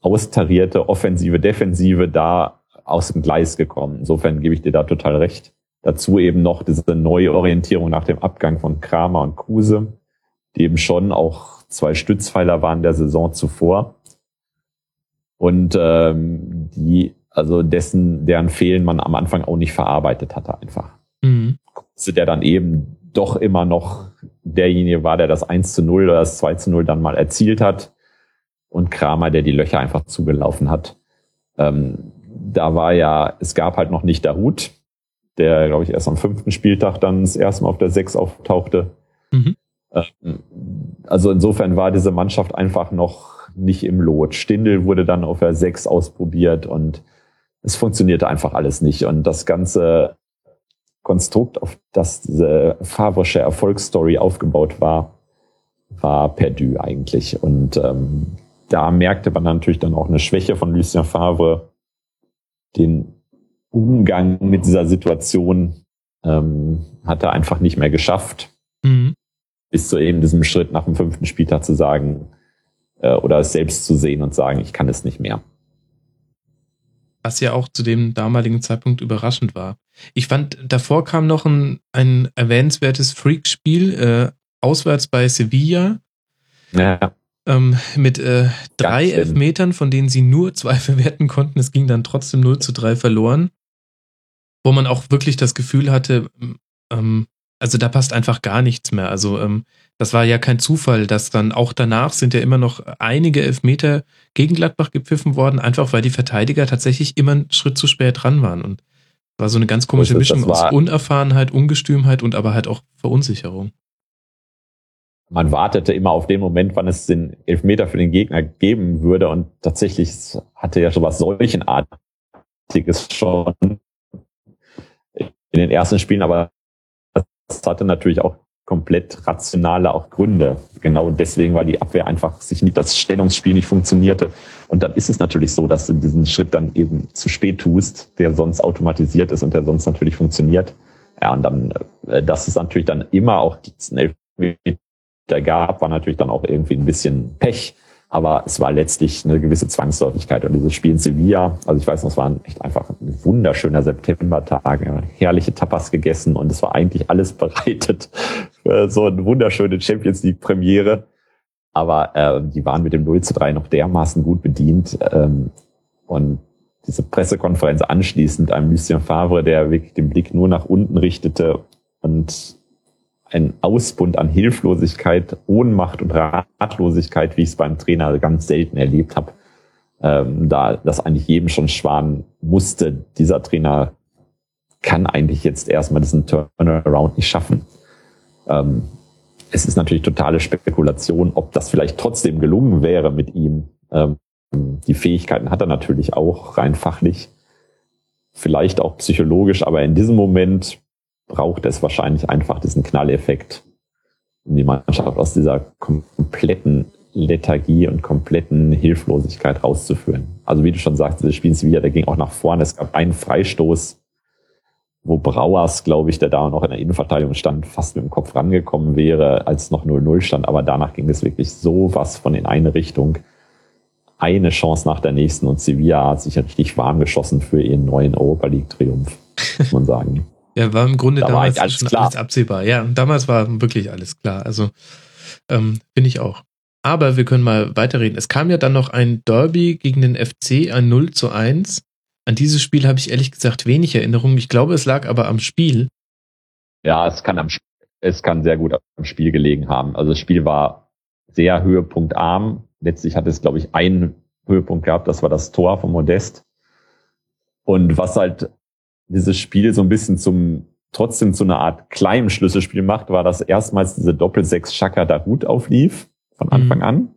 S7: austarierte Offensive, Defensive da aus dem Gleis gekommen. Insofern gebe ich dir da total recht. Dazu eben noch diese Neuorientierung nach dem Abgang von Kramer und Kruse, die eben schon auch zwei Stützpfeiler waren der Saison zuvor. Und ähm, die also dessen, deren Fehlen man am Anfang auch nicht verarbeitet hatte einfach. Mhm. Der dann eben doch immer noch derjenige war, der das 1 zu 0 oder das 2 zu 0 dann mal erzielt hat und Kramer, der die Löcher einfach zugelaufen hat. Ähm, da war ja, es gab halt noch nicht der Hut, der, glaube ich, erst am fünften Spieltag dann das erste Mal auf der 6 auftauchte. Mhm. Ähm, also insofern war diese Mannschaft einfach noch nicht im Lot. Stindel wurde dann auf der 6 ausprobiert und es funktionierte einfach alles nicht. Und das ganze Konstrukt, auf das diese Favresche Erfolgsstory aufgebaut war, war perdu eigentlich. Und ähm, da merkte man natürlich dann auch eine Schwäche von Lucien Favre, den Umgang mit dieser Situation ähm, hat er einfach nicht mehr geschafft. Mhm. Bis zu eben diesem Schritt nach dem fünften Spieltag zu sagen äh, oder es selbst zu sehen und sagen, ich kann es nicht mehr
S3: was ja auch zu dem damaligen Zeitpunkt überraschend war. Ich fand, davor kam noch ein, ein erwähnenswertes Freak-Spiel, äh, auswärts bei Sevilla. Ja. ähm, mit äh, drei Elfmetern, von denen sie nur zwei verwerten konnten. Es ging dann trotzdem 0 zu 3 verloren. Wo man auch wirklich das Gefühl hatte, ähm, also da passt einfach gar nichts mehr. Also ähm, das war ja kein Zufall, dass dann auch danach sind ja immer noch einige Elfmeter gegen Gladbach gepfiffen worden, einfach weil die Verteidiger tatsächlich immer einen Schritt zu spät dran waren. Und war so eine ganz komische Mischung aus Unerfahrenheit, Ungestümheit und aber halt auch Verunsicherung.
S7: Man wartete immer auf den Moment, wann es den Elfmeter für den Gegner geben würde. Und tatsächlich hatte ja schon was solchenartiges schon in den ersten Spielen, aber das hatte natürlich auch komplett rationale auch Gründe. Genau deswegen, weil die Abwehr einfach sich nicht, das Stellungsspiel nicht funktionierte. Und dann ist es natürlich so, dass du diesen Schritt dann eben zu spät tust, der sonst automatisiert ist und der sonst natürlich funktioniert. Ja, und dann, äh, das ist natürlich dann immer auch diesen Elfmeter gab, war natürlich dann auch irgendwie ein bisschen Pech. Aber es war letztlich eine gewisse Zwangsläufigkeit. Und dieses Spiel in Sevilla, also ich weiß noch, es war echt einfach ein wunderschöner Septembertag, herrliche Tapas gegessen und es war eigentlich alles bereitet für so eine wunderschöne Champions League Premiere. Aber äh, die waren mit dem 0 zu 3 noch dermaßen gut bedient. Ähm, und diese Pressekonferenz anschließend einem Lucien Favre, der wirklich den Blick nur nach unten richtete und ein Ausbund an Hilflosigkeit, Ohnmacht und Ratlosigkeit, wie ich es beim Trainer ganz selten erlebt habe. Ähm, da das eigentlich jedem schon schwan musste, dieser Trainer kann eigentlich jetzt erstmal diesen Turnaround nicht schaffen. Ähm, es ist natürlich totale Spekulation, ob das vielleicht trotzdem gelungen wäre mit ihm. Ähm, die Fähigkeiten hat er natürlich auch rein fachlich, vielleicht auch psychologisch, aber in diesem Moment braucht es wahrscheinlich einfach diesen Knalleffekt, um die Mannschaft aus dieser kompletten Lethargie und kompletten Hilflosigkeit rauszuführen. Also wie du schon sagst, dieses Spiel in Sevilla, der ging auch nach vorne. Es gab einen Freistoß, wo Brauers, glaube ich, der da noch in der Innenverteidigung stand, fast mit dem Kopf rangekommen wäre, als noch 0-0 stand. Aber danach ging es wirklich so was von in eine Richtung. Eine Chance nach der nächsten und Sevilla hat sich richtig warm geschossen für ihren neuen Europa League Triumph, muss man sagen.
S3: Ja, war im Grunde da damals alles schon klar. alles absehbar. Ja, und damals war wirklich alles klar. Also ähm, finde ich auch. Aber wir können mal weiterreden. Es kam ja dann noch ein Derby gegen den FC, ein 0 zu 1. An dieses Spiel habe ich ehrlich gesagt wenig Erinnerungen. Ich glaube, es lag aber am Spiel.
S7: Ja, es kann am es kann sehr gut am Spiel gelegen haben. Also das Spiel war sehr höhepunktarm. Letztlich hat es, glaube ich, einen Höhepunkt gehabt. Das war das Tor von Modest. Und was halt dieses Spiel so ein bisschen zum trotzdem zu einer Art kleinen Schlüsselspiel macht, war, dass erstmals diese Doppel-Sechs Chaka Darut auflief von Anfang mhm. an.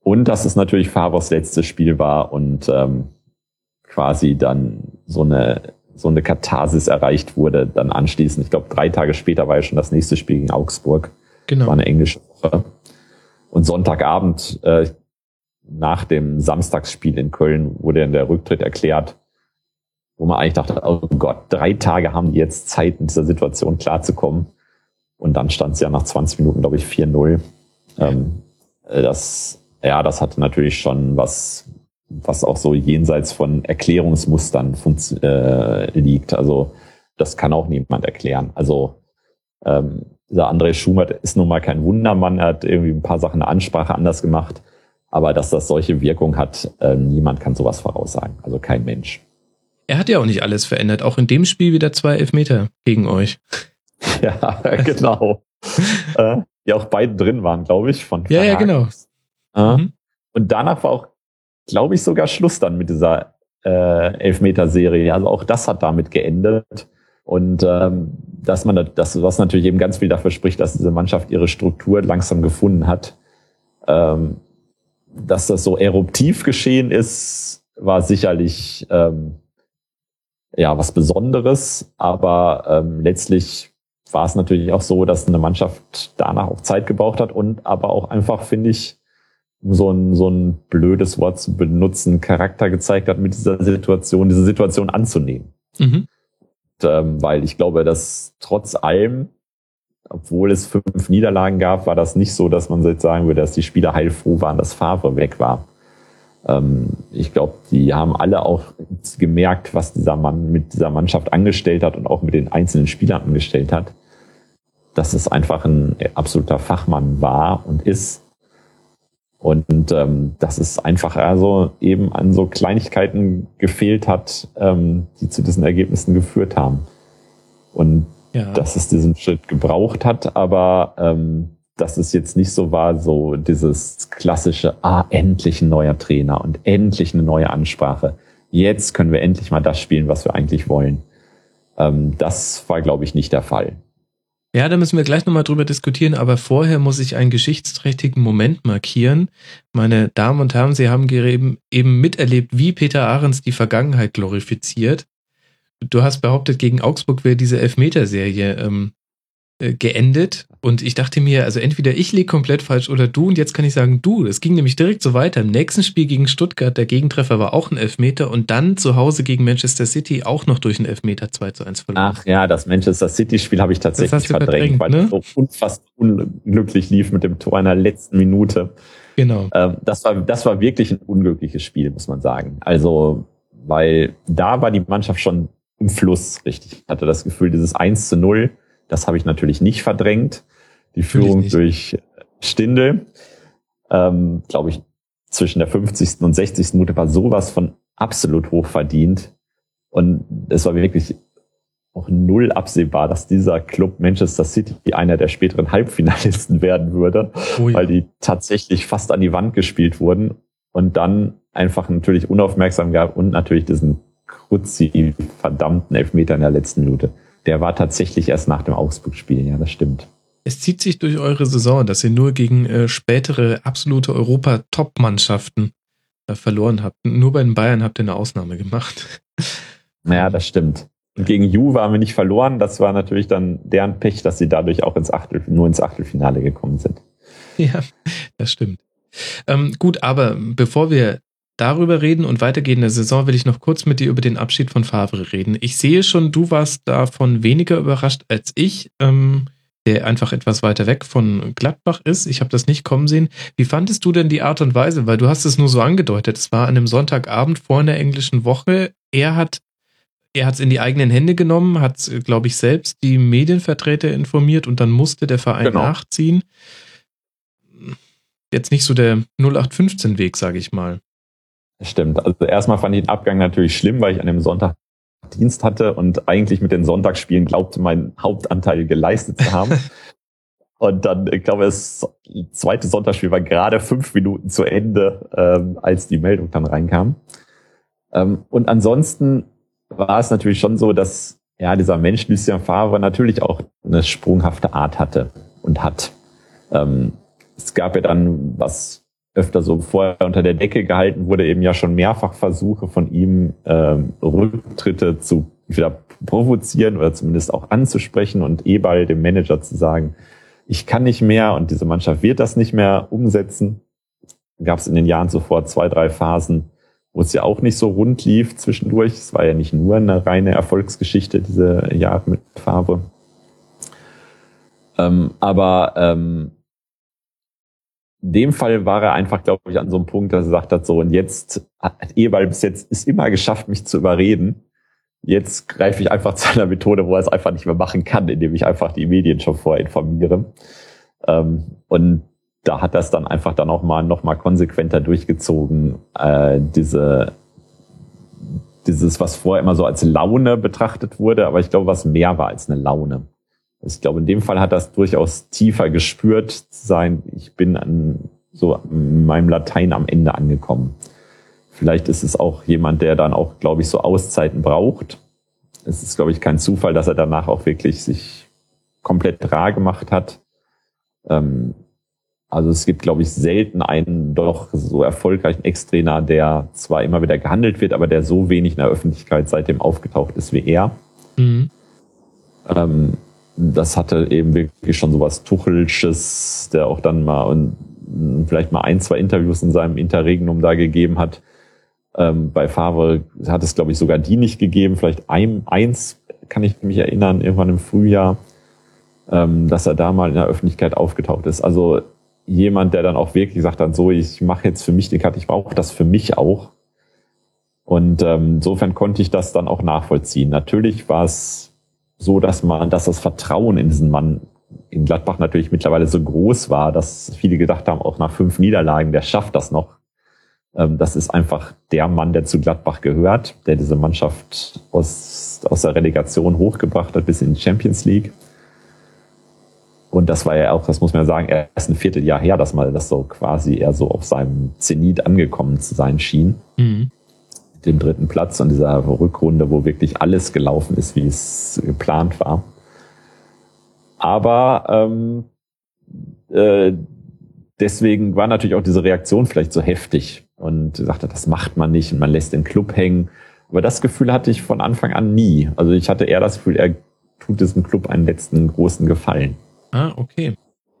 S7: Und dass es natürlich Favos letztes Spiel war und ähm, quasi dann so eine so eine Katharsis erreicht wurde, dann anschließend. Ich glaube, drei Tage später war ja schon das nächste Spiel gegen Augsburg. Genau. War eine englische Woche. Und Sonntagabend, äh, nach dem Samstagsspiel in Köln, wurde in der Rücktritt erklärt, wo man eigentlich dachte, oh Gott, drei Tage haben die jetzt Zeit, in dieser Situation klarzukommen. Und dann stand es ja nach 20 Minuten, glaube ich, 4-0. Ähm, äh, das, ja, das hatte natürlich schon was, was auch so jenseits von Erklärungsmustern äh, liegt. Also das kann auch niemand erklären. Also ähm, dieser André Schumert ist nun mal kein Wundermann, er hat irgendwie ein paar Sachen der Ansprache anders gemacht. Aber dass das solche Wirkung hat, äh, niemand kann sowas voraussagen. Also kein Mensch.
S3: Er hat ja auch nicht alles verändert. Auch in dem Spiel wieder zwei Elfmeter gegen euch.
S7: Ja, genau. äh, die auch beide drin waren, glaube ich, von
S3: Ja, ja, genau.
S7: Äh, mhm. Und danach war auch, glaube ich, sogar Schluss dann mit dieser äh, Elfmeter-Serie. Also auch das hat damit geendet. Und ähm, dass man das, was natürlich eben ganz viel dafür spricht, dass diese Mannschaft ihre Struktur langsam gefunden hat. Ähm, dass das so eruptiv geschehen ist, war sicherlich ähm, ja was Besonderes, aber ähm, letztlich war es natürlich auch so, dass eine Mannschaft danach auch Zeit gebraucht hat und aber auch einfach, finde ich, um so ein, so ein blödes Wort zu benutzen, Charakter gezeigt hat, mit dieser Situation, diese Situation anzunehmen. Mhm. Und, ähm, weil ich glaube, dass trotz allem, obwohl es fünf Niederlagen gab, war das nicht so, dass man jetzt sagen würde, dass die Spieler heilfroh waren, dass Favre weg war. Ähm, ich glaube, die haben alle auch gemerkt, was dieser Mann mit dieser Mannschaft angestellt hat und auch mit den einzelnen Spielern angestellt hat, dass es einfach ein absoluter Fachmann war und ist. Und ähm, dass es einfach also eben an so Kleinigkeiten gefehlt hat, ähm, die zu diesen Ergebnissen geführt haben. Und ja. dass es diesen Schritt gebraucht hat, aber ähm, dass es jetzt nicht so war, so dieses klassische, ah, endlich ein neuer Trainer und endlich eine neue Ansprache. Jetzt können wir endlich mal das spielen, was wir eigentlich wollen. Ähm, das war, glaube ich, nicht der Fall.
S3: Ja, da müssen wir gleich nochmal drüber diskutieren, aber vorher muss ich einen geschichtsträchtigen Moment markieren. Meine Damen und Herren, Sie haben eben miterlebt, wie Peter Ahrens die Vergangenheit glorifiziert. Du hast behauptet, gegen Augsburg wäre diese Elfmeterserie ähm, äh, geendet und ich dachte mir, also entweder ich liege komplett falsch oder du und jetzt kann ich sagen, du, es ging nämlich direkt so weiter. Im nächsten Spiel gegen Stuttgart, der Gegentreffer war auch ein Elfmeter und dann zu Hause gegen Manchester City auch noch durch einen Elfmeter 2 zu 1 verloren.
S7: Ach ja, das Manchester City Spiel habe ich tatsächlich verdrängt, weil ne? es so unfassbar unglücklich lief mit dem Tor in der letzten Minute.
S3: Genau.
S7: Ähm, das war, das war wirklich ein unglückliches Spiel, muss man sagen. Also, weil da war die Mannschaft schon im Fluss, richtig. Ich hatte das Gefühl, dieses 1 zu 0, das habe ich natürlich nicht verdrängt. Die Führung durch Stindel, ähm, glaube ich, zwischen der 50. und 60. Minute war sowas von absolut hoch verdient. Und es war wirklich auch null absehbar, dass dieser Club Manchester City einer der späteren Halbfinalisten werden würde, oh ja. weil die tatsächlich fast an die Wand gespielt wurden und dann einfach natürlich unaufmerksam gab und natürlich diesen Kruzzi verdammten Elfmeter in der letzten Minute der war tatsächlich erst nach dem Augsburg-Spiel, ja, das stimmt.
S3: Es zieht sich durch eure Saison, dass ihr nur gegen äh, spätere absolute Europa-Top-Mannschaften äh, verloren habt. Nur bei den Bayern habt ihr eine Ausnahme gemacht.
S7: Naja, das stimmt. Und gegen Juve haben wir nicht verloren. Das war natürlich dann deren Pech, dass sie dadurch auch ins Achtel, nur ins Achtelfinale gekommen sind.
S3: Ja, das stimmt. Ähm, gut, aber bevor wir darüber reden und weitergehen in der Saison will ich noch kurz mit dir über den Abschied von Favre reden. Ich sehe schon, du warst davon weniger überrascht als ich, ähm, der einfach etwas weiter weg von Gladbach ist. Ich habe das nicht kommen sehen. Wie fandest du denn die Art und Weise? Weil du hast es nur so angedeutet. Es war an einem Sonntagabend vor einer englischen Woche. Er hat er hat es in die eigenen Hände genommen, hat, glaube ich, selbst die Medienvertreter informiert und dann musste der Verein genau. nachziehen. Jetzt nicht so der 0815-Weg, sage ich mal.
S7: Stimmt. Also erstmal fand ich den Abgang natürlich schlimm, weil ich an dem Sonntag Dienst hatte und eigentlich mit den Sonntagsspielen glaubte, meinen Hauptanteil geleistet zu haben. und dann, ich glaube, das zweite Sonntagsspiel war gerade fünf Minuten zu Ende, ähm, als die Meldung dann reinkam. Ähm, und ansonsten war es natürlich schon so, dass ja dieser Mensch Lucien Favre natürlich auch eine sprunghafte Art hatte und hat. Ähm, es gab ja dann, was öfter so vorher unter der Decke gehalten wurde, eben ja schon mehrfach Versuche von ihm, ähm, Rücktritte zu wieder provozieren oder zumindest auch anzusprechen und Ebal dem Manager zu sagen, ich kann nicht mehr und diese Mannschaft wird das nicht mehr umsetzen. Gab es in den Jahren zuvor zwei, drei Phasen, wo es ja auch nicht so rund lief zwischendurch. Es war ja nicht nur eine reine Erfolgsgeschichte, diese Jahre mit Farbe. Ähm, aber ähm, in dem Fall war er einfach, glaube ich, an so einem Punkt, dass er gesagt hat, so, und jetzt hat Ewald bis jetzt ist immer geschafft, mich zu überreden. Jetzt greife ich einfach zu einer Methode, wo er es einfach nicht mehr machen kann, indem ich einfach die Medien schon vorher informiere. Ähm, und da hat es dann einfach dann auch mal noch mal konsequenter durchgezogen, äh, diese dieses, was vorher immer so als Laune betrachtet wurde, aber ich glaube, was mehr war als eine Laune. Ich glaube, in dem Fall hat das durchaus tiefer gespürt sein. Ich bin an so in meinem Latein am Ende angekommen. Vielleicht ist es auch jemand, der dann auch, glaube ich, so Auszeiten braucht. Es ist, glaube ich, kein Zufall, dass er danach auch wirklich sich komplett rar gemacht hat. Ähm, also es gibt, glaube ich, selten einen doch so erfolgreichen Ex-Trainer, der zwar immer wieder gehandelt wird, aber der so wenig in der Öffentlichkeit seitdem aufgetaucht ist wie er. Mhm. Ähm, das hatte eben wirklich schon so was Tuchelsches, der auch dann mal und vielleicht mal ein, zwei Interviews in seinem Interregnum da gegeben hat. Ähm, bei Favre hat es, glaube ich, sogar die nicht gegeben. Vielleicht ein, eins kann ich mich erinnern, irgendwann im Frühjahr, ähm, dass er da mal in der Öffentlichkeit aufgetaucht ist. Also jemand, der dann auch wirklich sagt dann so, ich mache jetzt für mich den Cut, ich brauche das für mich auch. Und ähm, insofern konnte ich das dann auch nachvollziehen. Natürlich war es so, dass man, dass das Vertrauen in diesen Mann in Gladbach natürlich mittlerweile so groß war, dass viele gedacht haben, auch nach fünf Niederlagen, der schafft das noch. Ähm, das ist einfach der Mann, der zu Gladbach gehört, der diese Mannschaft aus, aus der Relegation hochgebracht hat bis in die Champions League. Und das war ja auch, das muss man sagen, erst ein Vierteljahr her, dass mal das so quasi eher so auf seinem Zenit angekommen zu sein schien. Mhm. Dem dritten Platz und dieser Rückrunde, wo wirklich alles gelaufen ist, wie es geplant war. Aber ähm, äh, deswegen war natürlich auch diese Reaktion vielleicht so heftig und sagte, das macht man nicht und man lässt den Club hängen. Aber das Gefühl hatte ich von Anfang an nie. Also ich hatte eher das Gefühl, er tut diesem Club einen letzten großen Gefallen.
S3: Ah, okay.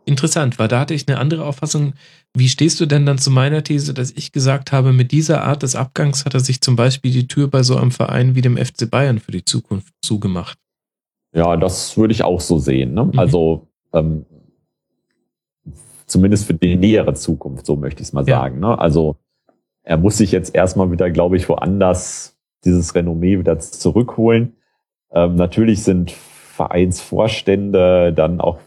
S3: Interessant, weil da hatte ich eine andere Auffassung. Wie stehst du denn dann zu meiner These, dass ich gesagt habe, mit dieser Art des Abgangs hat er sich zum Beispiel die Tür bei so einem Verein wie dem FC Bayern für die Zukunft zugemacht?
S7: Ja, das würde ich auch so sehen. Ne? Mhm. Also ähm, zumindest für die nähere Zukunft, so möchte ich es mal ja. sagen. Ne? Also er muss sich jetzt erstmal wieder, glaube ich, woanders dieses Renommee wieder zurückholen. Ähm, natürlich sind Vereinsvorstände dann auch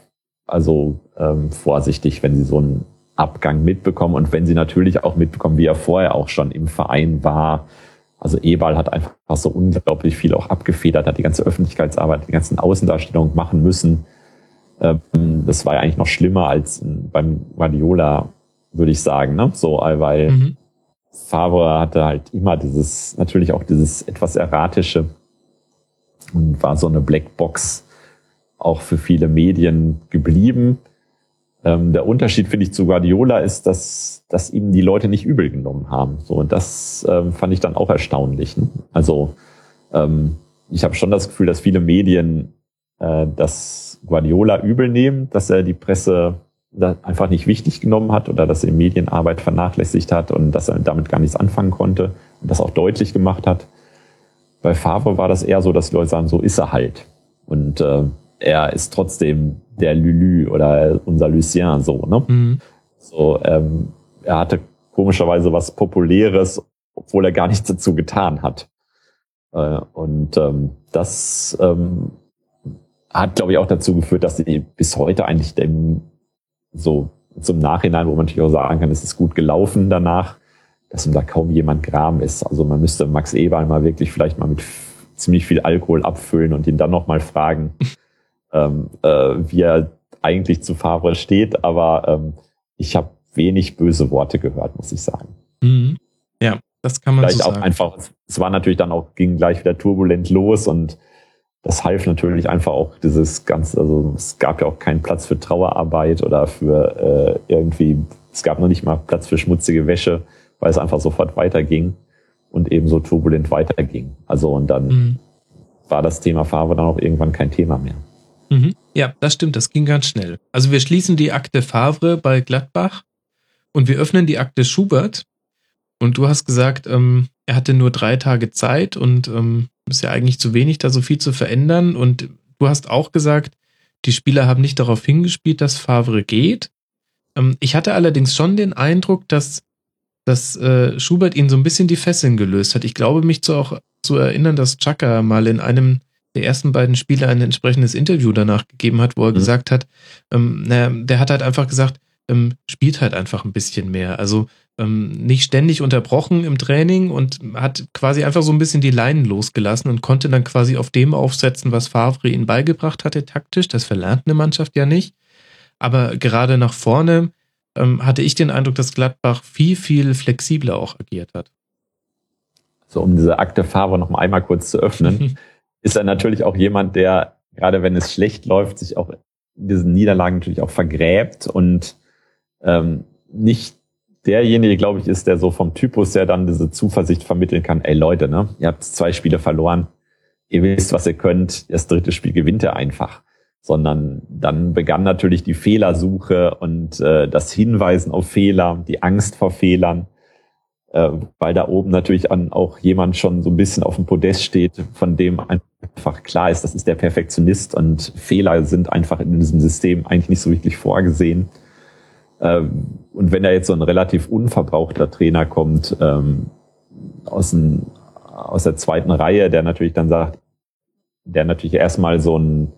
S7: also ähm, vorsichtig, wenn sie so einen Abgang mitbekommen und wenn sie natürlich auch mitbekommen, wie er vorher auch schon im Verein war. Also Ebal hat einfach so unglaublich viel auch abgefedert, hat die ganze Öffentlichkeitsarbeit, die ganzen Außendarstellungen machen müssen. Ähm, das war ja eigentlich noch schlimmer als beim Guardiola, würde ich sagen. Ne? So, weil mhm. Favre hatte halt immer dieses, natürlich auch dieses etwas erratische und war so eine Blackbox auch für viele Medien geblieben. Ähm, der Unterschied, finde ich, zu Guardiola ist, dass, dass ihm die Leute nicht übel genommen haben. So, und das ähm, fand ich dann auch erstaunlich. Ne? Also ähm, ich habe schon das Gefühl, dass viele Medien äh, das Guardiola übel nehmen, dass er die Presse einfach nicht wichtig genommen hat oder dass er Medienarbeit vernachlässigt hat und dass er damit gar nichts anfangen konnte und das auch deutlich gemacht hat. Bei Favre war das eher so, dass die Leute sagen, so ist er halt. Und äh, er ist trotzdem der Lulu oder unser Lucien so, ne? Mhm. So, ähm, er hatte komischerweise was Populäres, obwohl er gar nichts dazu getan hat. Äh, und ähm, das ähm, hat, glaube ich, auch dazu geführt, dass sie bis heute eigentlich dem so zum Nachhinein, wo man natürlich auch sagen kann, es ist gut gelaufen danach, dass ihm da kaum jemand gram ist. Also man müsste Max Eberl mal wirklich vielleicht mal mit ziemlich viel Alkohol abfüllen und ihn dann nochmal fragen, ähm, äh, wie er eigentlich zu Favre steht, aber ähm, ich habe wenig böse Worte gehört, muss ich sagen.
S3: Mhm. Ja, das kann man
S7: Vielleicht
S3: so
S7: auch
S3: sagen.
S7: einfach, es war natürlich dann auch, ging gleich wieder turbulent los und das half natürlich einfach auch dieses ganze, also es gab ja auch keinen Platz für Trauerarbeit oder für äh, irgendwie, es gab noch nicht mal Platz für schmutzige Wäsche, weil es einfach sofort weiterging und eben so turbulent weiterging. Also und dann mhm. war das Thema Farbe dann auch irgendwann kein Thema mehr.
S3: Mhm. Ja, das stimmt, das ging ganz schnell. Also wir schließen die Akte Favre bei Gladbach und wir öffnen die Akte Schubert. Und du hast gesagt, ähm, er hatte nur drei Tage Zeit und ähm, ist ja eigentlich zu wenig, da so viel zu verändern. Und du hast auch gesagt, die Spieler haben nicht darauf hingespielt, dass Favre geht. Ähm, ich hatte allerdings schon den Eindruck, dass, dass äh, Schubert ihn so ein bisschen die Fesseln gelöst hat. Ich glaube, mich zu auch zu erinnern, dass Chaka mal in einem der ersten beiden Spiele ein entsprechendes Interview danach gegeben hat, wo er mhm. gesagt hat, ähm, naja, der hat halt einfach gesagt, ähm, spielt halt einfach ein bisschen mehr. Also ähm, nicht ständig unterbrochen im Training und hat quasi einfach so ein bisschen die Leinen losgelassen und konnte dann quasi auf dem aufsetzen, was Favre ihnen beigebracht hatte, taktisch. Das verlernt eine Mannschaft ja nicht. Aber gerade nach vorne ähm, hatte ich den Eindruck, dass Gladbach viel, viel flexibler auch agiert hat.
S7: So, um diese Akte Favre noch mal einmal kurz zu öffnen. ist er natürlich auch jemand, der, gerade wenn es schlecht läuft, sich auch in diesen Niederlagen natürlich auch vergräbt und ähm, nicht derjenige, glaube ich, ist, der so vom Typus, der dann diese Zuversicht vermitteln kann, ey Leute, ne, ihr habt zwei Spiele verloren, ihr wisst, was ihr könnt, das dritte Spiel gewinnt ihr einfach. Sondern dann begann natürlich die Fehlersuche und äh, das Hinweisen auf Fehler, die Angst vor Fehlern weil da oben natürlich an auch jemand schon so ein bisschen auf dem Podest steht, von dem einfach klar ist, das ist der Perfektionist und Fehler sind einfach in diesem System eigentlich nicht so wirklich vorgesehen. Ähm, und wenn da jetzt so ein relativ unverbrauchter Trainer kommt ähm, aus, ein, aus der zweiten Reihe, der natürlich dann sagt, der natürlich erstmal so ein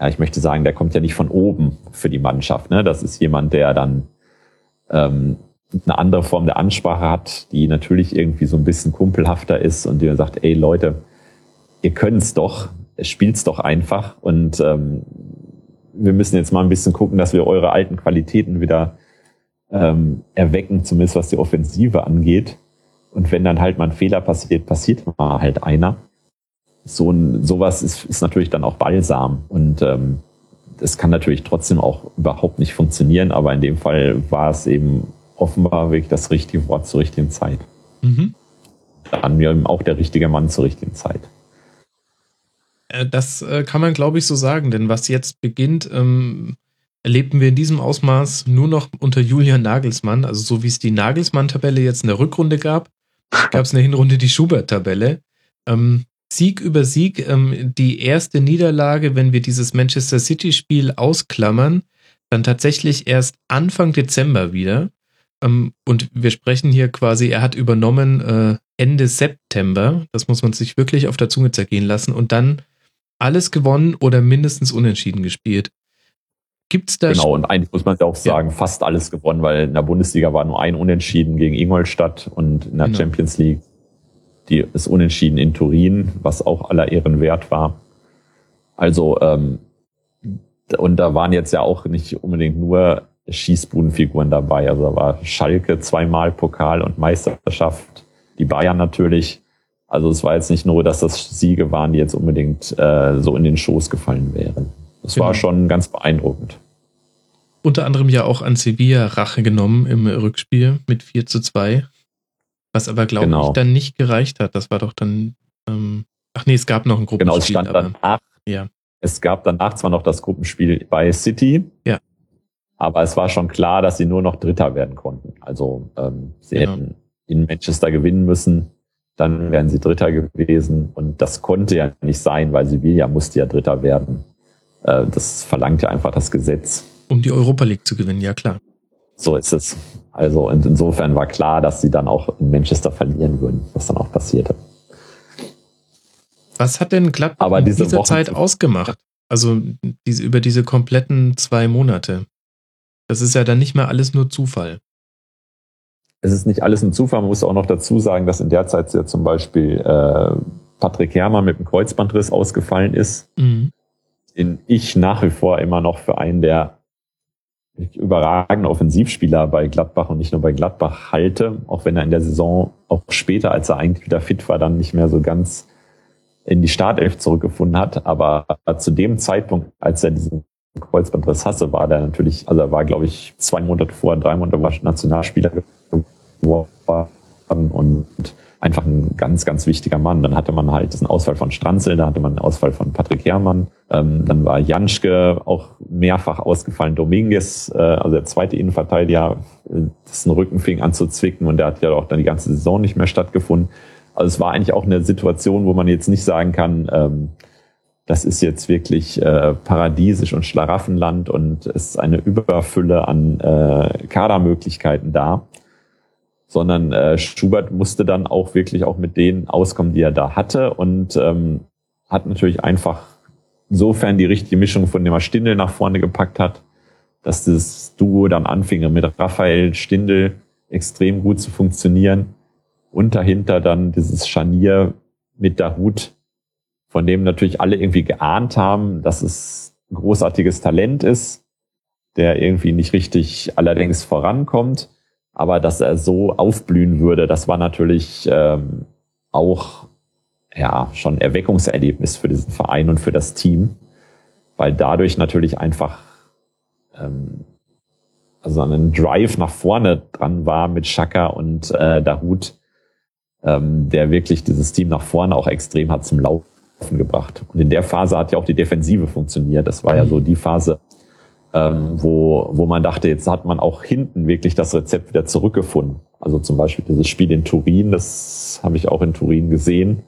S7: ja, ich möchte sagen, der kommt ja nicht von oben für die Mannschaft. Ne? Das ist jemand, der dann ähm, eine andere Form der Ansprache hat, die natürlich irgendwie so ein bisschen kumpelhafter ist und der sagt, ey Leute, ihr könnt's doch, spielt's doch einfach und ähm, wir müssen jetzt mal ein bisschen gucken, dass wir eure alten Qualitäten wieder ähm, erwecken, zumindest was die Offensive angeht. Und wenn dann halt mal ein Fehler passiert, passiert mal halt einer. So ein, sowas ist, ist natürlich dann auch Balsam und ähm, das kann natürlich trotzdem auch überhaupt nicht funktionieren, aber in dem Fall war es eben offenbar wirklich das richtige Wort zur richtigen Zeit. Mhm. Dann mir auch der richtige Mann zur richtigen Zeit.
S3: Äh, das äh, kann man, glaube ich, so sagen, denn was jetzt beginnt, ähm, erlebten wir in diesem Ausmaß nur noch unter Julian Nagelsmann. Also so wie es die Nagelsmann-Tabelle jetzt in der Rückrunde gab, gab es in der Hinrunde die Schubert-Tabelle. Ähm, Sieg über Sieg, ähm, die erste Niederlage, wenn wir dieses Manchester City-Spiel ausklammern, dann tatsächlich erst Anfang Dezember wieder. Ähm, und wir sprechen hier quasi, er hat übernommen äh, Ende September. Das muss man sich wirklich auf der Zunge zergehen lassen. Und dann alles gewonnen oder mindestens unentschieden gespielt. Gibt's da
S7: genau, und eigentlich muss man ja auch sagen, ja. fast alles gewonnen, weil in der Bundesliga war nur ein Unentschieden gegen Ingolstadt und in der genau. Champions League die ist Unentschieden in Turin, was auch aller Ehren wert war. Also, ähm, und da waren jetzt ja auch nicht unbedingt nur Schießbudenfiguren dabei. Also da war Schalke zweimal Pokal und Meisterschaft, die Bayern natürlich. Also es war jetzt nicht nur, dass das Siege waren, die jetzt unbedingt äh, so in den Schoß gefallen wären. Das genau. war schon ganz beeindruckend.
S3: Unter anderem ja auch an Sevilla Rache genommen im Rückspiel mit 4 zu 2. Was aber, glaube genau. ich, dann nicht gereicht hat. Das war doch dann, ähm, ach nee, es gab noch ein Gruppenspiel.
S7: Genau, es stand aber, danach. Ja. Es gab danach zwar noch das Gruppenspiel bei City. Ja. Aber es war schon klar, dass sie nur noch Dritter werden konnten. Also ähm, sie genau. hätten in Manchester gewinnen müssen, dann wären sie Dritter gewesen. Und das konnte ja nicht sein, weil Sevilla musste ja Dritter werden. Äh, das verlangt ja einfach das Gesetz.
S3: Um die Europa League zu gewinnen, ja klar.
S7: So ist es. Also und insofern war klar, dass sie dann auch in Manchester verlieren würden, was dann auch passierte.
S3: Was hat denn Gladbach diese in dieser Wochen Zeit ausgemacht? Also diese, über diese kompletten zwei Monate. Das ist ja dann nicht mehr alles nur Zufall.
S7: Es ist nicht alles ein Zufall. Man muss auch noch dazu sagen, dass in der Zeit ja zum Beispiel äh, Patrick Herrmann mit dem Kreuzbandriss ausgefallen ist, mhm. den ich nach wie vor immer noch für einen der überragende Offensivspieler bei Gladbach und nicht nur bei Gladbach halte, auch wenn er in der Saison auch später, als er eigentlich wieder fit war, dann nicht mehr so ganz in die Startelf zurückgefunden hat. Aber zu dem Zeitpunkt, als er diesen Kreuzbandriss hatte, war der natürlich, also er war, glaube ich, zwei Monate vor, drei Monate war Nationalspieler geworden und einfach ein ganz, ganz wichtiger Mann. Dann hatte man halt diesen Ausfall von Stranzel, da hatte man einen Ausfall von Patrick Herrmann, ähm, dann war Janschke auch mehrfach ausgefallen, Dominguez, äh, also der zweite Innenverteidiger, äh, dessen Rücken fing an zu zwicken und der hat ja auch dann die ganze Saison nicht mehr stattgefunden. Also es war eigentlich auch eine Situation, wo man jetzt nicht sagen kann, ähm, das ist jetzt wirklich äh, paradiesisch und Schlaraffenland und es ist eine Überfülle an äh, Kadermöglichkeiten da. Sondern äh, Schubert musste dann auch wirklich auch mit denen auskommen, die er da hatte und ähm, hat natürlich einfach insofern die richtige Mischung von dem er Stindel nach vorne gepackt hat, dass das Duo dann anfing mit Raphael Stindel extrem gut zu funktionieren und dahinter dann dieses Scharnier mit Dahut, von dem natürlich alle irgendwie geahnt haben, dass es ein großartiges Talent ist, der irgendwie nicht richtig allerdings vorankommt aber dass er so aufblühen würde, das war natürlich ähm, auch ja schon Erweckungserlebnis für diesen Verein und für das Team, weil dadurch natürlich einfach ähm, also ein Drive nach vorne dran war mit Schaka und äh, Dahut, ähm, der wirklich dieses Team nach vorne auch extrem hat zum Laufen gebracht. Und in der Phase hat ja auch die Defensive funktioniert. Das war ja so die Phase, ähm, wo, wo man dachte, jetzt hat man auch hinten wirklich das Rezept wieder zurückgefunden. Also zum Beispiel dieses Spiel in Turin, das habe ich auch in Turin gesehen.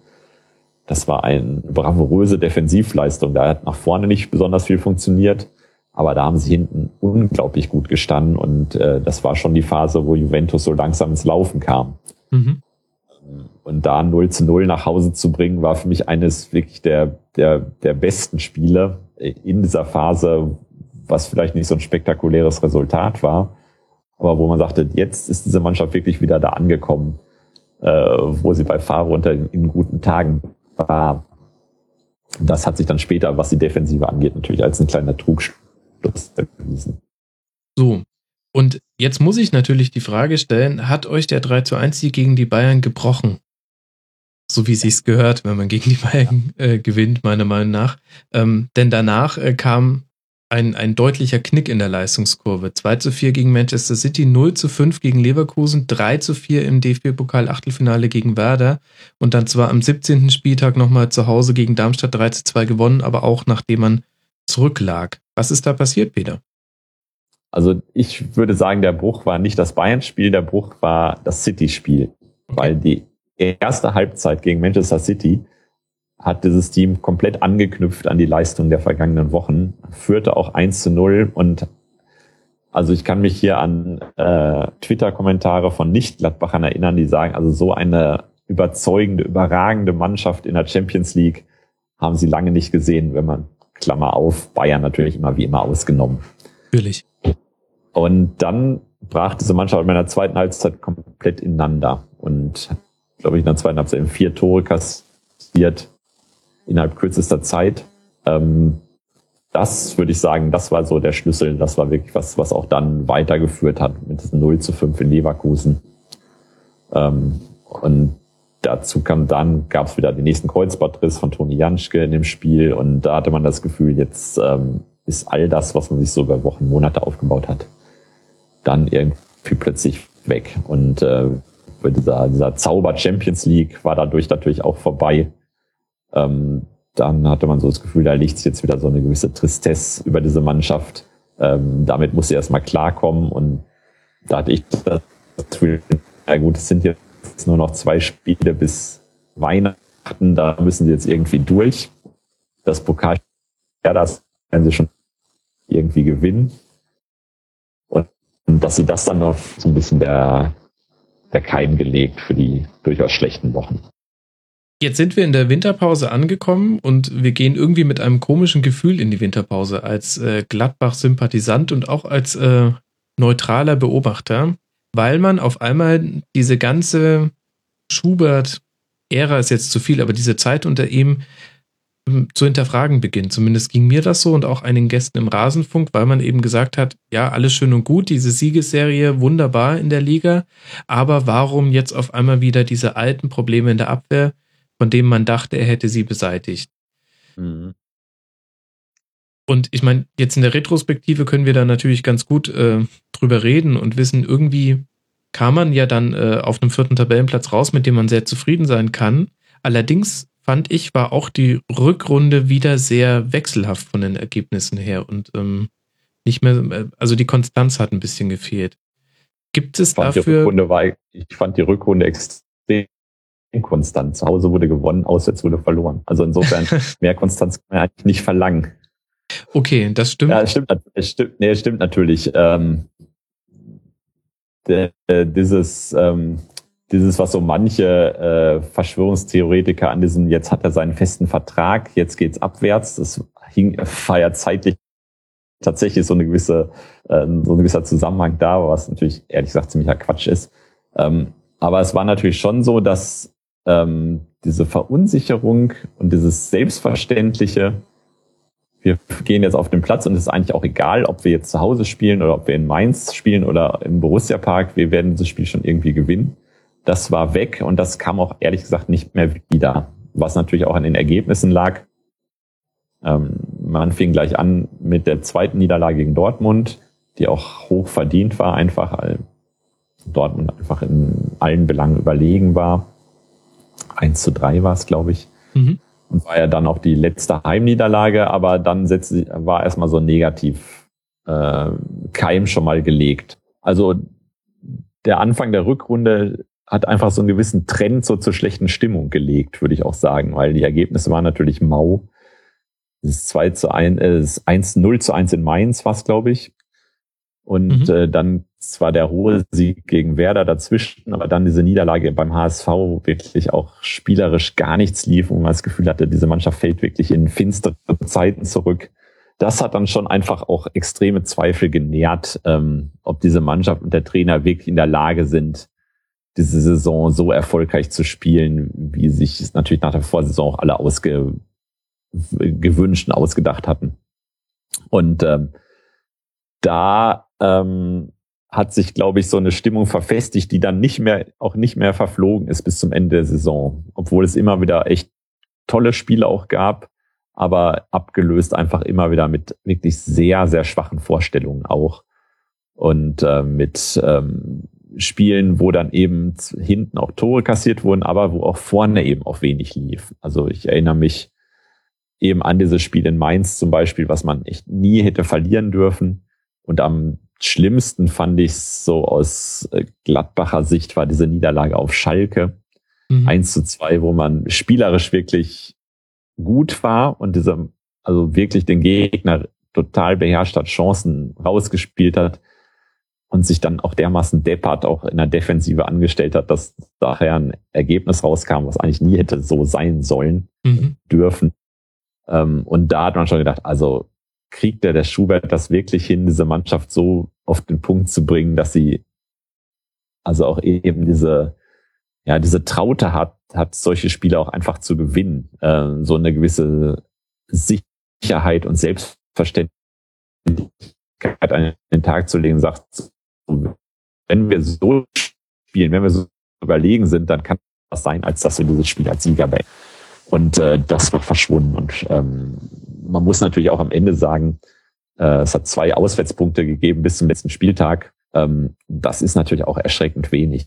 S7: Das war eine bravouröse Defensivleistung. Da hat nach vorne nicht besonders viel funktioniert, aber da haben sie hinten unglaublich gut gestanden und äh, das war schon die Phase, wo Juventus so langsam ins Laufen kam. Mhm. Und da 0 zu 0 nach Hause zu bringen, war für mich eines wirklich der, der, der besten Spiele, in dieser Phase, was vielleicht nicht so ein spektakuläres Resultat war, aber wo man sagte, jetzt ist diese Mannschaft wirklich wieder da angekommen, äh, wo sie bei Fahrrunter in, in guten Tagen war. Das hat sich dann später, was die Defensive angeht, natürlich als ein kleiner Trugschluss erwiesen.
S3: So. Und jetzt muss ich natürlich die Frage stellen, hat euch der 3 zu 1 Sieg gegen die Bayern gebrochen? So wie sich's gehört, wenn man gegen die Bayern äh, gewinnt, meiner Meinung nach. Ähm, denn danach äh, kam ein, ein deutlicher Knick in der Leistungskurve. 2 zu 4 gegen Manchester City, 0 zu 5 gegen Leverkusen, 3 zu 4 im DFB-Pokal-Achtelfinale gegen Werder und dann zwar am 17. Spieltag nochmal zu Hause gegen Darmstadt 3 zu 2 gewonnen, aber auch nachdem man zurücklag. Was ist da passiert, Peter?
S7: Also ich würde sagen, der Bruch war nicht das Bayern-Spiel, der Bruch war das City-Spiel, okay. weil die erste Halbzeit gegen Manchester City hat dieses Team komplett angeknüpft an die Leistung der vergangenen Wochen, führte auch 1 zu 0 und also ich kann mich hier an äh, Twitter-Kommentare von Nicht-Gladbachern erinnern, die sagen, also so eine überzeugende, überragende Mannschaft in der Champions League haben sie lange nicht gesehen, wenn man, Klammer auf, Bayern natürlich immer wie immer ausgenommen.
S3: Natürlich.
S7: Und dann brach diese Mannschaft in meiner zweiten Halbzeit komplett ineinander und glaube ich, in der zweiten Halbzeit vier Tore kassiert innerhalb kürzester Zeit. Ähm, das würde ich sagen, das war so der Schlüssel. Das war wirklich was, was auch dann weitergeführt hat mit 0 zu 5 in Leverkusen. Ähm, und dazu kam dann, gab es wieder den nächsten Kreuzbandriss von Toni Janschke in dem Spiel und da hatte man das Gefühl, jetzt ähm, ist all das, was man sich so über Wochen, Monate aufgebaut hat, dann irgendwie plötzlich weg. Und äh, dieser, dieser Zauber Champions League war dadurch natürlich auch vorbei. Ähm, dann hatte man so das Gefühl, da liegt jetzt wieder so eine gewisse Tristesse über diese Mannschaft. Ähm, damit muss sie erstmal klarkommen und da hatte ich das Gefühl, na gut, es sind jetzt nur noch zwei Spiele bis Weihnachten, da müssen sie jetzt irgendwie durch. Das Pokal, ja, das werden sie schon irgendwie gewinnen. Und, und dass sie das dann noch so ein bisschen der, der Keim gelegt für die durchaus schlechten Wochen.
S3: Jetzt sind wir in der Winterpause angekommen und wir gehen irgendwie mit einem komischen Gefühl in die Winterpause als äh, Gladbach-Sympathisant und auch als äh, neutraler Beobachter, weil man auf einmal diese ganze Schubert-Ära ist jetzt zu viel, aber diese Zeit unter ihm zu hinterfragen beginnt. Zumindest ging mir das so und auch einigen Gästen im Rasenfunk, weil man eben gesagt hat, ja, alles schön und gut, diese Siegesserie wunderbar in der Liga, aber warum jetzt auf einmal wieder diese alten Probleme in der Abwehr? von dem man dachte, er hätte sie beseitigt. Mhm. Und ich meine, jetzt in der Retrospektive können wir da natürlich ganz gut äh, drüber reden und wissen, irgendwie kam man ja dann äh, auf einem vierten Tabellenplatz raus, mit dem man sehr zufrieden sein kann. Allerdings fand ich, war auch die Rückrunde wieder sehr wechselhaft von den Ergebnissen her und ähm, nicht mehr, äh, also die Konstanz hat ein bisschen gefehlt. Gibt es
S7: ich
S3: dafür.
S7: Die Rückrunde war, ich fand die Rückrunde extrem inkonstant. Zu Hause wurde gewonnen, auswärts wurde verloren. Also insofern, mehr Konstanz kann man eigentlich nicht verlangen.
S3: Okay, das stimmt.
S7: Ja, stimmt, stimmt, nee, stimmt natürlich. Ähm, äh, dieses, ähm, dieses, was so manche äh, Verschwörungstheoretiker an diesem, jetzt hat er seinen festen Vertrag, jetzt geht's abwärts, das hing, war ja zeitlich tatsächlich so eine gewisse, äh, so ein gewisser Zusammenhang da, was natürlich ehrlich gesagt ziemlicher Quatsch ist. Ähm, aber es war natürlich schon so, dass ähm, diese Verunsicherung und dieses Selbstverständliche, wir gehen jetzt auf den Platz und es ist eigentlich auch egal, ob wir jetzt zu Hause spielen oder ob wir in Mainz spielen oder im Borussia Park, wir werden dieses Spiel schon irgendwie gewinnen. Das war weg und das kam auch ehrlich gesagt nicht mehr wieder, was natürlich auch an den Ergebnissen lag. Ähm, man fing gleich an mit der zweiten Niederlage gegen Dortmund, die auch hoch verdient war, einfach weil Dortmund einfach in allen Belangen überlegen war. 1 zu 3 war es, glaube ich. Mhm. Und war ja dann auch die letzte Heimniederlage, aber dann setzte, war erstmal so ein negativ äh, Keim schon mal gelegt. Also der Anfang der Rückrunde hat einfach so einen gewissen Trend so zur schlechten Stimmung gelegt, würde ich auch sagen, weil die Ergebnisse waren natürlich mau. Es ist 2 zu 1, äh, es ist 1, 0 zu 1 in Mainz war es, glaube ich. Und mhm. äh, dann zwar der hohe Sieg gegen Werder dazwischen, aber dann diese Niederlage beim HSV, wo wirklich auch spielerisch gar nichts lief, wo man das Gefühl hatte, diese Mannschaft fällt wirklich in finstere Zeiten zurück. das hat dann schon einfach auch extreme Zweifel genährt, ähm, ob diese Mannschaft und der Trainer wirklich in der Lage sind, diese Saison so erfolgreich zu spielen, wie sich es natürlich nach der Vorsaison auch alle ausge gewünscht und ausgedacht hatten. Und ähm, da ähm, hat sich, glaube ich, so eine Stimmung verfestigt, die dann nicht mehr, auch nicht mehr verflogen ist bis zum Ende der Saison. Obwohl es immer wieder echt tolle Spiele auch gab, aber abgelöst einfach immer wieder mit wirklich sehr, sehr schwachen Vorstellungen auch. Und äh, mit ähm, Spielen, wo dann eben hinten auch Tore kassiert wurden, aber wo auch vorne eben auch wenig lief. Also ich erinnere mich eben an dieses Spiel in Mainz zum Beispiel, was man echt nie hätte verlieren dürfen. Und am schlimmsten fand ich so aus äh, Gladbacher Sicht war diese Niederlage auf Schalke. Mhm. 1 zu 2, wo man spielerisch wirklich gut war und diese, also wirklich den Gegner total beherrscht hat, Chancen rausgespielt hat und sich dann auch dermaßen deppert auch in der Defensive angestellt hat, dass daher ein Ergebnis rauskam, was eigentlich nie hätte so sein sollen, mhm. dürfen. Ähm, und da hat man schon gedacht, also kriegt der, der Schubert das wirklich hin, diese Mannschaft so auf den Punkt zu bringen, dass sie also auch eben diese, ja, diese Traute hat, hat solche Spiele auch einfach zu gewinnen, äh, so eine gewisse Sicherheit und Selbstverständlichkeit an den Tag zu legen, sagt, wenn wir so spielen, wenn wir so überlegen sind, dann kann das sein, als dass wir dieses Spiel als Sieger bei. Und äh, das wird verschwunden. Und ähm, man muss natürlich auch am Ende sagen, äh, es hat zwei Auswärtspunkte gegeben bis zum letzten Spieltag. Ähm, das ist natürlich auch erschreckend wenig.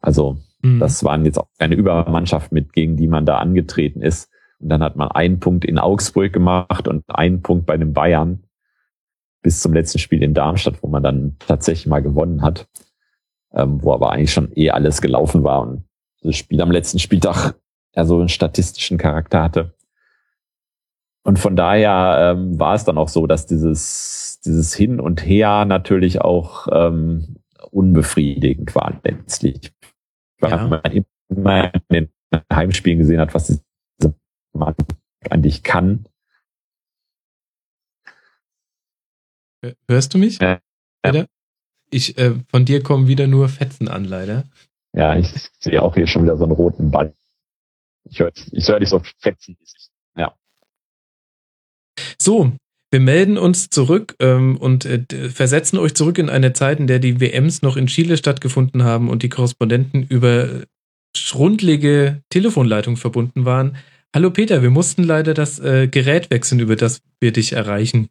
S7: Also mhm. das waren jetzt auch eine Übermannschaft mit, gegen die man da angetreten ist. Und dann hat man einen Punkt in Augsburg gemacht und einen Punkt bei den Bayern bis zum letzten Spiel in Darmstadt, wo man dann tatsächlich mal gewonnen hat, ähm, wo aber eigentlich schon eh alles gelaufen war und das Spiel am letzten Spieltag ja so einen statistischen Charakter hatte. Und von daher ähm, war es dann auch so, dass dieses, dieses Hin und Her natürlich auch ähm, unbefriedigend war letztlich. Weil ja. man immer in den Heimspielen gesehen hat, was diese Mannschaft eigentlich kann
S3: Hörst du mich? Ja. ja. Ich, äh, von dir kommen wieder nur Fetzen an, leider.
S7: Ja, ich sehe auch hier schon wieder so einen roten Ball. Ich höre ich hör dich so fetzen. Ja.
S3: So, wir melden uns zurück ähm, und äh, versetzen euch zurück in eine Zeit, in der die WMs noch in Chile stattgefunden haben und die Korrespondenten über schrundlige Telefonleitungen verbunden waren. Hallo Peter, wir mussten leider das äh, Gerät wechseln, über das wir dich erreichen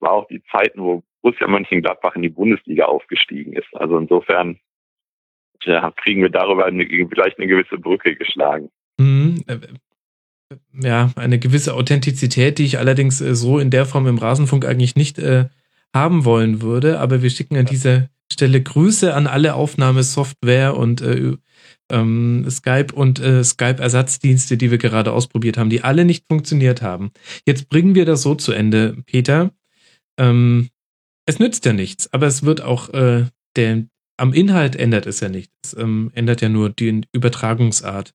S8: war auch die Zeiten, wo Borussia Mönchengladbach in die Bundesliga aufgestiegen ist. Also insofern ja, kriegen wir darüber eine, vielleicht eine gewisse Brücke geschlagen.
S3: Mhm. Äh, ja, eine gewisse Authentizität, die ich allerdings äh, so in der Form im Rasenfunk eigentlich nicht äh, haben wollen würde. Aber wir schicken an dieser Stelle Grüße an alle Aufnahmesoftware und äh, ähm, Skype und äh, Skype-Ersatzdienste, die wir gerade ausprobiert haben, die alle nicht funktioniert haben. Jetzt bringen wir das so zu Ende, Peter. Ähm, es nützt ja nichts, aber es wird auch, äh, der, am Inhalt ändert es ja nichts. Es ähm, ändert ja nur die Übertragungsart.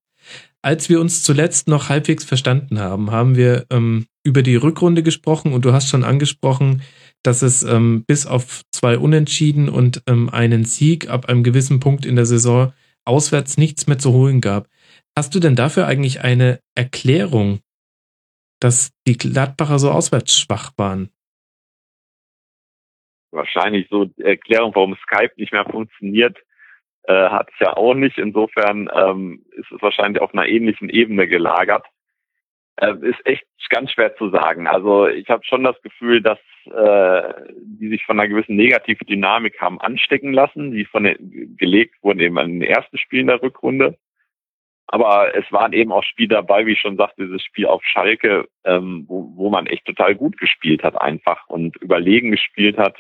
S3: Als wir uns zuletzt noch halbwegs verstanden haben, haben wir ähm, über die Rückrunde gesprochen und du hast schon angesprochen, dass es ähm, bis auf zwei Unentschieden und ähm, einen Sieg ab einem gewissen Punkt in der Saison auswärts nichts mehr zu holen gab. Hast du denn dafür eigentlich eine Erklärung, dass die Gladbacher so auswärts schwach waren?
S8: Wahrscheinlich so Erklärung, warum Skype nicht mehr funktioniert, äh, hat es ja auch nicht. Insofern ähm, ist es wahrscheinlich auf einer ähnlichen Ebene gelagert. Äh, ist echt ganz schwer zu sagen. Also ich habe schon das Gefühl, dass äh, die sich von einer gewissen Negativdynamik haben anstecken lassen, die von den, gelegt wurden eben in den ersten Spielen der Rückrunde. Aber es waren eben auch Spiele dabei, wie ich schon sagte, dieses Spiel auf Schalke, ähm, wo, wo man echt total gut gespielt hat einfach und überlegen gespielt hat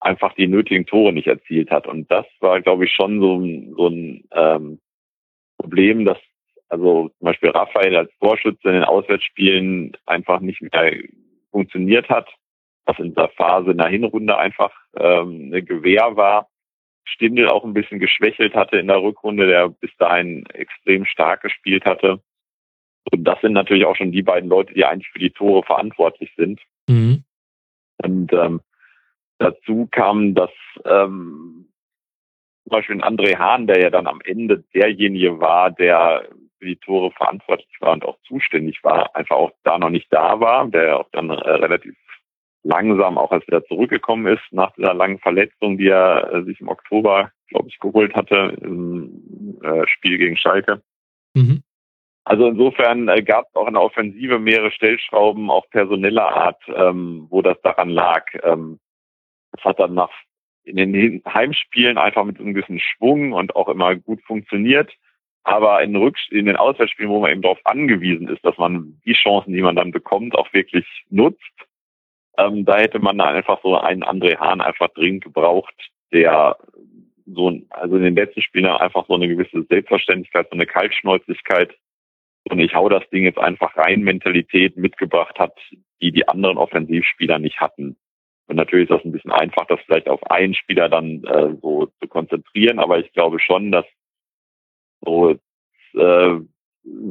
S8: einfach die nötigen Tore nicht erzielt hat. Und das war, glaube ich, schon so, so ein ähm, Problem, dass also zum Beispiel Raphael als Torschütze in den Auswärtsspielen einfach nicht mehr funktioniert hat, was in der Phase in der Hinrunde einfach ähm, eine Gewehr war. Stindel auch ein bisschen geschwächelt hatte in der Rückrunde, der bis dahin extrem stark gespielt hatte.
S7: Und das sind natürlich auch schon die beiden Leute, die eigentlich für die Tore verantwortlich sind. Mhm. Und ähm, dazu kam, dass ähm, zum Beispiel André Hahn, der ja dann am Ende derjenige war, der für die Tore verantwortlich war und auch zuständig war, einfach auch da noch nicht da war, der auch dann äh, relativ langsam auch als wieder zurückgekommen ist nach dieser langen Verletzung, die er äh, sich im Oktober, glaube ich, geholt hatte im äh, Spiel gegen Schalke. Mhm. Also insofern äh, gab es auch in der Offensive mehrere Stellschrauben, auch personeller Art, ähm, wo das daran lag. Ähm, das hat dann nach in den Heimspielen einfach mit einem gewissen Schwung und auch immer gut funktioniert. Aber in, Rück in den Auswärtsspielen, wo man eben darauf angewiesen ist, dass man die Chancen, die man dann bekommt, auch wirklich nutzt, ähm, da hätte man einfach so einen André Hahn einfach dringend gebraucht, der so, also in den letzten Spielen einfach so eine gewisse Selbstverständlichkeit, so eine Kaltschnäuzigkeit und ich hau das Ding jetzt einfach rein Mentalität mitgebracht hat, die die anderen Offensivspieler nicht hatten. Und natürlich ist das ein bisschen einfach, das vielleicht auf einen Spieler dann äh, so zu konzentrieren, aber ich glaube schon, dass so äh,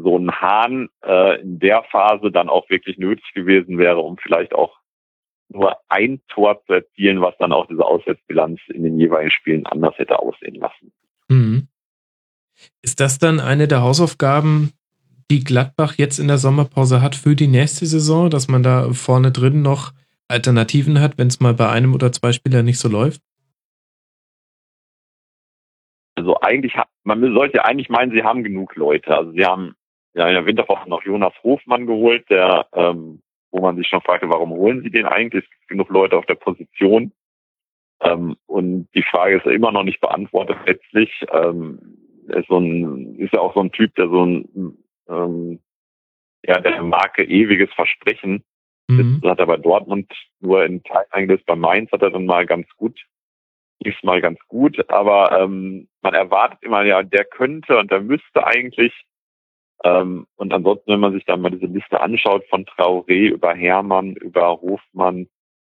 S7: so ein Hahn äh, in der Phase dann auch wirklich nötig gewesen wäre, um vielleicht auch nur ein Tor zu erzielen, was dann auch diese Auswärtsbilanz in den jeweiligen Spielen anders hätte aussehen lassen. Mhm.
S3: Ist das dann eine der Hausaufgaben, die Gladbach jetzt in der Sommerpause hat für die nächste Saison, dass man da vorne drin noch Alternativen hat, wenn es mal bei einem oder zwei Spielern nicht so läuft?
S7: Also eigentlich hat, man sollte eigentlich meinen, sie haben genug Leute. Also sie haben ja in der Winterpause noch Jonas Hofmann geholt, der, ähm, wo man sich schon fragte, warum holen sie den eigentlich? Es gibt genug Leute auf der Position. Ähm, und die Frage ist ja immer noch nicht beantwortet letztlich. Ähm, ist so ein, ist ja auch so ein Typ, der so ein ähm, ja, der Marke ewiges Versprechen. Mhm. Das hat er bei Dortmund nur in Teilen eingelöst. Bei Mainz hat er dann mal ganz gut, lief mal ganz gut, aber ähm, man erwartet immer, ja, der könnte und der müsste eigentlich. Ähm, und ansonsten, wenn man sich dann mal diese Liste anschaut von Traoré über Hermann, über Hofmann,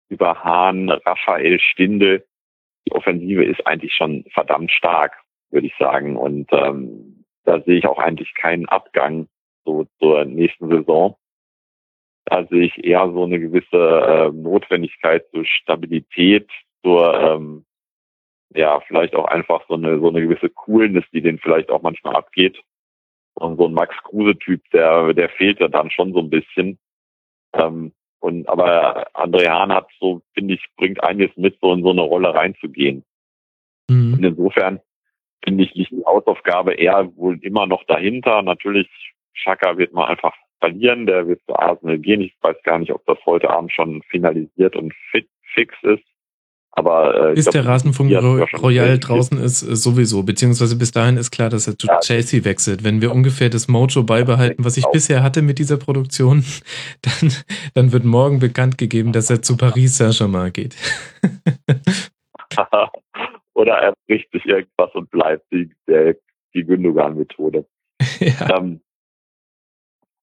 S7: über Hahn, Raphael Stindel, die Offensive ist eigentlich schon verdammt stark, würde ich sagen. Und ähm, da sehe ich auch eigentlich keinen Abgang so zur nächsten Saison. Da sehe ich eher so eine gewisse äh, Notwendigkeit zur Stabilität, zur ähm, ja vielleicht auch einfach so eine so eine gewisse Coolness, die den vielleicht auch manchmal abgeht. Und so ein Max Kruse-Typ, der der fehlt ja dann schon so ein bisschen. Ähm, und aber André Hahn hat so, finde ich, bringt einiges mit, so in so eine Rolle reinzugehen. Mhm. Und insofern finde ich, liegt die Hausaufgabe eher wohl immer noch dahinter. Natürlich, Schaka wird mal einfach verlieren, der wird zu Arsenal gehen. Ich weiß gar nicht, ob das heute Abend schon finalisiert und fit, fix ist. Aber
S3: äh, bis glaub, der Rasenfunk Royal draußen ist, äh, sowieso. Beziehungsweise bis dahin ist klar, dass er zu ja. Chelsea wechselt. Wenn wir ungefähr das Mojo beibehalten, was ich auch. bisher hatte mit dieser Produktion, dann, dann wird morgen bekannt gegeben, dass er zu Paris Saint-Germain geht.
S7: oder er bricht sich irgendwas und bleibt die, der, die Gündogan-Methode. Ja. Ähm,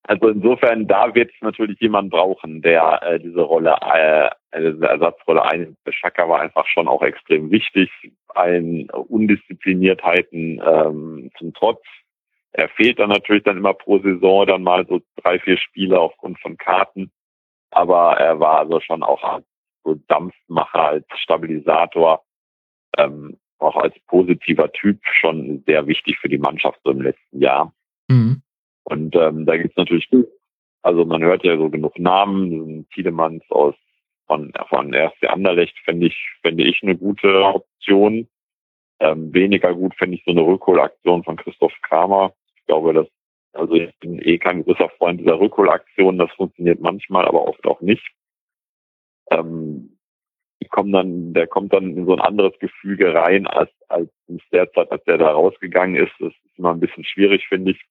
S7: also insofern, da wird es natürlich jemand brauchen, der äh, diese Rolle, äh, diese Ersatzrolle einnimmt. Schaka war einfach schon auch extrem wichtig, allen Undiszipliniertheiten ähm, zum Trotz. Er fehlt dann natürlich dann immer pro Saison dann mal so drei, vier Spiele aufgrund von Karten. Aber er war also schon auch so Dampfmacher, als Stabilisator ähm, auch als positiver Typ schon sehr wichtig für die Mannschaft so im letzten Jahr. Und ähm, da gibt's natürlich, also man hört ja so genug Namen, Tiedemanns aus von, von RSC Anderlecht fände ich, fände ich eine gute Option. Ähm, weniger gut fände ich so eine Rückholaktion von Christoph Kramer. Ich glaube, dass, also ich bin eh kein großer Freund dieser Rückholaktion, das funktioniert manchmal, aber oft auch nicht. Ähm, die kommen dann, der kommt dann in so ein anderes Gefüge rein, als, als derzeit, als der da rausgegangen ist. Das ist immer ein bisschen schwierig, finde ich.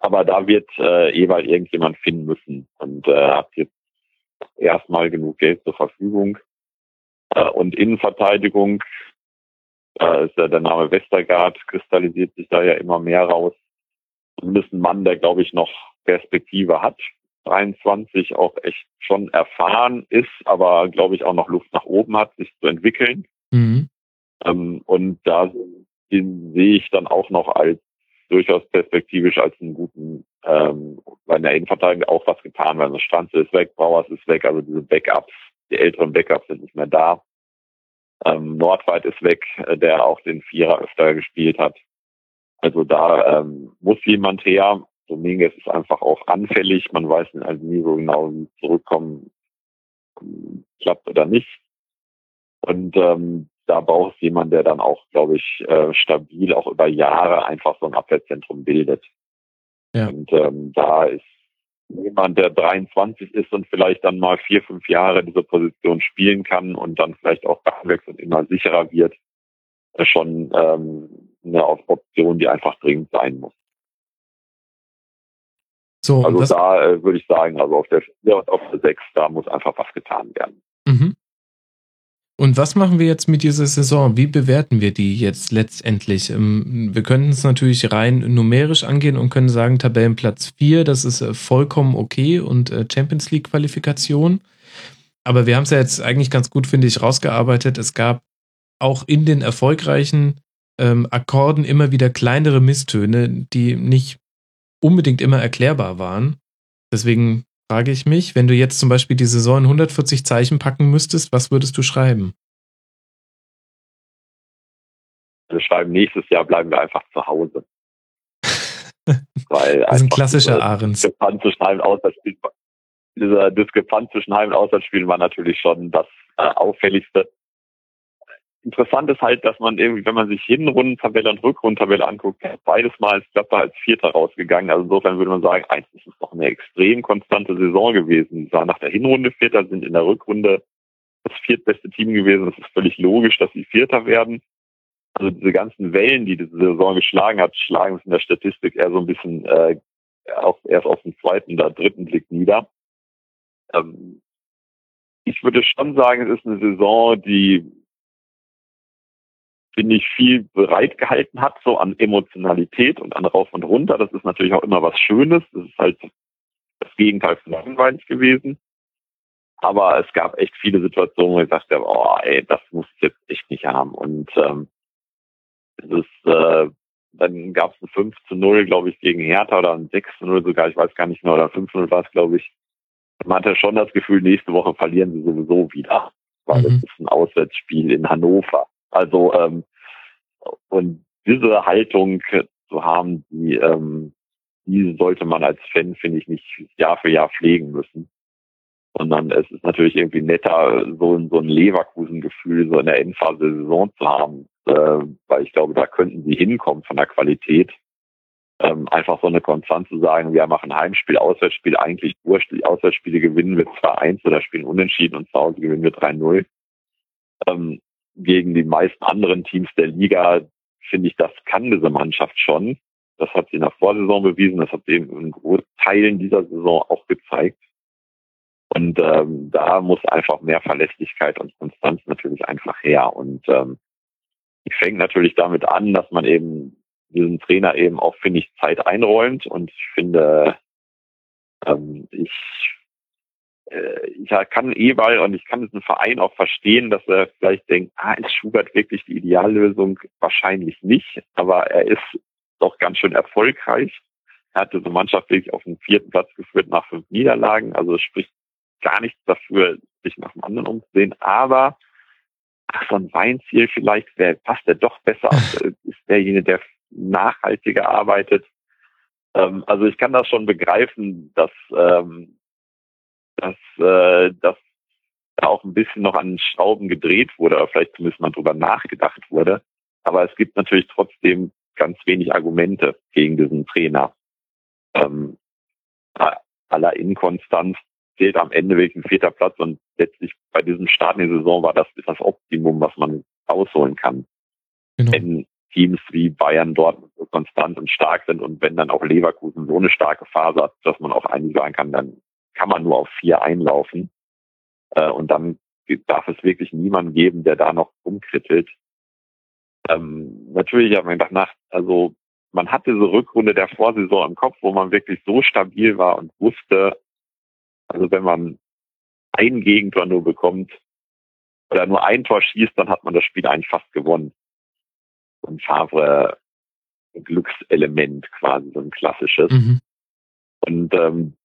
S7: Aber da wird äh, Ewald irgendjemand finden müssen und äh, hat jetzt erstmal genug Geld zur Verfügung. Äh, und Innenverteidigung, da ist ja der Name Westergaard, kristallisiert sich da ja immer mehr raus. Zumindest ein Mann, der, glaube ich, noch Perspektive hat. 23 auch echt schon erfahren ist, aber glaube ich auch noch Luft nach oben hat, sich zu entwickeln. Mhm. Ähm, und da den sehe ich dann auch noch als durchaus perspektivisch als einen guten ähm, weil in der Innenverteidigung auch was getan werden. Also Stranze ist weg, Brauers ist weg, also diese Backups, die älteren Backups sind nicht mehr da. Ähm, Nordweit ist weg, äh, der auch den Vierer öfter gespielt hat. Also da ähm, muss jemand her. Dominguez ist einfach auch anfällig. Man weiß also nie so genau, wie zurückkommen klappt oder nicht. Und ähm, da braucht es jemand, der dann auch, glaube ich, äh, stabil auch über Jahre einfach so ein Abwehrzentrum bildet. Ja. Und ähm, da ist jemand, der 23 ist und vielleicht dann mal vier, fünf Jahre diese Position spielen kann und dann vielleicht auch wechselt und immer sicherer wird, äh, schon ähm, eine Option, die einfach dringend sein muss. So, also da äh, würde ich sagen, also auf der 4 und auf der 6, da muss einfach was getan werden.
S3: Und was machen wir jetzt mit dieser Saison? Wie bewerten wir die jetzt letztendlich? Ähm, wir könnten es natürlich rein numerisch angehen und können sagen, Tabellenplatz 4, das ist äh, vollkommen okay und äh, Champions League Qualifikation. Aber wir haben es ja jetzt eigentlich ganz gut, finde ich, rausgearbeitet. Es gab auch in den erfolgreichen ähm, Akkorden immer wieder kleinere Misstöne, die nicht unbedingt immer erklärbar waren. Deswegen frage ich mich, wenn du jetzt zum Beispiel die Saison in 140 Zeichen packen müsstest, was würdest du schreiben?
S7: Wir schreiben, nächstes Jahr bleiben wir einfach zu Hause.
S3: Weil das ist ein klassischer Ahrens.
S7: Diskrepanz zwischen Heim- und Auswärtsspielen, dieser Diskrepanz zwischen Heim- und Auswärtsspielen war natürlich schon das äh, Auffälligste. Interessant ist halt, dass man irgendwie, wenn man sich Hinrundentabelle und Rückrundentabelle anguckt, beides Mal ist Gladbach als Vierter rausgegangen. Also insofern würde man sagen, eins, ist doch eine extrem konstante Saison gewesen. Sie nach der Hinrunde Vierter, sind in der Rückrunde das viertbeste Team gewesen. Es ist völlig logisch, dass sie Vierter werden. Also diese ganzen Wellen, die diese Saison geschlagen hat, schlagen es in der Statistik eher so ein bisschen äh, auf, erst auf den zweiten oder dritten Blick nieder. Ähm, ich würde schon sagen, es ist eine Saison, die finde ich, viel bereitgehalten hat, so an Emotionalität und an rauf und runter. Das ist natürlich auch immer was Schönes. Das ist halt das Gegenteil von langweilig gewesen. Aber es gab echt viele Situationen, wo ich dachte, oh, ey, das muss ich jetzt echt nicht haben. Und ähm, es ist, äh, dann gab es ein 5 zu 0, glaube ich, gegen Hertha oder ein 6 zu 0 sogar, ich weiß gar nicht mehr, oder 5 zu 0 war es, glaube ich. Man hatte schon das Gefühl, nächste Woche verlieren sie sowieso wieder, weil mhm. es ist ein Auswärtsspiel in Hannover. Also ähm, und diese Haltung zu haben, die, ähm, die sollte man als Fan, finde ich, nicht Jahr für Jahr pflegen müssen. Sondern es ist natürlich irgendwie netter, so, so ein Leverkusen-Gefühl so in der Endphase der Saison zu haben. Äh, weil ich glaube, da könnten sie hinkommen von der Qualität. Ähm, einfach so eine Konstanz zu sagen, wir machen Heimspiel, Auswärtsspiel, eigentlich wurscht, die Auswärtsspiele gewinnen wir 2-1 oder spielen unentschieden und zu Hause gewinnen wir 3-0. Ähm, gegen die meisten anderen Teams der Liga, finde ich, das kann diese Mannschaft schon. Das hat sie in der Vorsaison bewiesen, das hat sie in Großteilen dieser Saison auch gezeigt. Und ähm, da muss einfach mehr Verlässlichkeit und Konstanz natürlich einfach her. Und ähm, ich fängt natürlich damit an, dass man eben diesen Trainer eben auch, finde ich, Zeit einräumt. Und ich finde, ähm, ich ich kann Ewald und ich kann diesen Verein auch verstehen, dass er vielleicht denkt, ah, ist Schubert wirklich die Ideallösung? Wahrscheinlich nicht, aber er ist doch ganz schön erfolgreich. Er hat diese Mannschaft wirklich auf den vierten Platz geführt nach fünf Niederlagen, also es spricht gar nichts dafür, sich nach dem anderen umzusehen, aber ach, so ein Weinziel vielleicht, wer passt der doch besser, ist derjenige, der nachhaltiger arbeitet. Ähm, also ich kann das schon begreifen, dass ähm, dass, äh, dass da auch ein bisschen noch an Schrauben gedreht wurde, oder vielleicht zumindest mal drüber nachgedacht wurde. Aber es gibt natürlich trotzdem ganz wenig Argumente gegen diesen Trainer. Ähm, aller Inkonstanz zählt am Ende wirklich ein vierter Platz und letztlich bei diesem Start in die Saison war das das Optimum, was man rausholen kann. Genau. Wenn Teams wie Bayern dort so konstant und stark sind und wenn dann auch Leverkusen so eine starke Phase hat, dass man auch eigentlich sagen kann, dann kann man nur auf vier einlaufen. Äh, und dann darf es wirklich niemanden geben, der da noch umkrittelt. Ähm, natürlich hat man gedacht, nach, also man hat diese Rückrunde der Vorsaison im Kopf, wo man wirklich so stabil war und wusste, also wenn man ein Gegentor nur bekommt oder nur ein Tor schießt, dann hat man das Spiel eigentlich fast gewonnen. So ein Favre Glückselement quasi, so ein klassisches. Mhm. Und ähm,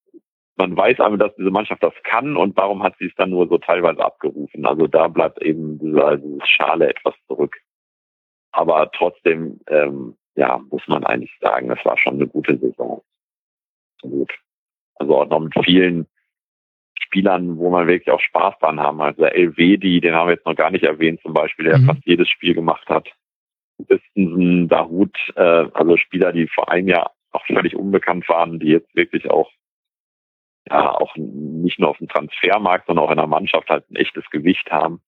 S7: man weiß aber, dass diese Mannschaft das kann und warum hat sie es dann nur so teilweise abgerufen. Also da bleibt eben dieser, dieses Schale etwas zurück. Aber trotzdem, ähm, ja, muss man eigentlich sagen, das war schon eine gute Saison. Gut. Also auch noch mit vielen Spielern, wo man wirklich auch Spaß dran haben. Also der Elvedi, den haben wir jetzt noch gar nicht erwähnt zum Beispiel, der mhm. fast jedes Spiel gemacht hat. Bistensen, Dahut, äh, also Spieler, die vor einem Jahr auch völlig unbekannt waren, die jetzt wirklich auch ja auch nicht nur auf dem Transfermarkt, sondern auch in der Mannschaft halt ein echtes Gewicht haben.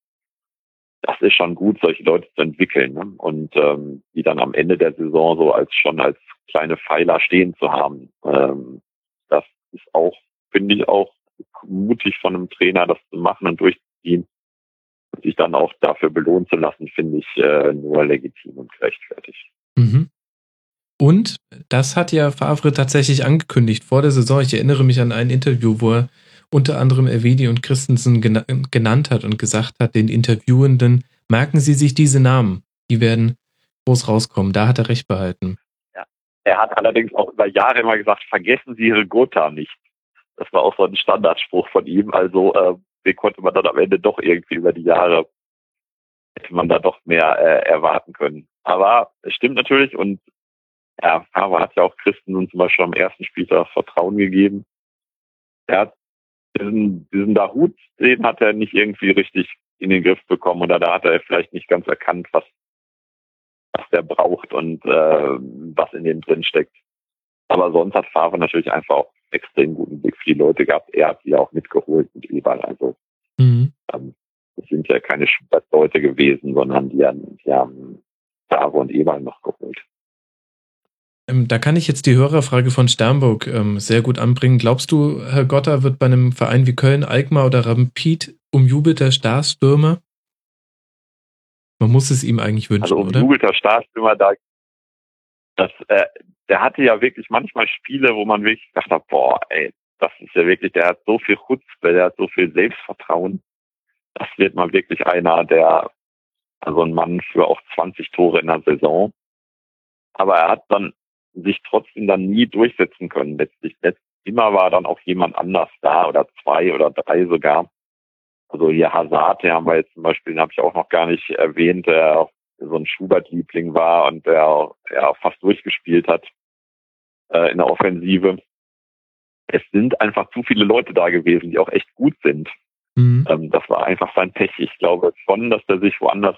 S7: Das ist schon gut, solche Leute zu entwickeln ne? und ähm, die dann am Ende der Saison so als schon als kleine Pfeiler stehen zu haben. Ähm, das ist auch, finde ich, auch mutig von einem Trainer, das zu machen und durchzuziehen und sich dann auch dafür belohnen zu lassen, finde ich äh, nur legitim und gerechtfertigt.
S3: Mhm. Und das hat ja Favre tatsächlich angekündigt vor der Saison. Ich erinnere mich an ein Interview, wo er unter anderem Ervedi und Christensen genannt hat und gesagt hat, den Interviewenden, merken Sie sich diese Namen, die werden groß rauskommen. Da hat er recht behalten.
S7: Ja. Er hat allerdings auch über Jahre immer gesagt, vergessen Sie Ihre Gotha nicht. Das war auch so ein Standardspruch von ihm. Also äh, den konnte man dann am Ende doch irgendwie über die Jahre hätte man da doch mehr äh, erwarten können. Aber es stimmt natürlich und ja, aber hat ja auch Christen nun zum Beispiel am ersten Spieltag Vertrauen gegeben. Er hat diesen, diesen Dahut, den hat er nicht irgendwie richtig in den Griff bekommen oder da hat er vielleicht nicht ganz erkannt, was, was der braucht und äh, was in dem drin steckt. Aber sonst hat Favre natürlich einfach auch extrem guten Blick für die Leute gehabt. Er hat sie auch mitgeholt und überall. Also mhm. ähm, das sind ja keine Leute gewesen, sondern die haben, die haben Favre und Eberl noch geholt.
S3: Ähm, da kann ich jetzt die Hörerfrage von Sternburg ähm, sehr gut anbringen. Glaubst du, Herr Gotter wird bei einem Verein wie Köln, Alkmaar oder Rampid umjubelter Starstürmer? Man muss es ihm eigentlich wünschen, also
S7: umjubelter Starstürmer, da, das, äh, der hatte ja wirklich manchmal Spiele, wo man wirklich dachte, boah, ey, das ist ja wirklich, der hat so viel Chutzpe, der hat so viel Selbstvertrauen. Das wird mal wirklich einer, der, also ein Mann für auch 20 Tore in der Saison. Aber er hat dann sich trotzdem dann nie durchsetzen können. Letztlich immer war dann auch jemand anders da oder zwei oder drei sogar. Also hier Hazard, der haben wir jetzt zum Beispiel, den habe ich auch noch gar nicht erwähnt, der auch so ein Schubert-Liebling war und der ja fast durchgespielt hat äh, in der Offensive. Es sind einfach zu viele Leute da gewesen, die auch echt gut sind. Mhm. Ähm, das war einfach sein Pech. Ich glaube schon, dass er sich woanders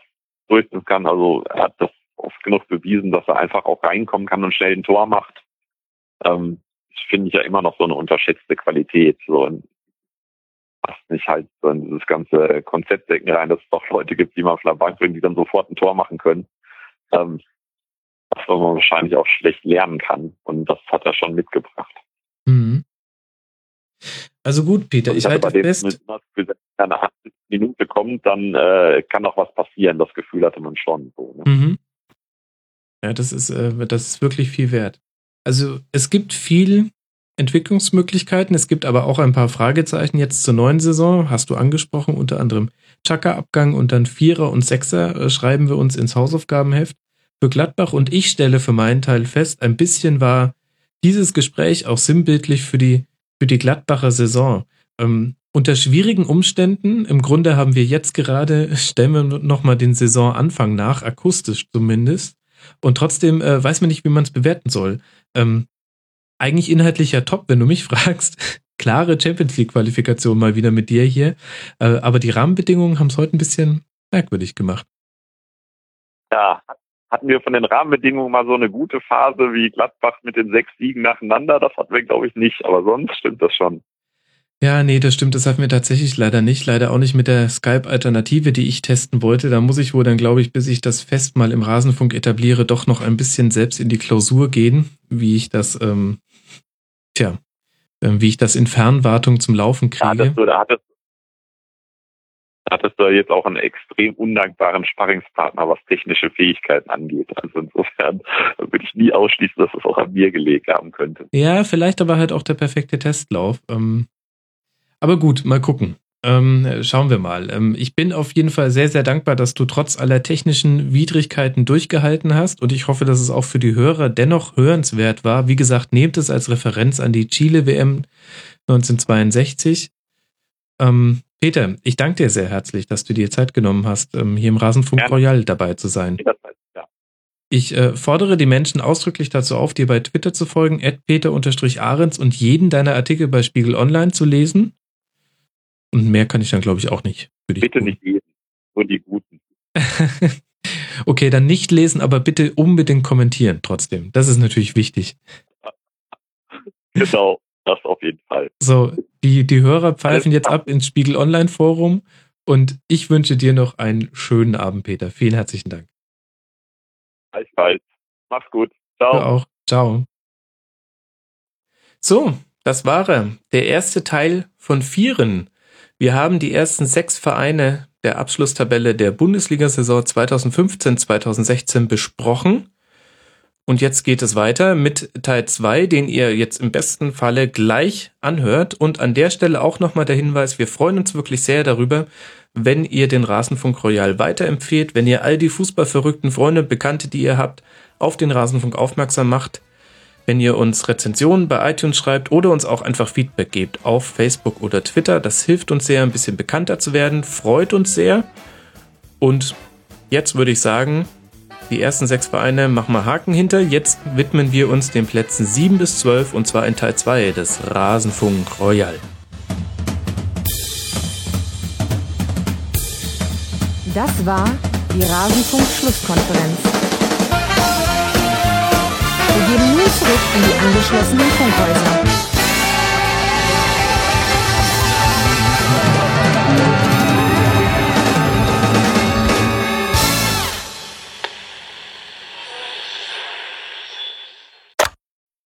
S7: durchsetzen kann. Also er hat das oft genug bewiesen, dass er einfach auch reinkommen kann und schnell ein Tor macht. Ähm, das finde ich ja immer noch so eine unterschätzte Qualität. So ein, passt nicht halt so in dieses ganze Konzeptdenken rein, dass es doch Leute gibt, die man auf der Bank bringen, die dann sofort ein Tor machen können. Ähm, was man wahrscheinlich auch schlecht lernen kann. Und das hat er schon mitgebracht. Mhm.
S3: Also gut, Peter, ich, ich halte fest.
S7: Wenn eine 80 Minute kommt, dann äh, kann auch was passieren. Das Gefühl hatte man schon. So, ne? mhm.
S3: Ja, das ist, äh, das ist wirklich viel wert. Also es gibt viel Entwicklungsmöglichkeiten, es gibt aber auch ein paar Fragezeichen jetzt zur neuen Saison, hast du angesprochen, unter anderem Chaka-Abgang und dann Vierer und Sechser äh, schreiben wir uns ins Hausaufgabenheft für Gladbach und ich stelle für meinen Teil fest, ein bisschen war dieses Gespräch auch sinnbildlich für die, für die Gladbacher Saison. Ähm, unter schwierigen Umständen, im Grunde haben wir jetzt gerade, stellen wir nochmal den Saisonanfang nach, akustisch zumindest, und trotzdem äh, weiß man nicht, wie man es bewerten soll. Ähm, eigentlich inhaltlicher Top, wenn du mich fragst. Klare Champions League-Qualifikation mal wieder mit dir hier. Äh, aber die Rahmenbedingungen haben es heute ein bisschen merkwürdig gemacht.
S7: Ja, hatten wir von den Rahmenbedingungen mal so eine gute Phase wie Gladbach mit den sechs Siegen nacheinander? Das hatten wir, glaube ich, nicht. Aber sonst stimmt das schon.
S3: Ja, nee, das stimmt. Das hatten wir tatsächlich leider nicht. Leider auch nicht mit der Skype-Alternative, die ich testen wollte. Da muss ich wohl dann, glaube ich, bis ich das Fest mal im Rasenfunk etabliere, doch noch ein bisschen selbst in die Klausur gehen, wie ich das, ähm, tja, äh, wie ich das in Fernwartung zum Laufen kriege. Ja,
S7: das, da hattest, hattest du jetzt auch einen extrem undankbaren Sparringspartner, was technische Fähigkeiten angeht. Also insofern würde ich nie ausschließen, dass es auch an mir gelegt haben könnte.
S3: Ja, vielleicht aber halt auch der perfekte Testlauf. Ähm, aber gut, mal gucken. Ähm, schauen wir mal. Ähm, ich bin auf jeden Fall sehr, sehr dankbar, dass du trotz aller technischen Widrigkeiten durchgehalten hast und ich hoffe, dass es auch für die Hörer dennoch hörenswert war. Wie gesagt, nehmt es als Referenz an die Chile-WM 1962. Ähm, Peter, ich danke dir sehr herzlich, dass du dir Zeit genommen hast, ähm, hier im Rasenfunk Royal dabei zu sein. Ich äh, fordere die Menschen ausdrücklich dazu auf, dir bei Twitter zu folgen, peter-ahrens und jeden deiner Artikel bei Spiegel Online zu lesen. Und mehr kann ich dann, glaube ich, auch nicht.
S8: bitte tun. nicht lesen, nur die guten.
S3: okay, dann nicht lesen, aber bitte unbedingt kommentieren trotzdem. Das ist natürlich wichtig.
S8: Genau, das auf jeden Fall.
S3: So, die, die Hörer pfeifen jetzt ab ins Spiegel Online Forum und ich wünsche dir noch einen schönen Abend, Peter. Vielen herzlichen Dank.
S8: Gleichfalls. Mach's gut. Ciao.
S3: Du auch. Ciao. So, das war er. Der erste Teil von Vieren wir haben die ersten sechs Vereine der Abschlusstabelle der Bundesliga-Saison 2015-2016 besprochen. Und jetzt geht es weiter mit Teil 2, den ihr jetzt im besten Falle gleich anhört. Und an der Stelle auch nochmal der Hinweis, wir freuen uns wirklich sehr darüber, wenn ihr den Rasenfunk Royal weiterempfehlt, wenn ihr all die fußballverrückten Freunde, Bekannte, die ihr habt, auf den Rasenfunk aufmerksam macht wenn ihr uns Rezensionen bei iTunes schreibt oder uns auch einfach Feedback gebt auf Facebook oder Twitter. Das hilft uns sehr, ein bisschen bekannter zu werden, freut uns sehr. Und jetzt würde ich sagen, die ersten sechs Vereine machen wir Haken hinter. Jetzt widmen wir uns den Plätzen 7 bis 12 und zwar in Teil 2 des Rasenfunk Royal.
S1: Das war die Rasenfunk-Schlusskonferenz. Geben nun zurück in die angeschlossenen Funkhäuser.